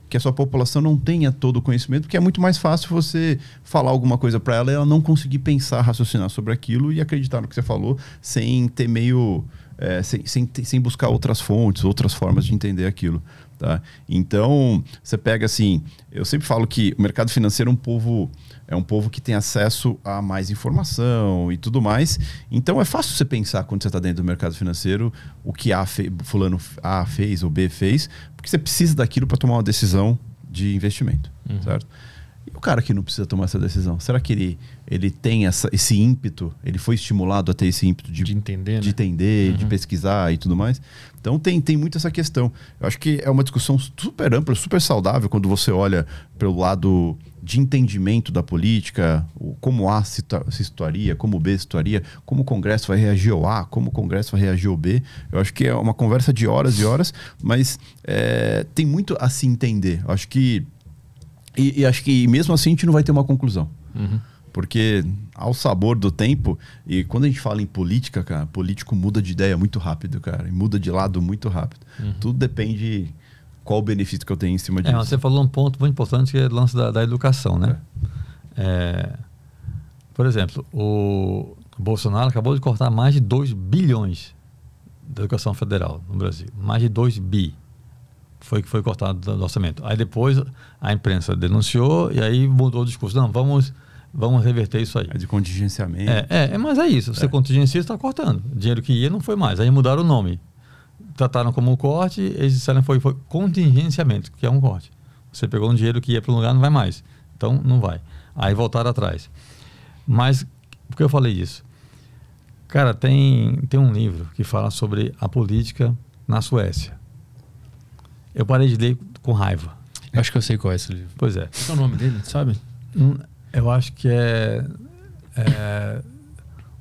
que a sua população não tenha todo o conhecimento, porque é muito mais fácil você falar alguma coisa para ela e ela não conseguir pensar, raciocinar sobre aquilo e acreditar no que você falou sem ter meio. é, sem, sem, sem buscar outras fontes, outras formas de entender aquilo. Tá? Então, você pega assim. Eu sempre falo que o mercado financeiro é um povo. É um povo que tem acesso a mais informação e tudo mais. Então é fácil você pensar quando você está dentro do mercado financeiro o que A fe, fulano A fez ou B fez, porque você precisa daquilo para tomar uma decisão de investimento, certo? E o cara que não precisa tomar essa decisão, será que ele, ele tem essa, esse ímpeto? Ele foi estimulado a ter esse ímpeto de, De entender, de né? entender, de pesquisar e tudo mais? Então tem, tem muito essa questão. Eu acho que é uma discussão super ampla, super saudável quando você olha pelo lado de entendimento da política, como A se, se situaria, como B se situaria, como o Congresso vai reagir ao A, como o Congresso vai reagir ao B. Eu acho que é uma conversa de horas e horas, mas é, tem muito a se entender. Eu acho que e, e acho que mesmo assim a gente não vai ter uma conclusão. Porque ao sabor do tempo, e quando a gente fala em política, cara, político muda de ideia muito rápido, cara, e muda de lado muito rápido. Tudo depende qual o benefício que eu tenho em cima É, disso. mas você falou um ponto muito importante que é o lance da, da educação, né? É, por exemplo, o Bolsonaro acabou de cortar mais de 2 bilhões da educação federal no Brasil. Mais de 2 bi foi que foi cortado do, do orçamento. Aí depois a imprensa denunciou e aí mudou o discurso. Não, vamos, vamos reverter isso aí. É de contingenciamento. É, é, é, mas é isso. Você contingencia, está cortando. Dinheiro que ia não foi mais. Aí mudaram o nome. Trataram como um corte, eles disseram que foi, foi contingenciamento, que é um corte. Você pegou um dinheiro que ia para um lugar, não vai mais. Então, não vai. Aí voltaram atrás. Mas, por que eu falei isso? Cara, tem, tem um livro que fala sobre a política na Suécia. Eu parei de ler com raiva. Acho que eu sei qual é esse livro. Pois é. Qual é o nome dele, sabe? Eu acho que é, é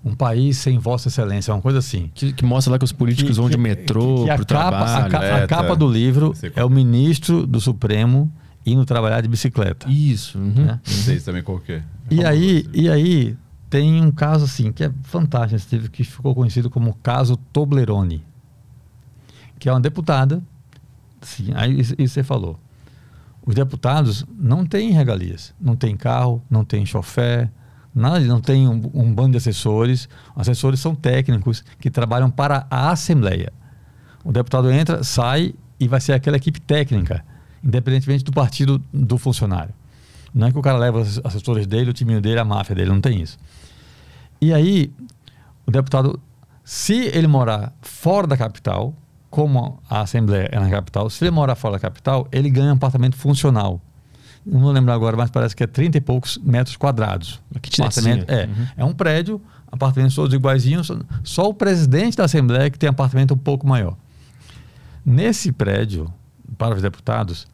um país sem Vossa Excelência, uma coisa assim. Que, que mostra lá que os políticos vão de metrô que a pro capa, trabalho. a, ca- a é, capa tá. do livro é o ministro do Supremo indo trabalhar de bicicleta. Isso. uhum. né? Não sei também qual que é. E aí, e aí tem um caso assim que é fantástico, que ficou conhecido como caso Toblerone, que é uma deputada. Sim, aí isso, isso você falou. Os deputados não têm regalias, não tem carro, não tem chofé, nada, não tem um, um bando de assessores. Assessores são técnicos que trabalham para a Assembleia. O deputado entra, sai e vai ser aquela equipe técnica, independentemente do partido do funcionário. Não é que o cara leva os assessores dele, o time dele, a máfia dele, não tem isso. E aí, o deputado, se ele morar fora da capital, como a Assembleia é na capital, se ele morar fora da capital, ele ganha um apartamento funcional. Não vou lembrar agora, mas parece que é 30 e poucos metros quadrados. Kitnetzinha. Apartamento, é, Uhum. é um prédio, apartamentos todos iguaizinhos, só, só o presidente da Assembleia que tem apartamento um pouco maior. Nesse prédio, para os deputados,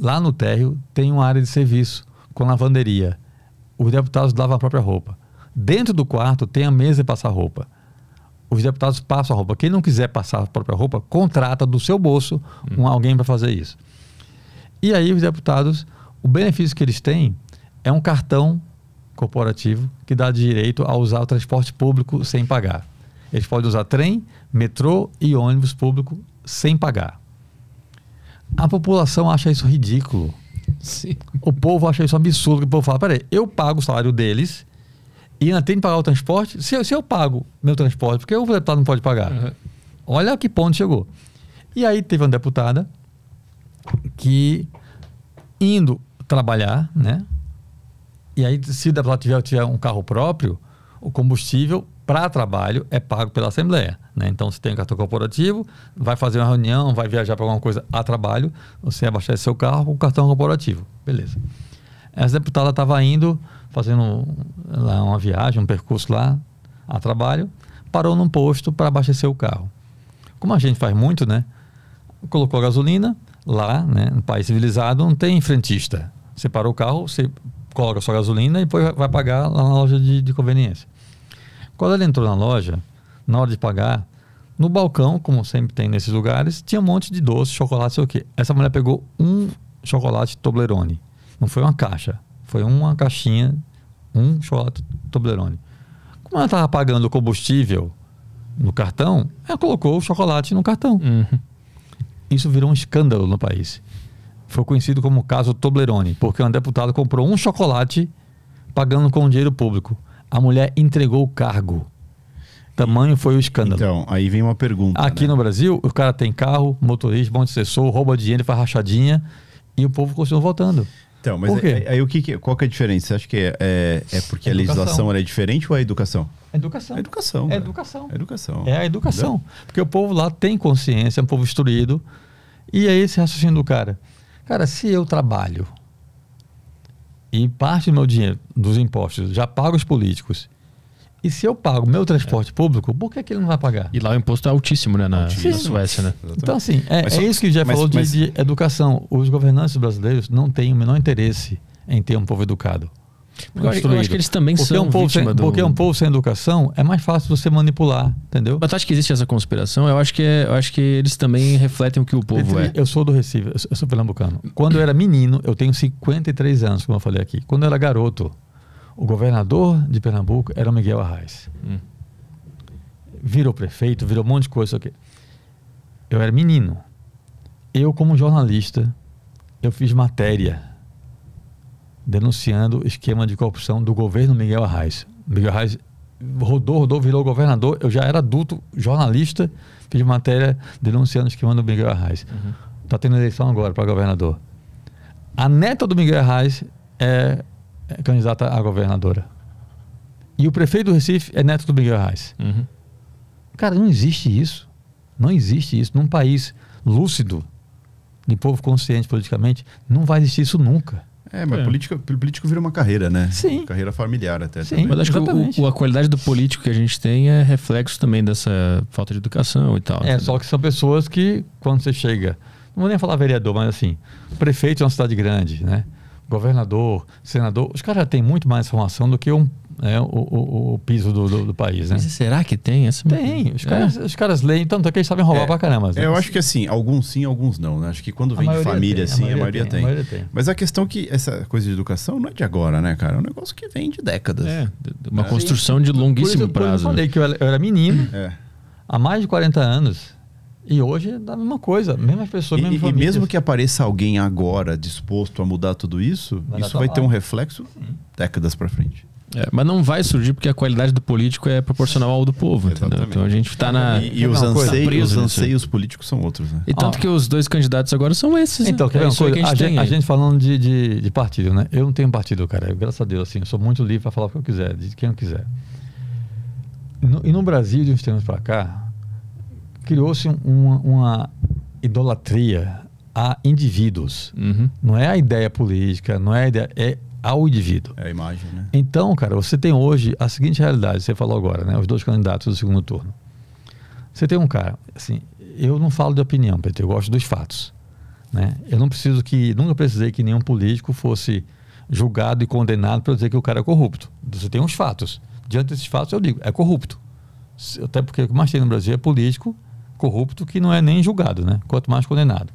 lá no térreo tem uma área de serviço com lavanderia. Os deputados lavam a própria roupa. Dentro do quarto tem a mesa de passar roupa. Os deputados passam a roupa. Quem não quiser passar a própria roupa, contrata do seu bolso um, alguém para fazer isso. E aí os deputados, o benefício que eles têm é um cartão corporativo que dá direito a usar o transporte público sem pagar. Eles podem usar trem, metrô e ônibus público sem pagar. A população acha isso ridículo. Sim. O povo acha isso absurdo. O povo fala: peraí, eu pago o salário deles e ainda tem que pagar o transporte. Se eu, se eu pago meu transporte, por que o deputado não pode pagar? Uhum. Olha que ponto chegou. E aí teve uma deputada que, indo trabalhar, né? E aí, se o deputado tiver, tiver um carro próprio, o combustível para trabalho é pago pela Assembleia. Né? Então, você tem um cartão corporativo, vai fazer uma reunião, vai viajar para alguma coisa a trabalho, você abastece seu carro com o cartão corporativo. Beleza. Essa deputada estava indo, fazendo lá uma viagem, um percurso lá a trabalho, parou num posto para abastecer o carro. Como a gente faz muito, né? Colocou a gasolina, lá, né, no país civilizado, não tem frentista. Você parou o carro, você coloca a sua gasolina e depois vai pagar lá na loja de, de conveniência. Quando ele entrou na loja, na hora de pagar, no balcão, como sempre tem nesses lugares, tinha um monte de doce, chocolate, sei o quê. Essa mulher pegou um chocolate Toblerone. Não foi uma caixa, foi uma caixinha, um chocolate Toblerone. Como ela estava pagando o combustível no cartão, ela colocou o chocolate no cartão. Uhum. Isso virou um escândalo no país. Foi conhecido como o caso Toblerone, porque um deputado comprou um chocolate pagando com dinheiro público. A mulher entregou o cargo. Tamanho foi o escândalo. Então, aí vem uma pergunta. Aqui né? no Brasil, o cara tem carro, motorista, bom de assessor, rouba dinheiro, faz rachadinha e o povo continua voltando. Então, mas Por quê? aí, aí o que, qual que é a diferença? Você acha que é, é, é porque a legislação é diferente ou é a educação? Educação. É educação. É educação. É educação. É a educação. Porque o povo lá tem consciência, é um povo instruído. E aí esse raciocínio do cara. Cara, se eu trabalho e parte do meu dinheiro, dos impostos, já pago os políticos, e se eu pago meu transporte público, por que, que ele não vai pagar? E lá o imposto é altíssimo, né? Na, Altíssimo. na Suécia, né? Então, assim, é, Mas é isso que já mas- falou de, mas- de educação. Os governantes brasileiros não têm o menor interesse em ter um povo educado. Eu acho- eu acho que eles também porque são um povo sem, do- Porque um povo sem educação é mais fácil você manipular, entendeu? Mas tu acha que existe essa conspiração? Eu acho que, é- eu acho que eles também refletem o que o povo é. Eu sou do Recife, eu sou- eu sou pernambucano. Quando eu era menino, eu tenho 53 anos, como eu falei aqui. Quando eu era garoto, o governador de Pernambuco era o Miguel Arraes. Hum. Virou prefeito, virou um monte de coisa. quê. Eu era menino. Eu, como jornalista, eu fiz matéria denunciando o esquema de corrupção do governo Miguel Arraes. Miguel Arraes rodou, rodou, virou governador. Eu já era adulto, jornalista, fiz matéria denunciando o esquema do Miguel Arraes. Está tendo eleição agora para governador. A neta do Miguel Arraes é candidata a governadora. E o prefeito do Recife é neto do Miguel Arraes. Uhum. Cara, não existe isso. Não existe isso. Num país lúcido, de povo consciente politicamente, não vai existir isso nunca. É, mas É. política, político vira uma carreira, né? Sim. Carreira familiar até. Sim. também. Mas acho que Exatamente. o, o- a qualidade do político que a gente tem é reflexo também dessa falta de educação e tal. É, entendeu? só que são pessoas que, quando você chega, não vou nem falar vereador, mas assim, prefeito de uma cidade grande, né? Governador, senador, os caras já têm muito mais informação do que um, é, o, o- o piso do, do- do país, né? Mas será que tem? Essa Tem, os É. caras, os caras leem, tanto é que eles sabem roubar É, pra caramba. né? Eu acho que assim, alguns sim, alguns não. Né? Acho que quando A vem de família tem, a assim, a maioria maioria tem, tem. a maioria tem. Mas a questão é que essa coisa de educação não é de agora, né, cara? É um negócio que vem de décadas. É, uma É. construção de Por isso, longuíssimo por isso prazo. eu né? falei que eu era, eu era menino É. há mais de 40 anos. E hoje é da mesma coisa, mesmas pessoas, E, mesmas e famílias. mesmo que apareça alguém agora disposto a mudar tudo isso, Vai isso vai ter um reflexo décadas pra frente. É, mas não vai surgir porque a qualidade do político é proporcional ao do povo, entendeu? Exatamente. Então a gente tá na. e e os anseios, Preso os anseios políticos são outros, né? E tanto Ó. que os dois candidatos agora são esses. né? Então, é uma isso aí coisa? que A a gente a aí. gente falando de, de, de partido, né? Eu não tenho partido, cara. Eu, graças a Deus, assim, eu sou muito livre para falar o que eu quiser, de quem eu quiser. No- e no Brasil, de uns tempos para cá, criou-se um- uma, uma idolatria a indivíduos. Uhum. Não é a ideia política, não é a ideia, é ao indivíduo. É a imagem, né? Então, cara, você tem hoje a seguinte realidade, você falou agora, né? Os dois candidatos do segundo turno. Você tem um cara, assim, eu não falo de opinião, Pedro, eu gosto dos fatos. Né? Eu não preciso que, nunca precisei que nenhum político fosse julgado e condenado para dizer que o cara é corrupto. Você tem uns fatos. Diante desses fatos, eu digo, é corrupto. Até porque o que mais tem no Brasil é político corrupto que não é nem julgado, né? Quanto mais condenado.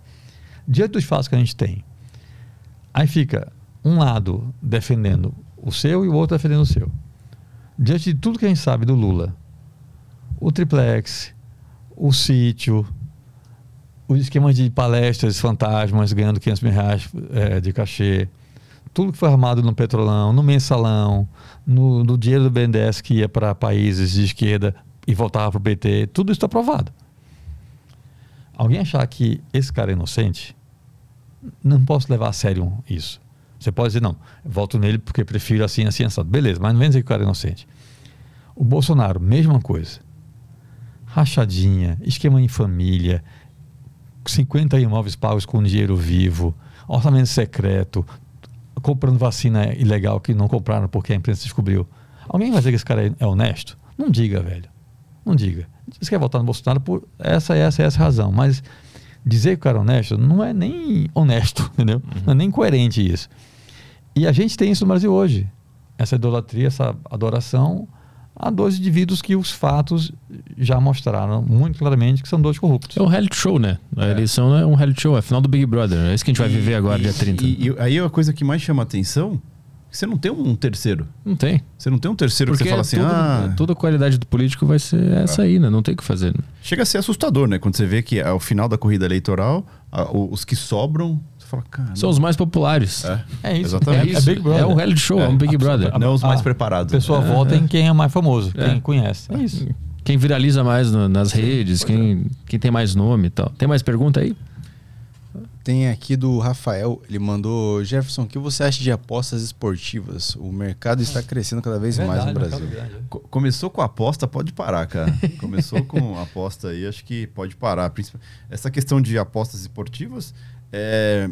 Diante dos fatos que a gente tem, aí fica um lado defendendo o seu e o outro defendendo o seu. Diante de tudo que a gente sabe do Lula, o triplex, o sítio, os esquemas de palestras fantasmas ganhando 500 mil reais eh, de cachê, tudo que foi armado no Petrolão, no Mensalão, no, no dinheiro do BNDES que ia para países de esquerda e voltava para o PT, tudo isso está provado. Alguém achar que esse cara é inocente, não posso levar a sério isso. Você pode dizer, não, voto nele porque prefiro assim, assim, assado. Beleza, mas não vem dizer que o cara é inocente. O Bolsonaro, mesma coisa. Rachadinha, esquema em família, 50 imóveis pagos com dinheiro vivo, orçamento secreto, comprando vacina ilegal que não compraram porque a imprensa descobriu. Alguém vai dizer que esse cara é honesto? Não diga, velho. Não diga. Você quer votar no Bolsonaro por essa, essa, essa razão, mas dizer que o cara é honesto não é nem honesto, entendeu? Não é nem coerente isso. E a gente tem isso no Brasil hoje. Essa idolatria, essa adoração a dois indivíduos que os fatos já mostraram muito claramente que são dois corruptos. É um reality show, né? A eleição é um reality show, é a final do Big Brother. É isso que a gente vai E- viver agora, e- dia 30. E, e aí a coisa que mais chama atenção é você não tem um terceiro. Não tem. Você não tem um terceiro que Porque você fala assim, tudo- ah, toda a qualidade do político vai ser essa aí, né? Não tem o que fazer. né? chega a ser assustador, né? Quando você vê que ao final da corrida eleitoral, a- os que sobram, você fala, cara. São os mais populares. É, É isso. Exatamente. É, É isso. Big Brother. É um reality show, é, um Big Brother. Não os mais Ah, preparados. A pessoa né? vota em quem é mais famoso, É. quem conhece. É isso. Quem viraliza mais no- nas redes, quem, quem tem mais nome e tal. Tem mais pergunta aí? Tem aqui do Rafael, ele mandou Jefferson, o que você acha de apostas esportivas? O mercado está crescendo cada vez mais no Brasil. Co- Começou com aposta, pode parar, cara. Começou com aposta aí, acho que pode parar. Principal- Essa questão de apostas esportivas, é...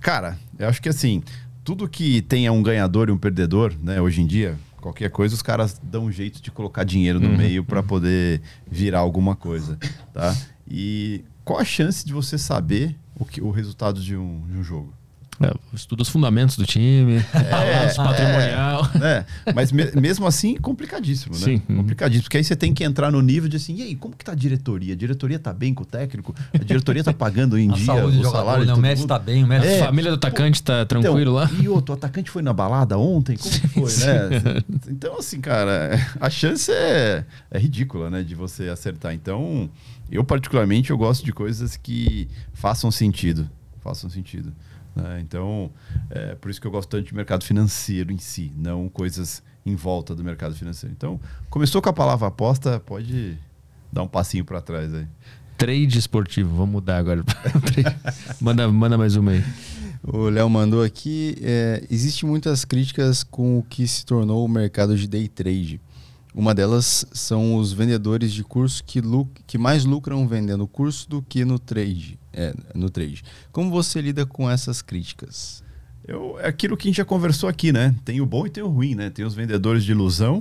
cara, eu acho que assim, tudo que tenha um ganhador e um perdedor, né, hoje em dia, qualquer coisa, os caras dão um jeito de colocar dinheiro no meio para poder virar alguma coisa, tá? E qual a chance de você saber o, que, o resultado de um, de um jogo? É, estuda os fundamentos do time, balanço patrimonial. né? Mas me- mesmo assim, complicadíssimo, né? Sim. Complicadíssimo. Porque aí você tem que entrar no nível de assim, e aí, como que tá a diretoria? A diretoria tá bem com o técnico? A diretoria tá pagando em A dia saúde o jogador, salário né? O Messi mundo? tá bem, o Messi... É. A família do atacante tá tranquilo lá. E outro, o atacante foi na balada ontem? Como que foi, né? Então, assim, cara, a chance é, é ridícula, né? De você acertar. Então, eu particularmente, eu gosto de coisas que façam sentido. Façam sentido. né? Então, é por isso que eu gosto tanto de mercado financeiro em si, não coisas em volta do mercado financeiro. Então, começou com a palavra aposta, pode dar um passinho para trás aí. Trade esportivo, vamos mudar agora. manda, manda mais uma aí. O Léo mandou aqui, é, existe muitas críticas com o que se tornou o mercado de day trade. Uma delas são os vendedores de curso que, que mais lucram vendendo curso do que no trade. É, no trade. Como você lida com essas críticas? Eu, é aquilo que a gente já conversou aqui, né? Tem o bom e tem o ruim, né? Tem os vendedores de ilusão,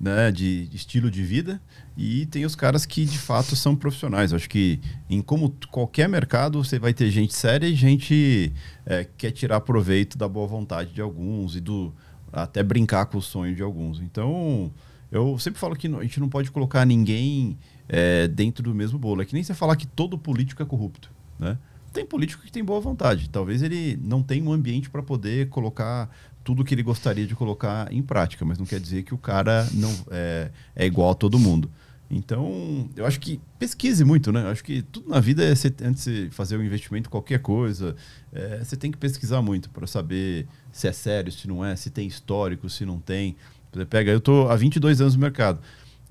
né? De estilo de vida e tem os caras que de fato são profissionais. Acho que em como qualquer mercado você vai ter gente séria e gente é, que quer tirar proveito da boa vontade de alguns e do até brincar com o sonho de alguns. Então eu sempre falo que a gente não pode colocar ninguém é, dentro do mesmo bolo. É que nem você falar que todo político é corrupto, né? Tem político que tem boa vontade. Talvez ele não tenha um ambiente para poder colocar tudo que ele gostaria de colocar em prática, mas não quer dizer que o cara não é, é igual a todo mundo. Então, eu acho que pesquise muito, né? Eu acho que tudo na vida é você, antes de fazer um investimento, qualquer coisa, é, você tem que pesquisar muito para saber se é sério, se não é, se tem histórico, se não tem. Você pega, eu tô há 22 anos no mercado.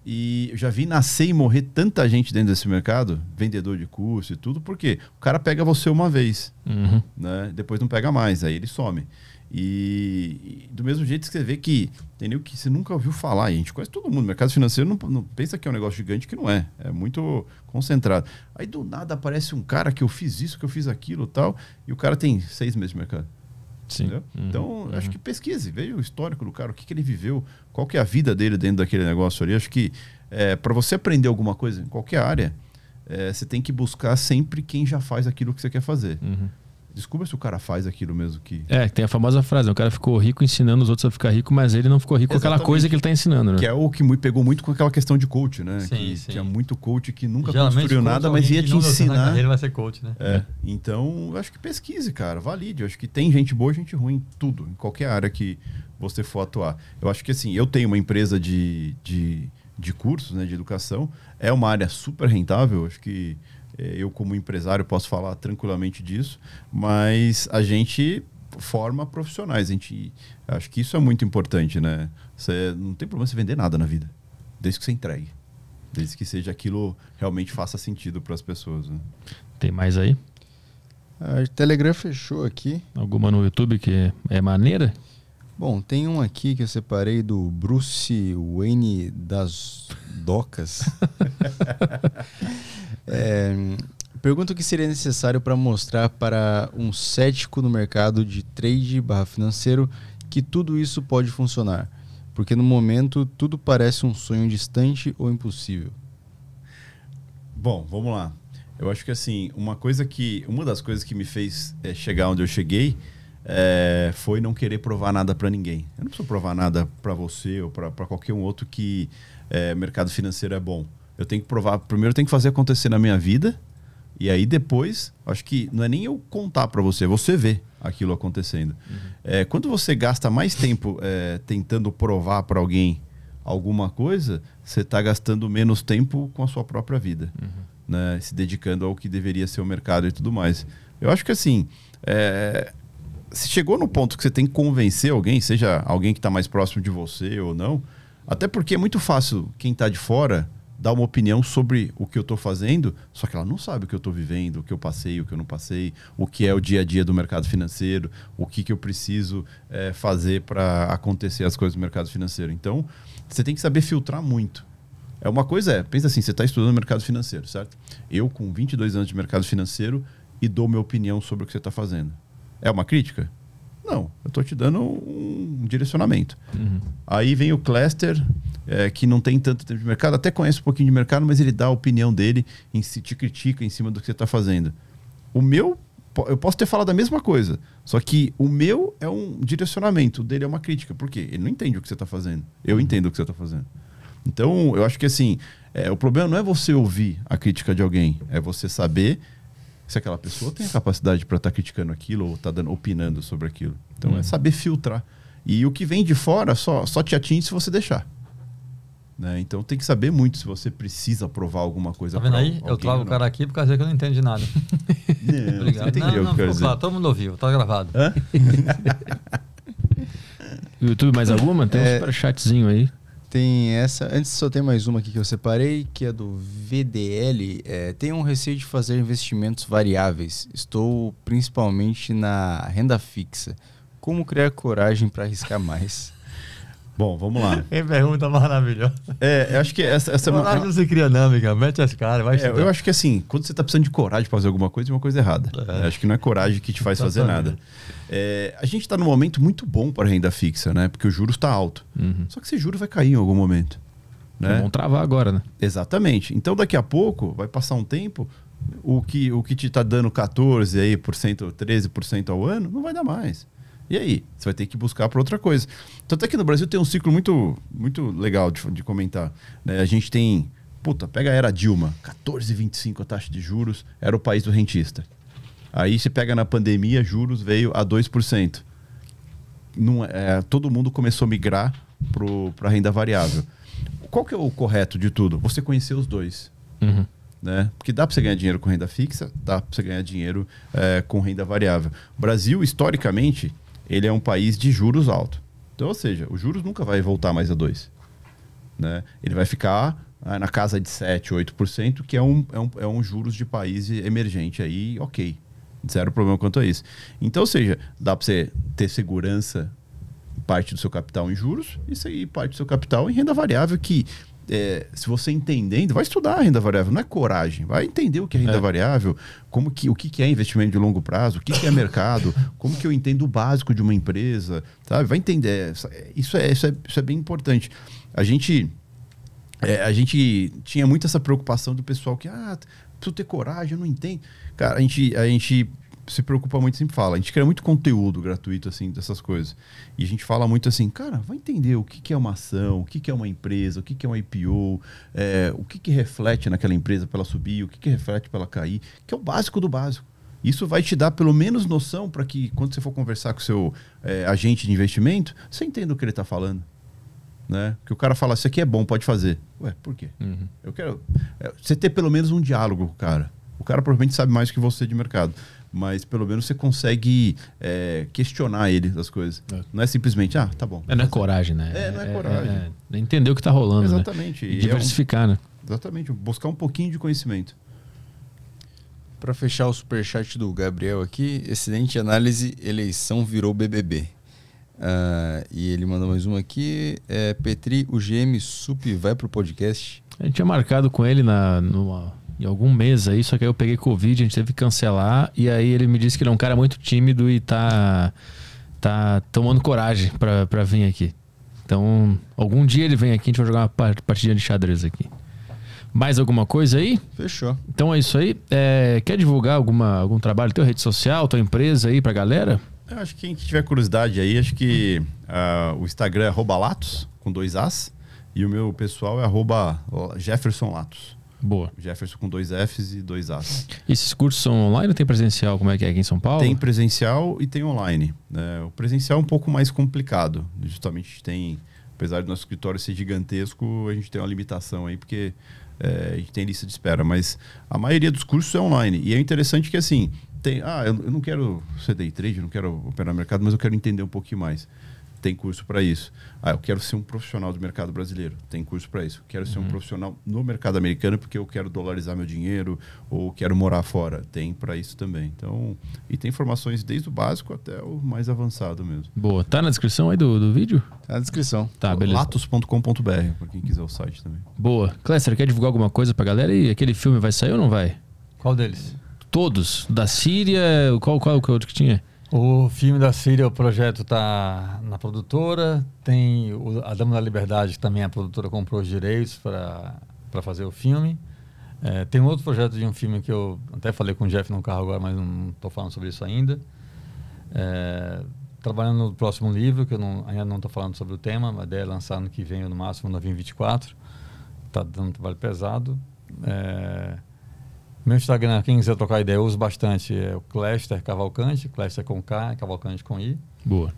E eu já vi nascer e morrer tanta gente dentro desse mercado, vendedor de curso e tudo, porque o cara pega você uma vez, Uhum. né? Depois não pega mais, aí ele some. E, e do mesmo jeito que você vê que nego que você nunca ouviu falar, a gente conhece todo mundo. Mercado financeiro não, não pensa que é um negócio gigante que não é. É muito concentrado. Aí do nada aparece um cara que eu fiz isso, que eu fiz aquilo tal, e o cara tem seis meses de mercado. Sim. Uhum. Então, acho que pesquise, veja o histórico do cara, o que, que ele viveu, qual que é a vida dele dentro daquele negócio ali. Acho que para você aprender alguma coisa em qualquer área, é, você tem que buscar sempre quem já faz aquilo que você quer fazer. Uhum. Descubra se o cara faz aquilo mesmo que. É, tem a famosa frase, né? o cara ficou rico ensinando os outros a ficar rico, mas ele não ficou rico com aquela Exatamente. coisa que ele tá ensinando, né? Que é o que me pegou muito com aquela questão de coach, né? Sim, que sim. tinha muito coach que nunca Geralmente, construiu nada, mas ia te ensinar. carreira vai ser coach, né? É. Então, eu acho que pesquise, cara, valide. Eu acho que tem gente boa e gente ruim em tudo, em qualquer área que você for atuar. Eu acho que assim, eu tenho uma empresa de, de, de cursos, né, de educação, é uma área super rentável, eu acho que eu como empresário posso falar tranquilamente disso, mas a gente forma profissionais, a gente acho que isso é muito importante, né? Você não tem problema você vender nada na vida, desde que você entregue. Desde que seja aquilo realmente faça sentido para as pessoas. Né? Tem mais aí? A Telegram fechou aqui. Alguma no YouTube que é maneira? Bom, tem um aqui que eu separei do Bruce Wayne das Docas. É, pergunta o que seria necessário para mostrar para um cético no mercado de trade barra financeiro que tudo isso pode funcionar. Porque no momento tudo parece um sonho distante ou impossível. Bom, vamos lá. Eu acho que assim, uma coisa que. Uma das coisas que me fez eh, chegar onde eu cheguei eh, foi não querer provar nada para ninguém. Eu não preciso provar nada para você ou para qualquer um outro que eh, mercado financeiro é bom. Eu tenho que provar. Primeiro, eu tenho que fazer acontecer na minha vida. E aí depois, acho que não é nem eu contar para você, é você ver aquilo acontecendo. Eh, quando você gasta mais tempo eh, tentando provar para alguém alguma coisa, você está gastando menos tempo com a sua própria vida, né? Se dedicando ao que deveria ser o mercado e tudo mais. Eu acho que assim, é, se chegou no ponto que você tem que convencer alguém, seja alguém que está mais próximo de você ou não, até porque é muito fácil quem está de fora dar uma opinião sobre o que eu estou fazendo, só que ela não sabe o que eu estou vivendo, o que eu passei, o que eu não passei, o que é o dia a dia do mercado financeiro, o que, que eu preciso eh, fazer para acontecer as coisas do mercado financeiro. Então, você tem que saber filtrar muito. É uma coisa é, pensa assim, você está estudando mercado financeiro, certo? Eu, com 22 anos de mercado financeiro, e dou minha opinião sobre o que você está fazendo. É uma crítica? Não, eu estou te dando um direcionamento. Aí vem o Cluster, é, que não tem tanto tempo de mercado, até conhece um pouquinho de mercado, mas ele dá a opinião dele, em si, te critica em cima do que você está fazendo. O meu, eu posso ter falado a mesma coisa, só que o meu é um direcionamento, o dele é uma crítica. Por quê? Ele não entende o que você está fazendo. Eu entendo o que você está fazendo. Então, eu acho que assim, é, o problema não é você ouvir a crítica de alguém, é você saber se aquela pessoa tem a capacidade para estar criticando aquilo ou está opinando sobre aquilo. Então, é saber filtrar. E o que vem de fora só, só te atinge se você deixar. Né? Então, tem que saber muito se você precisa provar alguma coisa. Tá vendo aí? Eu trago o não. cara aqui por causa que eu não entendo de nada. Não, Obrigado. não, não, ficou dizer. claro, todo mundo ouviu, tá gravado. YouTube mais alguma? Tem um É. superchatzinho aí. Tem essa. Antes só tem mais uma aqui que eu separei, que é do VDL. É, tenho um receio de fazer investimentos variáveis. Estou principalmente na renda fixa. Como criar coragem para arriscar mais? Bom, vamos lá. Que pergunta maravilhosa. É, eu acho que essa, essa é uma. Coragem não se cria não, amiga. Mete as caras, vai É, eu acho que assim, quando você está precisando de coragem para fazer alguma coisa, tem uma coisa errada. É. Acho que não é coragem que te faz fazer nada. É, a gente está num momento muito bom para renda fixa, né? Porque o juros está alto. Só que esse juro vai cair em algum momento. Né? Vamos travar agora, né? Exatamente. Então daqui a pouco, vai passar um tempo, o que, o que te está dando 14 aí, por cento, 13% ao ano, não vai dar mais. E aí? Você vai ter que buscar para outra coisa. Tanto é que no Brasil tem um ciclo muito, muito legal de, de comentar. né? A gente tem. Puta, pega a era Dilma, 14,25 a taxa de juros, era o país do rentista. Aí você pega na pandemia, juros veio a 2%. Não, é, todo mundo começou a migrar para a renda variável. Qual que é o correto de tudo? Você conhecer os dois. Uhum. Né? Porque dá para você ganhar dinheiro com renda fixa, dá para você ganhar dinheiro é, com renda variável. O Brasil, historicamente, ele é um país de juros altos. Então, ou seja, os juros nunca vai voltar mais a 2%. Né? Ele vai ficar ah, na casa de 7%, 8%, que é um, é, um, é um juros de país emergente aí, ok. Zero problema quanto a isso. Então, ou seja, dá para você ter segurança parte do seu capital em juros e parte do seu capital em renda variável que é, se você entendendo, vai estudar a renda variável, não é coragem, vai entender o que é renda É. variável, como que, o que que é investimento de longo prazo, o que, que é mercado, como que eu entendo o básico de uma empresa, sabe? Vai entender. Isso é, isso é, isso é bem importante. A gente, é, a gente tinha muito essa preocupação do pessoal que, ah, preciso ter coragem, eu não entendo. Cara, a gente, a gente se preocupa muito, sempre fala. A gente cria muito conteúdo gratuito, assim, dessas coisas. E a gente fala muito assim, cara, vai entender o que, que é uma ação, o que, que é uma empresa, o que, que é uma IPO, é, o que, que reflete naquela empresa para ela subir, o que, que reflete para ela cair, que é o básico do básico. Isso vai te dar pelo menos noção para que quando você for conversar com o seu é, agente de investimento, você entenda o que ele está falando. Né? Que o cara fala, isso aqui é bom, pode fazer. Ué, por quê? Uhum. Eu quero. é, você ter pelo menos um diálogo com o cara. O cara provavelmente sabe mais que você de mercado. Mas pelo menos você consegue é, questionar ele das coisas. É. Não é simplesmente, ah, tá bom. É, não é coragem, né? É, não é coragem. é entender o que tá rolando, né? Exatamente. E E é um- diversificar, né? exatamente. Buscar um pouquinho de conhecimento. Pra fechar o superchat do Gabriel aqui, excelente análise, eleição virou BBB. Ah, e ele mandou mais uma aqui. É, Petri, o GM Sup vai pro podcast. A gente tinha marcado com ele na, numa- em algum mês aí, só que aí eu peguei Covid, a gente teve que cancelar. E aí ele me disse que ele é um cara muito tímido e tá, tá tomando coragem pra, pra vir aqui. Então, algum dia ele vem aqui, a gente vai jogar uma par- partidinha de xadrez aqui. Mais alguma coisa aí? Fechou. Então é isso aí. É, quer divulgar alguma, algum trabalho, teu rede social, tua empresa aí pra galera? Eu acho que quem tiver curiosidade aí, acho que ah, o Instagram é Latos, com dois As. E o meu pessoal é arroba Jefferson Latos. Boa. Jefferson com dois Fs e dois As. Esses cursos são online ou tem presencial? Como é que é aqui em São Paulo? Tem presencial e tem online. né? O presencial é um pouco mais complicado. Justamente tem, apesar do nosso escritório ser gigantesco, a gente tem uma limitação aí, porque é, a gente tem lista de espera. Mas a maioria dos cursos é online. E é interessante que assim, tem, ah, eu, eu não quero ser day trade, eu não quero operar no mercado, mas eu quero entender um pouquinho mais. Tem curso para isso. Ah, eu quero ser um profissional do mercado brasileiro. Tem curso para isso. Quero ser um profissional no mercado americano porque eu quero dolarizar meu dinheiro ou quero morar fora. Tem para isso também. Então, e tem informações desde o básico até o mais avançado mesmo. Boa. Tá na descrição aí do, do vídeo? Tá na descrição. Tá, beleza. Latos.com.br, para quem quiser o site também. Boa. Cléster, quer divulgar alguma coisa pra galera? E aquele filme vai sair ou não vai? Qual deles? Todos. Da Síria, qual, qual que é o outro que tinha? O filme da Síria, o projeto está na produtora. Tem o, a Dama da Liberdade, que também a produtora comprou os direitos para fazer o filme. É, tem um outro projeto de um filme que eu até falei com o Jeff no carro agora, mas não estou falando sobre isso ainda. É, trabalhando no próximo livro, que eu não- ainda não estou falando sobre o tema, ideia é lançar no que vem, no máximo no 2024. Está dando um trabalho pesado. É, meu Instagram, quem quiser trocar ideia, eu uso bastante. É o Clester Cavalcante, Clester com K, Cavalcante com I. Boa.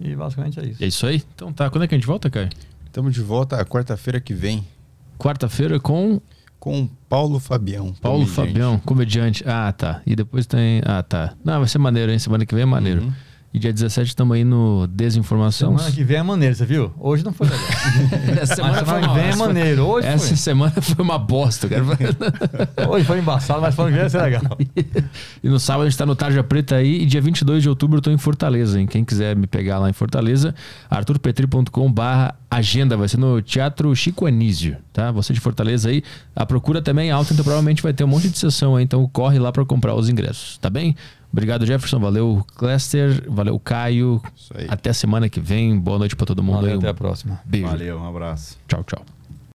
E basicamente é isso. É isso aí? Então tá. Quando é que a gente volta, Caio? Estamos de volta a quarta-feira que vem Quarta-feira com com o Paulo Fabião. Paulo comediante. Fabião, comediante. Ah, tá. E depois tem. Ah, tá. Não, vai ser maneiro, hein? Semana que vem é maneiro. Uhum. E dia 17 estamos aí no Desinformação. Semana que vem é maneiro, você viu? Hoje não foi legal. Essa Mas semana que vem é maneiro. Hoje Essa foi. semana foi uma bosta, cara. Hoje foi embaçado, mas semana que vem vai ser legal. E no sábado a gente tá no Tarja Preta aí. E dia 22 de outubro eu tô em Fortaleza, hein? Quem quiser me pegar lá em Fortaleza, arturpetri.com barra agenda. Vai ser no Teatro Chico Anísio, tá? Você de Fortaleza aí. A procura também é alta, então provavelmente vai ter um monte de sessão aí. Então corre lá para comprar os ingressos, tá bem? Obrigado, Jefferson. Valeu, Clester. Valeu, Caio. Isso aí. Até semana que vem. Boa noite para todo mundo Valeu, aí. até a próxima. Beijo. Valeu, um abraço. Tchau, tchau.